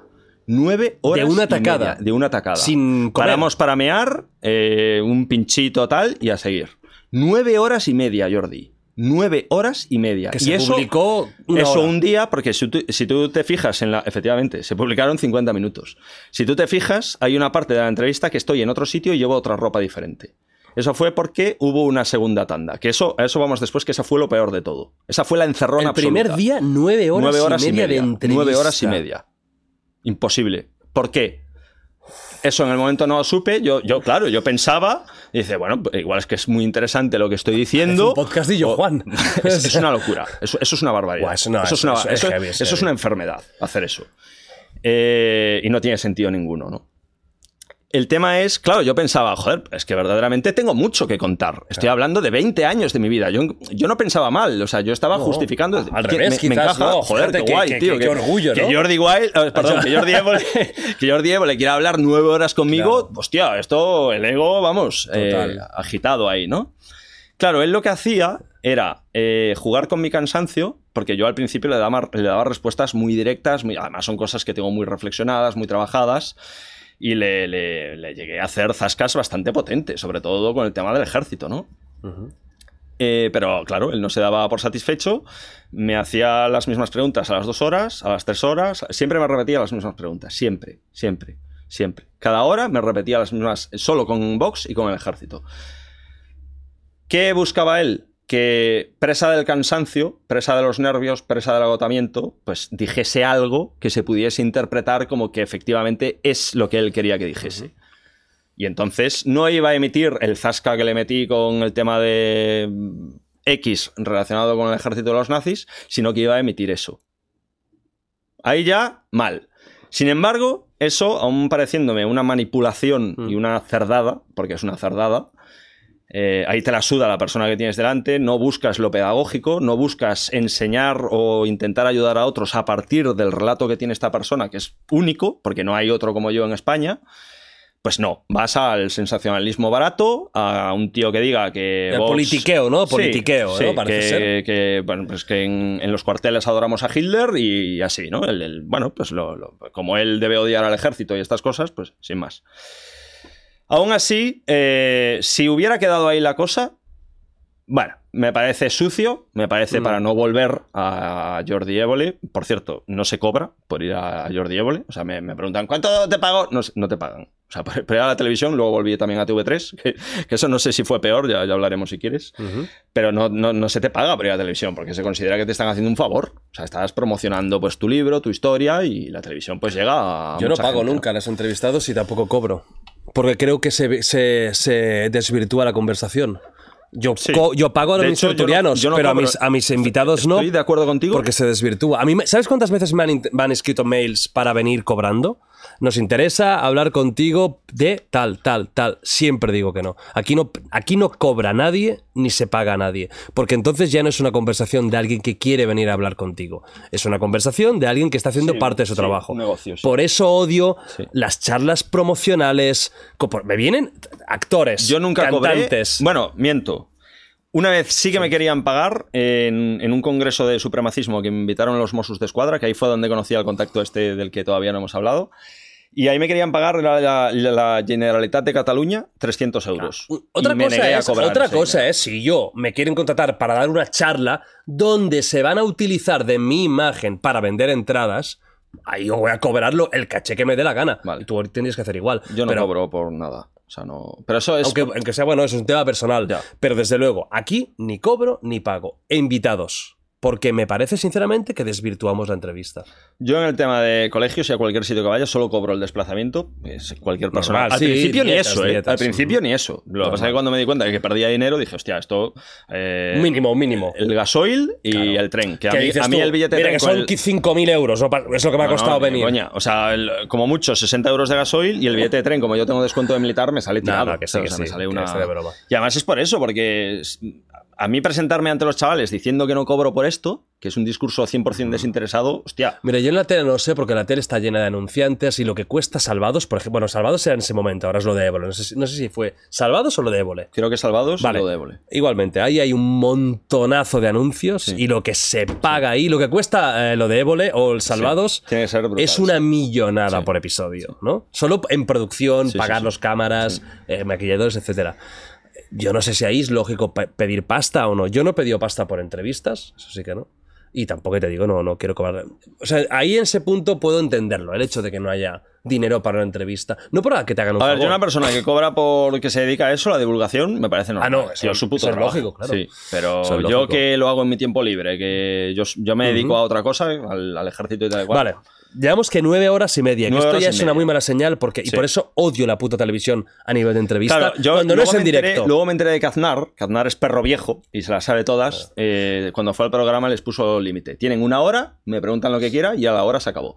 Nueve horas. De una tacada. de una tacada. Sin comer. Paramos para mear, eh, un pinchito tal y a seguir. Nueve horas y media, Jordi. Nueve horas y media. Que y se eso, publicó una eso hora. un día, porque si tú, si tú te fijas en la. Efectivamente, se publicaron 50 minutos. Si tú te fijas, hay una parte de la entrevista que estoy en otro sitio y llevo otra ropa diferente. Eso fue porque hubo una segunda tanda. Que eso, a eso vamos después, que esa fue lo peor de todo. Esa fue la encerrona El primer día, nueve horas, Nueve horas y media, de entrevista. Nueve horas y media. Imposible. ¿Por qué? Eso en el momento no lo supe. Yo, yo claro, yo pensaba. Y dice, bueno, igual es que es muy interesante lo que estoy diciendo. Es un podcast y yo, Juan. es, es una locura. Eso, eso es una barbaridad. Buah, eso no, eso, es una, eso es eso- heavy, es eso es una enfermedad, hacer eso. Eh, y no tiene sentido ninguno, ¿no? El tema es, claro, yo pensaba, joder, es que verdaderamente tengo mucho que contar. Estoy hablando de 20 años de mi vida. Yo, yo no pensaba mal, o sea, yo estaba No, justificando. al que revés, me, me quizás, encaja, no, joder, qué guay, qué- tío. qué- que, qué orgullo, que ¿no? Jordi Wild, eh, perdón, que Jordi Évole, que Jordi Évole quiera hablar nueve horas conmigo, Claro. hostia, esto, el ego, vamos, eh, agitado ahí, ¿no? Claro, él lo que hacía era eh, jugar con mi cansancio, porque yo al principio le daba, le daba respuestas muy directas, muy- además son cosas que tengo muy reflexionadas, muy trabajadas, y le, le- le llegué a hacer zascas bastante potentes, sobre todo con el tema del ejército, ¿no? Eh, pero claro, él no se daba por satisfecho, me hacía las mismas preguntas a las dos horas, a las tres horas, siempre me repetía las mismas preguntas, siempre, siempre, siempre. Cada hora me repetía las mismas, solo con Vox y con el ejército. ¿Qué buscaba él? Que presa del cansancio, presa de los nervios, presa del agotamiento, pues dijese algo que se pudiese interpretar como que efectivamente es lo que él quería que dijese. Y entonces no iba a emitir el zasca que le metí con el tema de mm, X relacionado con el ejército de los nazis, sino que iba a emitir eso. Ahí ya, mal. Sin embargo, eso, aún pareciéndome una manipulación y una cerdada, porque es una cerdada, eh, ahí te la suda la persona que tienes delante, no buscas lo pedagógico, no buscas enseñar o intentar ayudar a otros a partir del relato que tiene esta persona, que es único, porque no hay otro como yo en España. Pues no, vas al sensacionalismo barato, a un tío que diga que. El Vox- politiqueo, ¿no? Politiqueo, sí, ¿no? Parece que, ser. que, bueno, pues que en, en los cuarteles adoramos a Hitler y así, ¿no? El- el- bueno, pues lo- lo- como él debe odiar al ejército y estas cosas, pues sin más. Aún así, eh, si hubiera quedado ahí la cosa, bueno, me parece sucio, me parece Mm. para no volver a Jordi Évole. Por cierto, no se cobra por ir a Jordi Évole. O sea, me, me preguntan, ¿cuánto te pago? No, sé, no te pagan. O sea, por, por ir a la televisión, luego volví también a TV3, que, que eso no sé si fue peor, ya, ya hablaremos si quieres. Pero no, no, no se te paga por ir a la televisión, porque se considera que te están haciendo un favor. O sea, estás promocionando pues tu libro, tu historia, y la televisión pues llega a Yo no pago gente, nunca a los entrevistados y tampoco cobro. Porque creo que se, se- se desvirtúa la conversación. Yo, Sí. yo pago a mis hecho, yo no- tertulianos, yo no pero a mis, a mis invitados no. Estoy de acuerdo contigo. Porque se desvirtúa. A mí, ¿Sabes cuántas veces me han, me han escrito mails para venir cobrando? Nos interesa hablar contigo de tal, tal, tal. Siempre digo que no. Aquí no, aquí no cobra nadie ni se paga a nadie. Porque entonces ya no es una conversación de alguien que quiere venir a hablar contigo. Es una conversación de alguien que está haciendo Sí, parte de su sí, trabajo. negocio, sí. Por eso odio las charlas promocionales. Me vienen actores, Yo nunca cantantes. cobré. Bueno, miento. Una vez sí que me querían pagar en, en un congreso de supremacismo que me invitaron los Mossos de Escuadra, que ahí fue donde conocí al contacto este del que todavía no hemos hablado. Y ahí me querían pagar la, la- la Generalitat de Cataluña 300 euros. Otra cosa, es, otra cosa es si yo me quieren contratar para dar una charla donde se van a utilizar de mi imagen para vender entradas, ahí yo voy a cobrarlo el caché que me dé la gana. Vale. Y tú tendrías que hacer igual. Yo no pero, cobro por nada. O sea, no. Pero eso es. Aunque, aunque sea bueno, eso es un tema personal. Ya. Pero desde luego, aquí ni cobro ni pago. E invitados. Porque me parece sinceramente que desvirtuamos la entrevista. Yo en el tema de colegios y a cualquier sitio que vaya solo cobro el desplazamiento. Es cualquier persona. Normal, Al sí, principio ni dietas, eso, ¿eh? Al principio ni eso. Lo que pasa es que cuando me di cuenta de que perdía dinero dije, hostia, esto. eh, mínimo, mínimo. El gasoil y Claro. el tren. Que a ¿Qué mí, a el billete de Mira, tren que son el- 5.000 euros. Es lo que me ha No, costado ni venir. coña. O sea, el- como mucho, 60 euros de gasoil y el billete de tren, como yo tengo descuento de militar, me sale tirado. no, que sí, O que sea, sí, me sale una... es de broma. Y además es por eso, porque a mí presentarme ante los chavales diciendo que no cobro por esto, que es un discurso 100% desinteresado, hostia. Mira, yo en la tele no sé porque la tele está llena de anunciantes y lo que cuesta Salvados, por ejemplo, bueno, Salvados era en ese momento, ahora es lo de Évole. No sé, no sé si fue Salvados o lo de Évole. Creo que salvados Vale. lo de Évole. Igualmente, ahí hay un montonazo de anuncios Sí. y lo que se paga ahí, lo que cuesta eh, lo de Évole o el Salvados, brutal, es una millonada Sí. por episodio, ¿no? Solo en producción, pagar los cámaras, eh, maquilladores, etcétera. Yo no sé si ahí es lógico pe- pedir pasta o no. Yo no he pedido pasta por entrevistas, eso sí que no. Y tampoco te digo, no, no quiero cobrar. O sea, ahí en ese punto puedo entenderlo, el hecho de que no haya dinero para una entrevista. No para que te hagan un A ver, favor. yo una persona que cobra por que se dedica a eso, la divulgación, me parece normal. Ah, no, eso- su puto eso es lógico, claro. Sí, pero es yo que lo hago en mi tiempo libre, que yo, yo me dedico a otra cosa, al, al ejército y tal y cual. Vale. Llevamos que nueve horas y media. Que esto ya es una muy mala señal porque, y por eso odio la puta televisión a nivel de entrevista. Claro, yo cuando no es en enteré- directo. luego me enteré de que Aznar, que Aznar es perro viejo y se las sabe todas. eh, cuando fue al programa les puso límite. Tienen una hora, me preguntan lo que quiera y a la hora se acabó.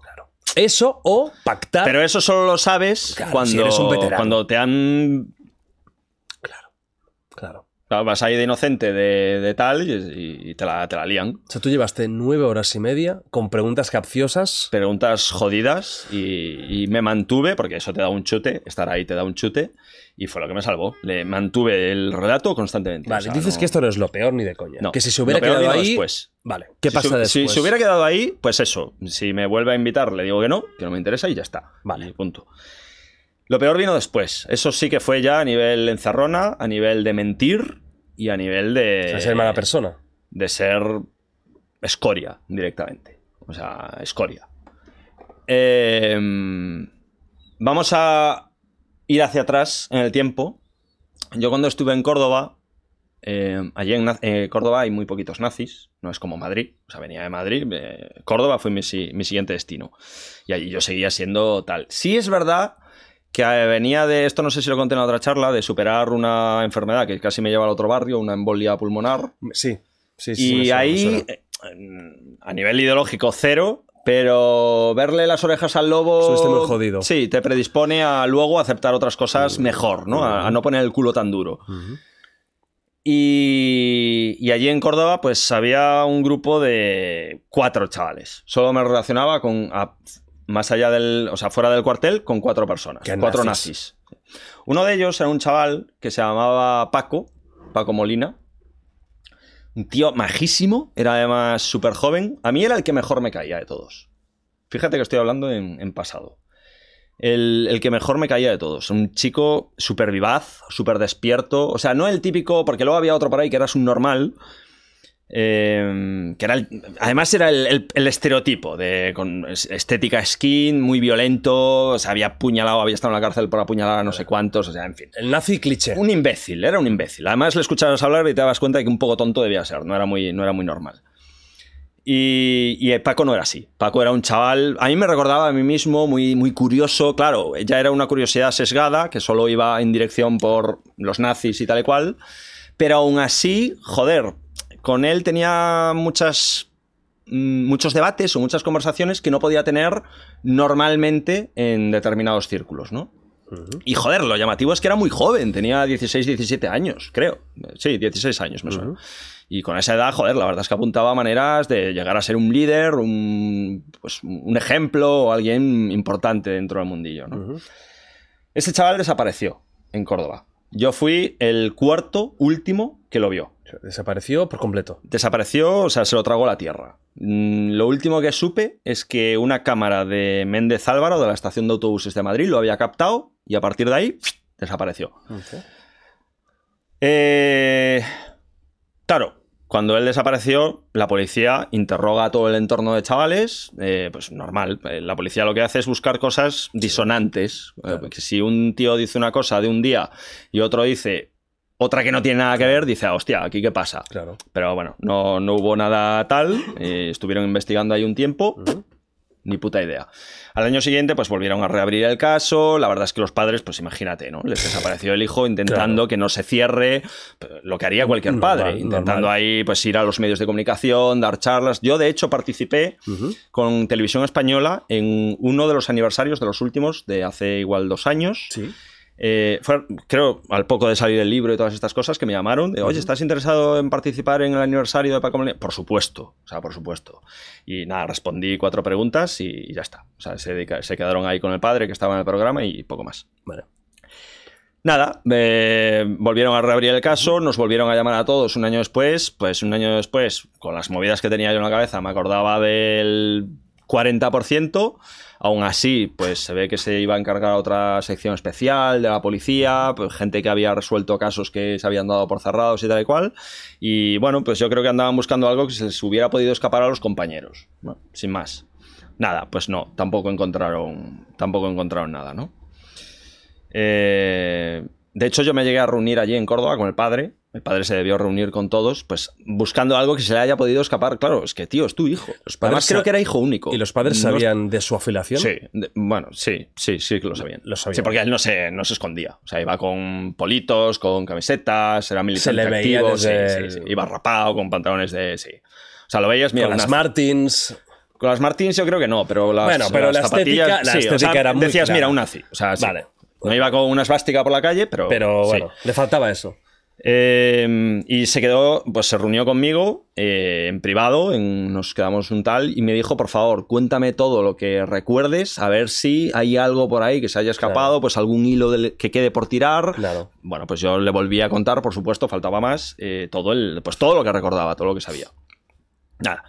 Eso o pactar. Pero eso solo lo sabes cuando, si eres un cuando te han. Claro. Vas ahí de inocente de, de tal y, y te, la, te la lían. O sea, tú llevaste nueve horas y media con preguntas capciosas. Preguntas jodidas y, y me mantuve, porque eso te da un chute, estar ahí te da un chute, y fue lo que me salvó. Le mantuve el relato constantemente. Vale, o sea, dices no- que esto no es lo peor ni de coña. No, que si se hubiera quedado ahí. después. Vale. ¿Qué Si pasa se- después? Si se hubiera quedado ahí, pues eso. Si me vuelve a invitar, le digo que no, que no me interesa y ya está. Vale. Y punto. Lo peor vino después. Eso sí que fue ya a nivel encerrona, a nivel de mentir y a nivel de. O sea, ser mala persona. De ser escoria directamente. O sea, escoria. Eh, vamos a ir hacia atrás en el tiempo. Yo cuando estuve en Córdoba, eh, allí en eh, Córdoba hay muy poquitos nazis, no es como Madrid, o sea, venía de Madrid, eh, Córdoba fue mi, mi siguiente destino. Y allí yo seguía siendo tal. Sí es verdad que eh, venía de, esto no sé si lo conté en la otra charla, de superar una enfermedad que casi me lleva al otro barrio, una embolia pulmonar, Sí. Sí, sí, me y suena, ahí, eh, a nivel ideológico, cero. Pero verle las orejas al lobo. Estuviste muy jodido. Sí, te predispone a luego aceptar otras cosas mejor, ¿no? A, a no poner el culo tan duro. Y, y allí en Córdoba, pues había un grupo de cuatro chavales. Solo me relacionaba con. a- más allá del. O sea, fuera del cuartel, con cuatro personas. Cuatro nazis. nazis. Uno de ellos era un chaval que se llamaba Paco, Paco Molina. Un tío majísimo, era además súper joven. A mí era el que mejor me caía de todos. Fíjate que estoy hablando en, en pasado. El, el que mejor me caía de todos. Un chico súper vivaz, súper despierto. O sea, no el típico, porque luego había otro por ahí que era un normal. Eh, que era el- además era el, el- el estereotipo de con es- estética skin, muy violento, o sea, había apuñalado, había estado en la cárcel por apuñalar a no sé cuántos, o sea, en fin. El nazi cliché. Un imbécil, era un imbécil. Además le escuchabas hablar y te dabas cuenta de que un poco tonto debía ser, no era muy, no era muy normal. Y, y Paco no era así. Paco era un chaval, a mí me recordaba a mí mismo, muy, muy curioso. Claro, ya era una curiosidad sesgada, que solo iba en dirección por los nazis y tal y cual. Pero aún así, joder, con él tenía muchas, mm, muchos debates o muchas conversaciones que no podía tener normalmente en determinados círculos, ¿no? Y joder, lo llamativo es que era muy joven, tenía 16, 17 años, creo. Sí, 16 años me suena. Y con esa edad, joder, la verdad es que apuntaba a maneras de llegar a ser un líder, un, pues, un ejemplo o alguien importante dentro del mundillo. ¿no? Ese chaval desapareció en Córdoba. Yo fui el cuarto, último que lo vio. Desapareció por completo. Desapareció, o sea, se lo tragó la tierra. Mm, Lo último que supe es que una cámara de Méndez Álvaro, de la estación de autobuses de Madrid, lo había captado y a partir de ahí desapareció. Eh, claro, cuando él desapareció, la policía interroga a todo el entorno de chavales. eh, pues normal, eh, la policía lo que hace es buscar cosas disonantes. Eh, porque si un tío dice una cosa de un día y otro dice otra que no tiene nada que ver, dice, ah, hostia, ¿aquí qué pasa? Claro. Pero bueno, no, no hubo nada tal. eh, estuvieron investigando ahí un tiempo. Ni puta idea. Al año siguiente, pues volvieron a reabrir el caso. La verdad es que los padres, pues imagínate, ¿no? Les desapareció el hijo intentando Claro. que no se cierre lo que haría cualquier padre. Normal, intentando normal. ahí, pues ir a los medios de comunicación, dar charlas. Yo, de hecho, participé con Televisión Española en uno de los aniversarios de los últimos, de hace igual dos años. Sí. Eh, fue, creo, al poco de salir el libro y todas estas cosas, que me llamaron. De, Oye, ¿estás interesado en participar en el aniversario de Paco Molina? Por supuesto, o sea, por supuesto. Y nada, respondí cuatro preguntas y, y ya está. O sea, se, dedica- se quedaron ahí con el padre que estaba en el programa y poco más. Vale. Nada, eh, volvieron a reabrir el caso, nos volvieron a llamar a todos un año después. Pues un año después, con las movidas que tenía yo en la cabeza, me acordaba del 40%. Aún así, pues se ve que se iba a encargar otra sección especial de la policía, pues, gente que había resuelto casos que se habían dado por cerrados y tal y cual. Y bueno, pues yo creo que andaban buscando algo que se les hubiera podido escapar a los compañeros, sin más. Nada, pues no, tampoco encontraron, tampoco encontraron nada, ¿no? Eh, de hecho, yo me llegué a reunir allí en Córdoba con el padre. El padre se debió reunir con todos, pues buscando algo que se le haya podido escapar. Claro, es que, tío, es tu hijo. Los padres Además, creo que era hijo único. ¿Y los padres No es- sabían de su afiliación? Sí, de- bueno, sí, sí, sí que lo sabían. Lo sabían. Sí, porque él no se, no se escondía. O sea, iba con politos, con camisetas, era militante Se le veía activo, desde sí, sí, el- sí. Iba rapado, con pantalones de... Sí. O sea, lo veías, mira, Con las Martins. con las Martins yo creo que no, pero las, Bueno, pero las la zapatillas, estética- la o sea, era muy Decías, clara. mira, un nazi. O sea, sí. Vale. No iba con una esvástica por la calle, pero... Pero bueno, le faltaba eso. Eh, y se quedó, pues se reunió conmigo eh, en privado, en- nos quedamos un tal, y me dijo, por favor, cuéntame todo lo que recuerdes, a ver si hay algo por ahí que se haya escapado, pues algún hilo del- que quede por tirar. Claro. Bueno, pues yo le volví a contar, por supuesto, faltaba más, eh, todo, el, pues todo lo que recordaba, todo lo que sabía. Nada.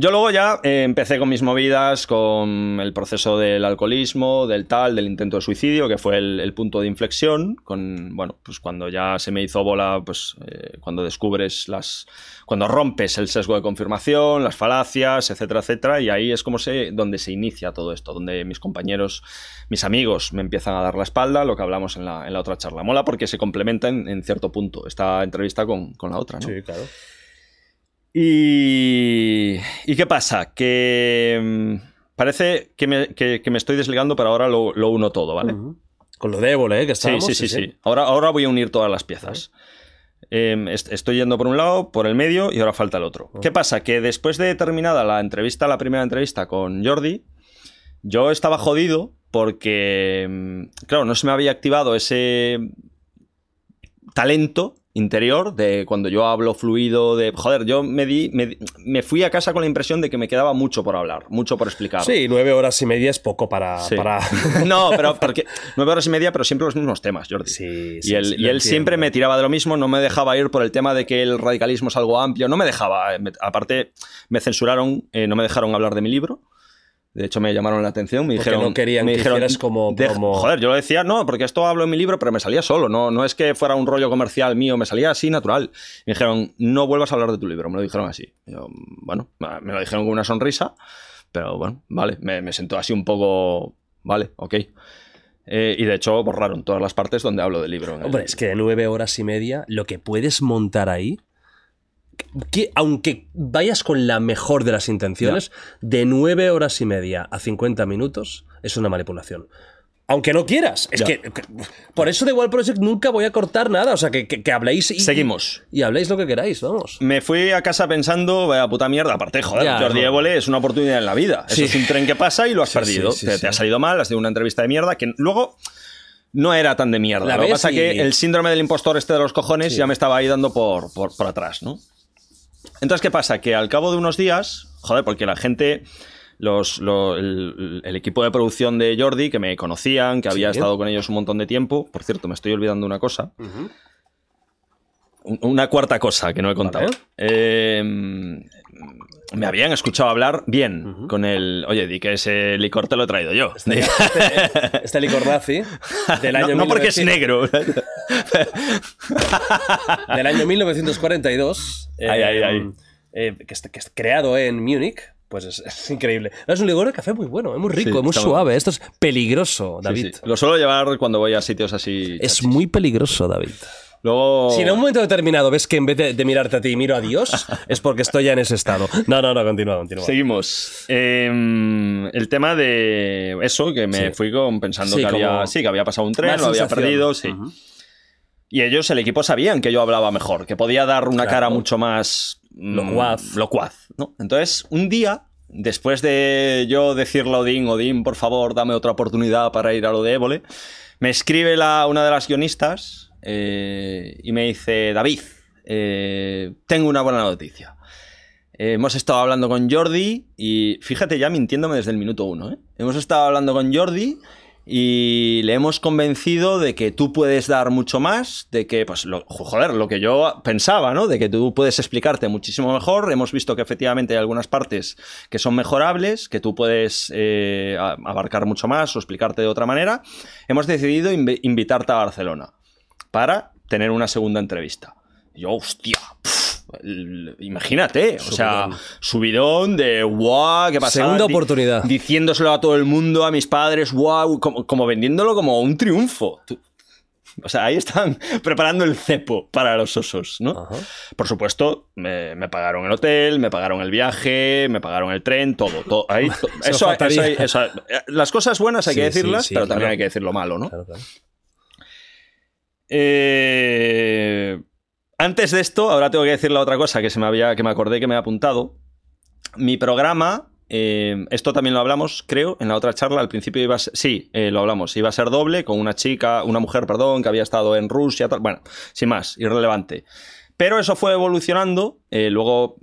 Yo luego ya eh, empecé con mis movidas, con el proceso del alcoholismo, del tal, del intento de suicidio, que fue el, punto de inflexión, con, bueno, pues cuando ya se me hizo bola, pues eh, cuando descubres las, cuando rompes el sesgo de confirmación, las falacias, etcétera, etcétera, y ahí es como se, donde se inicia todo esto, donde mis compañeros, mis amigos me empiezan a dar la espalda, lo que hablamos en la, en la otra charla. Mola porque se complementan en cierto punto esta entrevista con, con la otra, ¿no? claro. Y, ¿y qué pasa? Que mm, parece que me, que- que me estoy desligando, pero ahora lo, lo uno todo, ¿vale? Con lo Évole, ¿eh? Que Sí, estábamos. sí, sí, sí. Ahora, ahora voy a unir todas las piezas. Eh, est- estoy yendo por un lado, por el medio y ahora falta el otro. ¿Qué pasa? Que después de terminada la entrevista, la primera entrevista con Jordi, yo estaba jodido porque, mm, claro, no se me había activado ese talento interior de cuando yo hablo fluido, de, joder, yo me, di, me, me fui a casa con la impresión de que me quedaba mucho por hablar, mucho por explicar. Sí, nueve horas y media es poco para. Sí. para... no, pero porque nueve horas y media, pero siempre los mismos temas, Jordi. Sí, y sí, él, sí, y él siempre me tiraba de lo mismo, no me dejaba ir por el tema de que el radicalismo es algo amplio, no me dejaba. eh, me- aparte, me censuraron, eh, no me dejaron hablar de mi libro. De hecho, me llamaron la atención, me Porque dijeron... no querían me que hicieras como promo- Joder, yo lo decía, no, porque esto hablo en mi libro, pero me salía solo, no, no es que fuera un rollo comercial mío, me salía así natural. Me dijeron, no vuelvas a hablar de tu libro, me lo dijeron así. Yo, bueno, me lo dijeron con una sonrisa, pero bueno, vale, me, me sentó así un poco, vale, ok. Eh, y de hecho borraron todas las partes donde hablo del libro. el- Hombre, es que de nueve horas y media, lo que puedes montar ahí. Que, aunque vayas con la mejor de las intenciones, de 9 horas y media a 50 minutos es una manipulación. Aunque no quieras. Es que, que- Por eso de Wild Project nunca voy a cortar nada. O sea, que, que- que habléis y. Seguimos. Y habléis lo que queráis, vamos. Me fui a casa pensando, vaya puta mierda, aparte, joder, Ya, Jordi no. Évole es una oportunidad en la vida. Sí. Eso es un tren que pasa y lo has Sí, perdido. sí, te, te ha salido mal, has tenido una entrevista de mierda que luego no era tan de mierda. La lo que pasa y- que el síndrome del impostor este de los cojones Sí. ya me estaba ahí dando por, por, por atrás, ¿no? Entonces, ¿qué pasa? Que al cabo de unos días, joder, porque la gente... Los, lo- el, el equipo de producción de Jordi, que me conocían, que había Sí. estado con ellos un montón de tiempo. Por cierto, me estoy olvidando una cosa. Un- Una cuarta cosa que no he contado. Vale. Eh, me habían escuchado hablar bien con el. Oye, di que ese licor te lo he traído yo. Este licor nazi del año, no, no porque es 1900 negro. del año 1942. Ay, ay, ay. eh, que, está creado en Múnich. Pues es, es increíble. No, es un licor de café muy bueno, es muy rico, Sí, es muy suave. Esto es peligroso, David. sí. Lo suelo llevar cuando voy a sitios así. Es muy peligroso, David. Luego. Si en un momento determinado ves que en vez de, de mirarte a ti miro a Dios, es porque estoy ya en ese estado. No, no, no, continúa, continúa. Seguimos. Eh, el tema de eso, que me Sí. fui con, pensando Sí, que, había, sí, que había pasado un tren, Más lo había perdido, sí. Y ellos, el equipo, sabían que yo hablaba mejor, que podía dar una Claro. cara mucho más mm, Locuaz. locuaz, ¿no? Entonces, un día, después de yo decirle a Odín, Odín, por favor, dame otra oportunidad para ir a lo de Évole, me escribe la, una de las guionistas eh, y me dice, David, eh, tengo una buena noticia. Eh, hemos estado hablando con Jordi y fíjate ya mintiéndome desde el minuto uno. Hemos estado hablando con Jordi y le hemos convencido de que tú puedes dar mucho más, de que, pues, lo, joder, lo que yo pensaba, ¿no? De que tú puedes explicarte muchísimo mejor. Hemos visto que efectivamente hay algunas partes que son mejorables, que tú puedes abarcar mucho más o explicarte de otra manera. Hemos decidido invi- invitarte a Barcelona para tener una segunda entrevista. Y yo, hostia, el- imagínate, o sea, Subidón. subidón de guau, qué pasa. Segunda oportunidad. Diciéndoselo a todo el mundo, a mis padres, guau, como, como vendiéndolo como un triunfo. Tú- O sea, ahí están preparando el cepo para los osos, ¿no? Ajá. Por supuesto, me, me pagaron el hotel, me pagaron el viaje, me pagaron el tren, todo. todo. Ahí, to- Eso eso, eso- las cosas buenas hay Sí, que decirlas, sí, sí, pero también hay que decir lo malo, ¿no? Claro, claro. Eh, antes de esto, ahora tengo que decir la otra cosa que se me había, que me acordé que me he apuntado. Mi programa, eh, esto también lo hablamos, creo, en la otra charla. Al principio iba a ser, sí, eh, lo hablamos. Iba a ser doble con una chica, una mujer, perdón, que había estado en Rusia, tal. Bueno, sin más, irrelevante. Pero eso fue evolucionando. luego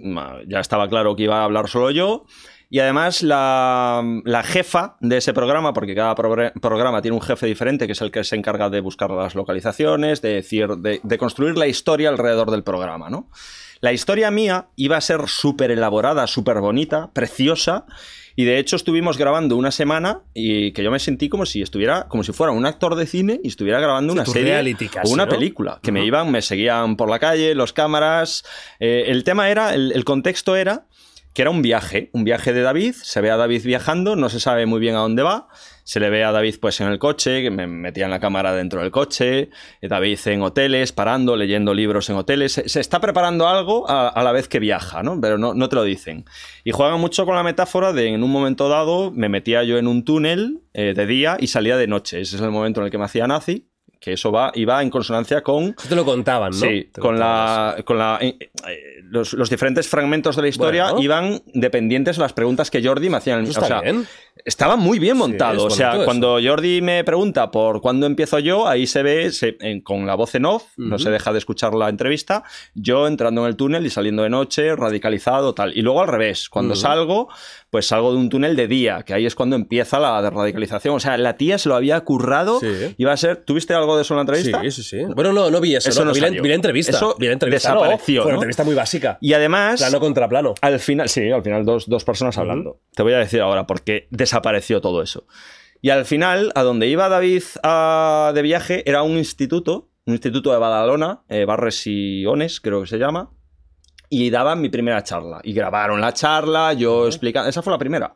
ya estaba claro que iba a hablar solo yo. Y además la, la jefa de ese programa, porque cada programa tiene un jefe diferente, que es el que se encarga de buscar las localizaciones, de, decir, de, de construir la historia alrededor del programa, ¿no? La historia mía iba a ser súper elaborada, súper bonita, preciosa. Y de hecho estuvimos grabando una semana y que yo me sentí como si estuviera, como si fuera un actor de cine y estuviera grabando Sí, una serie reality casi, o una ¿no? película. Que me Ujú. iban, me seguían por la calle, los cámaras. Eh, el tema era, el, el contexto era que era un viaje, un viaje de David, se ve a David viajando, no se sabe muy bien a dónde va, se le ve a David pues en el coche, que me metían la cámara dentro del coche, eh, David en hoteles, parando, leyendo libros en hoteles, se, está preparando algo a, a la vez que viaja, ¿no? Pero no, no te lo dicen. Y juegan mucho con la metáfora de en un momento dado me metía yo en un túnel eh, de día y salía de noche, ese es el momento en el que me hacía nazi, que eso va, iba en consonancia con Eso te lo contaban, ¿no? Sí, Te con la, con la, eh, los, los diferentes fragmentos de la historia Bueno. iban dependientes de las preguntas que Jordi me hacía. Eso o está sea, bien. estaba muy bien montado. o sea, eso. cuando Jordi me pregunta por cuándo empiezo yo, ahí se ve se- en- con la voz en off, no se deja de escuchar la entrevista, yo entrando en el túnel y saliendo de noche, radicalizado, tal. Y luego al revés, cuando salgo, pues salgo de un túnel de día, que ahí es cuando empieza la radicalización. O sea, la tía se lo había currado. Sí. Iba a ser. ¿Tuviste algo de eso en la entrevista? Sí, sí, sí. Bueno, no, no vi eso. Eso no, no vi, la, salió. vi la entrevista. Eso vi la entrevista. desapareció, Fue una entrevista muy básica. Y además. Plano contra plano. Al final, sí, al final dos, dos personas hablando. Te voy a decir ahora por qué desapareció todo eso. Y al final, a donde iba David a- de viaje era un instituto, un instituto de Badalona, eh, Barres y Ones, creo que se llama, y daban mi primera charla. Y grabaron la charla, yo explicando. Esa fue la primera.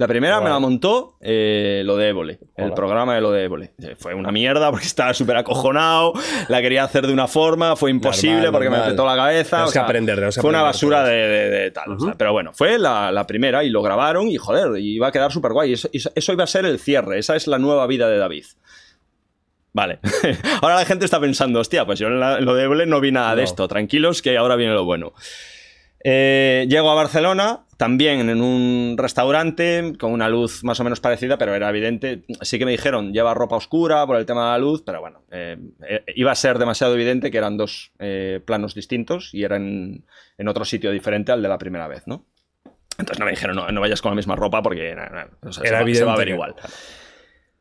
La primera me la montó eh, lo de Évole, el programa de lo de Évole. Eh, Fue una mierda porque estaba súper acojonado, la quería hacer de una forma, fue imposible Normal, porque me petó la cabeza. Tenemos o sea, que aprender, tenemos que Fue una basura de, de- de tal. o sea, pero bueno, fue la, la primera y lo grabaron y joder, iba a quedar súper guay. Eso iba a ser el cierre, esa es la nueva vida de David. Vale. ahora la gente está pensando, hostia, pues yo en, la- en lo de no vi nada de No. esto. Tranquilos que ahora viene lo bueno. Eh, llego a Barcelona, también en un restaurante con una luz más o menos parecida, pero era evidente. Sí que me dijeron, lleva ropa oscura por el tema de la luz, pero bueno, eh, eh, iba a ser demasiado evidente que eran dos eh, planos distintos y eran en otro sitio diferente al de la primera vez, ¿no? Entonces no me dijeron, no, no vayas con la misma ropa porque na- na, o sea, se, va, se va a ver que- igual.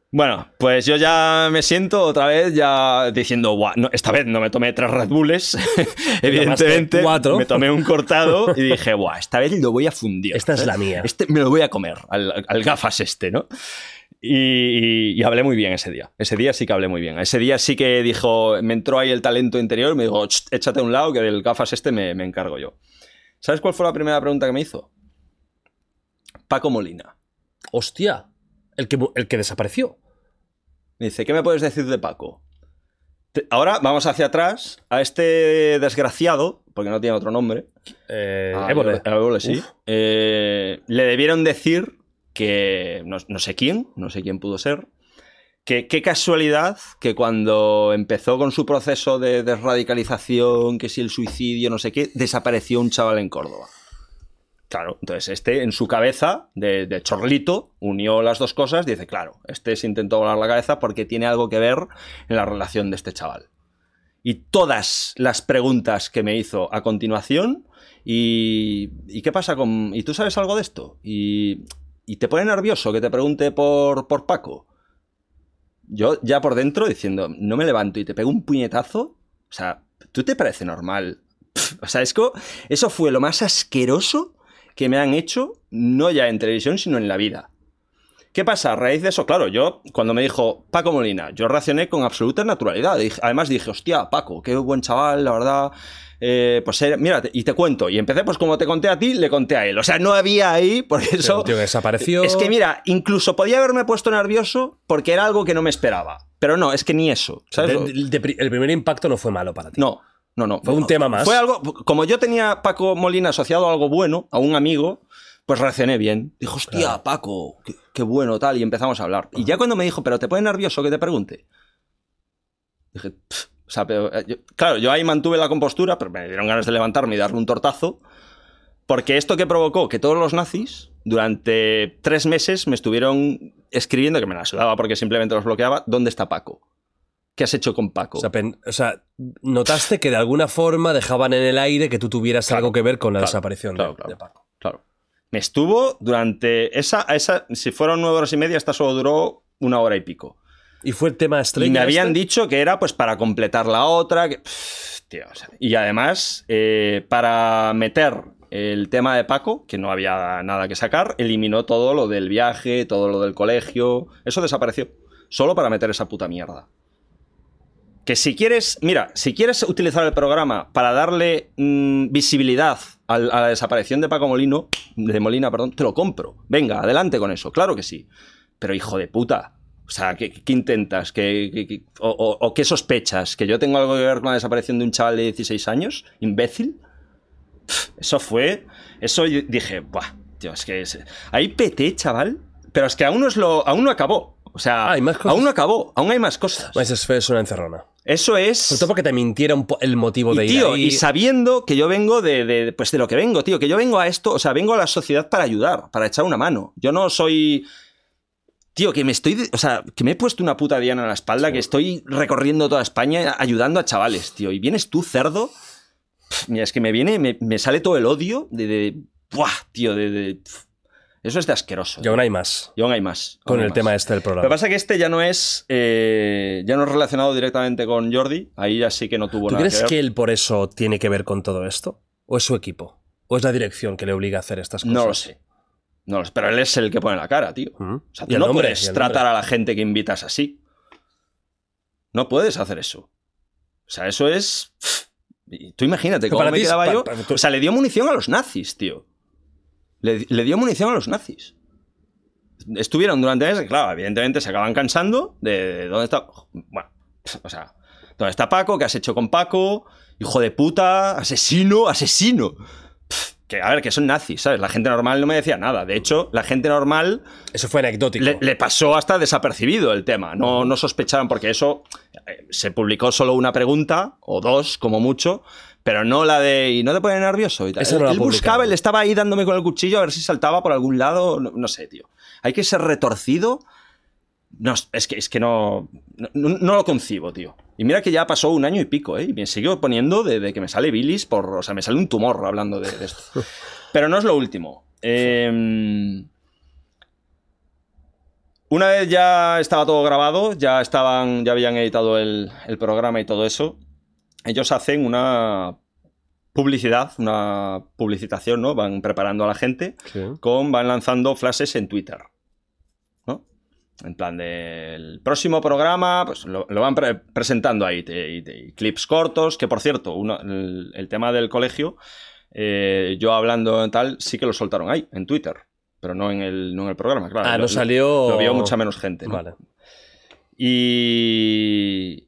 Bueno, pues yo ya me siento otra vez ya diciendo, guau, no, esta vez no me tomé tres Red Bulls, evidentemente. cuatro. Me tomé un cortado y dije, guau, esta vez lo voy a fundir. Esta es la mía. Este me lo voy a comer, al, al gafas este, ¿no? Y, y- y hablé muy bien ese día. Ese día sí que hablé muy bien. Ese día sí que dijo, me entró ahí el talento interior me dijo, "Ch, échate a un lado que del gafas este me, me encargo yo. ¿Sabes cuál fue la primera pregunta que me hizo? Paco Molina. Hostia, el que, el que desapareció. Dice, ¿qué me puedes decir de Paco? Ahora vamos hacia atrás a este desgraciado, porque no tiene otro nombre. Eh, a Évole. a Évole, sí. Eh, le debieron decir que, no, no sé quién, no sé quién pudo ser, que qué casualidad que cuando empezó con su proceso de desradicalización, que si el suicidio, no sé qué, desapareció un chaval en Córdoba. Claro, entonces este en su cabeza de, de chorlito unió las dos cosas dice, claro, este se intentó volar la cabeza porque tiene algo que ver en la relación de este chaval. Y todas las preguntas que me hizo a continuación, y, ¿y qué pasa con... ¿Y tú sabes algo de esto? Y, y te pone nervioso que te pregunte por, por Paco. Yo ya por dentro diciendo, no me levanto y te pego un puñetazo. O sea, ¿tú te parece normal? O sea, es que eso fue lo más asqueroso que me han hecho, no ya en televisión, sino en la vida. ¿Qué pasa? A raíz de eso, claro, yo cuando me dijo Paco Molina, yo reaccioné con absoluta naturalidad. Además dije, hostia, Paco, qué buen chaval, la verdad. Eh, pues mira, y te cuento. Y empecé, pues como te conté a ti, le conté a él. O sea, no había ahí, por eso. El tío desapareció. Es que mira, incluso podía haberme puesto nervioso porque era algo que no me esperaba. Pero no, es que ni eso. ¿sabes? De- de- de el primer impacto no fue malo para ti. No, no, no. Fue un tema más. Fue algo. Como yo tenía a Paco Molina asociado a algo bueno, a un amigo, pues reaccioné bien. Dijo, hostia, Claro. Paco, qué, qué bueno, tal. Y empezamos a hablar. Y ya cuando me dijo, pero te pone nervioso que te pregunte. Dije, "Pff", o sea, pero, eh, yo- claro, yo ahí mantuve la compostura, pero me dieron ganas de levantarme y darle un tortazo. Porque esto que provocó que todos los nazis durante tres meses me estuvieron escribiendo, que me la sudaba porque simplemente los bloqueaba, ¿dónde está Paco? ¿Qué has hecho con Paco? O sea, pen- o sea, notaste que de alguna forma dejaban en el aire que tú tuvieras algo que ver con la claro, desaparición de- claro, de, claro. Paco. Claro. Me estuvo durante esa, esa. Si fueron nueve horas y media, esta solo duró una hora y pico. Y fue el tema estrella. Y me habían este? dicho que era pues para completar la otra. que- pff, tío, o sea, y además, eh, para meter el tema de Paco, que no había nada que sacar, eliminó todo lo del viaje, todo lo del colegio. Eso desapareció. Solo para meter esa puta mierda. Que si quieres, mira, si quieres utilizar el programa para darle mm, visibilidad a la desaparición de Paco Molino, de Molina, perdón, te lo compro. Venga, adelante con eso, claro que sí. Pero hijo de puta. O sea, ¿qué, qué intentas? ¿Qué, o, o- o qué sospechas? ¿Que yo tengo algo que ver con la desaparición de un chaval de 16 años? ¿Imbécil? Pff, eso fue. Eso yo dije, buah, tío, es que. es- ahí peté, chaval. Pero es que aún no, es lo, aún no acabó. O sea, Ah, hay más cosas. aún no acabó. Aún hay más cosas. Pues eso es una encerrona. Eso es. Sobre todo porque te po- el motivo de ir tío, ahí. y sabiendo que yo vengo de, de- pues de lo que vengo, tío, que yo vengo a esto, o sea, vengo a la sociedad para ayudar, para echar una mano. Yo no soy... Tío, que me estoy... o sea, que me he puesto una puta diana en la espalda, que estoy recorriendo toda España ayudando a chavales, tío. Y vienes tú, cerdo... Pff, Mira, es que me viene, me, me sale todo el odio de... de ¡Buah, tío! De, de- pff. Eso es de asqueroso. Y aún hay más. Y aún hay más. Con hay el más. tema este del Lo que programa. pasa es que este ya no es eh, ya no es relacionado directamente con Jordi. Ahí ya sí que no tuvo ¿Tú nada crees que ver. que él por eso tiene que ver con todo esto? ¿O es su equipo? ¿O es la dirección que le obliga a hacer estas cosas? No lo sé. No lo sé. Pero él es el que pone la cara, tío. O sea, tú no nombre, puedes tratar a la gente que invitas así. No puedes hacer eso. O sea, eso es. Tú imagínate cómo me quedaba yo. tú- O sea, le dio munición a los nazis, tío. Le, le dio munición a los nazis. estuvieron durante meses, claro, evidentemente se acaban cansando de, de dónde está. Bueno, o sea, ¿dónde está Paco? ¿Qué has hecho con Paco? Hijo de puta, asesino, asesino. Pff, que a ver, que son nazis, ¿sabes? La gente normal no me decía nada. De hecho, la gente normal Eso fue anecdótico. le, le pasó hasta desapercibido el tema. No, no sospecharon, porque eso eh, se publicó solo una pregunta, o dos, como mucho, pero no la de. ¿Y no te pone nervioso? Y tal. Esa no él la él buscaba, él estaba ahí dándome con el cuchillo a ver si saltaba por algún lado. No, no sé, tío. Hay que ser retorcido. No, es que, es que no, no. no lo concibo, tío. Y mira que ya pasó un año y pico, ¿eh? Y me sigo poniendo de, de que me sale bilis por. O sea, me sale un tumor hablando de, de esto. Pero no es lo último. Eh, una vez ya estaba todo grabado, ya estaban, ya habían editado el, el programa y todo eso, ellos hacen una publicidad, una publicitación, ¿no? Van preparando a la gente Sí. con, van lanzando flashes en Twitter. ¿no? En plan del próximo programa, pues lo, lo van pre- presentando ahí, te- te- clips cortos, que por cierto, uno- el, el tema del colegio, eh, yo hablando en tal, sí que lo soltaron ahí, en Twitter, pero no en el, no en el programa, claro. Ah, Lo- no lo- salió. Lo vio mucha menos gente. ¿no? Vale. Y,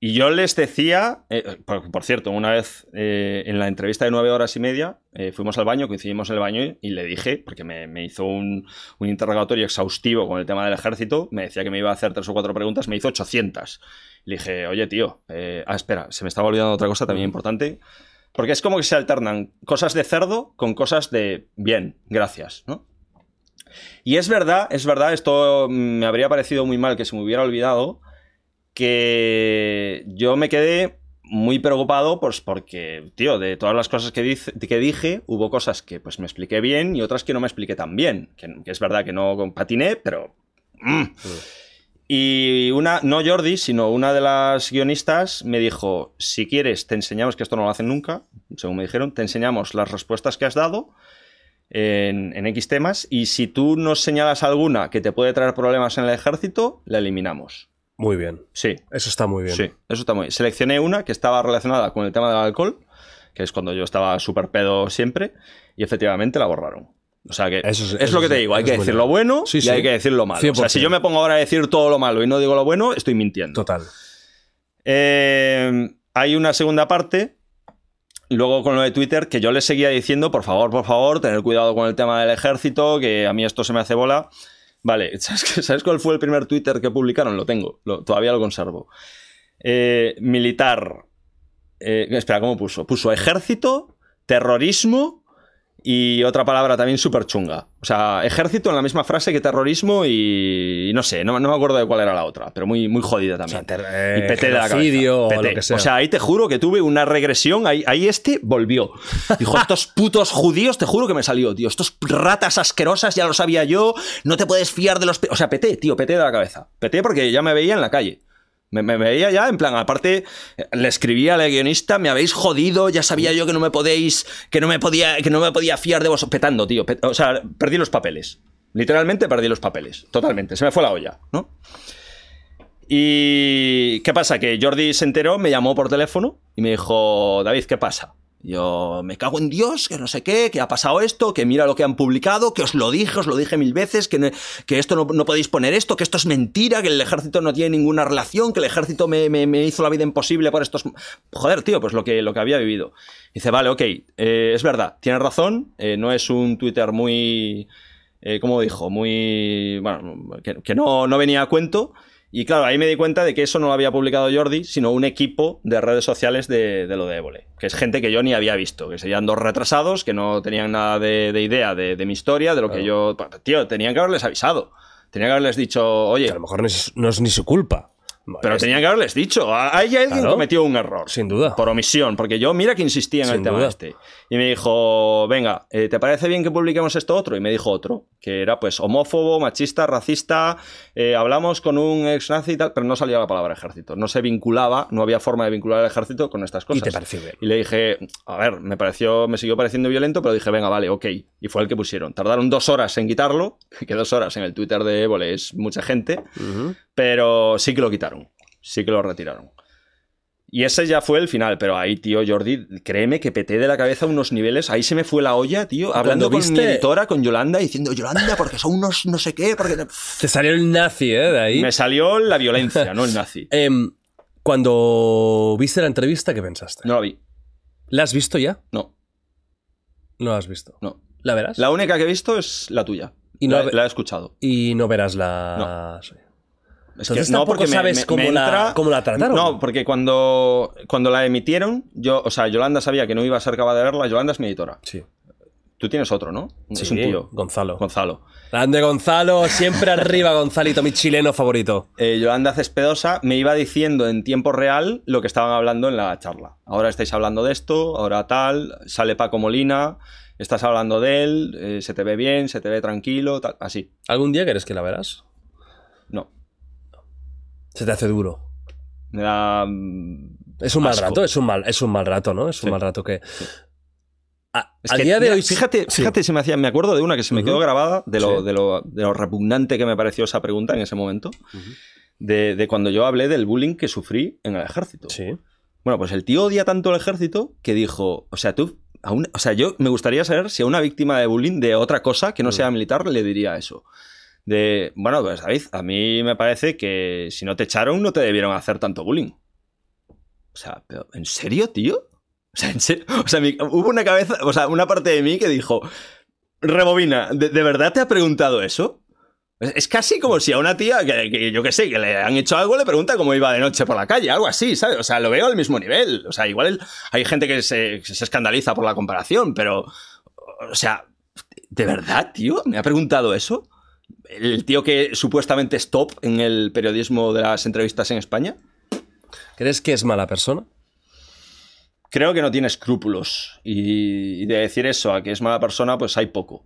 y yo les decía, eh, por, por cierto, una vez eh, en la entrevista de nueve horas y media, eh, fuimos al baño, coincidimos en el baño y le dije, porque me, me hizo un, un interrogatorio exhaustivo con el tema del ejército, me decía que me iba a hacer tres o cuatro preguntas, me hizo 800. Le dije, oye, tío, ah, espera, se me estaba olvidando otra cosa también importante. Porque es como que se alternan cosas de cerdo con cosas de bien, gracias, ¿no? Y es verdad, es verdad, esto me habría parecido muy mal que se me hubiera olvidado, que yo me quedé muy preocupado pues porque, tío, de todas las cosas que, dice- que dije, hubo cosas que pues me expliqué bien y otras que no me expliqué tan bien. Que, es verdad que no patiné, pero... mm. Y una, no Jordi, sino una de las guionistas me dijo, si quieres, te enseñamos, que esto no lo hacen nunca, según me dijeron, te enseñamos las respuestas que has dado en, en X temas y si tú nos señalas alguna que te puede traer problemas en el ejército, la eliminamos. Muy bien. Sí, Eso está muy bien. sí, eso está muy bien. Seleccioné una que estaba relacionada con el tema del alcohol, que es cuando yo estaba súper pedo siempre, y efectivamente la borraron. O sea que Eso es- es, eso lo que te digo, hay que decir bien. lo bueno Sí, y sí. hay que decir lo malo. O sea, si 100%. yo me pongo ahora a decir todo lo malo y no digo lo bueno, estoy mintiendo. Total. Eh, hay una segunda parte. Luego con lo de Twitter, que yo les seguía diciendo, por favor, por favor, tener cuidado con el tema del ejército, que a mí esto se me hace bola. Vale, ¿sabes, qué- ¿sabes cuál fue el primer Twitter que publicaron? Lo tengo, todavía lo conservo. Eh, militar. eh, espera, ¿cómo puso? Puso ejército, terrorismo y otra palabra también súper chunga. O sea, ejército en la misma frase que terrorismo y, y no sé, no, no me acuerdo de cuál era la otra, pero muy, muy jodida O sea, también. ter- eh, Y peté de la cabeza. o lo que sea. O sea, ahí te juro que tuve una regresión. Ahí, ahí este volvió. Dijo, estos putos judíos, te juro que me salió, tío. Estos ratas asquerosas, ya lo sabía yo. No te puedes fiar de los... pe-". O sea, peté, tío, peté de la cabeza. Peté porque ya me veía en la calle. Me, me veía ya, en plan, aparte, eh, le escribía a la guionista, me habéis jodido, ya sabía yo que no me podéis, que no me podía, que no me podía fiar de vos. Petando, tío. pet- o sea, perdí los papeles. Literalmente perdí los papeles. Totalmente. Se me fue la olla, ¿no? Y ¿qué pasa? Que Jordi se enteró, me llamó por teléfono y me dijo, David, ¿qué pasa? Yo me cago en Dios, que no sé qué, que ha pasado esto, que mira lo que han publicado, que os lo dije, os lo dije mil veces, que, que esto no, no podéis poner esto, que esto es mentira, que el ejército no tiene ninguna relación, que el ejército me, me- me hizo la vida imposible por estos... Joder, tío, pues lo que, lo que había vivido. Dice, vale, ok, eh, es verdad, tienes razón, eh, no es un Twitter muy... Eh, como dijo, muy... Bueno, que, que no, no venía a cuento. Y claro, ahí me di cuenta de que eso no lo había publicado Jordi, sino un equipo de redes sociales de, de lo de Évole. Que es gente que yo ni había visto, que serían dos retrasados, que no tenían nada de, de idea de, de mi historia, de lo que yo... Tío, tenían que haberles avisado. Tenían que haberles dicho, oye, Que a lo mejor no es, no es ni su culpa. Vale, pero tenían que haberles dicho. Ahí alguien Claro. cometió un error. Sin duda. Por omisión. Porque yo, mira que insistía en Sin el tema duda. este. Y me dijo, venga, eh, ¿te parece bien que publiquemos esto otro? Y me dijo otro, que era pues homófobo, machista, racista. eh, hablamos con un ex nazi y tal, pero no salía la palabra ejército. No se vinculaba, no había forma de vincular al ejército con estas Y cosas. te pareció bien. Y le dije, a ver, me pareció, me siguió pareciendo violento, pero dije, venga, vale, ok. Y fue el que pusieron. Tardaron dos horas en quitarlo, que dos horas en el Twitter de Évole es mucha gente, pero sí que lo quitaron. Sí que lo retiraron. Y ese ya fue el final, pero ahí, tío, Jordi, créeme que peté de la cabeza unos niveles. Ahí se me fue la olla, tío. Hablando con mi viste- editora, con Yolanda, diciendo, Yolanda, porque son unos no sé qué, porque... Te salió el nazi, ¿eh? De ahí. Me salió la violencia, no el nazi. Em, cuando viste la entrevista, ¿qué pensaste? No la vi. ¿La has visto ya? No, No la has visto. no. ¿La verás? La única que he visto es la tuya. Y no la, la he escuchado. Y no verás la... Es Entonces tampoco sabes cómo la- cómo la trataron. No, porque cuando, cuando la emitieron, yo, o sea, Yolanda sabía que no iba a ser capaz de verla. Yolanda es mi editora. Sí. Tú tienes otro, ¿no? es Sí, un tío. Gonzalo. Gonzalo. Grande Gonzalo, siempre arriba, Gonzalito, mi chileno favorito. Eh, Yolanda Cespedosa me iba diciendo en tiempo real lo que estaban hablando en la charla. Ahora estáis hablando de esto, ahora tal, sale Paco Molina, estás hablando de él, eh, se te ve bien, se te ve tranquilo, tal, así. ¿Algún día quieres que la verás? No. Se te hace duro. Mm, Es un mal Asco. rato, es un mal, es un mal rato, ¿no? Es un Sí. mal rato que... A, Es a que, día de mira, hoy... Fíjate, Sí. fíjate se me hacía. Me acuerdo de una que se me quedó grabada de lo, de, lo, de lo repugnante que me pareció esa pregunta en ese momento. de, de cuando yo hablé del bullying que sufrí en el ejército. Sí. Bueno, pues el tío odia tanto el ejército que dijo, o sea, tú, a un- o sea, yo me gustaría saber si a una víctima de bullying de otra cosa que no sea militar le diría eso. De, bueno, pues David, a mí me parece que si no te echaron no te debieron hacer tanto bullying. O sea, pero ¿en serio, tío? O sea, ¿en serio? O sea, hubo una cabeza, o sea, una parte de mí que dijo, Rebobina, ¿de, verdad te ha preguntado eso? Es, casi como si a una tía que, yo que sé, que le han hecho algo, le pregunta cómo iba de noche por la calle, algo así, ¿sabes? O sea, lo veo al mismo nivel. O sea, igual hay gente que se, que se escandaliza por la comparación, pero, o sea, ¿de verdad, tío? ¿Me ha preguntado eso? ¿El tío que supuestamente es top en el periodismo de las entrevistas en España? ¿Crees que es mala persona? Creo que no tiene escrúpulos. Y, y de decir eso a que es mala persona, pues hay poco.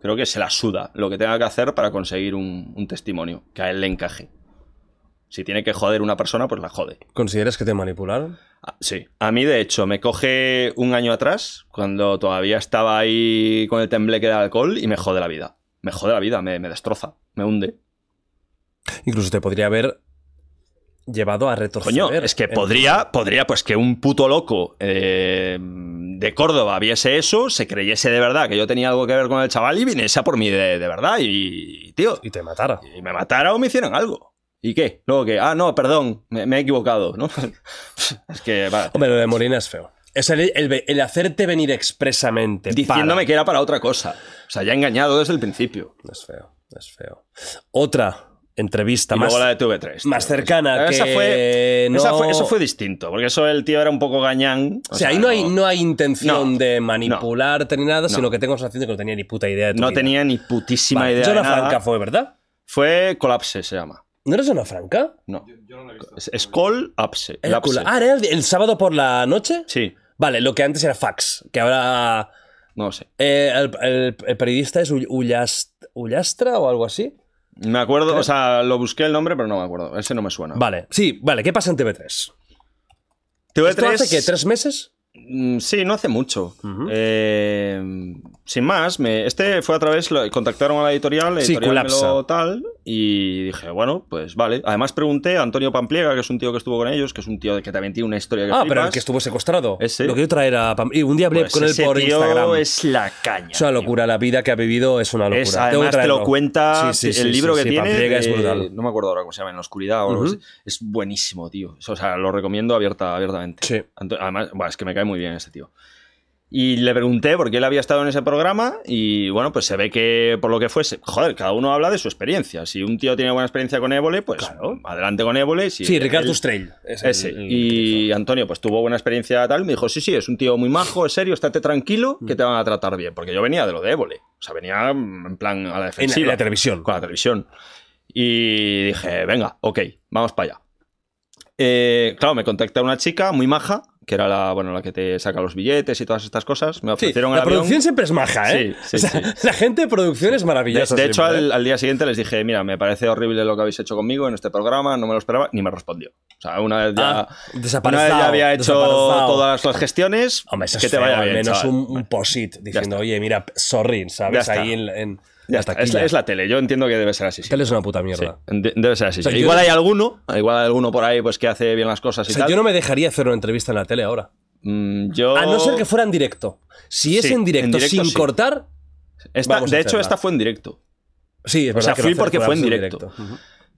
Creo que se la suda lo que tenga que hacer para conseguir un, un testimonio que a él le encaje. Si tiene que joder una persona, pues la jode. ¿Consideras que te manipularon? Ah, sí. A mí, de hecho, me coge un año atrás, cuando todavía estaba ahí con el tembleque de alcohol, y me jode la vida. Me jode la vida, me, me destroza, me hunde. Incluso te podría haber llevado a retorcer. Coño, es que podría, podría, pues que un puto loco eh, de Córdoba viese eso, se creyese de verdad que yo tenía algo que ver con el chaval y viniese a por mí de, de verdad. Y, tío, Y te matara. y me matara o me hicieran algo. ¿Y qué? Luego que, ah, no, perdón, me, me he equivocado, ¿no? es que, vale, Hombre, lo de Molina es feo. Es el, el- el hacerte venir expresamente. diciéndome para- que era para otra cosa. O sea, ya engañado desde el principio. Es feo, es feo. Otra entrevista Y más, luego la de TV3. más tío. cercana Esa que fue, no- esa fue- Eso fue distinto, porque eso el tío era un poco gañán. O sea, ahí no hay, no hay intención No, de manipularte ni nada, No. sino que tengo la sensación de que no tenía ni puta idea de tu No vida. tenía ni putísima Vale, idea Zona de nada. Franca fue, ¿verdad? Fue Colapse, se llama. ¿No eres Zona Franca? No. Yo, yo no lo he visto. Es, es Colapse. Era. Ah, ¿era el, el sábado por la noche? Sí, Vale, lo que antes era fax, que ahora... no lo sé. eh, el, el- el periodista es Ull- Ullast- Ullastra o algo así. Me acuerdo, o sea, lo busqué el nombre, pero no me acuerdo. Ese no me suena. Vale, sí, vale, ¿qué pasa en TV3? TV3. ¿Esto hace qué? ¿Tres meses? Mm, Sí, no hace mucho. Eh, sin más, me- este fue a través, lo- contactaron a la editorial, la Sí, editorial lo tal, y dije, bueno, pues vale. Además pregunté a Antonio Pampliega, que es un tío que estuvo con ellos, que es un tío que también tiene una historia que Ah, pero el que estuvo secuestrado. Ese. Lo quiero traer a Pam- Y un día hablé Pues con él por tío Instagram. es la caña. Es una tío. locura, la vida que ha vivido es una locura. Es, además te lo cuenta Sí, sí, el sí, libro sí, que sí, tiene. Pampliega es de- brutal. No me acuerdo ahora cómo se llama, en la oscuridad o algo Ujú. así. Es buenísimo, tío. O sea, lo recomiendo abierta, abiertamente. Sí. Anto- Además, buah, es que me cae muy bien ese tío. Y le pregunté por qué él había estado en ese programa y bueno, pues se ve que por lo que fuese, joder, cada uno habla de su experiencia. Si un tío tiene buena experiencia con Évole, pues Claro. adelante con Évole. Si Sí, Ricardo él- Estrell. es el- ese. el- Y Antonio, pues tuvo buena experiencia tal. Me dijo, sí, sí, es un tío muy majo, es serio, estate tranquilo, que te van a tratar bien. Porque yo venía de lo de Évole. O sea, venía mm, en plan a la en, la, defensiva. en la televisión. Con la televisión. Y dije, venga, ok, vamos para allá. Eh, claro, me contacta una chica muy maja, que era la, bueno, la que te saca los billetes y todas estas cosas. Me Sí, ofrecieron la el avión. producción siempre es maja, ¿eh? Sí, sí, O sea, sí. La gente de producción es maravillosa. de hecho, al, ¿eh? al día siguiente les dije, mira, me parece horrible lo que habéis hecho conmigo en este programa, no me lo esperaba, ni me respondió. O sea, una vez ya, Ah, una desaparecido, vez ya había hecho todas las gestiones, Hombre, eso que te feo, vaya al bien, menos chaval. un, un posit diciendo, oye, mira, sorry, ¿sabes? Ahí en, en- Ya está, es, la- es la tele. Yo entiendo que debe ser así. sí. Tele es una puta Sí, mierda. de- debe ser así. O sea, sí. yo- Igual hay alguno, igual hay alguno por ahí pues que hace bien las cosas O sea, tal. yo no me dejaría hacer una entrevista en la tele ahora. Mm, yo- A no ser que fuera en directo. Si es Sí, en directo, en directo sin sí. cortar, Esta- vamos a de hecho, esta fue en directo. sí, es O verdad. sea, que fui porque fue en directo.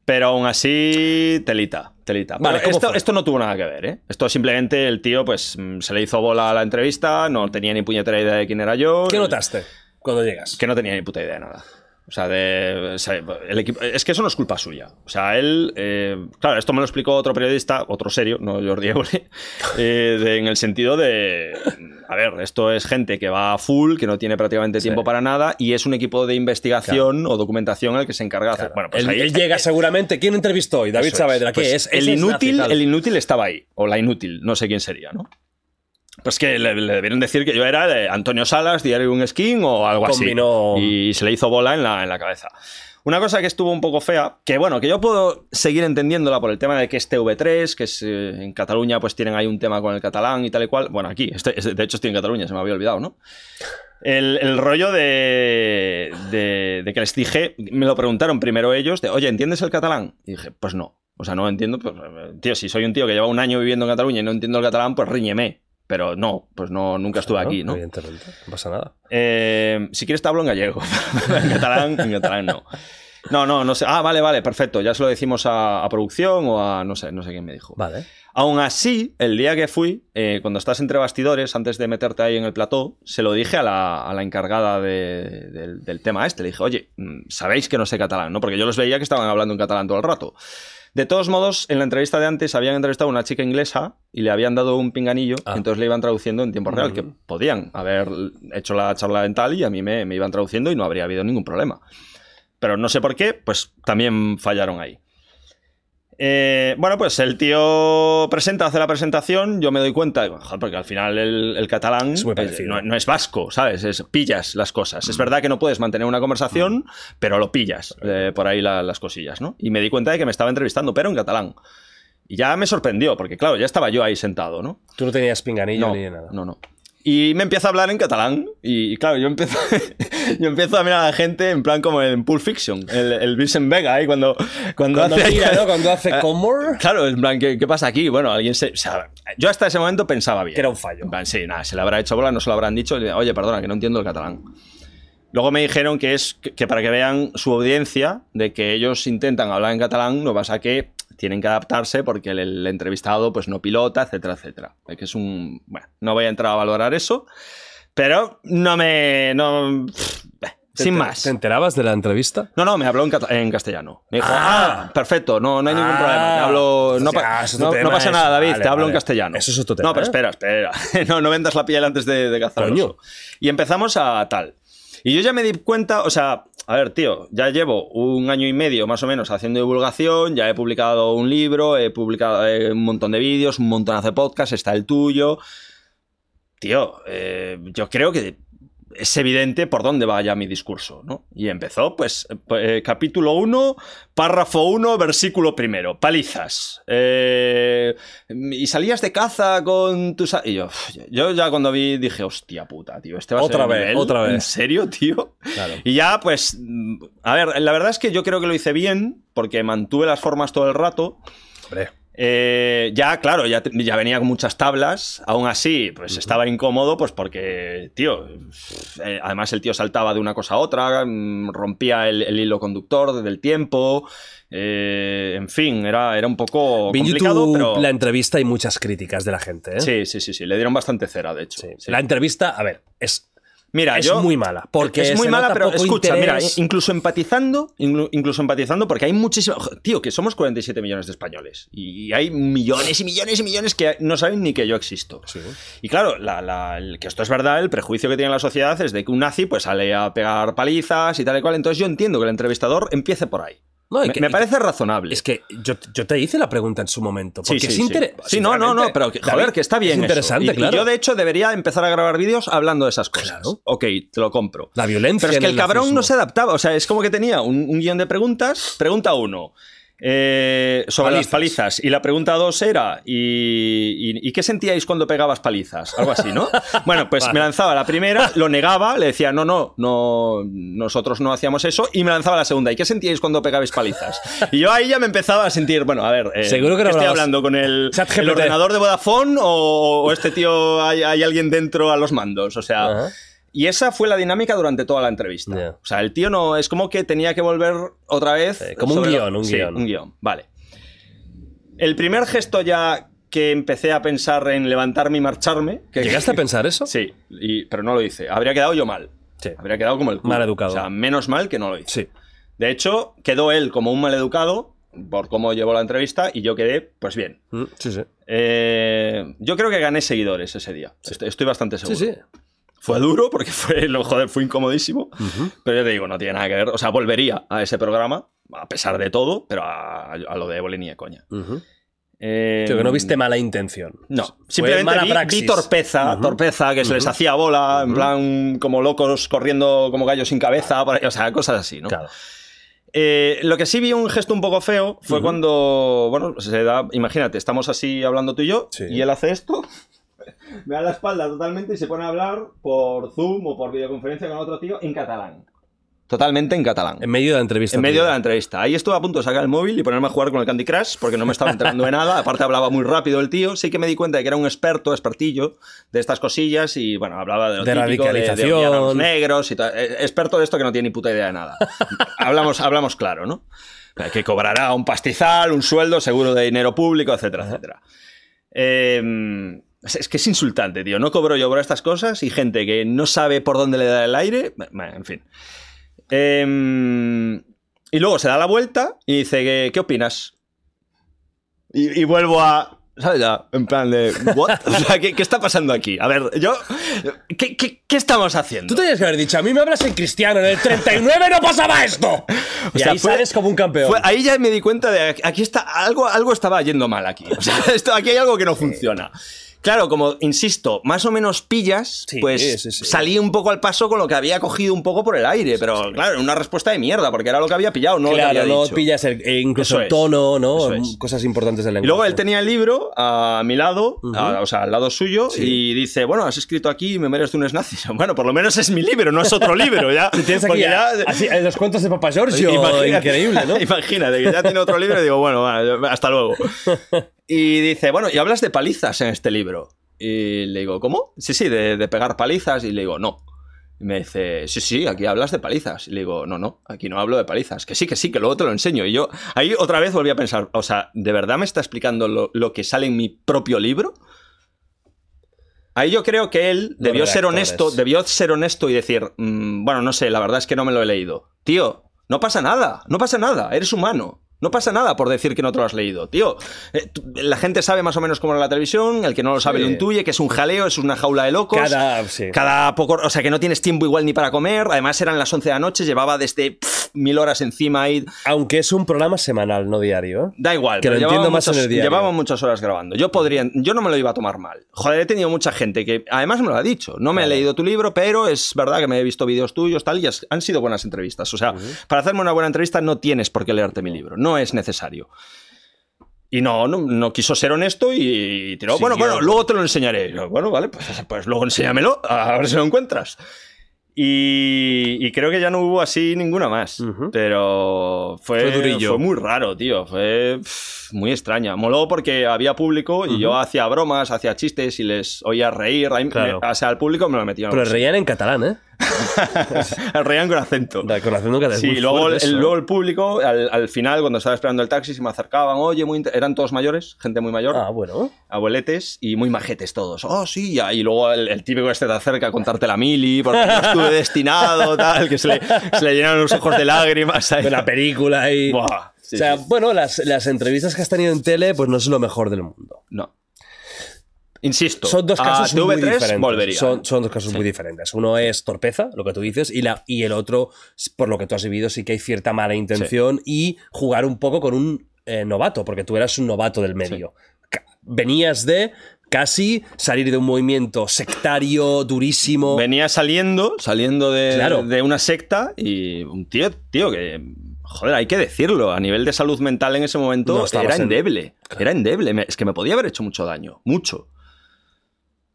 Pero aún así, telita, telita. Vale, Pero ¿cómo esto, esto no tuvo nada que ver, ¿eh? Esto simplemente el tío, pues, mm, se le hizo bola a la entrevista, no tenía ni puñetera idea de quién era yo. ¿Qué notaste cuando llegas? Que no tenía ni puta idea de nada. O sea, de, o sea, el equipo, es que eso no es culpa suya. O sea, él. eh, claro, esto me lo explicó otro periodista, otro serio, no Jordi Évole, eh, de- en el sentido de. A ver, esto es gente que va a full, que no tiene prácticamente tiempo para nada, y es un equipo de investigación o documentación el que se encarga de hacer. Bueno, pues él, ahí- él llega seguramente. ¿Quién entrevistó hoy? David es. Saavedra. ¿Qué Pues es? El Ese es inútil, nazi, tal. el inútil estaba ahí. O la inútil, no sé quién sería, ¿no? Pues que le, le debieron decir que yo era de Antonio Salas, diario un skin o algo Combinó- así. Y se le hizo bola en la, en la cabeza. Una cosa que estuvo un poco fea, que bueno, que yo puedo seguir entendiéndola por el tema de que es TV3, que es, eh, en Cataluña pues tienen ahí un tema con el catalán y tal y cual. Bueno, aquí, este- este- de hecho estoy en Cataluña, se me había olvidado, ¿no? El, el rollo de, de, de que les dije, me lo preguntaron primero ellos, de, oye, ¿entiendes el catalán? Y dije, pues no. O sea, no entiendo, pues, eh, tío, si soy un tío que lleva un año viviendo en Cataluña y no entiendo el catalán, pues riñeme. Pero no, pues no, nunca estuve Claro, aquí, ¿no? Evidentemente. No pasa nada. Eh, si quieres te hablo en gallego. en catalán, en catalán no. No, no, no sé. Ah, vale, vale, perfecto. Ya se lo decimos a, a producción o a no sé, no sé quién me dijo. Vale. Aún así, el día que fui, eh, cuando estás entre bastidores, antes de meterte ahí en el plató, se lo dije a la, a la encargada de- del, del tema este. Le dije, oye, mm, sabéis que no sé catalán, ¿no? Porque yo los veía que estaban hablando en catalán todo el rato. De todos modos, en la entrevista de antes habían entrevistado a una chica inglesa y le habían dado un pinganillo, Ah. y entonces le iban traduciendo en tiempo real, que podían haber hecho la charla dental y a mí me, me iban traduciendo y no habría habido ningún problema. Pero no sé por qué, pues también fallaron ahí. Eh, bueno, pues el tío presenta, hace la presentación, yo me doy cuenta, porque al final el, el catalán Es eh, no, no es vasco, ¿sabes? Es, pillas las cosas. Es verdad que no puedes mantener una conversación, pero lo pillas eh, por ahí la- las cosillas, ¿no? Y me di cuenta de que me estaba entrevistando, pero en catalán. Y ya me sorprendió, porque claro, ya estaba yo ahí sentado, ¿no? Tú no tenías pinganillo No, ni nada. no, no. Y me empieza a hablar en catalán. Y, y claro, yo empiezo, yo empiezo a mirar a la gente en plan como en Pulp Fiction, el, el Vincent Vega ahí cuando, cuando, Cuando hace. tira, ¿no? Cuando hace Eh, Comor. Claro, en plan, ¿qué, qué pasa aquí? Bueno, alguien se. o sea, yo hasta ese momento pensaba bien. Que era un fallo. En plan, sí, nada, se le habrá hecho bola, no se lo habrán dicho. Oye, perdona, que no entiendo el catalán. Luego me dijeron que es que, que para que vean su audiencia, de que ellos intentan hablar en catalán, no pasa que tienen que adaptarse porque el, el entrevistado pues no pilota, etcétera, etcétera. Eh, Que es un. Bueno, no voy a entrar a valorar eso, pero no me. No, pff, eh, ¿Te- sin más. ¿Te enterabas de la entrevista? No, no, me habló en, castellano. Me dijo, Ah. ah, perfecto, no, no hay ningún Ah. problema. Te hablo. No, pa- es pasa nada, David, Vale, te hablo vale. en castellano. Eso es otro tema, No, pero ¿eh? espera, espera. no, no vendas la piel antes de, de cazar. Y empezamos a tal. Y yo ya me di cuenta, o sea, a ver, tío, ya llevo un año y medio más o menos haciendo divulgación, ya he publicado un libro, he publicado eh, un montón de vídeos, un montón de podcasts, está el tuyo. Tío, eh, yo creo que es evidente por dónde va ya mi discurso, ¿no? Y empezó, pues, eh, capítulo 1, párrafo 1, versículo primero, palizas. Eh, y salías de caza con tus... Y yo, yo ya cuando vi dije, hostia puta, tío, este va a Otra ser vez, nivel. otra vez. ¿En serio, tío? Claro. Y ya, pues, a ver, la verdad es que yo creo que lo hice bien, porque mantuve las formas todo el rato. Hombre. Eh, ya, claro, ya, venía con muchas tablas. Aún así, pues estaba incómodo, pues porque, tío, eh, además el tío saltaba de una cosa a otra, mm, rompía el, el hilo conductor del tiempo. eh, en fin, era, era un poco complicado, YouTube pero. la entrevista y muchas críticas de la gente. Sí, sí, sí, sí, le dieron bastante cera, de hecho. Sí. Sí. La entrevista, a ver, es, Mira, es yo- muy mala. Porque es muy mala, pero escucha, mira, interés. incluso empatizando, inclu- incluso empatizando, porque hay muchísimo. Tío, que somos 47 millones de españoles. Y hay millones y millones y millones que no saben ni que yo existo. Sí. Y claro, la- la- el- que esto es verdad, el prejuicio que tiene la sociedad es de que un nazi pues sale a pegar palizas y tal y cual. Entonces yo entiendo que el entrevistador empiece por ahí. No, me, parece razonable. Es que yo, yo te hice la pregunta en su momento. Sí, Porque sí, es sí. Sí, no, no, no, pero que, joder, que está bien. Es interesante, y claro. yo, de hecho, debería empezar a grabar vídeos hablando de esas cosas. Claro. Ok, te lo compro. La violencia. Pero es que el cabrón no se adaptaba. O sea, es como que tenía un, un guion de preguntas. Pregunta uno. Eh, sobre las Palizas. palizas. Y la pregunta dos era, ¿y, y- y qué sentíais cuando pegabas palizas? Algo así, ¿no? bueno, pues me lanzaba la primera, lo negaba, le decía, no, no, no, nosotros no hacíamos eso, y me lanzaba la segunda, ¿y qué sentíais cuando pegabais palizas? Y yo ahí ya me empezaba a sentir, bueno, a ver, eh, Seguro que no ¿qué estoy hablando con el, el ordenador de Vodafone o, o este tío, hay, hay alguien dentro a los mandos? O sea... Y esa fue la dinámica durante toda la entrevista. O sea, el tío no. Es como que tenía que volver otra vez. Sí, como un guion, un Sí, guion. un guion. Vale. El primer gesto ya que empecé a pensar en levantarme y marcharme. Que, ¿Llegaste a pensar eso? Sí, y- pero no lo hice. Habría quedado yo mal. Sí. Habría quedado como el culo. Mal educado. O sea, menos mal que no lo hice. Sí. De hecho, quedó él como un mal educado por cómo llevó la entrevista y yo quedé, pues bien. Mm, Sí, sí. Eh, yo creo que gané seguidores ese día. Estoy, estoy bastante seguro. Sí, sí. Fue duro porque fue, lo, joder, fue incomodísimo. Pero yo te digo, no tiene nada que ver. O sea, volvería a ese programa, a pesar de todo, pero a, a lo de Evelyn ni de coña. Eh, Tío, que no viste mala intención. No, Fue simplemente vi, torpeza, torpeza, que se les hacía bola, en plan como locos corriendo como gallos sin cabeza, por ahí, o sea, cosas así, ¿no? Claro. Eh, lo que sí vi un gesto un poco feo fue cuando, bueno, se da, imagínate, estamos así hablando tú y yo, Sí. y él hace esto, me da la espalda totalmente y se pone a hablar por Zoom o por videoconferencia con otro tío en catalán. Totalmente en catalán. En medio de la entrevista. En medio de la entrevista. Ahí estuve a punto de sacar el móvil y ponerme a jugar con el Candy Crush porque no me estaba enterando de nada. Aparte hablaba muy rápido el tío. Sí que me di cuenta de que era un experto, expertillo de estas cosillas y bueno, hablaba de lo De típico, de- de, radicalización. los negros y tal. Eh, Experto de esto que no tiene ni puta idea de nada. hablamos, hablamos claro, ¿no? Que cobrará un pastizal, un sueldo, seguro de dinero público, etcétera, etcétera. Eh, es que es insultante, tío. No cobro yo por estas cosas y gente que no sabe por dónde le da el aire. Bueno, En fin. Em, y luego se da la vuelta y dice, ¿qué, qué opinas? Y, y vuelvo a... ¿Sabes ya? En plan de... ¿What? O sea, ¿qué, qué está pasando aquí? A ver, yo... ¿Qué, qué, qué estamos haciendo? Tú tenías que haber dicho, a mí me hablas en cristiano, en el 39 no pasaba esto. Y sea, ahí fue- sales como un campeón. Fue- ahí ya me di cuenta de que aquí está algo, algo estaba yendo mal aquí. O sea, esto, aquí hay algo que no funciona. Claro, como insisto, más o menos pillas, Sí, pues sí, sí. salí un poco al paso con lo que había cogido un poco por el aire, pero claro, una respuesta de mierda, porque era lo que había pillado, no lo claro, había no dicho. pillas el- e incluso Eso el tono, ¿no? es. Cosas importantes del lenguaje. Y luego él tenía el libro a mi lado, Ujú. a- o sea, al lado suyo, y dice, bueno, has escrito aquí Memorias de un Snazi. Bueno, por lo menos es mi libro, no es otro libro, ya. Tienes aquí a- ya- así, eh, los cuentos de Papá Giorgio, Imagínate- increíble, ¿no? Imagínate que ya tiene otro libro y digo, bueno, hasta luego. Y dice, bueno, y hablas de palizas en este libro. Y le digo, ¿cómo? Sí, sí, de, de pegar palizas. Y le digo, no. Y me dice, sí, sí, aquí hablas de palizas. Y le digo, no, no, aquí no hablo de palizas. Que sí, que sí, que luego te lo enseño. Y yo ahí otra vez volví a pensar, o sea, ¿de verdad me está explicando lo, lo que sale en mi propio libro? Ahí yo creo que él debió ser honesto, debió ser honesto y decir, "Mm, bueno, no sé, la verdad es que no me lo he leído. Tío, no pasa nada, no pasa nada, eres humano. No pasa nada por decir que no te lo has leído, tío. Eh, la gente sabe más o menos cómo era la televisión, el que no lo sabe Sí. lo intuye, que es un jaleo, es una jaula de locos. Cada, sí. Cada poco, o sea, que no tienes tiempo igual ni para comer. Además, eran las 11 de la noche, llevaba desde pff, mil horas encima ahí. Aunque es un programa semanal, no diario. ¿eh? Da igual, Que pero lo entiendo más muchos- en el diario. llevaba muchas horas grabando. Yo podría, yo no me lo iba a tomar mal. Joder, he tenido mucha gente que además me lo ha dicho. No me he Claro. leído tu libro, pero es verdad que me he visto vídeos tuyos, tal, y has- han sido buenas entrevistas. O sea, para hacerme una buena entrevista no tienes por qué leerte mi libro, no es necesario. Y no, no, no quiso ser honesto y tiró. Siguió. Bueno, bueno, luego te lo enseñaré. Yo, bueno, vale, pues, pues luego enséñamelo, a ver si lo encuentras. Y, y creo que ya no hubo así ninguna más. Pero fue, Fue muy raro, tío. Fue pff, muy extraña. Moló porque había público y yo hacía bromas, hacía chistes y les oía reír. Ahí me- Claro. o sea, al público me lo metían. Pero reían en catalán, ¿eh? Reían con acento. Da- Con acento es Sí, luego, el, eso, ¿eh? luego el público, al, al final, cuando estaba esperando el taxi, se me acercaban, oye, muy eran todos mayores, gente muy mayor, Ah, bueno. abueletes y muy majetes todos. Oh, sí, ya. Y luego el, el típico este te acerca a contarte la mili, porque no estuve destinado, tal, que se le, se le llenaron los ojos de lágrimas. ahí. De la película y... Buah, sí, o sea, sí. bueno, las, las entrevistas que has tenido en tele, pues no es lo mejor del mundo. No. Insisto, Son dos a casos muy TV3 diferentes. volvería. Son, son dos casos muy diferentes. Uno es torpeza, lo que tú dices, y, la, y el otro, por lo que tú has vivido, sí que hay cierta mala intención y jugar un poco con un eh, novato, porque tú eras un novato del medio. Venías de casi salir de un movimiento sectario durísimo. Venía saliendo, saliendo de, Claro. de una secta y un tío, tío que. joder, hay que decirlo, a nivel de salud mental en ese momento No era en- endeble. Era endeble. Es que me podía haber hecho mucho daño. Mucho.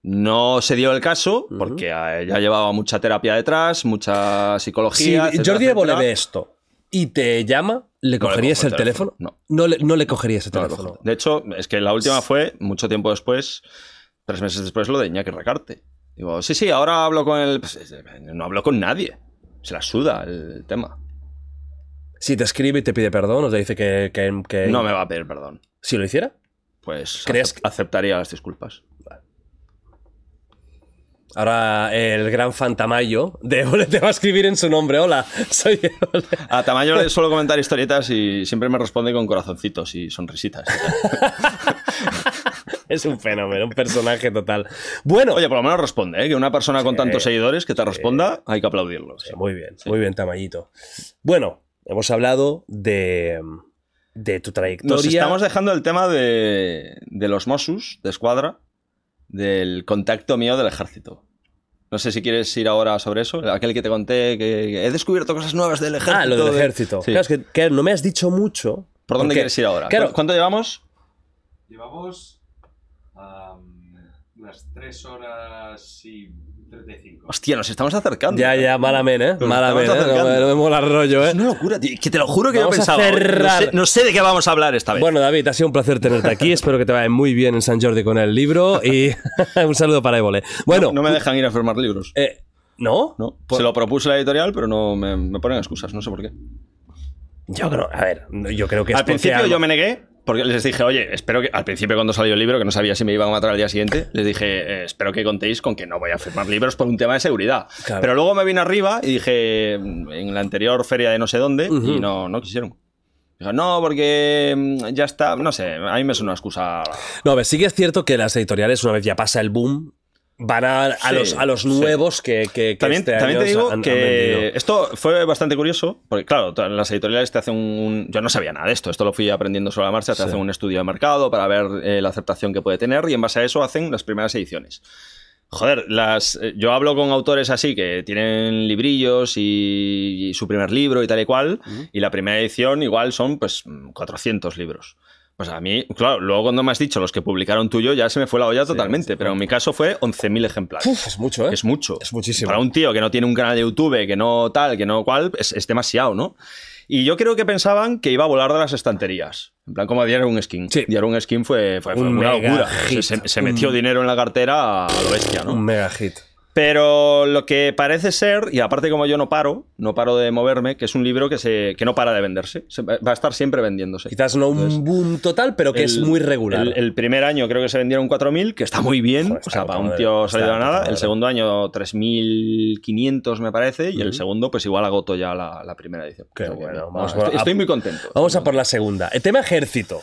No se dio el caso porque ya llevaba mucha terapia detrás, mucha Si psicología. etcétera, Jordi Evo le etcétera. ve esto y te llama, ¿le No le cogerías el el teléfono? teléfono, No. le, no le cogerías el teléfono. De hecho, es que la última fue mucho tiempo después, tres meses después, lo de Iñaki Recarte. Digo, sí, sí, ahora hablo con él. Pues, no hablo con nadie. Se la suda el tema. Si te escribe y te pide perdón, o te dice que, que- que- No me va a pedir perdón. si lo hiciera. Pues ¿Crees acep- aceptaría las disculpas. Ahora el gran Fantamayo de Évole te va a escribir en su nombre. Hola, soy Évole. A Tamayo le suelo comentar historietas y siempre me responde con corazoncitos y sonrisitas. Es un fenómeno, un personaje total. Bueno, Oye, por lo menos responde, ¿eh? Que una persona con tantos seguidores que te responda, hay que aplaudirlo. Sí, muy bien, muy bien, Tamayito. Bueno, hemos hablado de, de tu trayectoria. Nos estamos dejando el tema de, de los Mossos, de escuadra, del contacto mío del ejército. No sé si quieres ir ahora sobre eso. Aquel que te conté que, he descubierto cosas nuevas del ejército. Ah, lo del de- ejército. Sí. Claro, es que, que no me has dicho mucho. ¿Por dónde porque- quieres ir ahora? Claro, ¿Cu- ¿Cuánto llevamos? Llevamos am, unas 3 horas y 35. Hostia, nos estamos acercando. ya, ya, malamente, ¿eh? Malamente, estamos ¿eh? No, me- acercando. no me mola el rollo, ¿eh? Es una locura, tío. Que te lo juro que Vamos yo a pensaba. "Oye, cerrar. No sé, no sé de qué vamos a hablar esta vez. Bueno, David, ha sido un placer tenerte aquí. Espero que te vaya muy bien en San Jordi con el libro. Y un saludo para Évole. Bueno, no me dejan ir a firmar libros. eh, ¿no? No, Pues- se lo propuse a la editorial, pero no me, me ponen excusas, no sé por qué. Yo creo, a ver, yo creo que es Al principio algo- yo me negué, porque les dije, oye, espero que. Al principio, cuando salió el libro, que no sabía si me iban a matar al día siguiente, les dije, eh, espero que contéis con que no voy a firmar libros por un tema de seguridad. Claro. Pero luego me vine arriba y dije, en la anterior feria de no sé dónde, Ujú. y no, no quisieron. Dijo, no, porque mm, ya está, no sé, a mí me suena una excusa. No, a ver, sí que es cierto que las editoriales, una vez ya pasa el boom, van a, a Sí, los, a los sí. nuevos que, que- que También, este también te digo han- que esto fue bastante curioso, porque claro, las editoriales te hacen un... Yo no sabía nada de esto, esto lo fui aprendiendo sobre la marcha, te Sí. hacen un estudio de mercado para ver eh, la aceptación que puede tener y en base a eso hacen las primeras ediciones. Joder, las, eh, yo hablo con autores así que tienen librillos y, y su primer libro y tal y cual, y la primera edición igual son pues 400 libros. Pues a mí, claro, luego cuando me has dicho los que publicaron tuyo ya se me fue la olla totalmente, pero en mi caso fue 11.000 ejemplares. Uf, es mucho, ¿eh? Es mucho. Es muchísimo. Para un tío que no tiene un canal de YouTube, que no tal, que no cual, es, es demasiado, ¿no? Y yo creo que pensaban que iba a volar de las estanterías. En plan, como Diario un Skin. Sí. Diario un Skin fue, fue, fue Un una locura. hit. Se, se- se metió dinero en la cartera a lo bestia, ¿no? Un mega hit. Pero lo que parece ser, y aparte como yo no paro, no paro de moverme, que es un libro que, se, que no para de venderse. Se- va a estar siempre vendiéndose. Quizás no un boom total, pero que es muy regular. El, el primer año creo que se vendieron 4.000, que está muy bien. Joder, o sea, para un tío salido de nada. El segundo año 3.500 me parece. Y el segundo pues igual agotó ya la, la primera edición. Qué O sea que, bueno, no, vamos estoy, a- estoy muy contento. Vamos a por la segunda. El tema ejército.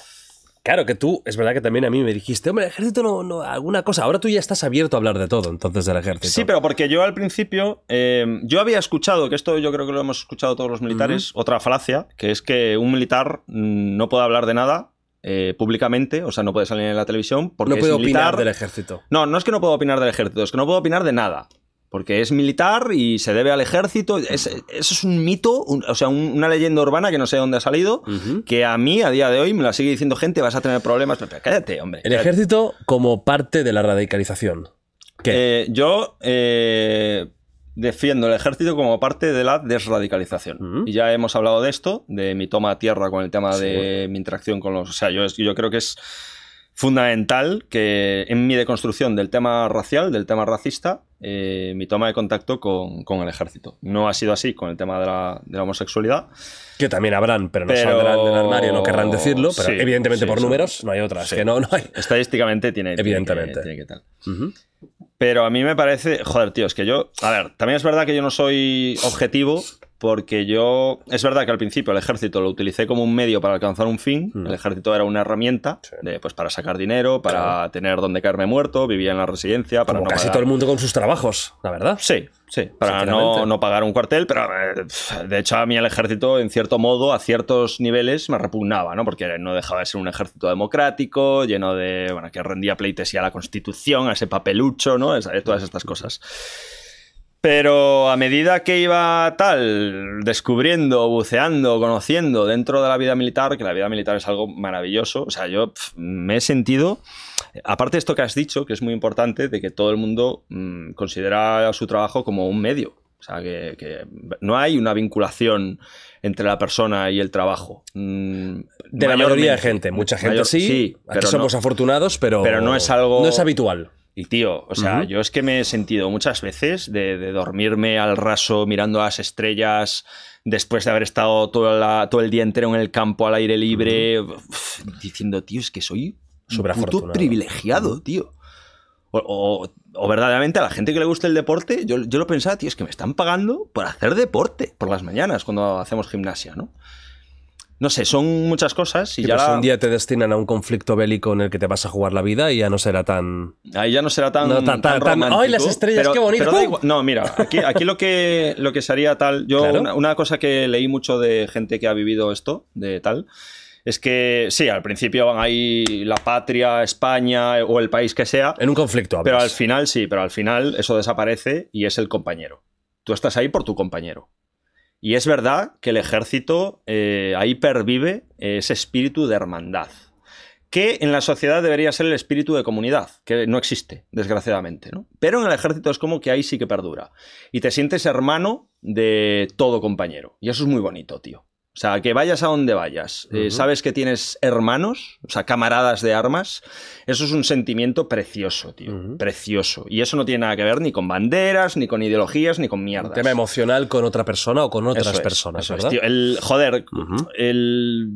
Claro que tú, es verdad que también a mí me dijiste, hombre, el ejército no, no, alguna cosa. Ahora tú ya estás abierto a hablar de todo, entonces, del ejército. Sí, pero porque yo al principio, eh, yo había escuchado, que esto yo creo que lo hemos escuchado todos los militares, otra falacia, que es que un militar mm, no puede hablar de nada eh, públicamente, o sea, no puede salir en la televisión porque no es puedo militar. opinar del ejército. No, no es que no puedo opinar del ejército, es que no puedo opinar de nada. Porque es militar y se debe al ejército. Es- eso es un mito, un- o sea, un- una leyenda urbana que no sé de dónde ha salido, que a mí, a día de hoy, me la sigue diciendo gente, vas a tener problemas. Pero, pero cállate, hombre. El cállate. ejército como parte de la radicalización. ¿Qué? Eh, yo eh, defiendo el ejército como parte de la desradicalización. Y ya hemos hablado de esto, de mi toma a tierra con el tema Sí. de mi interacción con los... O sea, yo, yo creo que es fundamental que en mi deconstrucción del tema racial, del tema racista, eh, mi toma de contacto con, con el ejército. No ha sido así con el tema de la, de la homosexualidad. que también habrán, pero no pero- saldrán del armario, no querrán decirlo, pero Sí, evidentemente sí, por sí. números no hay otras. Que no, no hay. Estadísticamente tiene, tiene que- Evidentemente. tiene que tal. Pero a mí me parece, joder, tío, es que yo, a ver, también es verdad que yo no soy objetivo porque yo, es verdad que al principio el ejército lo utilicé como un medio para alcanzar un fin, Mm. el ejército era una herramienta Sí. de, pues, para sacar dinero, para Claro. tener donde caerme muerto, vivía en la residencia, para Como no casi pagar- todo el mundo con sus trabajos, la verdad. Sí, sí, para no, no pagar un cuartel, pero eh, de hecho a mí el ejército, en cierto modo, a ciertos niveles me repugnaba, ¿no? Porque no dejaba de ser un ejército democrático, lleno de, bueno, que rendía pleitesía a la Constitución, a ese papelucho, ¿no? Es- Todas estas cosas. Pero a medida que iba tal, descubriendo, buceando, conociendo dentro de la vida militar, que la vida militar es algo maravilloso, o sea, yo pf, me he sentido, aparte de esto que has dicho, que es muy importante, de que todo el mundo mm, considera su trabajo como un medio. O sea, que, que no hay una vinculación entre la persona y el trabajo. Mm, De la mayoría de gente. Mucha gente Mayor- sí. sí, Aquí pero somos no. afortunados, pero. Pero no es algo- No es habitual. Y tío, o sea, Ujú. yo es que me he sentido muchas veces de, de dormirme al raso mirando a las estrellas después de haber estado todo, la- todo el día entero en el campo al aire libre, uf, diciendo, tío, es que soy un puto privilegiado, tío. O, o- o verdaderamente a la gente que le gusta el deporte, yo, yo lo pensaba, tío, es que me están pagando por hacer deporte por las mañanas cuando hacemos gimnasia, ¿no? No sé, son muchas cosas y ya pues la- un día te destinan a un conflicto bélico en el que te vas a jugar la vida y ya no será tan. Ahí ya no será tan. No, tan- tan- tan- romántico, ¡Ay, las estrellas, qué bonito! pero No, mira, aquí, aquí lo, que, lo que sería tal. Yo, Claro. una, una cosa que leí mucho de gente que ha vivido esto, de tal, es que sí, al principio van ahí la patria, España o el país que sea, En un conflicto, pero al hablas. final sí, pero al final eso desaparece y es el compañero. Tú estás ahí por tu compañero. Y es verdad que el ejército eh, ahí pervive ese espíritu de hermandad, que en la sociedad debería ser el espíritu de comunidad, que no existe, desgraciadamente. ¿no? Pero en el ejército es como que ahí sí que perdura. Y te sientes hermano de todo compañero. Y eso es muy bonito, tío. O sea, que vayas a donde vayas, eh, sabes que tienes hermanos, o sea, camaradas de armas, eso es un sentimiento precioso, tío. Precioso. Y eso no tiene nada que ver ni con banderas, ni con ideologías, ni con Un mierdas. tema emocional con otra persona o con otras Eso es, personas, eso es, ¿verdad? tío. El, joder, el...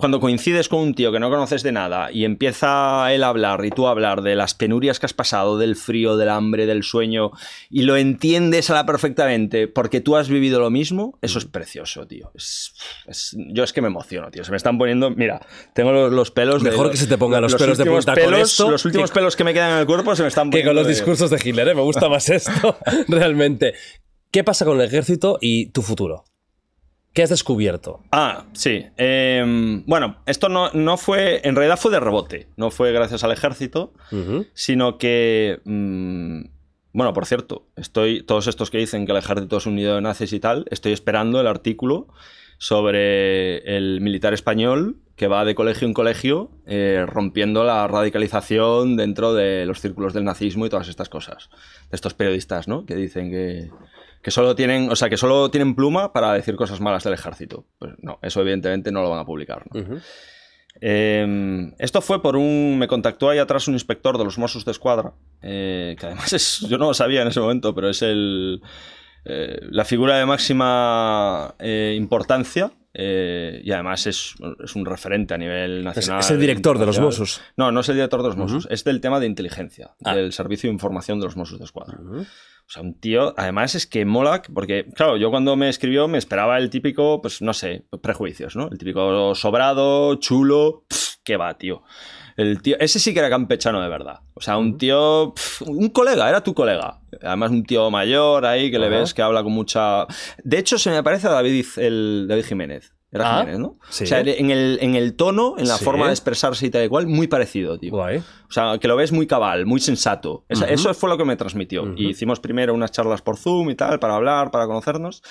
Cuando coincides con un tío que no conoces de nada y empieza él a hablar y tú a hablar de las penurias que has pasado, del frío, del hambre, del sueño, y lo entiendes a la perfectamente porque tú has vivido lo mismo, eso es precioso, tío. Es- es- yo es que me emociono, tío. Se me están poniendo. Mira, tengo los, los pelos. de- Mejor que se te pongan los pelos de punta con pelos- esto Los últimos que- pelos que me quedan en el cuerpo se me están Que poniendo. con los de- discursos de Hitler, ¿eh? Me gusta más esto, realmente. ¿Qué pasa con el ejército y tu futuro? ¿Qué has descubierto? Ah, sí. Eh, bueno, esto no, no fue. En realidad fue de rebote. No fue gracias al ejército, sino que. mm, bueno, por cierto, estoy. Todos estos que dicen que el ejército es un nido de nazis y tal, estoy esperando el artículo sobre el militar español que va de colegio en colegio eh, rompiendo la radicalización dentro de los círculos del nazismo y todas estas cosas. De estos periodistas, ¿no? Que dicen que, que solo tienen, o sea, que solo tienen pluma para decir cosas malas del ejército. Pues no, eso evidentemente no lo van a publicar. Eh, esto fue por un. Me contactó ahí atrás un inspector de los Mossos de Escuadra, eh, que además es. Yo no lo sabía en ese momento, pero es el. eh, la figura de máxima eh, importancia. Eh, y además es, es un referente a nivel nacional. es el director de los. Mossos. No, no es el director de los Mossos, es del tema de inteligencia, Ah. del servicio de información de los Mossos de Escuadra. O sea, un tío, además es que mola, porque, claro, yo cuando me escribió me esperaba el típico, pues no sé, prejuicios, ¿no? El típico sobrado, chulo, pf, qué va, tío. El tío, ese sí que era campechano de verdad. O sea, un tío, pf, un colega, era tu colega. Además, un tío mayor ahí que le Ajá. ves que habla con mucha. De hecho, se me parece a David, el David Jiménez. Era Ah, Jiménez, ¿no? sí. O sea, en el, en el tono, en la Sí. forma de expresarse y tal y cual, muy parecido, tío. Guay. O sea, que lo ves muy cabal, muy sensato. Esa- Ujú. Eso fue lo que me transmitió. Ujú. Y hicimos primero unas charlas por Zoom y tal, para hablar, para conocernos.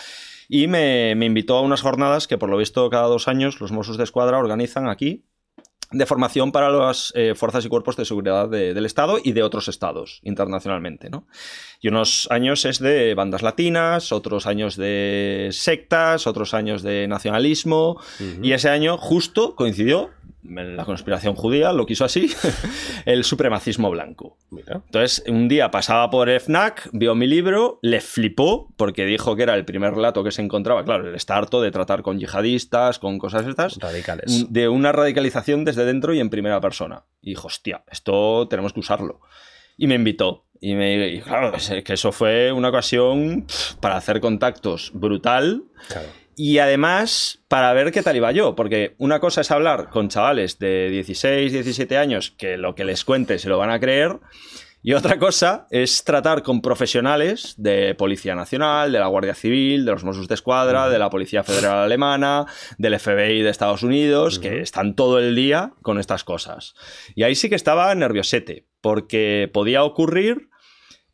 Y me, me invitó a unas jornadas que, por lo visto, cada dos años los Mossos de Escuadra organizan aquí de formación para las eh, fuerzas y cuerpos de seguridad de- del Estado y de otros estados internacionalmente. ¿no? Y unos años es de bandas latinas, otros años de sectas, otros años de nacionalismo. Y ese año justo coincidió, la conspiración judía lo quiso así, el supremacismo blanco. Mira. Entonces, un día pasaba por FNAC, vio mi libro, le flipó porque dijo que era el primer relato que se encontraba. Claro, él está harto de tratar con yihadistas, con cosas estas, Radicales. de una radicalización desde dentro y en primera persona. Y dijo, hostia, esto tenemos que usarlo. Y me invitó. Y, me, y claro, que eso fue una ocasión para hacer contactos brutal. Claro. Y además, para ver qué tal iba yo, porque una cosa es hablar con chavales de 16, 17 años que lo que les cuente se lo van a creer, y otra cosa es tratar con profesionales de Policía Nacional, de la Guardia Civil, de los Mossos de Escuadra, de la Policía Federal Alemana, del FBI de Estados Unidos, que están todo el día con estas cosas. Y ahí sí que estaba nerviosete, porque podía ocurrir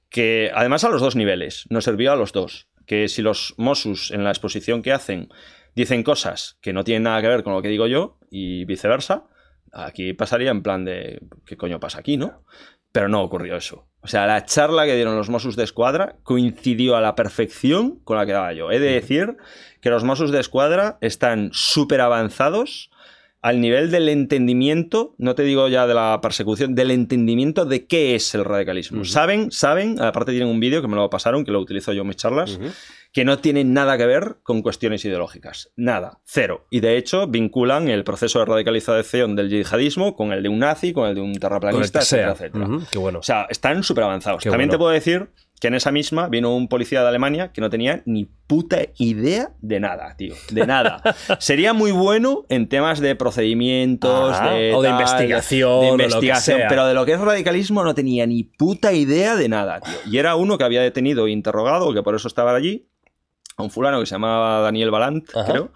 que además a los dos niveles, nos sirvió a los dos. Que si los Mossus en la exposición que hacen dicen cosas que no tienen nada que ver con lo que digo yo y viceversa, aquí pasaría en plan de ¿qué coño pasa aquí, no? Pero no ocurrió eso. O sea, la charla que dieron los Mossos de Escuadra coincidió a la perfección con la que daba yo. He de decir que los Mossos de Escuadra están súper avanzados al nivel del entendimiento, no te digo ya de la persecución, del entendimiento de qué es el radicalismo. Saben, saben, aparte tienen un vídeo que me lo pasaron, que lo utilizo yo en mis charlas, que no tienen nada que ver con cuestiones ideológicas. Nada, cero. Y de hecho vinculan el proceso de radicalización del yihadismo con el de un nazi, con el de un terraplanista, etcétera, etcétera. Qué bueno. O sea, están súper avanzados. Qué También bueno. te puedo decir que en esa misma vino un policía de Alemania que no tenía ni puta idea de nada, tío. De nada. Sería muy bueno en temas de procedimientos, de o de tal, investigación, de o lo que investigación, sea. pero de lo que es radicalismo no tenía ni puta idea de nada, tío. Y era uno que había detenido e interrogado, que por eso estaba allí, a un fulano que se llamaba Daniel Balant, Ajá. creo,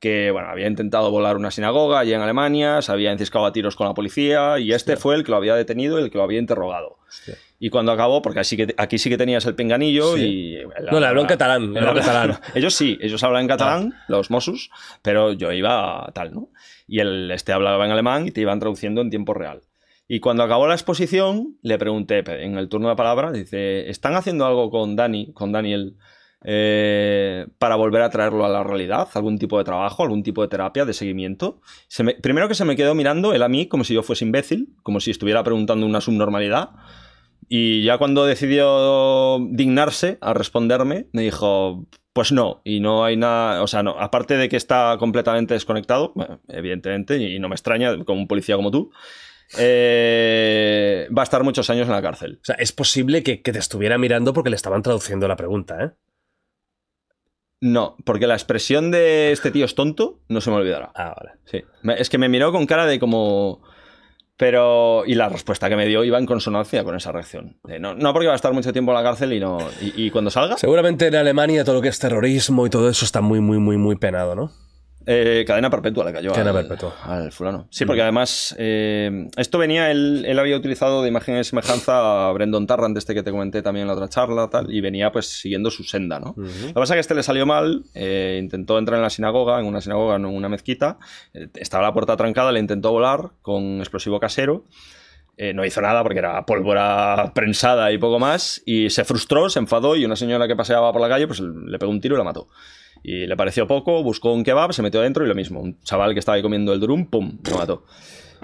que bueno, había intentado volar una sinagoga allí en Alemania, se había enciscado a tiros con la policía y este fue el que lo había detenido y el que lo había interrogado. Hostia. Y cuando acabó, porque así que, aquí sí que tenías el pinganillo Sí. y... No, le habló en catalán, habló en catalán. ellos sí, ellos hablan en catalán, los Mossos, pero yo iba tal, ¿no? Y el, este hablaba en alemán y te iban traduciendo en tiempo real. Y cuando acabó la exposición, le pregunté en el turno de palabra, dice, ¿están haciendo algo con Dani, con Daniel, eh, para volver a traerlo a la realidad? ¿Algún tipo de trabajo, algún tipo de terapia, de seguimiento? Se me- primero que se me quedó mirando él a mí como si yo fuese imbécil, como si estuviera preguntando una subnormalidad. Y ya cuando decidió dignarse a responderme, me dijo, pues no, y no hay nada, o sea, no, aparte de que está completamente desconectado, evidentemente, y no me extraña, como un policía como tú, eh, va a estar muchos años en la cárcel. O sea, es posible que, que te estuviera mirando porque le estaban traduciendo la pregunta, ¿eh? No, porque la expresión de este tío es tonto no se me olvidará. Ah, vale. Sí. Es que me miró con cara de como... Pero... Y la respuesta que me dio iba en consonancia con esa reacción. No, no porque va a estar mucho tiempo en la cárcel y no... ¿Y, y cuando salga? Seguramente en Alemania todo lo que es terrorismo y todo eso está muy, muy, muy, muy penado, ¿no? Eh, cadena perpetua le cayó Cadena al, perpetua. al fulano. Sí, porque además eh, esto venía, él, él había utilizado de imagen de semejanza a Brendan Tarrant, este que te comenté también en la otra charla, tal, y venía pues siguiendo su senda, ¿no? Lo que pasa es que este le salió mal, eh, intentó entrar en la sinagoga, en una sinagoga, no en una mezquita, eh, estaba la puerta trancada, le intentó volar con explosivo casero. Eh, no hizo nada porque era pólvora prensada y poco más. Y se frustró, se enfadó y una señora que paseaba por la calle pues le pegó un tiro y la mató. Y le pareció poco, buscó un kebab, se metió adentro y lo mismo. Un chaval que estaba ahí comiendo el durum, ¡pum! lo mató.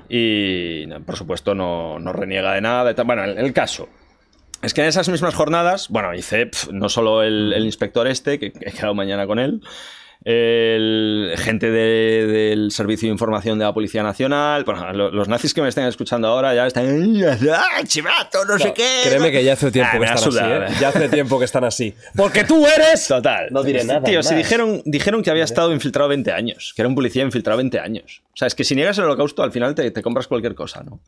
Y por supuesto no, no reniega de nada. Bueno, el, el caso. Es que en esas mismas jornadas, bueno, hice no solo el, el inspector este, que he quedado mañana con él, el, gente de- del Servicio de Información de la Policía Nacional. Bueno, lo- los nazis que me estén escuchando ahora ya están. ¡Ah, chivato, no, sé qué! Créeme que ya hace tiempo Ah, que están asuda, así, ¿eh? eh. Ya hace tiempo que están así. Porque tú eres... Total. No diré nada Tío, si dijeron, dijeron que había estado infiltrado 20 años, que era un policía infiltrado 20 años. O sea, es que si niegas el holocausto, al final te, te compras cualquier cosa, ¿no?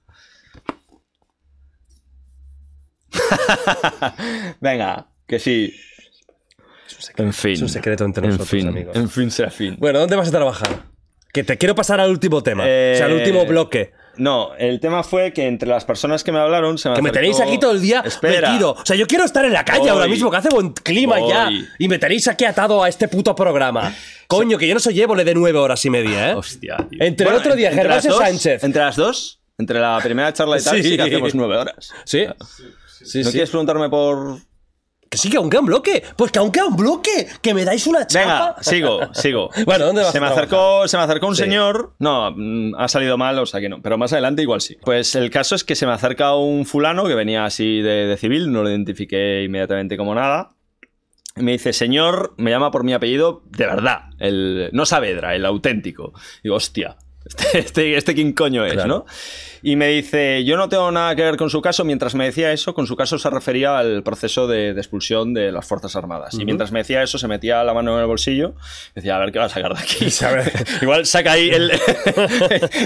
Venga, que sí. En fin. Es un secreto entre en nosotros, fin, amigos. En fin, será fin. Bueno, ¿dónde vas a trabajar? Que te quiero pasar al último tema. Eh, O sea, al último bloque. No, el tema fue que entre las personas que me hablaron se me Que me acercó- tenéis aquí todo el día Espera. metido. O sea, yo quiero estar en la calle Voy. ahora mismo, que hace buen clima Voy. ya. Y me tenéis aquí atado a este puto programa. Coño, que yo no soy évole de nueve horas y media, ¿eh? Hostia, tío. Entre el otro día, Gervasio Sánchez. Entre las dos, entre la primera charla y tal, Sí. sí, que hacemos nueve horas. ¿Sí? Sí, ¿No sí. quieres preguntarme por, Que sí, que aún queda un bloque. Pues que aún queda un bloque. Que me dais una chapa. Venga, sigo, sigo. Bueno, ¿dónde vas se a me acercó, se me acercó un Sí. señor. No, mm, ha salido mal, o sea que no. Pero más adelante igual sí. Pues el caso es que se me acerca un fulano que venía así de, de civil, no lo identifiqué inmediatamente como nada. Y me dice, señor, me llama por mi apellido de verdad, el no Saavedra, el auténtico. Digo, hostia, este, este, este quién coño es, Claro. ¿no? Y me dice, yo no tengo nada que ver con su caso. Mientras me decía eso, con su caso se refería al proceso de, de expulsión de las Fuerzas Armadas. Y mientras me decía eso, se metía la mano en el bolsillo. Decía, a ver qué va a sacar de aquí. Igual saca ahí el...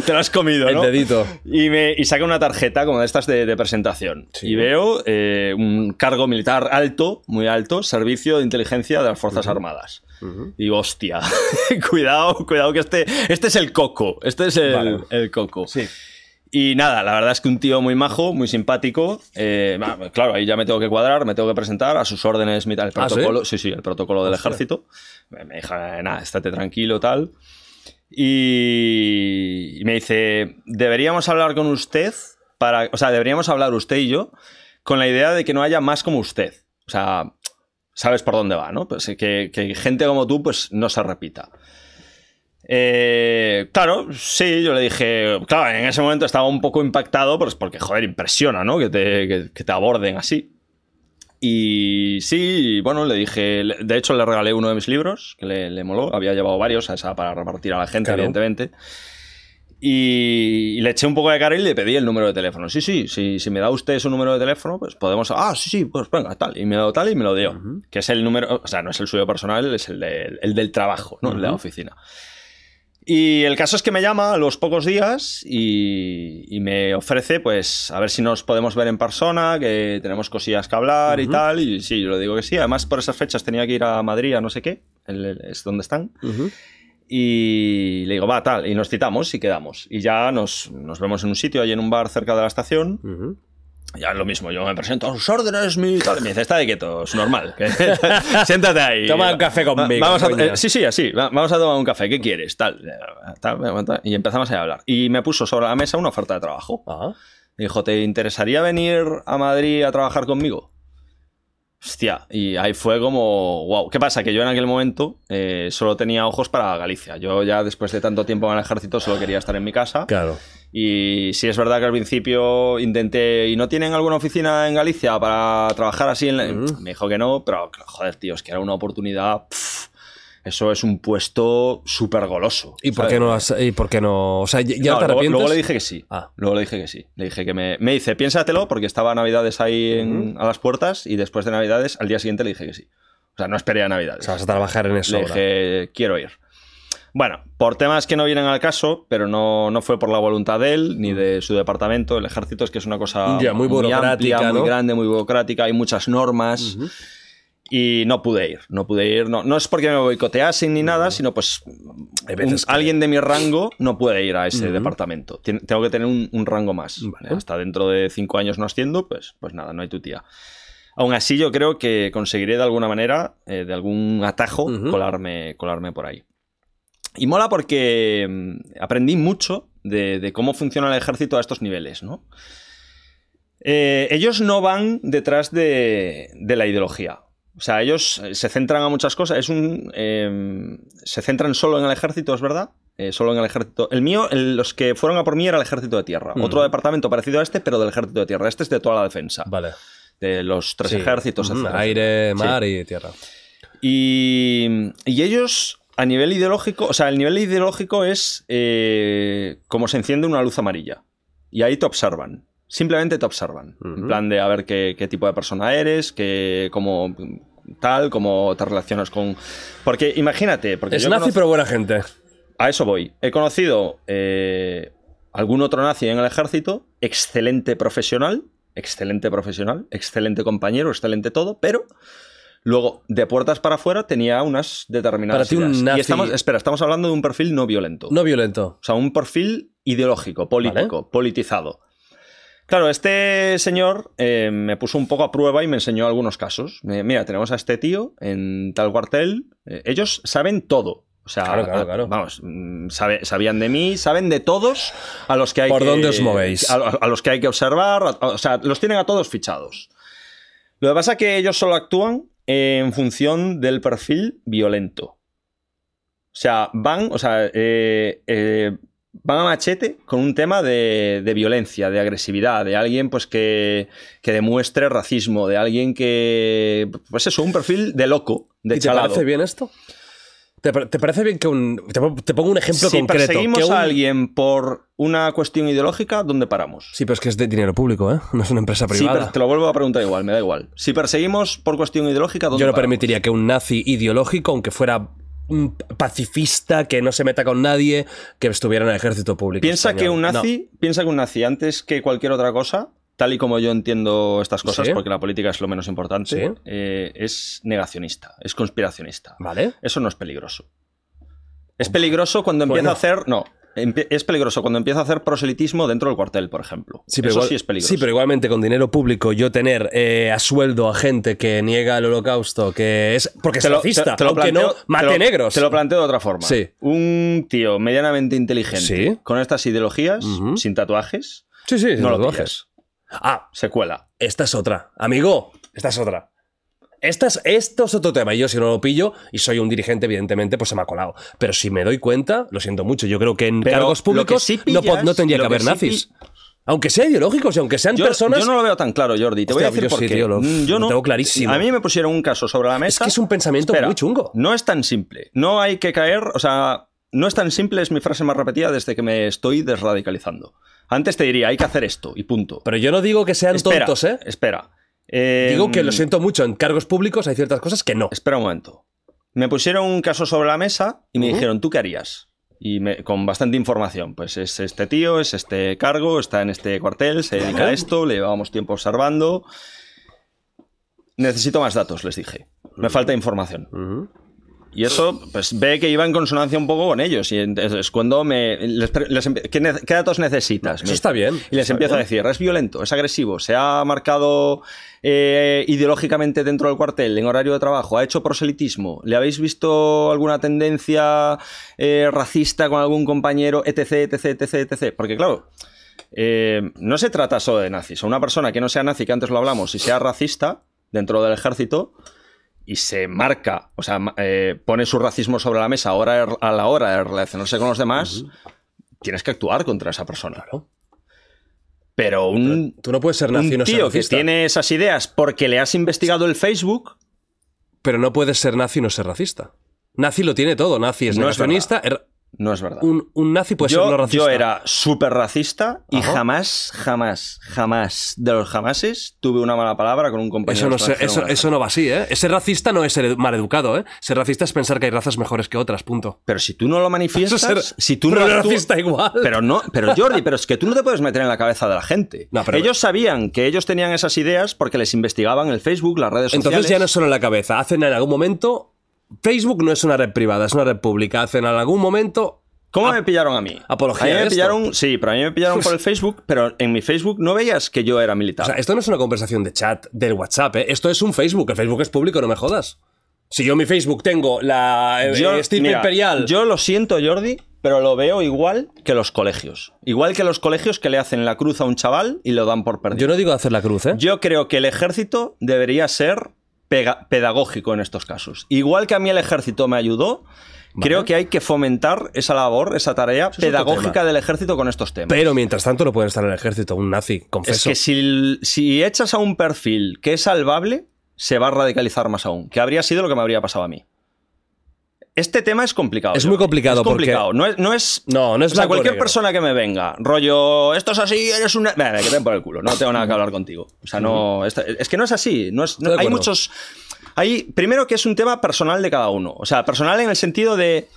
Te lo has comido, El ¿no? dedito. Y, me, y saca una tarjeta como de estas de, de presentación. Sí. Y veo eh, un cargo militar alto, muy alto, servicio de inteligencia de las Fuerzas Armadas. Y digo, hostia, cuidado, cuidado que este, este es el coco. Este es el, Vale. el coco. Sí. Y nada, la verdad es que un tío muy majo, muy simpático. eh, claro, ahí ya me tengo que cuadrar, me tengo que presentar a sus órdenes, el ¿Ah, sí? protocolo. sí? sí, el protocolo del Hostia. ejército. Me me dijo, "Eh, nada, estate tranquilo, tal. Y, y me dice, deberíamos hablar con usted para, o sea, deberíamos hablar usted y yo con la idea de que no haya más como usted. O sea, sabes por dónde va, ¿no? Pues que, que gente como tú, pues no se repita. Eh, claro, sí, yo le dije, claro, en ese momento estaba un poco impactado, pues porque, joder, impresiona, ¿no? Que te, que- que te aborden así. Y sí, bueno, le dije, de hecho le regalé uno de mis libros, que le, le moló, había llevado varios a esa para repartir a la gente, Claro. evidentemente. Y, y le eché un poco de cara y le pedí el número de teléfono. Sí, sí, sí, si me da usted su número de teléfono, pues podemos... Ah, sí, sí, pues venga, tal. Y me dio tal y me lo dio. Que es el número, o sea, no es el suyo personal, es el, de- el del trabajo, ¿no? El de la oficina. Y el caso es que me llama a los pocos días y, y me ofrece, pues, a ver si nos podemos ver en persona, que tenemos cosillas que hablar y Ujú. tal. Y sí, yo le digo que sí. Además, por esas fechas tenía que ir a Madrid, a no sé qué, el- el- es donde están. Ujú. Y le digo, va, tal. Y nos citamos y quedamos. Y ya nos, nos vemos en un sitio, ahí en un bar cerca de la estación. Ujú. Ya es lo mismo, yo me presento a sus órdenes, mi tal. Y me dice, está de quieto, es normal. Siéntate ahí. Toma un café conmigo, Vamos a, eh, sí, sí, así. va- Vamos a tomar un café. ¿Qué quieres? Tal, tal, tal, Y empezamos a hablar. Y me puso sobre la mesa una oferta de trabajo. Ah. Dijo, ¿te interesaría venir a Madrid a trabajar conmigo? Hostia, y ahí fue como, wow. ¿Qué pasa? Que yo en aquel momento eh, solo tenía ojos para Galicia. Yo ya después de tanto tiempo en el ejército solo quería estar en mi casa. Claro. Y sí es verdad que al principio intenté, ¿y no tienen alguna oficina en Galicia para trabajar así? En la-?" Ujú. Me dijo que no, pero joder, tío, es que era una oportunidad. Eso es un puesto súper goloso. ¿Y por qué no has- y por qué no? O sea, ¿ya No, te luego, arrepientes? luego le dije que sí. Ah. Luego le dije que sí. Le dije que me. Me dice, piénsatelo, porque estaba Navidades ahí en- a las puertas y después de Navidades, al día siguiente le dije que sí. O sea, no esperé a O Navidades. sea, vas a trabajar en eso le ahora. dije, quiero ir. Bueno, por temas que no vienen al caso, pero no, no fue por la voluntad de él ni de su departamento. El ejército es que es una cosa Ya, muy burocrática, amplia, ¿no? muy grande, muy burocrática, hay muchas normas. Ujú. Y no pude ir, no pude ir. No, no es porque me boicoteasen ni nada, sino pues un- alguien de mi rango no puede ir a ese departamento. Tien- Tengo que tener un, un rango más. Vale. Hasta dentro de cinco años no asciendo, pues, pues nada, no hay tu tía. Aún así, yo creo que conseguiré de alguna manera, eh, de algún atajo, colarme, colarme por ahí. Y mola porque mm, aprendí mucho de, de cómo funciona el ejército a estos niveles, ¿no? Eh, ellos no van detrás de, de la ideología. O sea, ellos eh, se centran a muchas cosas. Es un. eh, se centran solo en el ejército, es verdad. Eh, solo en el ejército. El mío, el- los que fueron a por mí era el ejército de tierra. Otro departamento parecido a este, pero del ejército de tierra. Este es de toda la defensa. Vale. De los tres Sí. ejércitos, etcétera. Aire, Sí. mar y tierra. Y, y ellos, a nivel ideológico, o sea, el nivel ideológico es eh, como se enciende una luz amarilla. Y ahí te observan. Simplemente te observan. En plan de a ver qué, qué tipo de persona eres, que, cómo tal, cómo te relacionas con... Porque imagínate, porque Es yo nazi, conozco- pero buena gente. a eso voy. He conocido eh, algún otro nazi en el ejército, excelente profesional, excelente profesional, excelente compañero, excelente todo, pero luego de puertas para afuera tenía unas determinadas Para ti un ideas. nazi- Y estamos, espera, estamos hablando de un perfil no violento. No violento. O sea, un perfil ideológico, político, politizado. Claro, este señor eh, me puso un poco a prueba y me enseñó algunos casos. Mira, tenemos a este tío en tal cuartel. Eh, ellos saben todo. O sea, Claro, claro, claro. vamos, mm, sabe- sabían de mí, saben de todos a los que hay ¿Por que... dónde os movéis? A, a los que hay que observar. a- o sea, los tienen a todos fichados. Lo que pasa es que ellos solo actúan en función del perfil violento. O sea, van, o sea, eh, eh, van a machete con un tema de, de violencia, de agresividad, de alguien pues que, que demuestre racismo, de alguien que, pues eso, un perfil de loco, de ¿Y te parece bien esto? ¿Te, par- te parece bien que un... Te, po- te pongo un ejemplo si concreto. perseguimos que un- a alguien por una cuestión ideológica, ¿dónde paramos? Sí, pero es que es de dinero público, ¿eh? No es una empresa Sí, privada. pero te lo vuelvo a preguntar igual, me da igual. Si perseguimos por cuestión ideológica, ¿dónde Yo no paramos? permitiría que un nazi ideológico, aunque fuera pacifista, que no se meta con nadie, que estuviera en el ejército público. Piensa que un No. nazi, piensa que un nazi antes que cualquier otra cosa, tal y como yo entiendo estas cosas, Sí. porque la política es lo menos importante, Sí. eh, es negacionista, es conspiracionista. Vale. Eso no es peligroso. Es peligroso cuando empieza Bueno. a hacer. No. Es peligroso cuando empieza a hacer proselitismo dentro del cuartel, por ejemplo. Sí, pero Eso igual- sí es peligroso. Sí, pero igualmente con dinero público yo tener eh, a sueldo a gente que niega el holocausto, que es porque es racista, aunque no planteo- mate te lo- negros. Te lo planteo de otra forma. Sí. Un tío medianamente inteligente Sí. con estas ideologías, sin tatuajes, sí, sí, sin no lo tatuajes. Ah, se cuela. esta es otra. Amigo, esta es otra. Esta es- esto es otro tema. Y yo, si no lo pillo, y soy un dirigente, evidentemente, pues se me ha colado. Pero si me doy cuenta, lo siento mucho. Yo creo que en Pero cargos públicos sí no, po- pillas- no tendría que haber sí nazis. Aunque sean ideológicos y aunque sean Yo, personas. yo no lo veo tan claro, Jordi. Te voy a decir yo por sí, qué. tío, lo- Mm, yo lo no. tengo clarísimo. A mí me pusieron un caso sobre la mesa. Es que es un pensamiento Espera, muy chungo. No es tan simple. No hay que caer. O sea, no es tan simple, es mi frase más repetida desde que me estoy desradicalizando. Antes te diría, hay que hacer esto y punto. Pero yo no digo que sean espera, tontos, ¿eh? Espera. Eh, Digo que lo siento mucho, en cargos públicos hay ciertas cosas que no. Espera un momento. Me pusieron un caso sobre la mesa y me dijeron, ¿tú qué harías? Y me- con bastante información. Pues es este tío, es este cargo, está en este cuartel, se dedica a esto, le llevamos tiempo observando. Necesito más datos, les dije. Me falta información. Y eso, pues ve que iba en consonancia un poco con ellos. Y entonces cuando me... les les ¿qué, qué datos necesitas? Eso está bien. y les empiezo a decir, es violento, es agresivo, se ha marcado eh, ideológicamente dentro del cuartel, en horario de trabajo, ha hecho proselitismo, ¿le habéis visto alguna tendencia eh, racista con algún compañero, etc, etc, etc, etc? Porque claro, eh, no se trata solo de nazis. Una persona que no sea nazi, que antes lo hablamos, y sea racista dentro del ejército y se marca, o sea, eh, pone su racismo sobre la mesa ahora a la hora de relacionarse con los demás, tienes que actuar contra esa persona. Claro. Pero un, Tú no puedes ser nazi un no ser tío que tiene esas ideas porque le has investigado el Facebook, Pero no puedes ser nazi y no ser racista. Nazi lo tiene todo. Nazi es No negacionista. er- no es verdad. un, un nazi puede ser no yo, racista. yo era súper racista y Ajá. jamás, jamás, jamás de los jamases tuve una mala palabra con un compañero. Eso no, eso, eso no va así, ¿eh? Ser racista no es ser mal educado, ¿eh? Ser racista es pensar que hay razas mejores que otras, punto. Pero si tú no lo manifiestas, ser- si tú no pero actúas- racista igual. Pero no, pero Jordi, pero es que tú no te puedes meter en la cabeza de la gente. No, pero- ellos sabían que ellos tenían esas ideas porque les investigaban el Facebook, las redes sociales. Entonces ya no es solo en la cabeza. Hacen en algún momento. Facebook no es una red privada, es una red pública. Hacen en algún momento. ¿Cómo me pillaron a mí? apología A mí me pillaron, sí, pero a mí me pillaron por el Facebook, pero en mi Facebook no veías que yo era militar. O sea, esto no es una conversación de chat del WhatsApp, ¿eh? Esto es un Facebook. El Facebook es público, no me jodas. Si yo en mi Facebook tengo la eh, yo, estirpe mira, imperial. yo lo siento, Jordi, pero lo veo igual que los colegios. Igual que los colegios que le hacen la cruz a un chaval y lo dan por perdido. Yo no digo hacer la cruz, ¿eh? Yo creo que el ejército debería ser pedagógico en estos casos. Igual que a mí el ejército me ayudó, creo que hay que fomentar esa labor, esa tarea es pedagógica del ejército con estos temas. Pero mientras tanto no pueden estar en el ejército, un nazi, es confeso. que si, si echas a un perfil que es salvable, se va a radicalizar más aún, que habría sido lo que me habría pasado a mí. Este tema es complicado. Es muy complicado Es complicado. porque- No es, no es No, no es o sea, cualquier negro. persona que me venga, rollo, esto es así, eres una. Venga, que den por el culo, no tengo nada que hablar contigo. O sea, no. es que no es así. No es, no- hay acuerdo. muchos. Hay, primero que es un tema personal de cada uno. O sea, personal en el sentido de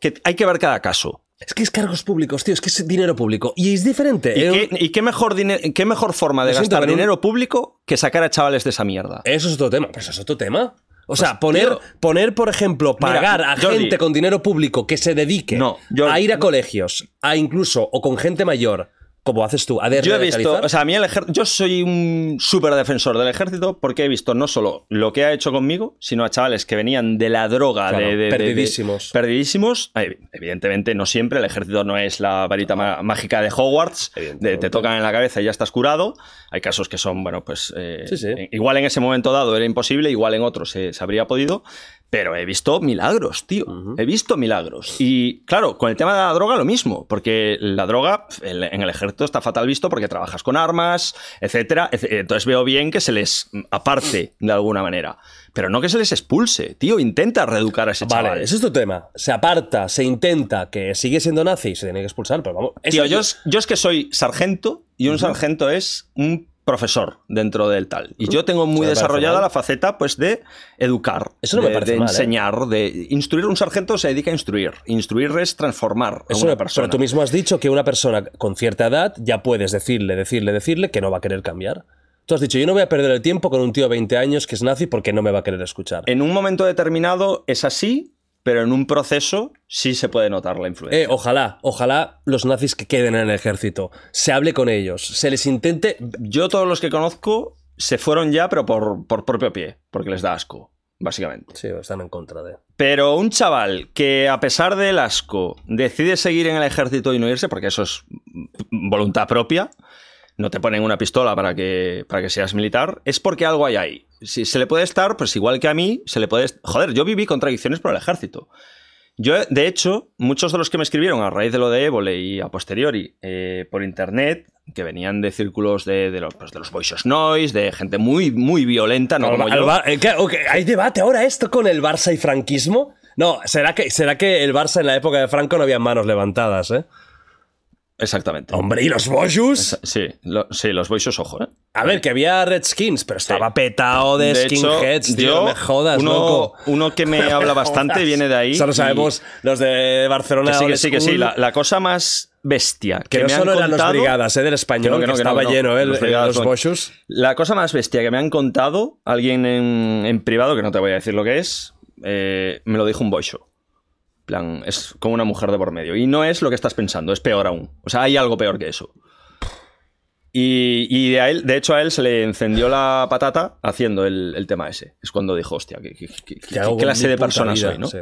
que hay que ver cada caso. Es que es cargos públicos, tío, es que es dinero público. Y es diferente. ¿Y, ¿eh? qué, y qué mejor, qué mejor forma de gastar dinero público que sacar a chavales de esa mierda? Eso es otro tema. Pero eso es otro tema. O sea, poner, tío. poner, por ejemplo, Mira, pagar a Jordi. gente con dinero público que se dedique No, Jordi. a ir a colegios, a incluso, o con gente mayor, como haces tú, a Yo he visto, o sea, a mí el ejército, yo soy un súper defensor del ejército porque he visto no solo lo que ha hecho conmigo, sino a chavales que venían de la droga, Claro, de, de- de- de- perdidísimos. perdidísimos. Eh, Evidentemente, no siempre, el ejército no es la varita ma- mágica de Hogwarts, de- te tocan en la cabeza y ya estás curado. Hay casos que son, bueno, pues eh, Sí, sí. igual en ese momento dado era imposible, igual en otros se, se habría podido. Pero he visto milagros, tío. He visto milagros. Y claro, con el tema de la droga lo mismo, porque la droga el- en el ejército está fatal visto porque trabajas con armas, etcétera. Entonces veo bien que se les aparte de alguna manera. Pero no que se les expulse, tío. Intenta reeducar a ese Vale, chaval. ese es tu tema. Se aparta, se intenta, que sigue siendo nazi y se tiene que expulsar, pero vamos. Tío, es- yo, es- yo es que soy sargento y un sargento es un profesor dentro del tal. Y yo tengo muy desarrollada la faceta pues de educar, Eso no me parece de mal, ¿eh? enseñar, de instruir. Un sargento se dedica a instruir. Instruir es transformar a Eso una me- persona. Pero tú mismo has dicho que una persona con cierta edad ya puedes decirle, decirle, decirle que no va a querer cambiar. Tú has dicho, yo no voy a perder el tiempo con un tío de 20 años que es nazi porque no me va a querer escuchar. En un momento determinado es así, pero en un proceso sí se puede notar la influencia. Eh, ojalá, ojalá los nazis que queden en el ejército, se hable con ellos, se les intente... Yo todos los que conozco se fueron ya, pero por, por propio pie, porque les da asco, básicamente. Sí, están en contra de... Pero un chaval que a pesar del asco decide seguir en el ejército y no irse, porque eso es voluntad propia, no te ponen una pistola para que, para que seas militar, es porque algo hay ahí. Si se le puede estar, pues igual que a mí, se le puede... Joder, yo viví contradicciones por el ejército. Yo, de hecho, muchos de los que me escribieron a raíz de lo de Évole y a posteriori eh, por internet, que venían de círculos de, de los, pues, de los Boisos Noise, de gente muy, muy violenta, no Al- como al yo. Bar- eh, ¿qué? Ok, ¿Hay debate ahora esto con el Barça y franquismo? No, ¿será que, ¿será que el Barça en la época de Franco no había manos levantadas, eh? Exactamente. Hombre, ¿y los Boschus? Sí, lo- sí, los Boisos, ojo, ¿eh? A ver, que había Redskins, pero estaba petado de, De hecho, skinheads, tío, yo, no me jodas, uno, loco. uno que me habla bastante viene de ahí. Eso lo y- sabemos los de Barcelona. Que sí, que Old sí, que sí. School, La, la cosa más bestia que, que no me han solo eran los contado- brigadas, eh, del español, Que no, estaba no. lleno, eh, Los los, brigadas los. La cosa más bestia que me han contado alguien en, en privado, que no te voy a decir lo que es, eh, me lo dijo un boisho. Plan, es como una mujer de por medio. Y no es lo que estás pensando, es peor aún. O sea, hay algo peor que eso. Y, y de, a él, de hecho a él se le encendió la patata haciendo el, el tema ese. Es cuando dijo, hostia, qué, qué- qué- qué hago con clase de persona vida? soy, ¿no? Sí.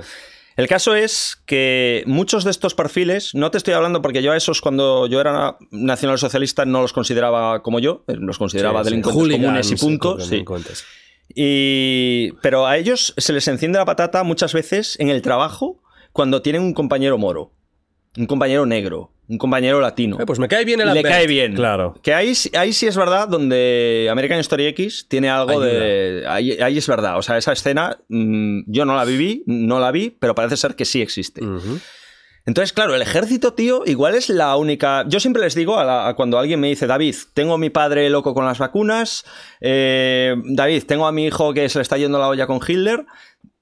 El caso es que muchos de estos perfiles, no te estoy hablando porque yo a esos cuando yo era nacionalsocialista no los consideraba como yo, eh, los consideraba Sí, sí. delincuentes Hooligans, comunes y punto. sí, sí. Y, pero a ellos se les enciende la patata muchas veces en el trabajo cuando tienen un compañero moro, un compañero negro, un compañero latino. Eh, pues me cae bien el le Albert. cae bien. Claro. Que ahí, sí- ahí sí es verdad donde American Story X tiene algo de... Ahí, ahí es verdad. O sea, esa escena mm, yo no la viví, no la vi, pero parece ser que sí existe. Entonces, claro, el ejército, tío, igual es la única. Yo siempre les digo a, la- a cuando alguien me dice, David, tengo a mi padre loco con las vacunas, eh, David, tengo a mi hijo que se le está yendo la olla con Hitler,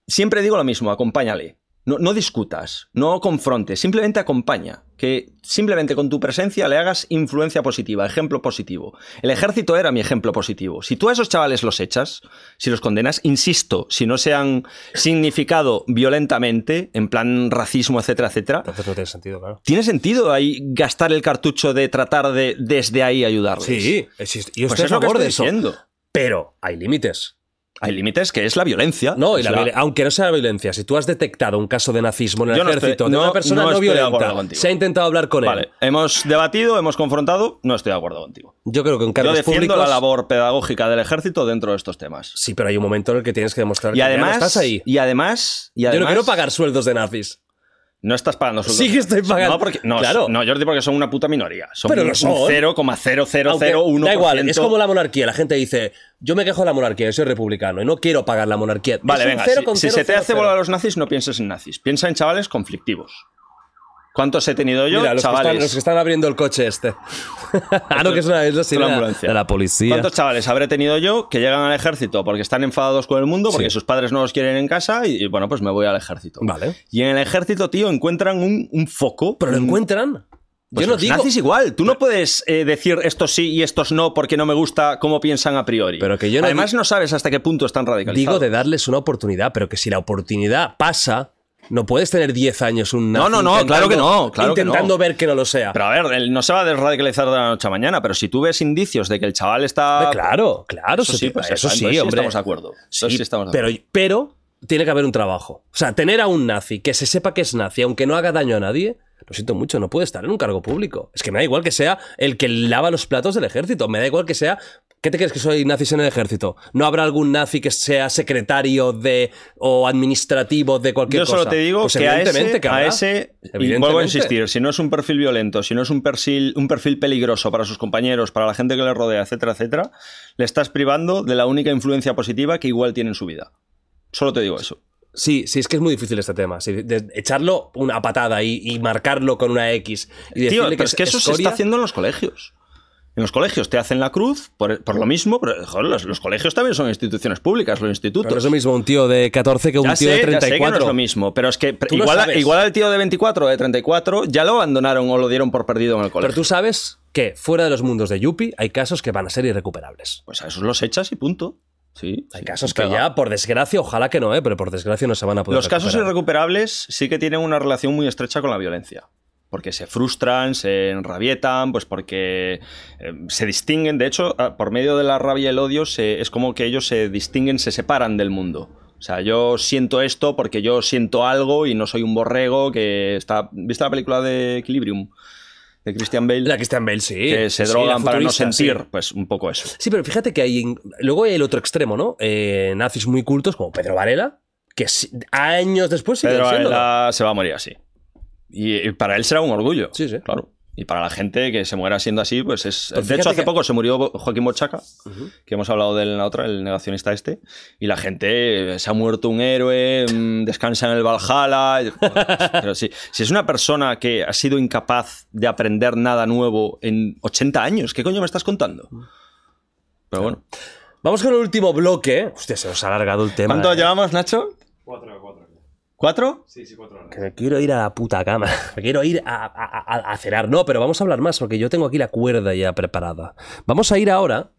siempre digo lo mismo, acompáñale. No, no discutas, no confrontes, simplemente acompaña. Que simplemente con tu presencia le hagas influencia positiva, ejemplo positivo. El ejército era mi ejemplo positivo. Si tú a esos chavales los echas, si los condenas, insisto, si no se han significado violentamente, en plan racismo, etcétera, etcétera, Entonces no tiene sentido, claro. ¿tiene sentido ahí gastar el cartucho de tratar de desde ahí ayudarles? Sí, existe. Yo Pues es a favor estoy de eso. diciendo. Pero hay límites. Hay límites que es la violencia. No, y la la- aunque no sea violencia, si tú has detectado un caso de nazismo en el Yo no estoy- ejército de no- una persona no estoy violenta, se ha intentado hablar con Vale, él. hemos debatido, hemos confrontado, no estoy de acuerdo contigo. Yo creo que en Yo cargos defiendo públicos... la labor pedagógica del ejército dentro de estos temas. Sí, pero hay un momento en el que tienes que demostrar Y que además, estás ahí. y además, y Yo no además, quiero pagar sueldos de nazis. No estás pagando sueldos. Sí que estoy pagando. No, porque, no, Claro. no, Jordi, porque son una puta minoría. Son Pero lo son. un 0,0001%. Aunque, da igual, es como la monarquía. La gente dice, yo me quejo de la monarquía, yo soy republicano y no quiero pagar la monarquía. Vale, Es venga, si, se te hace volar a los nazis, no pienses en nazis. Piensa en chavales conflictivos. ¿Cuántos he tenido yo? Mira, los que, chavales. están, los que están abriendo el coche este. ah, no, que es una, es la ambulancia. de la policía. ¿Cuántos chavales habré tenido yo que llegan al ejército porque están enfadados con el mundo, porque Sí. sus padres no los quieren en casa y, y, bueno, pues me voy al ejército? Vale. Y en el ejército, tío, encuentran un, un foco. Pero lo un- encuentran. Pues yo no los digo... nazis igual. Tú no puedes eh, decir estos sí y estos no porque no me gusta cómo piensan a priori. Pero que yo no Además, no sabes hasta qué punto están radicalizados. Digo de darles una oportunidad, pero que si la oportunidad pasa, no puedes tener 10 años un nazi No, no, no, claro que no, claro que no. intentando ver que no lo sea. Pero a ver, él no se va a desradicalizar de la noche a mañana, pero si tú ves indicios de que el chaval está. Claro, claro, Eso sí, sí, pues eso sí, sí hombre. estamos de acuerdo. Entonces sí estamos de pero, pero tiene que haber un trabajo. O sea, tener a un nazi que se sepa que es nazi, aunque no haga daño a nadie, lo siento mucho, no puede estar en un cargo público. Es que me da igual que sea el que lava los platos del ejército, me da igual que sea... ¿Qué te crees que soy nazis en el ejército? ¿No habrá algún nazi que sea secretario de o administrativo de cualquier Yo cosa? solo te digo Pues que a ese, que a habrá. ese y Evidentemente. vuelvo a insistir, si no es un perfil violento, si no es un perfil, un perfil peligroso para sus compañeros, para la gente que le rodea, etcétera, etcétera, le estás privando de la única influencia positiva que igual tiene en su vida. Solo te digo eso. Sí, sí, es que es muy difícil este tema. Sí, de- echarlo una patada y, y marcarlo con una X y Tío, pero que es que eso se está haciendo en los colegios. En los colegios te hacen la cruz por, por lo mismo, pero joder, los, los colegios también son instituciones públicas, los institutos. Pero es lo mismo un tío de 14 que un Ya tío sé, de ya sé que no 34. es lo mismo, pero es que igual, igual al tío de 24 o de 34 ya lo abandonaron o lo dieron por perdido en el colegio. Pero tú sabes que fuera de los mundos de Yuppie hay casos que van a ser irrecuperables. Pues a esos los echas y punto. Sí. Hay sí, casos que ya, por desgracia, ojalá que no, ¿eh? pero por desgracia no se van a poder Los casos recuperar. irrecuperables sí que tienen una relación muy estrecha con la violencia. Porque se frustran, se enrabietan, pues porque eh, se distinguen. De hecho, a- por medio de la rabia y el odio, se- es como que ellos se distinguen, se separan del mundo. O sea, yo siento esto porque yo siento algo y no soy un borrego que está. ¿Viste la película de Equilibrium? De Christian Bale. La Christian Bale, sí. que se Sí, drogan para no sentir. sí. Pues un poco eso. Sí, pero fíjate que hay. Luego hay el otro extremo, ¿no? Eh, nazis muy cultos como Pedro Varela, que años después Pedro. Varela se va a morir así. Y, y para él será un orgullo. Sí, sí. Claro. Y para la gente que se muera siendo así, pues es. Pues de hecho, hace que- poco se murió Joaquín Bochaca, Ujú. que hemos hablado de él en la otra, el negacionista este. Y la gente eh, se ha muerto un héroe, mm, descansa en el Valhalla. Pero sí, si es una persona que ha sido incapaz de aprender nada nuevo en 80 años, ¿qué coño me estás contando? Pero bueno. Vamos con el último bloque. Hostia, se nos ha alargado el tema. ¿Cuánto eh. llevamos, Nacho? Cuatro, cuatro. ¿Cuatro? Sí, sí, cuatro horas. Que me quiero ir a la puta cama. Me quiero ir a, a- a- a cenar. No, pero vamos a hablar más porque yo tengo aquí la cuerda ya preparada. Vamos a ir ahora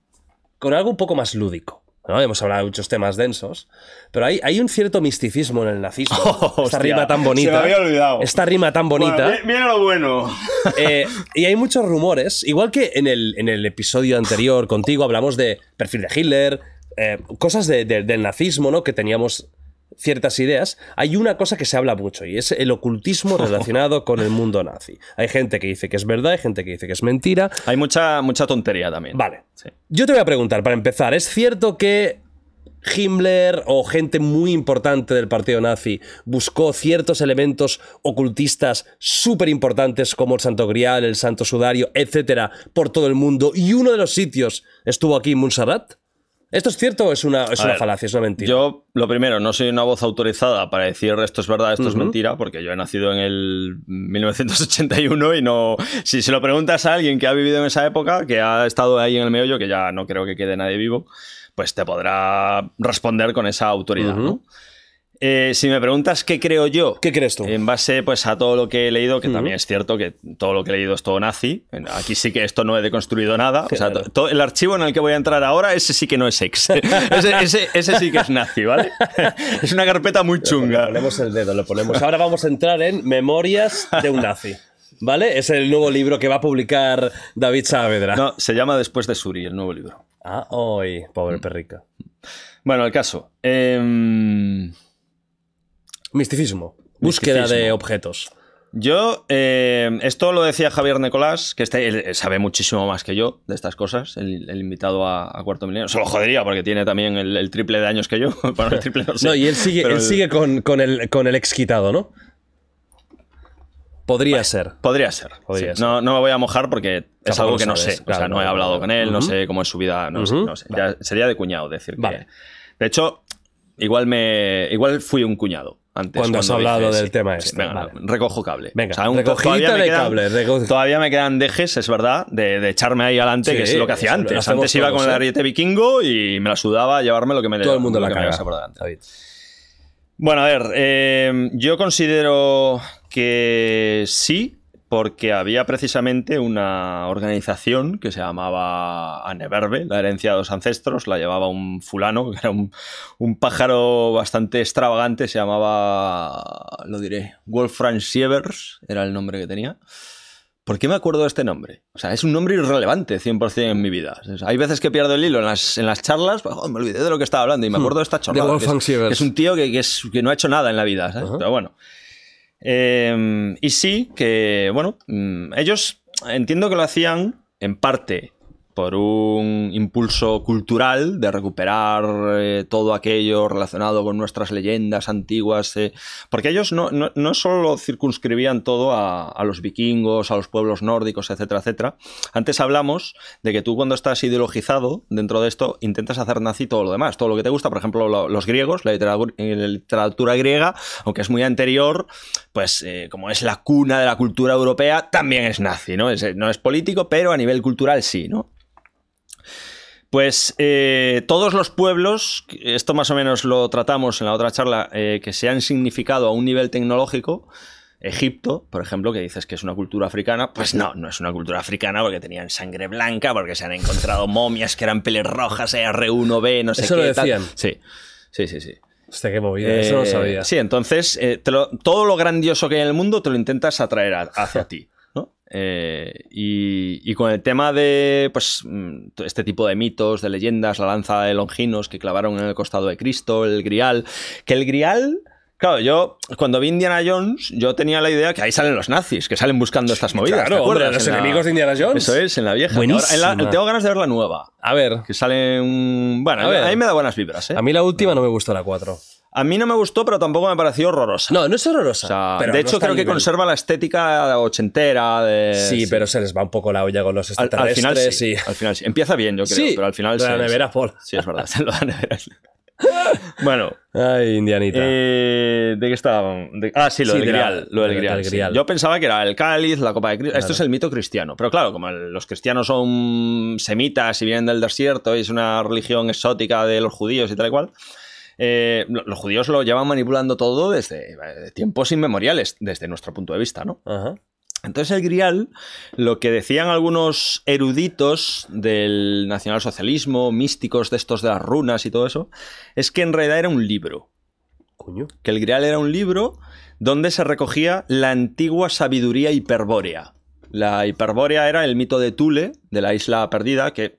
con algo un poco más lúdico. ¿no? Hemos hablado de muchos temas densos, pero hay, hay un cierto misticismo en el nazismo. esta Hostia, rima tan bonita. se me había olvidado. Esta rima tan bonita. Bueno, viene lo bueno. Eh, y hay muchos rumores, igual que en el, en el episodio anterior contigo hablamos de perfil de Hitler, eh, cosas de- de- del nazismo, ¿no? Que teníamos ciertas ideas. Hay una cosa que se habla mucho y es el ocultismo relacionado con el mundo nazi. Hay gente que dice que es verdad, hay gente que dice que es mentira. Hay mucha, mucha tontería también. Vale. Sí. Yo te voy a preguntar, para empezar, ¿es cierto que Himmler o gente muy importante del partido nazi buscó ciertos elementos ocultistas súper importantes como el Santo Grial, el Santo Sudario, etcétera, por todo el mundo y uno de los sitios estuvo aquí en Montserrat? ¿Esto es cierto o es una, es una ver, falacia, es una mentira? Yo, lo primero, no soy una voz autorizada para decir esto es verdad, esto es mentira, porque yo he nacido en el 1981 y no. Si se lo preguntas a alguien que ha vivido en esa época, que ha estado ahí en el meollo, que ya no creo que quede nadie vivo, pues te podrá responder con esa autoridad. ¿no? Eh, si me preguntas qué creo yo, ¿Qué crees tú? en base pues, a todo lo que he leído, que también es cierto que todo lo que he leído es todo nazi. Aquí sí que esto no he deconstruido nada. O sea, Claro. to- todo- el archivo en el que voy a entrar ahora, ese sí que no es ex. ese, ese- ese sí que es nazi, ¿vale? es una carpeta muy Le chunga. ponemos el dedo, lo ponemos. Ahora vamos a entrar en Memorias de un nazi. ¿Vale? Es el nuevo libro que va a publicar David Saavedra. No, se llama Después de Suri, el nuevo libro. Ah, hoy, pobre perrica. Bueno, el caso. Em, Misticismo. Búsqueda de objetos. Yo, eh, esto lo decía Javier Nicolás, que este, él sabe muchísimo más que yo de estas cosas, el, el invitado a, a Cuarto Milenio. Se lo jodería porque tiene también el, el triple de años que yo. Bueno, el triple no sé. No, y él sigue, él el- sigue con, con el, con el ex quitado, ¿no? Podría ser. Podría ser. Podría sí. ser. No, no me voy a mojar porque es algo que no sabes, sé. o sea, no he hablado con él, no sé cómo es su vida, no sé. Ujú. no sé. Ya sería de cuñado decir que- Vale. De hecho, igual me igual fui un cuñado antes. Cuando has hablado del tema este, venga, vale. recojo cable. Venga, un- recogidita todavía de quedan- cable, Todavía me quedan dejes, es verdad, de, de echarme ahí adelante, Sí, que es lo que hacía antes. Antes iba todos, con el ariete vikingo y me la sudaba llevarme lo que me Todo el mundo la caga. Bueno, a ver, eh, yo considero que sí, porque había precisamente una organización que se llamaba Aneverbe, la herencia de los ancestros, la llevaba un fulano, que era un, un pájaro bastante extravagante, se llamaba, lo diré, Wolfram Sievers, era el nombre que tenía. ¿Por qué me acuerdo de este nombre? O sea, es un nombre irrelevante 100% en mi vida. O sea, hay veces que pierdo el hilo en las, en las charlas, pues, joder, me olvidé de lo que estaba hablando y me acuerdo de esta chorrada. que Wolfgang es- Sievers. que es un tío que, que es- que no ha hecho nada en la vida. Pero bueno. Eh, y sí, que, bueno, mm, ellos entiendo que lo hacían en parte por un impulso cultural de recuperar eh, todo aquello relacionado con nuestras leyendas antiguas, eh, porque ellos no, no, no solo circunscribían todo a, a los vikingos, a los pueblos nórdicos, etcétera, etcétera. Antes hablamos de que tú cuando estás ideologizado dentro de esto intentas hacer nazi todo lo demás, todo lo que te gusta, por ejemplo, lo- los griegos, la literatura, la literatura griega, aunque es muy anterior, pues eh, como es la cuna de la cultura europea, también es nazi, ¿no? Es, no es político, pero a nivel cultural sí, ¿no? Pues eh, todos los pueblos, esto más o menos lo tratamos en la otra charla, eh, que se han significado a un nivel tecnológico, Egipto, por ejemplo, que dices que es una cultura africana, pues no, no es una cultura africana porque tenían sangre blanca, porque se han encontrado momias que eran pelirrojas, R1B, no sé Eso qué. lo tal. decían. Sí, sí, sí, sí. Hostia, qué movida, eso no lo Eh, sabía. Sí, entonces eh, lo- todo lo grandioso que hay en el mundo te lo intentas atraer a- hacia ti. Eh, y, y con el tema de pues, mm, este tipo de mitos, de leyendas, la lanza de Longinos que clavaron en el costado de Cristo, el grial, que el grial... Claro, yo cuando vi Indiana Jones, yo tenía la idea que ahí salen los nazis, que salen buscando estas movidas. Claro, ¿te hombre, los En la- enemigos de Indiana Jones. Eso es, en la vieja. Buenísima. Ahora, la- tengo ganas de ver la nueva. A ver, Que sale un... Bueno, A ver. a mí me da buenas vibras, ¿eh? a mí la última no me gustó la 4. A mí no me gustó, pero tampoco me pareció horrorosa. No, no es horrorosa. O sea, pero de no hecho, creo que nivel. conserva la estética ochentera. De, Sí, pero se les va un poco la olla con los al, al final extraterrestres sí, y... Al final sí. Empieza bien, yo creo, Sí, pero al final de sí. la nevera, sí. Paul. Sí, es verdad. se lo da nevera. bueno, Ay, Indianita. eh, ¿de qué estábamos? De- ah, sí, lo Sí, del de la- grial. Lo del sí. grial. Yo pensaba que era el cáliz, la copa de Cristo. Esto es el mito cristiano. Pero claro, como el- los cristianos son semitas y vienen del desierto y es una religión exótica de los judíos y tal y cual. Eh, lo- los judíos lo llevan manipulando todo desde eh, tiempos inmemoriales, desde nuestro punto de vista, ¿no? Ajá. Entonces el grial, lo que decían algunos eruditos del nacionalsocialismo, místicos de estos de las runas y todo eso, es que en realidad era un libro. Coño. Que el grial era un libro donde se recogía la antigua sabiduría hiperbórea. La hiperbórea era el mito de Tule, de la isla perdida, que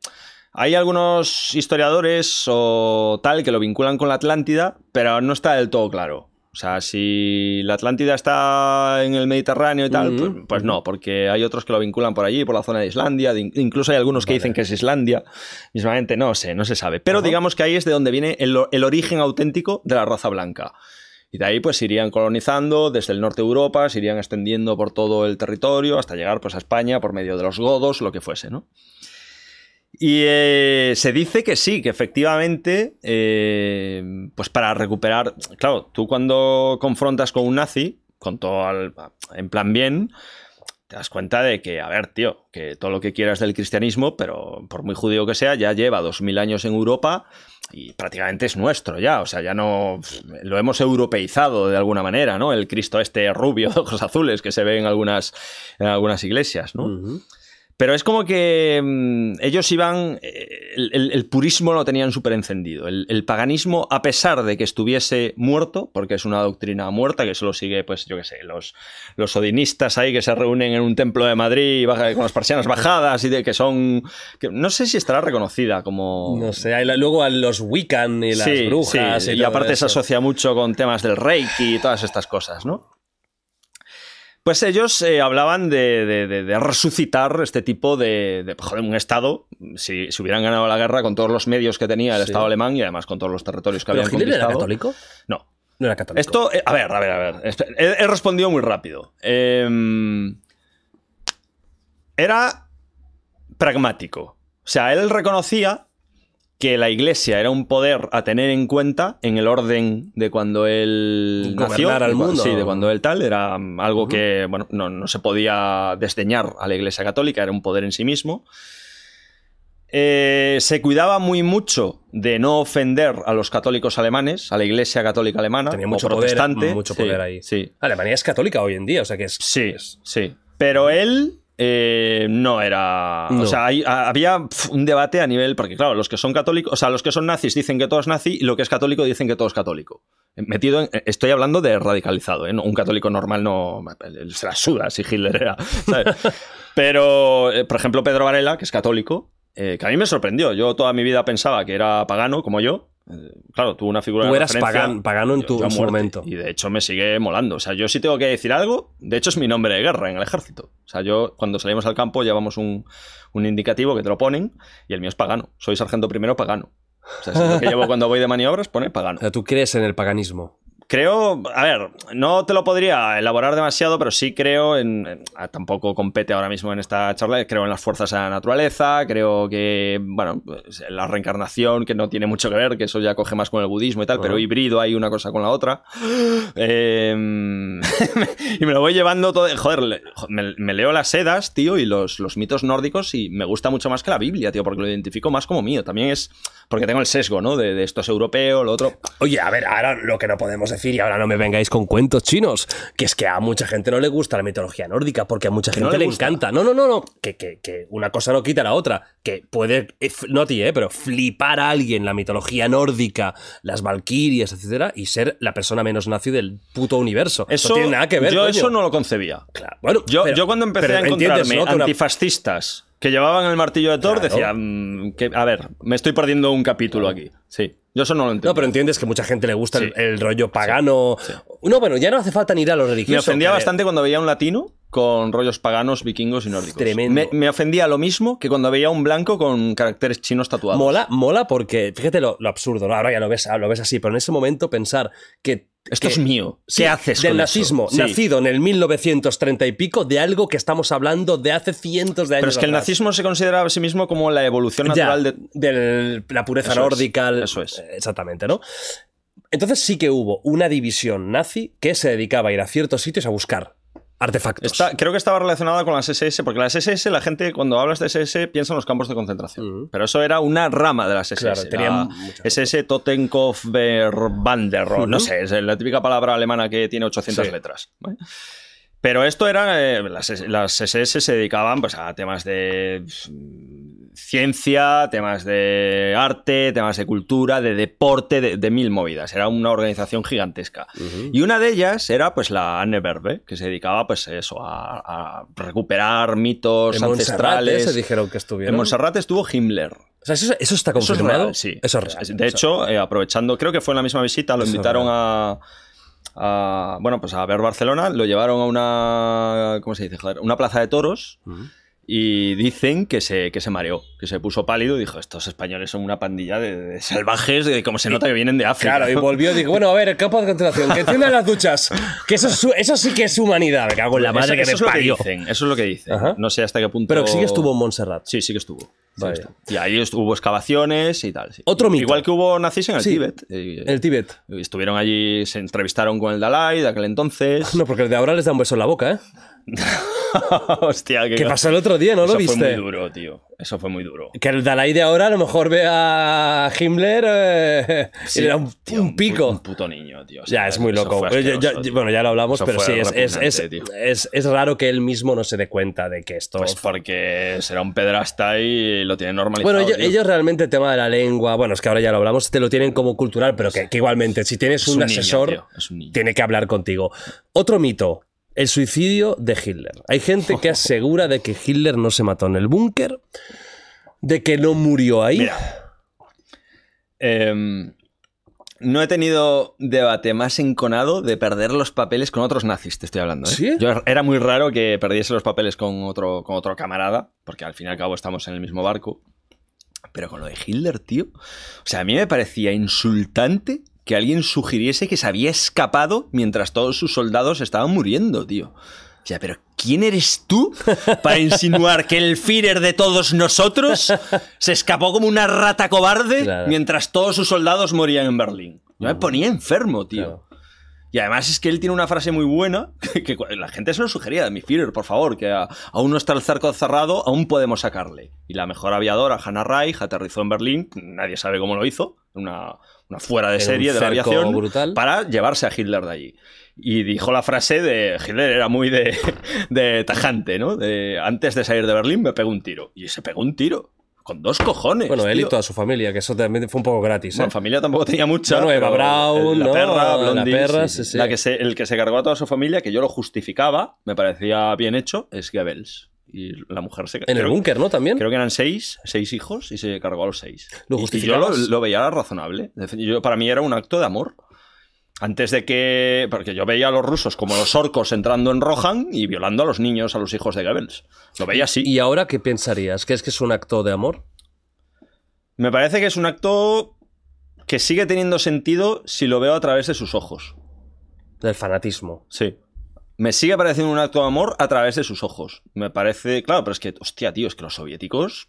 hay algunos historiadores o tal que lo vinculan con la Atlántida, pero no está del todo claro. O sea, si la Atlántida está en el Mediterráneo y tal, pues, pues no, porque hay otros que lo vinculan por allí, por la zona de Islandia, de- incluso hay algunos que Vale. dicen que es Islandia, mismamente no sé, no se sabe. Pero Ajá. digamos que ahí es de donde viene el, el origen auténtico de la raza blanca. Y de ahí pues irían colonizando desde el norte de Europa, se irían extendiendo por todo el territorio hasta llegar pues a España por medio de los godos, lo que fuese, ¿no? Y eh, se dice que sí, que efectivamente, eh, pues para recuperar, claro, tú cuando confrontas con un nazi, con todo al- en plan bien, te das cuenta de que, a ver, tío, que todo lo que quieras del cristianismo, pero por muy judío que sea, ya lleva dos mil años en Europa y prácticamente es nuestro ya, o sea, ya no lo hemos europeizado de alguna manera, ¿no? El Cristo este rubio de ojos azules que se ve en algunas, en algunas iglesias, ¿no? Ujú. Pero es como que mm, ellos iban. eh, El, el- el purismo lo tenían súper encendido. El, el paganismo, a pesar de que estuviese muerto, porque es una doctrina muerta que solo sigue, pues yo qué sé, los, los odinistas ahí que se reúnen en un templo de Madrid y baja- con las persianas bajadas y de que son. que no sé si estará reconocida como. No sé, hay la- luego a los Wiccan y las Sí, brujas. sí, y, aparte se asocia mucho con temas del Reiki y todas estas cosas, ¿no? Pues ellos eh, hablaban de, de- de- de resucitar este tipo de, de joder, un Estado, si, si hubieran ganado la guerra con todos los medios que tenía el Sí. Estado alemán y además con todos los territorios que ¿Pero habían Hitler era conquistado. católico? No. No era católico. Esto, eh, a ver, a ver, a ver. He respondido muy rápido. Em, era pragmático. O sea, él reconocía que la iglesia era un poder a tener en cuenta en el orden de cuando él nació. al mundo. Sí, de cuando él tal. Era mm, algo que, bueno, no, no se podía desdeñar a la iglesia católica, era un poder en sí mismo. Eh, se cuidaba muy mucho de no ofender a los católicos alemanes, a la iglesia católica alemana, Tenía o mucho poder, protestante. mucho Sí, poder ahí. Sí, Alemania es católica hoy en día, o sea que es. Sí, es- sí. Pero él eh, no era. No. O sea, hay- a- había un debate a nivel. Porque, claro, los que son católicos. O sea, los que son nazis dicen que todo es nazi y lo que es católico dicen que todo es católico. Metido en- Estoy hablando de radicalizado, ¿eh? Un católico normal no. Se la suda si Hitler era. ¿sabes? Pero, eh, por ejemplo, Pedro Varela, que es católico, eh, que a mí me sorprendió. Yo toda mi vida pensaba que era pagano, como yo. Claro, tuvo una figura Tú de eras referencia. pagan- pagano en tu- en su momento. Y de hecho me sigue molando. O sea, yo sí tengo que decir algo. De hecho, es mi nombre de guerra en el ejército. O sea, yo cuando salimos al campo llevamos un, un indicativo que te lo ponen y el mío es pagano. Soy sargento primero pagano. O sea, es lo que llevo cuando voy de maniobras, pone pagano. O sea, tú crees en el paganismo. Creo, a ver, no te lo podría elaborar demasiado, pero sí creo en, en- tampoco compete ahora mismo en esta charla, creo en las fuerzas de la naturaleza, creo que, bueno, pues, la reencarnación, que no tiene mucho que ver, que eso ya coge más con el budismo y tal, pero híbrido hay una cosa con la otra. Eh, y me lo voy llevando todo, joder, me, me leo las sedas, tío, y los, los mitos nórdicos y me gusta mucho más que la Biblia, tío, porque lo identifico más como mío, también es porque tengo el sesgo, ¿no? De, de esto es europeo, lo otro... Oye, a ver, ahora lo que no podemos decir decir, y ahora no me vengáis con cuentos chinos, que es que a mucha gente no le gusta la mitología nórdica, porque a mucha no gente le encanta. No, no, no, no, que, que- que una cosa no quita la otra, que puede, eh, no a ti, eh, pero flipar a alguien la mitología nórdica, las valquirias, etcétera, y ser la persona menos nazi del puto universo. Eso, no tiene nada que ver. Yo coño. eso no lo concebía. Claro, bueno, Yo, pero- yo cuando empecé a encontrarme antifascistas que llevaban el martillo de Thor, Claro. decía, mm, que, a ver, me estoy perdiendo un capítulo aquí. Sí, yo eso no lo entiendo. No, pero entiendes que mucha gente le gusta el- Sí. el, rollo pagano. No, bueno, ya no hace falta ni ir a lo me religioso. ofendía bastante cuando veía un latino con rollos paganos, vikingos y nórdicos. Tremendo. Me, me ofendía lo mismo que cuando veía un blanco con caracteres chinos tatuados. Mola, mola porque, fíjate lo, lo absurdo, ¿no? ahora ya lo ves, lo ves así, pero en ese momento pensar que... Esto que- es mío. Sí, ¿Qué haces Del con nazismo, eso? Sí. nacido en el 1930 y pico, de algo que estamos hablando de hace cientos de años Pero es que el nazismo se considera a sí mismo como la evolución Ya, natural de... la pureza Eso nórdica. eso es. eh, Exactamente, ¿no? Entonces sí que hubo una división nazi que se dedicaba a ir a ciertos sitios a buscar artefactos. Está- creo que estaba relacionada con las SS, porque las SS, la gente cuando hablas de SS piensa en los campos de concentración. Pero eso era una rama de las SS. Claro, tenían SS Totenkopfbanderrohr, no Ujú. sé, es la típica palabra alemana que tiene 800 Sí. letras. ¿vale? Pero esto era. eh, las, las SS se dedicaban pues, a temas de ciencia, temas de arte, temas de cultura, de deporte, de, de mil movidas. Era una organización gigantesca. Y una de ellas era pues la Anne Verbe, que se dedicaba pues eso, a, a recuperar mitos En ancestrales. ¿eh? se dijeron que estuvieron. en Montserrat estuvo Himmler. O sea, eso, eso está Eso es confirmado. real, sí. Eso es real. De hecho, eh, aprovechando, creo que fue en la misma visita, lo Eso invitaron a, a- bueno, pues a ver Barcelona, lo llevaron a una, ¿cómo se dice? Joder, una plaza de toros. Y dicen que se, que se mareó, que se puso pálido y dijo, estos españoles son una pandilla de, de salvajes, de como se nota que vienen de África. Claro, y volvió y dijo, bueno, a ver, el campo de concentración, que enciendan las duchas. Que eso, es su- eso sí que es humanidad. Me cago en la madre eso, que eso me es lo que parió. dicen, eso es lo que dicen. Ajá. No sé hasta qué punto... Pero sí que estuvo en Montserrat. Sí, sí que estuvo. Sí que Vale. estuvo. Y ahí estu- hubo excavaciones y tal. sí. Otro mito. Igual que hubo nazis en el Sí. Tíbet. Y- El Tíbet. Estuvieron allí, se entrevistaron con el Dalai de aquel entonces. No, porque el de ahora les da un beso en la boca, ¿eh? Hostia, qué Que pasó el otro día, ¿no lo Eso viste? fue muy duro, tío. Eso fue muy duro. Que el Dalai de ahora a lo mejor ve a Himmler eh, y le da un, tío, un pico. Un puto niño, tío. O ya, es muy eso loco. Yo- yo- tío. bueno, ya lo hablamos, Eso pero sí, es, raro que él mismo no se dé cuenta de que esto... Pues porque será un pedrasta y lo tiene normalizado. bueno, ellos, realmente el tema de la lengua, bueno, es que ahora ya lo hablamos, te lo tienen como cultural, pero que, que igualmente, si tienes Es un, asesor, niño. tiene que hablar contigo. Otro mito, el suicidio de Hitler. Hay gente que asegura de que Hitler no se mató en el búnker, de que no murió ahí. Mira. Em, no he tenido debate más enconado de perder los papeles con otros nazis, te estoy hablando. ¿eh? ¿Sí? Yo, era muy raro que perdiese los papeles con otro, con otro camarada, porque al fin y al cabo estamos en el mismo barco. Pero con lo de Hitler, tío. O sea, a mí me parecía insultante que alguien sugiriese que se había escapado mientras todos sus soldados estaban muriendo, tío. O sea, pero ¿quién eres tú para insinuar que el Führer de todos nosotros se escapó como una rata cobarde Claro. mientras todos sus soldados morían en Berlín? Yo me ponía enfermo, tío. Claro. Y además es que él tiene una frase muy buena, que la gente se lo sugería, mi Führer, por favor, que a- aún no está el cerco cerrado, aún podemos sacarle. Y la mejor aviadora, Hannah Reich, aterrizó en Berlín, nadie sabe cómo lo hizo, una, una fuera de serie de la aviación, brutal. para llevarse a Hitler de allí. Y dijo la frase de Hitler era muy de, de tajante, ¿no? De, antes de salir de Berlín me pegó un tiro. Y se pegó un tiro. Con dos cojones. Bueno, él y toda su familia, que eso también fue un poco gratis. ¿eh? Bueno, familia tampoco tenía mucha. Bueno, Eva Braun, la ¿no? perra, La Blondie, perra, sí, sí, sí. La que se, el que se cargó a toda su familia, que yo lo justificaba, me parecía bien hecho, es Goebbels. Y la mujer se En el búnker, ¿no? También. Creo que eran seis, seis hijos y se cargó a los seis. ¿Lo Y- y yo lo veía razonable. Yo, para mí era un acto de amor. Antes de que. Porque yo veía a los rusos como los orcos entrando en Rohan y violando a los niños, a los hijos de Goebbels. Lo veía así. ¿Y ahora qué pensarías? ¿Crees que es un acto de amor? Me parece que es un acto que sigue teniendo sentido si lo veo a través de sus ojos. Del fanatismo. Sí. Me sigue pareciendo un acto de amor a través de sus ojos. Me parece. Claro, pero es que, hostia, tío, es que los soviéticos.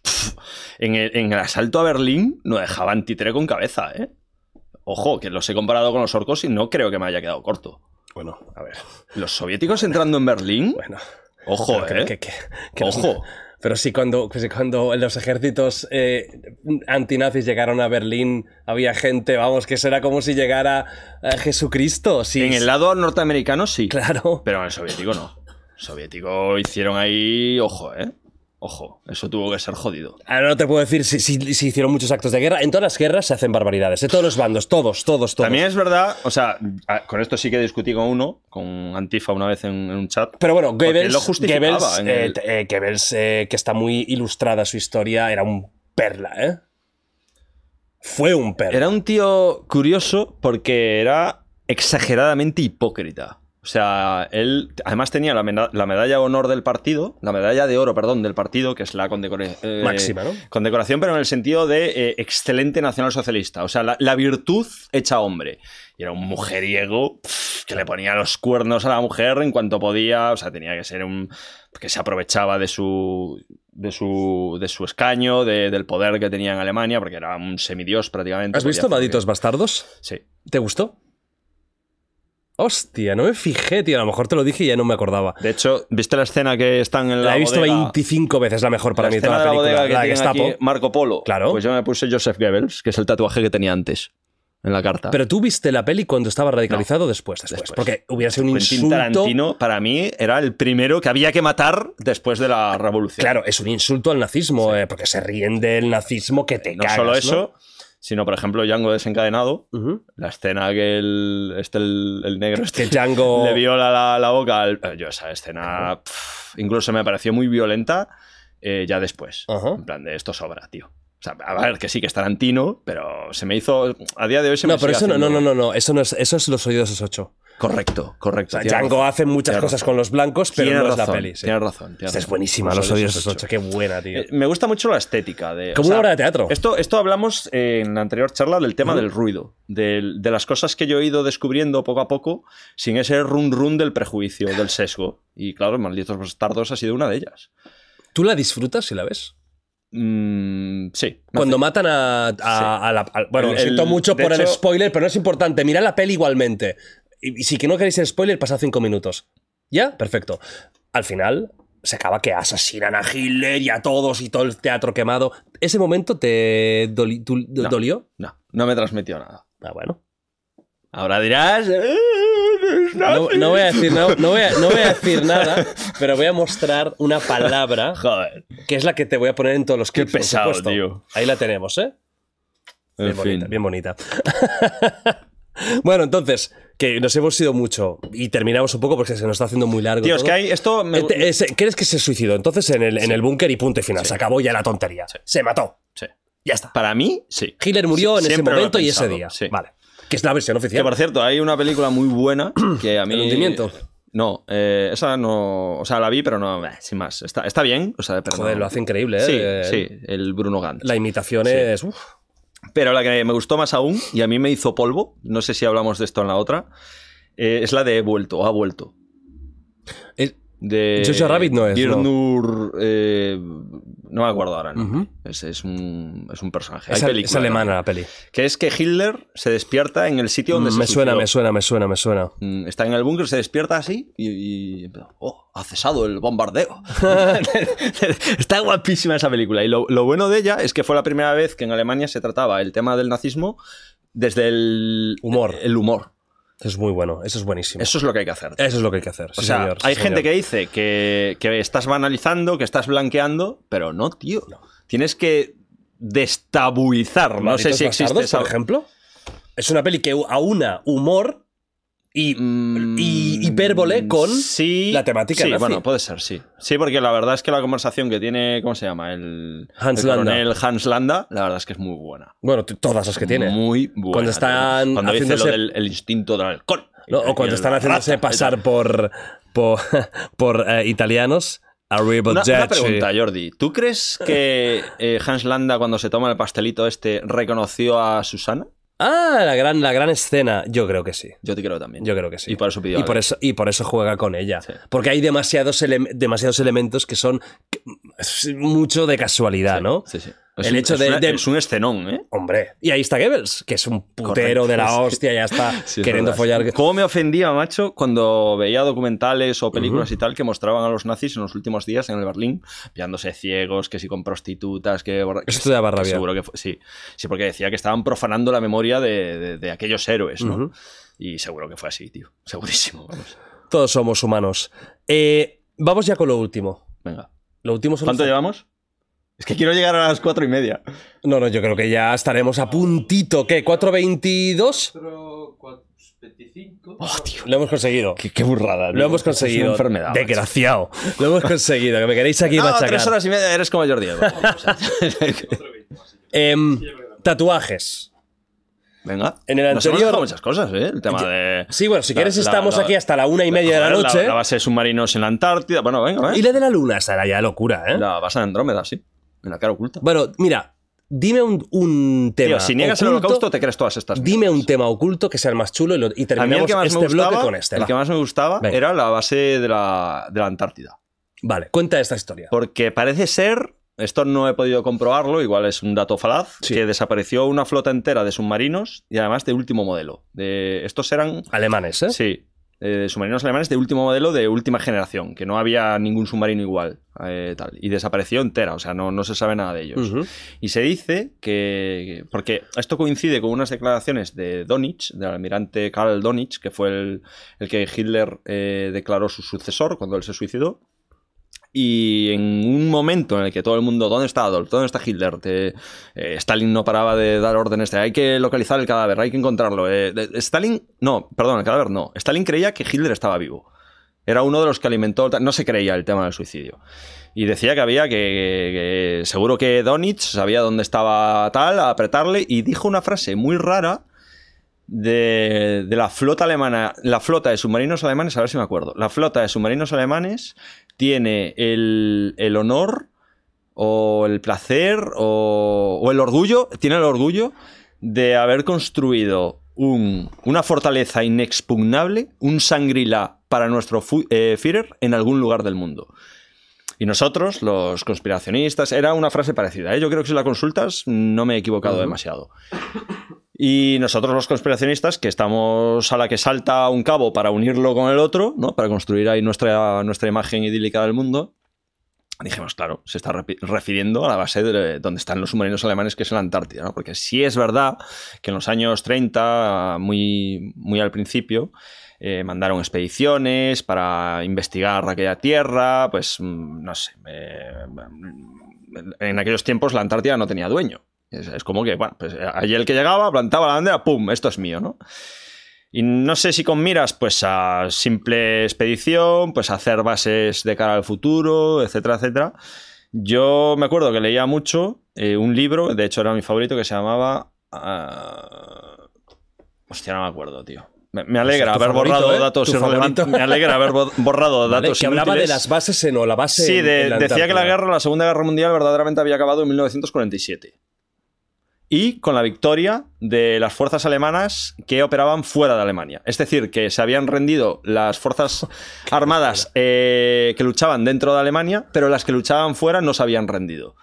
en, el, en el asalto a Berlín no dejaban títere con cabeza, ¿eh? Ojo, que los he comparado con los orcos y no creo que me haya quedado corto. Bueno, a ver. Los soviéticos entrando en Berlín. Bueno. Ojo, ¿eh? que- que- que- que Ojo. Pero sí, cuando, pues cuando los ejércitos eh, antinazis llegaron a Berlín, había gente, vamos, que eso era como si llegara eh, Jesucristo. Sí, En el lado norteamericano sí. Claro. Pero en el soviético no. El soviético hicieron ahí. Ojo, ¿eh? Ojo. Eso tuvo que ser jodido. Ahora no te puedo decir si, si- si hicieron muchos actos de guerra. En todas las guerras se hacen barbaridades, de todos los bandos, todos, todos, todos. También es verdad, o sea, con esto sí que discutí con uno, con Antifa una vez en, en un chat. Pero bueno, Goebbels, lo justificaba Goebbels, en eh, el- t- eh, Goebbels, eh, que está muy ilustrada su historia, era un perla, ¿eh? Fue un perla. Era un tío curioso porque era exageradamente hipócrita. O sea, él además tenía la, meda- la medalla de honor del partido, la medalla de oro, perdón, del partido, que es la condecora- eh, Máxima, ¿no? condecoración, pero en el sentido de eh, excelente nacionalsocialista. O sea, la, la virtud hecha hombre. Y era un mujeriego que le ponía los cuernos a la mujer en cuanto podía. O sea, tenía que ser un. que se aprovechaba de su. de su, de su escaño, de- del poder que tenía en Alemania, porque era un semidios prácticamente. ¿Has visto que- Bastardos? Sí. ¿Te gustó? Hostia, no me fijé, tío. A lo mejor te lo dije y ya no me acordaba. De hecho, ¿viste la escena que están en la La he visto bodega? 25 veces, la mejor para la mí toda la de la película. que La Gestapo. aquí Marco Polo. Claro. Pues yo me puse Joseph Goebbels, que es el tatuaje que tenía antes en la carta. Pero tú viste la peli cuando estaba radicalizado después, después, Después. Porque hubiera sido un Quentin insulto. Tarantino, para mí, era el primero que había que matar después de la revolución. Claro, es un insulto al nazismo, eh, porque se ríen del nazismo que te no cagas, solo ¿no? Sino, por ejemplo, Django desencadenado. La escena que el, este, el, el negro este Que Django... le viola la, la boca eh, Yo esa escena pff, incluso me pareció muy violenta eh, ya después. Ajá. En plan de esto sobra, tío. O sea, a ver, que sí, que es Tarantino, pero se me hizo... A día de hoy se me No, pero eso no, no, no, no, no, eso no es, eso es los oídos esos ocho. Correcto, correcto. O sea, Django razón. hace muchas cosas razón. con los blancos, pero no es la peli. sí. Tienes razón. tienes Esta es buenísima, los odios esos ocho, qué buena, tío. Eh, me gusta mucho la estética. De, Como sea, una obra de teatro. Esto, esto hablamos en la anterior charla del tema del ruido, de, las cosas que yo he ido descubriendo poco a poco sin ese run run del prejuicio, del sesgo. Y claro, Malditos Bastardos ha sido una de ellas. ¿Tú la disfrutas si la ves? Mm, sí. Cuando hace- matan a, a- Sí. a la... a- bueno, El- lo siento mucho por el spoiler, pero no es importante. Mira la peli igualmente. Y, y si que no queréis el spoiler, pasad cinco minutos. ¿Ya? Perfecto. Al final se acaba que asesinan a Hitler y a todos y todo el teatro quemado. ¿Ese momento te doli- tú- No. dolió? No, no me transmitió nada. Ah, bueno. Ahora dirás... "Eh, No, nazi". no voy a decir, no, no voy a, no voy a decir nada, pero voy a mostrar una palabra Joder. que es la que te voy a poner en todos los Qué clips. por pesado, tío. Ahí la tenemos, ¿eh? En Bien bonita, fin. bien bonita. bueno, entonces, que nos hemos ido mucho y terminamos un poco porque se nos está haciendo muy largo. Tío, es que hay esto... me- ¿Crees que se suicidó? Entonces en el, en el búnker y punto y final. Sí. Se acabó ya la tontería. Sí. Se mató. Sí. Ya está. Para mí, sí. Hitler murió en ese momento y ese día. Vale. Que es la versión Que oficial. por cierto, hay una película muy buena que a mí. ¿El hundimiento? No, eh, esa no. O sea, la vi, pero no. eh, sin más. Está, está bien. O sea, pero Joder, no- lo hace increíble, ¿eh? Sí, sí, el Bruno Gantz. La imitación es. uf. Pero la que me gustó más aún, y a mí me hizo polvo, no sé si hablamos de esto en la otra, eh, es la de He vuelto, o ha vuelto. Es- De Jojo Rabbit no es, Girnur, eh, no me acuerdo ahora. Ujú. es, es un, es un personaje. es, Hay es película, alemana ¿no? la peli. Que es que Hitler se despierta en el sitio donde se me suena, suicidó. me suena, me suena, me suena. Mm, Está en el búnker, se despierta así y, oh, ha cesado el bombardeo. Está guapísima esa película. Y lo, lo bueno de ella es que fue la primera vez que en Alemania se trataba el tema del nazismo desde el Humor. El humor. Eso es muy bueno, eso es buenísimo. Eso es lo que hay que hacer. Eso es lo que hay que hacer. o sí, sea, señor, sí, hay señor. gente que dice que, que estás banalizando, que estás blanqueando, pero no, tío. Tienes que destabuizar. No sé si existe Bastardos, por ejemplo. Es una peli que aúna humor y, Mm, y hipérbole con sí, la temática Sí, nazi. bueno, puede ser, sí. Sí, porque la verdad es que la conversación que tiene, ¿cómo se llama? El, Hans el Landa. coronel Hans Landa, la verdad es que es muy buena. Bueno, todas las que tiene. Muy buena. Cuando están. Cuando dice lo del el instinto del. Y- O cuando están haciéndose rata, pasar por, por, por eh, italianos. Una, una pregunta, Jordi. ¿Tú crees que eh, Hans Landa, cuando se toma el pastelito este, reconoció a Susana? Ah, la gran, la gran escena. Yo creo que sí. Yo te creo también. Yo creo que sí. Y por eso pidió y por eso Y por eso juega con ella. Sí. Porque hay demasiados, ele- demasiados elementos que son mucho de casualidad, Sí, ¿no? Sí, sí. Es el un- hecho es de, una- de- Es un escenón, ¿eh? Hombre, y ahí está Goebbels, que es un putero Correcto, de la sí. hostia, ya está Sí, es queriendo verdad. follar. ¿Cómo me ofendía, macho, cuando veía documentales o películas y tal que mostraban a los nazis en los últimos días en el Berlín, pillándose ciegos, que si con prostitutas, que... te daba rabia. Seguro que fue- sí. Sí, porque decía que estaban profanando la memoria de, de- de aquellos héroes, ¿no? Ujú. Y seguro que fue así, tío. Segurísimo, vamos. Todos somos humanos. Eh, vamos ya con lo último. Venga. Lo último son ¿Cuánto los- llevamos? Es que quiero llegar a las cuatro y media. No, no, yo creo que ya estaremos a puntito. ¿Qué? ¿4.22? 25. Oh, tío. Lo hemos conseguido. Qué, qué burrada. Lo hemos Esto es una conseguido. enfermedad. macho. Desgraciado. Lo hemos conseguido. Que me queréis aquí No, machacar. tres horas y media eres como Jordi. Em, tatuajes. Venga. En el Nos hemos anterior- muchas cosas, ¿eh? El tema de... Sí, bueno, si La- quieres la- estamos la- aquí hasta la una y media de la noche. La, base de submarinos en la Antártida. Bueno, venga, ¿eh? Y la de la luna estará ya locura, ¿eh? La base de Andrómeda, sí. En la cara oculta. Bueno, mira, dime un, un tema. Tío, si niegas el oculto, holocausto, te crees todas estas Dime mierdas. un tema oculto que sea el más chulo y, lo- y el terminamos este gustaba, bloque con este. el va. que más me gustaba Venga. era la base de la, de la Antártida. Vale, cuenta esta historia. Porque parece ser, esto no he podido comprobarlo, igual es un dato falaz, Sí. que desapareció una flota entera de submarinos y además de último modelo. De, estos eran, Alemanes, ¿eh? sí, eh, submarinos alemanes de último modelo de última generación, que no había ningún submarino igual. eh, tal, y desapareció entera, o sea, no, no se sabe nada de ellos. Y se dice que. Porque esto coincide con unas declaraciones de Donich, del almirante Karl Donich, que fue el, el que Hitler eh, declaró su sucesor cuando él se suicidó. Y en un momento en el que todo el mundo, ¿dónde está Adolf? ¿Dónde está Hitler? Eh, Stalin no paraba de dar órdenes de hay que localizar el cadáver, hay que encontrarlo. Eh, Stalin, no, perdón, el cadáver no. Stalin creía que Hitler estaba vivo. Era uno de los que alimentó, no se creía el tema del suicidio. Y decía que había que, que- seguro que Donich sabía dónde estaba tal, a apretarle, y dijo una frase muy rara de, de la flota alemana, la flota de submarinos alemanes, a ver si me acuerdo. La flota de submarinos alemanes tiene el, el honor o el placer o, o el orgullo, tiene el orgullo de haber construido un- una fortaleza inexpugnable, un sangrila para nuestro eh, Führer en algún lugar del mundo. Y nosotros, los conspiracionistas, era una frase parecida. ¿eh? Yo creo que si la consultas no me he equivocado demasiado. Y nosotros los conspiracionistas, que estamos a la que salta un cabo para unirlo con el otro, ¿no? para construir ahí nuestra, nuestra imagen idílica del mundo, dijimos, claro, se está refiriendo a la base de donde están los submarinos alemanes, que es la Antártida. ¿no? Porque sí es verdad que en los años 30, muy, muy al principio, eh, mandaron expediciones para investigar aquella tierra, pues mm, no sé. eh, en aquellos tiempos la Antártida no tenía dueño. Es, es como que, bueno, pues allí el que llegaba plantaba la bandera, ¡pum! Esto es mío, ¿no? Y no sé si con miras, pues a simple expedición, pues a hacer bases de cara al futuro, etcétera, etcétera. Yo me acuerdo que leía mucho eh, un libro, de hecho era mi favorito, que se llamaba. ah, hostia, no me acuerdo, tío. Me, alegra haber borrado ¿eh? datos irrelevantes. Me alegra haber bo- borrado datos que hablaba de las bases en o la base. Sí, en- de- en la decía que la guerra, la Segunda Guerra Mundial, verdaderamente había acabado en 1947. Y con la victoria de las fuerzas alemanas que operaban fuera de Alemania. Es decir, que se habían rendido las fuerzas armadas eh, que luchaban dentro de Alemania, pero las que luchaban fuera no se habían rendido.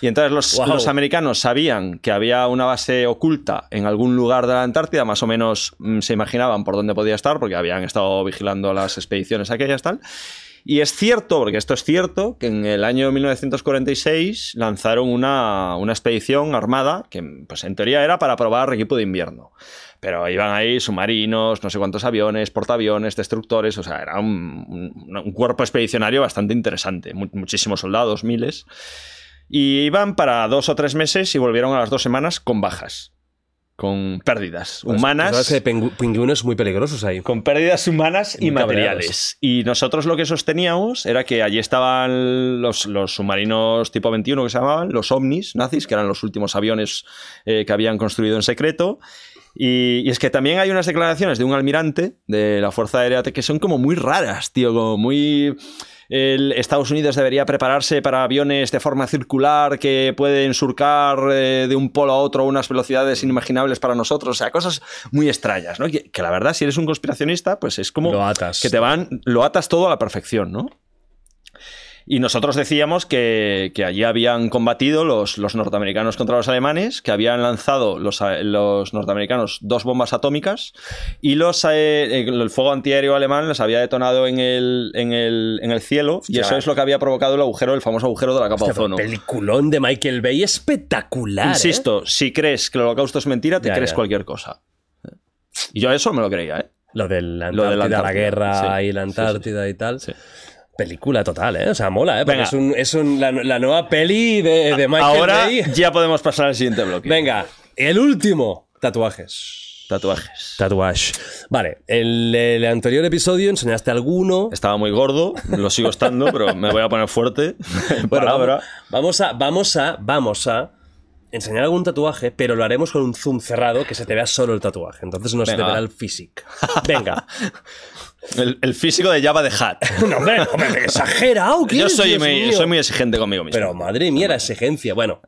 Y entonces los, los americanos sabían que había una base oculta en algún lugar de la Antártida, más o menos mm, se imaginaban por dónde podía estar, porque habían estado vigilando las expediciones aquellas tal. Y es cierto, porque esto es cierto, que en el año 1946 lanzaron una, una expedición armada que, pues en teoría era para probar equipo de invierno. Pero iban ahí submarinos, no sé cuántos aviones, portaaviones, destructores, o sea, era un, cuerpo expedicionario bastante interesante, mu- muchísimos soldados, miles. Y iban para dos o tres meses y volvieron a las dos semanas con bajas, con pérdidas Pues, humanas pues, sabes que pingüinos muy peligrosos ahí. con pérdidas humanas y materiales. Y nosotros lo que sosteníamos era que allí estaban los, los submarinos tipo 21 que se llamaban, los ovnis nazis, que eran los últimos aviones eh, que habían construido en secreto. Y, y es que también hay unas declaraciones de un almirante de la Fuerza Aérea que son como muy raras, tío, como muy... el Estados Unidos debería prepararse para aviones de forma circular que pueden surcar eh, de un polo a otro a unas velocidades inimaginables para nosotros. O sea, cosas muy extrañas, ¿no? Que, que la verdad, si eres un conspiracionista, pues es como Lo atas. que te van, lo atas todo a la perfección, ¿no? Y nosotros decíamos que, que allí habían combatido los, los norteamericanos contra los alemanes, que habían lanzado los, los norteamericanos dos bombas atómicas y los, eh, el fuego antiaéreo alemán les había detonado en el, en el, en el cielo y eso es lo que había provocado el agujero, el famoso agujero de la capa de Hostia, ozono. Peliculón de Michael Bay espectacular. ¿eh? Insisto, si crees que el holocausto es mentira, te Ya, crees ya. cualquier cosa. Y yo eso me lo creía, ¿eh? Lo de la Lo de la Antártida, la, Antártida, guerra sí. y la Sí, sí, sí. Antártida y tal. Película total, ¿eh? O sea, mola, ¿eh? Porque Venga. es, un, es un- la, la nueva peli de, de Michael Ahora ya podemos pasar al siguiente bloque. Venga, el último. Tatuajes. Tatuajes. Tatuaje. Vale, el, el anterior episodio enseñaste alguno. Estaba muy gordo, lo sigo estando, pero me voy a poner fuerte. Bueno, Palabra. vamos a, vamos a, vamos a enseñar algún tatuaje, pero lo haremos con un zoom cerrado que se te vea solo el tatuaje. Entonces no se te verá el físico. Venga. El, el físico de Java de Hat. no, hombre, hombre, exagerado. ¿qué Yo eres, soy Dios muy, mío? soy muy exigente conmigo mismo. Pero madre mía, la exigencia. Bueno,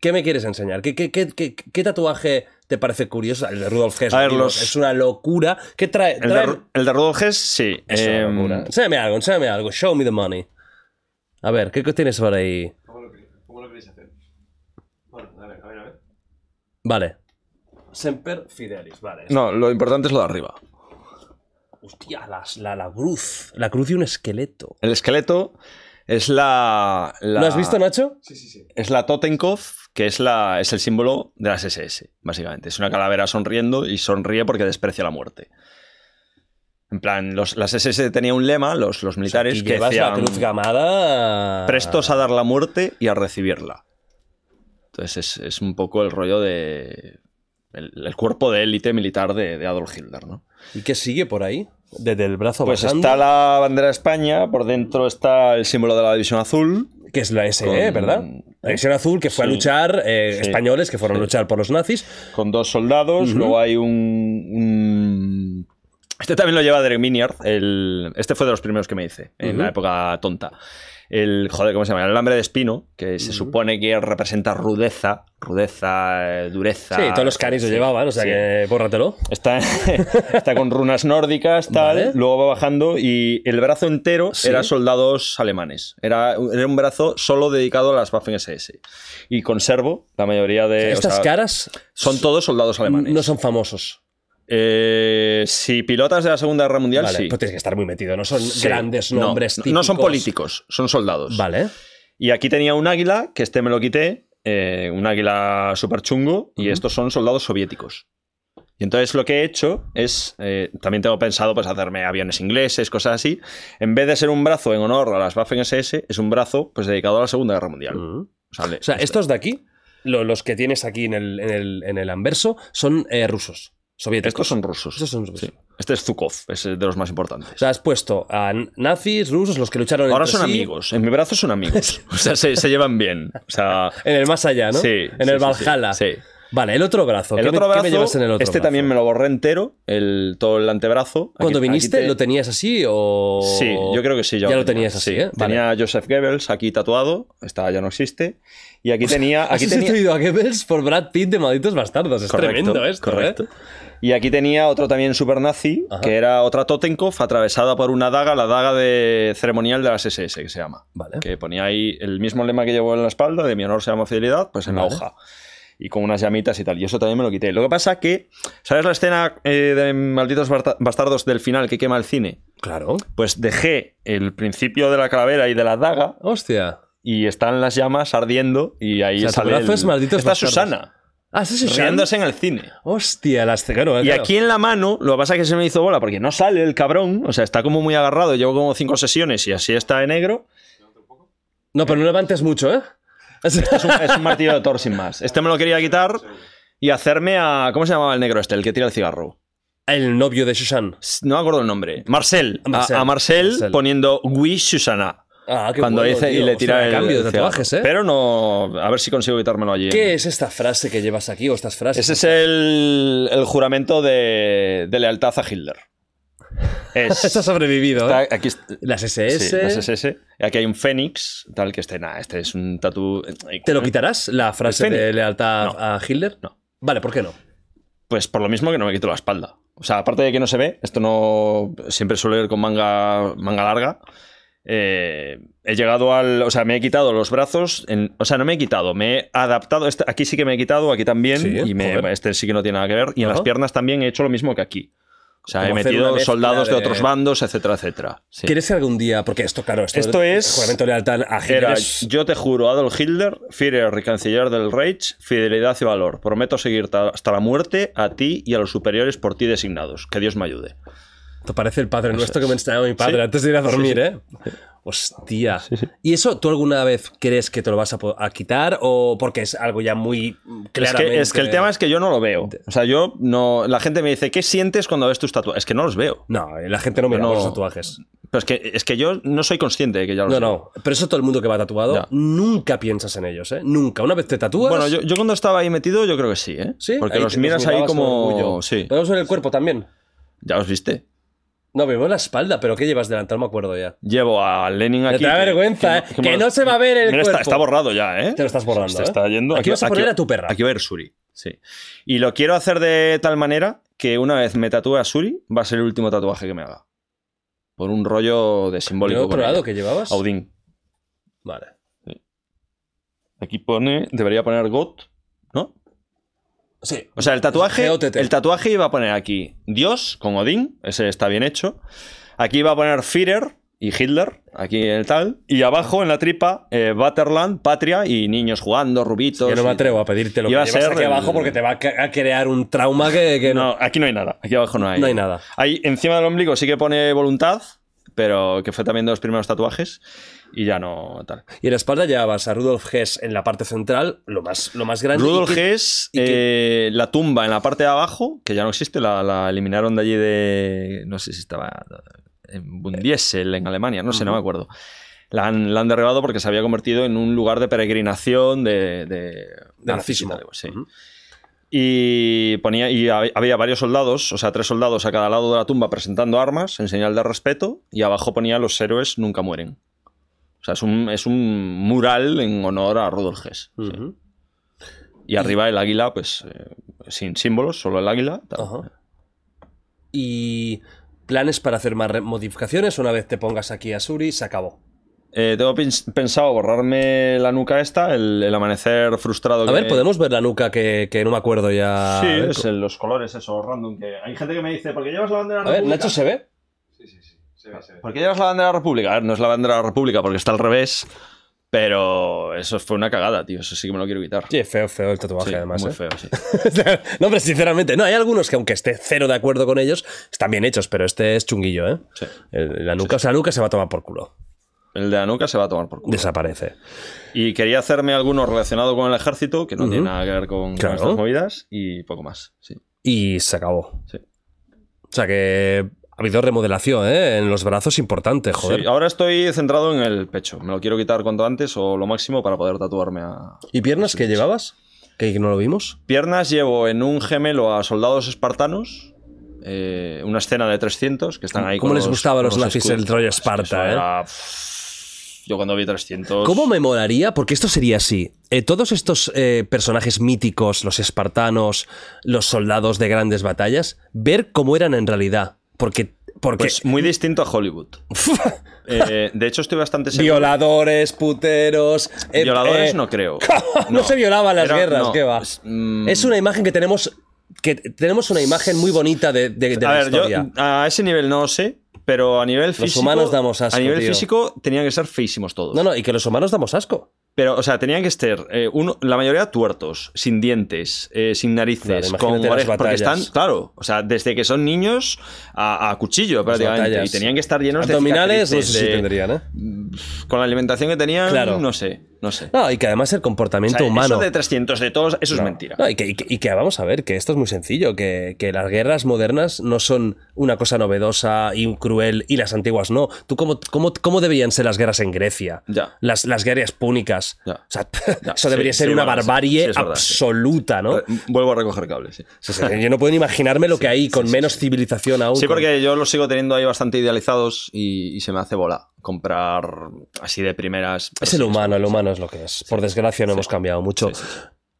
¿qué me quieres enseñar? ¿Qué, qué, qué, qué- qué tatuaje te parece curioso? El de Rudolf Hess. A ver, digo, los- Es una locura. ¿Qué trae? el, de, trae- el de Rudolf Hess, sí. Es una Em, locura. Enséñame algo, enséñame algo. Show me the money. A ver, ¿qué tienes por ahí? ¿Cómo lo, queréis- cómo lo queréis hacer? Bueno, a ver, a ver, a ver. Vale. Semper Fidelis, vale. no, lo importante es lo de arriba. Hostia, las- la, la cruz. La cruz de un esqueleto. El esqueleto es la. la- ¿Lo has visto, Nacho? Sí, sí, sí. Es la Totenkopf, que es, la, es el símbolo de las SS, básicamente. Es una calavera sonriendo y sonríe porque desprecia la muerte. En plan, los, las SS tenían un lema, los, los militares, Y que llevas la decían, cruz gamada. prestos a dar la muerte y a recibirla. Entonces es, es un poco el rollo de... El, el cuerpo de élite militar de, de Adolf Hitler, ¿no? ¿Y qué sigue por ahí? Desde el brazo Pues está la bandera de España, por dentro está el símbolo de la División Azul, Que es la SE, con- ¿verdad? La División Azul que fue a luchar, eh, Sí. españoles que fueron a luchar por los nazis. con dos soldados. Luego hay un, un- Este también lo lleva Derek Miniard. El... Este fue de los primeros que me hice, en la época tonta. El, joder, ¿cómo se llama? El alambre de espino, que se supone que representa rudeza, rudeza, eh, dureza. Sí, todos los canis lo llevaban, o sea sí. que bórratelo. Está, está con runas nórdicas, tal. Vale. Luego va bajando y el brazo entero Sí. era soldados alemanes. Era, era un brazo solo dedicado a las Waffen-SS. Y conservo la mayoría de. o Estas sea, caras Son todos soldados alemanes. no son famosos. Eh, si pilotas de la Segunda Guerra Mundial, Vale, sí. pues tienes que estar muy metido. No son Sí. grandes No, nombres no, típicos. No son políticos, son soldados. Vale. Y aquí tenía un águila, que este me lo quité, eh, un águila súper chungo, y estos son soldados soviéticos. Y entonces lo que he hecho es, eh, también tengo pensado pues hacerme aviones ingleses, cosas así. En vez de ser un brazo en honor a las Waffen-SS, es un brazo pues dedicado a la Segunda Guerra Mundial. O sea, le- O sea, estos de aquí, lo- los que tienes aquí en el, en el, en el anverso, son eh, rusos, soviéticos. estos son rusos. Estos son rusos. Sí. Este es Zukov, es de los más importantes. O sea, has puesto a nazis, rusos, los que lucharon Ahora entre son sí, amigos. En mi brazo son amigos. O sea, se, se llevan bien. O sea, En el más allá, ¿no? Sí, En sí, el Valhalla. sí. Vale, el otro brazo. El ¿Qué, otro me, qué brazo, me llevas en el otro este brazo? también me lo borré entero, el, todo el antebrazo. Aquí- Cuando aquí viniste, te- ¿lo tenías así o...? Sí, yo creo que sí. Ya Ya, lo tenías así, sí. ¿eh? Vale. Tenía a Joseph Goebbels aquí tatuado, esta ya no existe. Y aquí tenía... ¿Has Aquí tenía... sustituido a Goebbels por Brad Pitt de Malditos Bastardos? Es Correcto, tremendo esto, correcto. ¿eh? Y aquí tenía otro también super nazi, Ajá. que era otra Totenkopf atravesada por una daga, la daga de ceremonial de las SS, que se llama. Vale. Que ponía ahí el mismo lema que llevo en la espalda, de mi honor se llama fidelidad, pues en Vale. la hoja. Y con unas llamitas y tal. Y eso también me lo quité. Lo que pasa que, ¿sabes la escena eh, de Malditos Bastardos del final que quema el cine? Claro. Pues dejé el principio de la calavera y de la daga Hostia. y están las llamas ardiendo y ahí O sea, sale el- es Malditos Está Bastardos. Susana Ah, ¿sí, sí, riéndose en el cine. Hostia, las claro, Y claro. aquí en la mano, lo que pasa es que se me hizo bola porque no sale el cabrón, o sea, está como muy agarrado. Llevo como cinco sesiones y así está de negro. No, pero no levantes mucho, ¿eh? Es un, es un martillo de Thor sin más. Este me lo quería quitar y hacerme a. ¿Cómo se llamaba el negro este? El que tira el cigarro. El novio de Susan. No me acuerdo el nombre. Marcel. A- Marcel. A, Marcel, Marcel. poniendo Oui Susana. Ah, qué Cuando bueno, dice y le tira el. cambio de tatuajes, ¿eh? Pero no. A ver si consigo quitármelo allí. ¿Qué es esta frase que llevas aquí o estas frases? Ese es el, el juramento de, de lealtad a Hitler. Es, Esto ha sobrevivido, está- ¿eh? aquí, Las SS. Sí, las SS. Aquí hay un fénix, tal que este, nada, este es un tatu. ¿Te lo quitarás, la frase de lealtad No. a Hitler? No. Vale, ¿por qué no? Pues por lo mismo que no me quito la espalda. O sea, aparte de que no se ve, esto no siempre suele ir con manga, manga larga. Eh, he llegado al. O sea, me he quitado los brazos. en- o sea, no me he quitado, me he adaptado. este- aquí sí que me he quitado, aquí también. Sí, y me- este sí que no tiene nada que ver. Y en las piernas también he hecho lo mismo que aquí. O sea, he metido soldados de... de- otros bandos, etcétera, etcétera. Sí. ¿Quieres ser algún día? Porque esto, claro, esto, Esto es- juramento de lealtad a Hitler Era, es- yo te juro, Adolf Hitler, Führer y canciller del Reich, fidelidad y valor. Prometo seguirte hasta la muerte a ti y a los superiores por ti designados. Que Dios me ayude. Te parece el padre nuestro que me enseñaba mi padre Sí. antes de ir a dormir, ¿eh? Hostia. ¿Y eso tú alguna vez crees que te lo vas a, quitar o porque es algo ya muy Es claramente... que, es que el tema es que yo no lo veo. O sea, yo no. La gente me dice, ¿qué sientes cuando ves tus tatuajes? Es que no los veo. No, la gente no mira No. los tatuajes. Pero es que, es que yo no soy consciente de que ya los No, veo. no. Pero eso todo el mundo que va tatuado, Ya. nunca piensas en ellos, ¿eh? Nunca. Una vez te tatúas... Bueno, yo, yo cuando estaba ahí metido, yo creo que sí, ¿eh? ¿Sí? Porque Ahí los miras ahí como. Sí. ¿Podemos ver el cuerpo también? Ya os viste. No, vemos la espalda, pero ¿qué llevas delante? No me acuerdo ya. Llevo a Lenin Me aquí. da que- vergüenza, ¿eh? que Que me- no se va a ver el Mira, está, cuerpo. está borrado ya, ¿eh? Te lo estás borrando, Se ¿eh? está yendo. Aquí vas a poner a tu perra. Aquí va a ir Suri. Sí. Y lo quiero hacer de tal manera que una vez me tatúe a Suri, va a ser el último tatuaje que me haga. Por un rollo de ¿Por simbólico. el otro lado que llevabas? Audín. Vale. Aquí pone. Debería poner GOT. Sí. O sea, el tatuaje, el tatuaje iba a poner aquí Dios con Odín, ese está bien hecho. Aquí iba a poner Führer y Hitler, aquí el tal. Y abajo en la tripa, eh, Patria y niños jugando, rubitos. Yo no me atrevo a pedirte lo que llevas ser aquí el- abajo porque te va a crear un trauma que, que no. No, aquí no hay nada. Aquí abajo no hay. No hay nada. Ahí encima del ombligo sí que pone voluntad, pero que fue también de los primeros tatuajes. Y ya no tal. Y en la espalda llevabas a Rudolf Hess en la parte central, lo más, lo más grande. Rudolf que- Hess, que- eh, la tumba en la parte de abajo, que ya no existe, la, la eliminaron de allí de. No sé si estaba en Bundiesel, en Alemania, no sé, no me acuerdo. La han, la han derribado porque se había convertido en un lugar de peregrinación de, de, nazismo. sí. Y ponía y hab- había varios soldados, o sea, tres soldados a cada lado de la tumba presentando armas en señal de respeto, y abajo ponía los héroes nunca mueren. O sea, es un, es un mural en honor a Rudolf Hess. sí. Y arriba el águila, pues eh, sin símbolos, solo el águila. tal. Ajá. Y planes para hacer más modificaciones una vez te pongas aquí a Suri, se acabó. Eh, tengo pens- pensado borrarme la nuca esta, el, el amanecer frustrado. A que- ver, podemos ver la nuca que, que no me acuerdo ya. Sí, ver, es en los colores, eso, random. Que hay gente que me dice, ¿por qué llevas la bandera a ver? Nacho se ve. Se ve, se ve. ¿Por qué llevas la bandera república? A ver, no es la bandera república porque está al revés. Pero eso fue una cagada, tío. Eso sí que me lo quiero quitar. Sí, feo, feo el tatuaje Sí, además. muy ¿eh? feo, sí. no, pero sinceramente, no, hay algunos que aunque esté cero de acuerdo con ellos, están bien hechos, pero este es chunguillo, ¿eh? Sí. El- la nuca, o sea, la nuca se va a tomar por culo. El de la nuca se va a tomar por culo. Desaparece. Y quería hacerme alguno relacionado con el ejército, que no tiene nada que ver con, con Claro. estas movidas, y poco más. Sí. Y se acabó. Sí. O sea que ha habido remodelación, ¿eh? En los brazos importante, joder. Sí, ahora estoy centrado en el pecho. Me lo quiero quitar cuanto antes o lo máximo para poder tatuarme a. ¿Y piernas que llevabas? Que no lo vimos. Piernas llevo en un gemelo a soldados espartanos. eh, una escena de 300 que están ahí ¿Cómo con les los- gustaba a con los nazis el escudos. que Esparta, eh? Yo cuando vi 300. ¿Cómo me molaría? Porque esto sería así. Eh, todos estos eh, personajes míticos, los espartanos, los soldados de grandes batallas, ver cómo eran en realidad. Porque. porque Pues muy distinto a Hollywood. Eh, de hecho, estoy bastante seguro. Violadores, puteros. eh, Violadores eh, no creo. no, se violaban las Era- guerras, no, ¿qué va? es, mm, Es una imagen que tenemos. Que tenemos una imagen muy bonita de, de- de a la ver, historia. yo a ese nivel no sé, pero a nivel físico. humanos damos asco, A nivel tío. físico tenían que ser feísimos todos. No, no, y que los humanos damos asco. Pero, o sea, tenían que estar eh, uno, la mayoría tuertos, sin dientes, eh, sin narices, con orejas. Porque están, claro, o sea, desde que son niños a, a cuchillo prácticamente. Y tenían que estar llenos Abdominales, de no sé si cicatrices, de- tendrían, ¿eh? Con la alimentación que tenían, Claro. no sé, no sé. No, y que además el O comportamiento sea, humano. Eso de 300 de todos, eso No. es mentira. No, y, que, y que- y que vamos a ver, que esto es muy sencillo, que, que las guerras modernas no son una cosa novedosa y cruel y las antiguas no. ¿Tú cómo, cómo, cómo deberían ser las guerras en Grecia? Ya. Las, las guerras púnicas. Ya. O sea, Ya, eso debería sí, ser sí, una bueno, barbarie sí, verdad, absoluta, ¿no? Re- Vuelvo a recoger cables, yo no puedo ni imaginarme lo que hay con menos civilización aún. Sí, con- porque yo los sigo teniendo ahí bastante idealizados y, y se me hace bola comprar así de primeras. Es el humano, el humano es lo que es. Por desgracia no hemos cambiado mucho.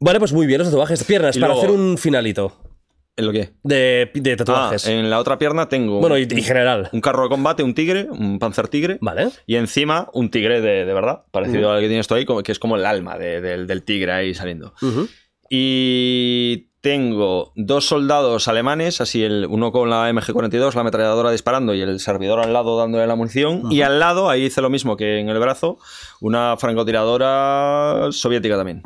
Vale, pues muy bien los tatuajes. Piernas, Y para luego- hacer un finalito. ¿En lo qué? De, de Ah, tatuajes. en la otra pierna tengo bueno, y, un, y general. un carro de combate, un tigre, un panzer tigre. Vale. Y encima un tigre de, de verdad, parecido al que tienes tú ahí, que es como el alma de- del- del tigre ahí saliendo. Y tengo dos soldados alemanes, así el, uno con la MG42, la ametralladora disparando, y el servidor al lado dándole la munición. Y al lado, ahí hice lo mismo que en el brazo, una francotiradora soviética también.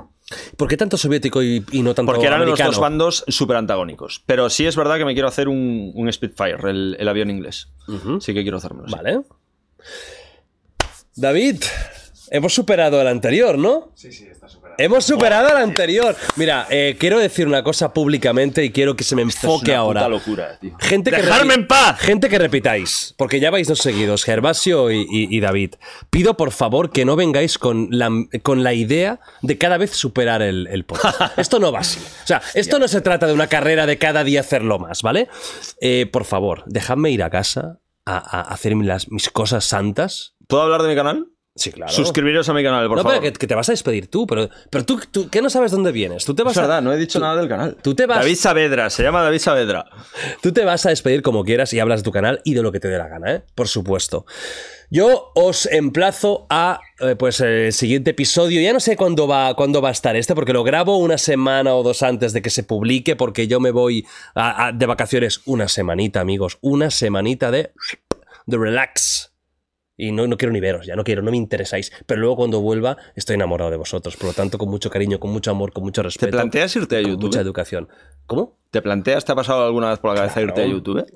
¿Por qué tanto soviético y, y no tanto Porque eran americano? los dos bandos súper antagónicos. Pero sí es verdad que me quiero hacer un, un Spitfire, el, el avión inglés. Sí que quiero hacérmelo. Vale. David, hemos superado el anterior, ¿no? Sí, sí, está superado. Hemos superado al anterior. Mira, eh, quiero decir una cosa públicamente y quiero que se me Esto es enfoque una ahora. puta locura, tío. Gente que ¡Dejadme repi- en paz! Gente que repitáis, porque ya vais dos seguidos, Gervasio y, y- y David. Pido por favor que no vengáis con la, con la idea de cada vez superar el, el podcast. Esto no va así. O sea, esto no se trata de una carrera de cada día hacerlo más, ¿vale? Eh, por favor, dejadme ir a casa a, a hacer las, mis cosas santas. ¿Puedo hablar de mi canal? Sí, claro. Suscribiros a mi canal, por no, favor. pero que, que te vas a despedir tú, pero, pero tú, tú, ¿qué no sabes dónde vienes? Tú te vas Es a- verdad, no he dicho nada del canal. tú te vas- David Saavedra, se llama David Saavedra. Tú te vas a despedir como quieras y hablas de tu canal y de lo que te dé la gana, ¿eh? Por supuesto. Yo os emplazo a eh, pues el siguiente episodio. Ya no sé cuándo va, cuándo va a estar este, porque lo grabo una semana o dos antes de que se publique, porque yo me voy a- a- de vacaciones una semanita, amigos. Una semanita de, de relax. Y no, no quiero ni veros, ya no quiero, no me interesáis. Pero luego cuando vuelva, estoy enamorado de vosotros. Por lo tanto, con mucho cariño, con mucho amor, con mucho ¿Te respeto. planteas irte a con YouTube? mucha educación. ¿Cómo? ¿Te planteas, te ha pasado alguna vez por la cabeza irte a Claro. YouTube?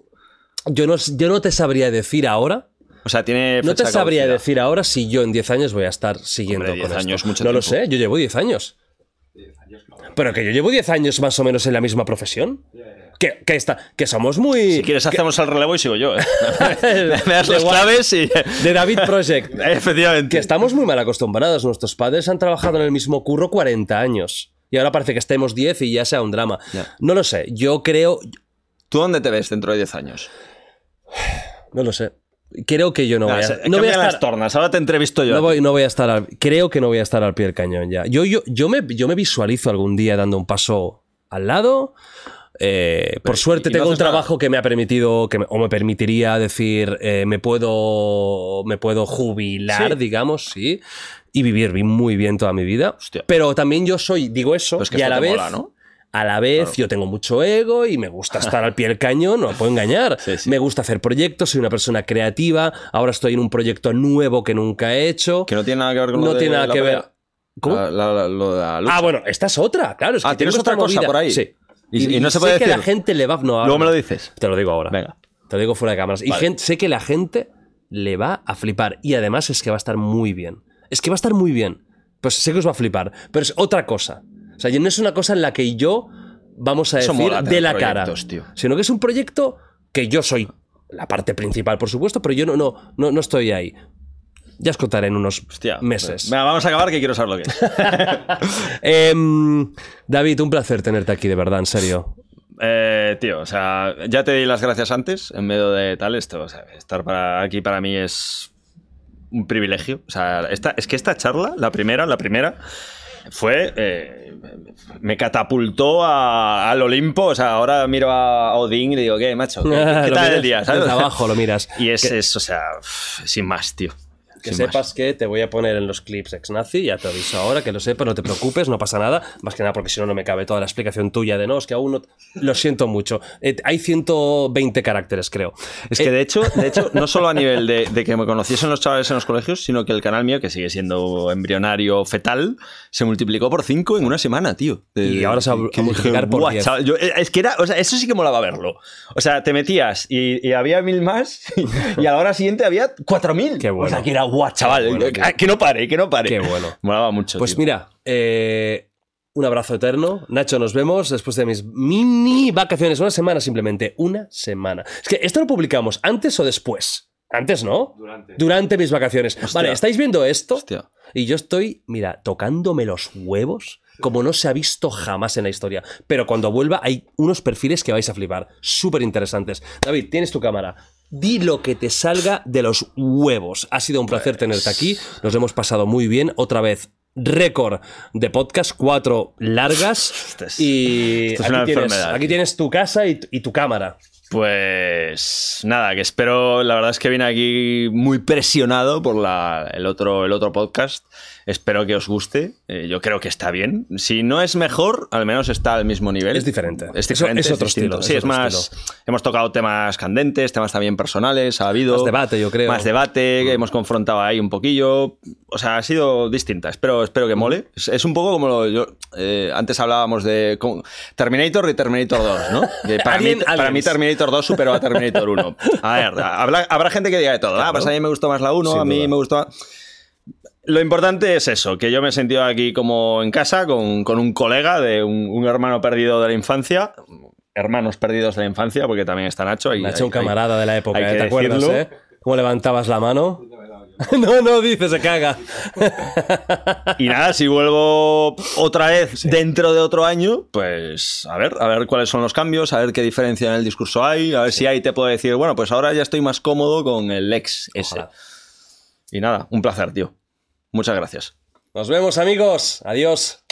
Yo no, yo no te sabría decir ahora O sea, tiene No te sabría caducidad. decir ahora si yo en 10 años voy a estar siguiendo Hombre, 10 con esto. años, mucho no lo sé, yo llevo 10 años. Pero que yo llevo 10 años más o menos en la misma profesión. Que, que, está, que somos muy... Si quieres, hacemos el relevo y sigo yo. ¿eh? Me das las claves y. De David Project. Efectivamente. Que estamos muy mal acostumbrados. Nuestros padres han trabajado en el mismo curro 40 años. Y ahora parece que estemos 10 y ya sea un drama. Ya. No lo sé. Yo creo... ¿Tú dónde te ves dentro de 10 años? No lo sé. Creo que yo no voy Ah, a... se- No voy a cambian las estar... tornas. Ahora te entrevisto yo. No voy, no voy a estar al- creo que no voy a estar al pie del cañón ya. Yo, yo, yo, me, yo me visualizo algún día dando un paso al lado. Eh, por suerte y no tengo un nada. trabajo que me ha permitido que me- o me permitiría decir eh, me puedo me puedo jubilar Sí. digamos sí y vivir muy bien toda mi vida Hostia. pero también yo soy digo eso Pues que y a la vez mola, ¿no? a la vez Claro. yo tengo mucho ego y me gusta estar al pie del cañón, no me puedo engañar. Sí, sí. Me gusta hacer proyectos, soy una persona creativa. Ahora estoy en un proyecto nuevo que nunca he hecho. Que no tiene nada que ver con lo No de tiene nada la que ver. La- la- lo de. Ah, bueno, esta es otra, claro. Es que Ah, ¿tienes otra cosa movida. por ahí? Sí. Y- y no se sé que la gente le va. No, Luego me lo dices. Te lo digo ahora. Venga. Te lo digo fuera de cámaras. Y gente- sé que la gente le va a flipar. Y además es que va a estar muy bien. Es que va a estar muy bien. Pues sé que os va a flipar. Pero es otra cosa. O sea, no es una cosa en la que yo vamos a Eso decir de la cara. tío. Sino que es un proyecto que yo soy la parte principal, por supuesto, pero yo no, no, no, no estoy ahí. Ya os contaré en unos Hostia. meses. Venga, vamos a acabar que quiero saber lo que es. Em, David, un placer tenerte aquí, de verdad, en serio. Eh, tío, o sea, ya te di las gracias antes, en medio de tal, esto, o sea, estar para aquí para mí es un privilegio. O sea, esta, es que esta charla, la primera, la primera, fue. eh, me catapultó a- al Olimpo. O sea, ahora miro a Odín y le digo, ¿qué, macho? ¿Qué, tal miras el día? ¿sabes? Abajo lo miras. Y es, es, o sea, sin más, tío. Que Sin sepas que te voy a poner en los clips ex nazi, ya te aviso ahora, que lo sepas, no te preocupes, no pasa nada. Más que nada porque si no, no me cabe toda la explicación tuya de no, es que aún no. Lo siento mucho. Eh, hay 120 caracteres, creo. Es que de hecho, de hecho, no solo a nivel de, de que me conociesen los chavales en los colegios, sino que el canal mío, que sigue siendo embrionario fetal, se multiplicó por 5 en una semana, tío. De- Y ahora se va a multiplicar por "Buah, 10". chaval", yo- eh, es que era, o sea, eso sí que molaba verlo. O sea, te metías y, y había mil más y, a la hora siguiente había 4000. Qué bueno. O sea, que era guau, chaval. Bueno, que no pare, que no pare. Qué bueno. Molaba mucho. Pues tío. mira, eh, un abrazo eterno. Nacho, nos vemos después de mis mini vacaciones. Una semana simplemente. Una semana. Es que esto lo publicamos antes o después. Antes, ¿no? Durante. Durante mis vacaciones. Vale, ¿estáis viendo esto? Hostia. Y yo estoy, mira, tocándome los huevos como no se ha visto jamás en la historia. Pero cuando vuelva hay unos perfiles que vais a flipar. Súper interesantes. David, tienes tu cámara. Di lo que te salga de los huevos. Ha sido un placer tenerte aquí. Nos hemos pasado muy bien. Otra vez, récord de podcast, cuatro largas. Y esto es aquí, una tienes, aquí tienes tu casa y, tu- y tu cámara. Pues nada, que espero, la verdad es que vine aquí muy presionado por la- el, otro, el otro podcast. Espero que os guste. Eh, yo creo que está bien. Si no es mejor, al menos está al mismo nivel. Es diferente. Es diferente. es otro estilo, Sí, es otro más. Hemos tocado temas candentes, temas también personales. Ha habido. Más debate, yo creo. Más debate, que hemos confrontado ahí un poquillo. O sea, ha sido distinta. Espero, espero que mole. Es, es un poco como lo. yo- eh, antes hablábamos de Terminator y Terminator 2, ¿no? Que para, mí, para mí. Terminator 2 superó a Terminator 1. A ver, habrá, habrá gente que diga de todo. Ah, pues a mí me gustó más la 1, Sin a mí duda. me gustó más... Lo importante es eso, que yo me he sentido aquí como en casa con, con un colega de un, un hermano perdido de la infancia. Hermanos perdidos de la infancia, porque también está Nacho. ahí- Nacho, un ahí- camarada de la época, hay ¿eh? ¿te acuerdas? eh? ¿Cómo levantabas la mano? no, no, dice, se caga. Y nada, si vuelvo otra vez dentro de otro año, pues a ver, a ver cuáles son los cambios, a ver qué diferencia en el discurso hay, a ver si ahí te puedo decir, bueno, pues ahora ya estoy más cómodo con el ex ese. Ojalá. Y nada, un placer, tío. Muchas gracias. Nos vemos, amigos. Adiós.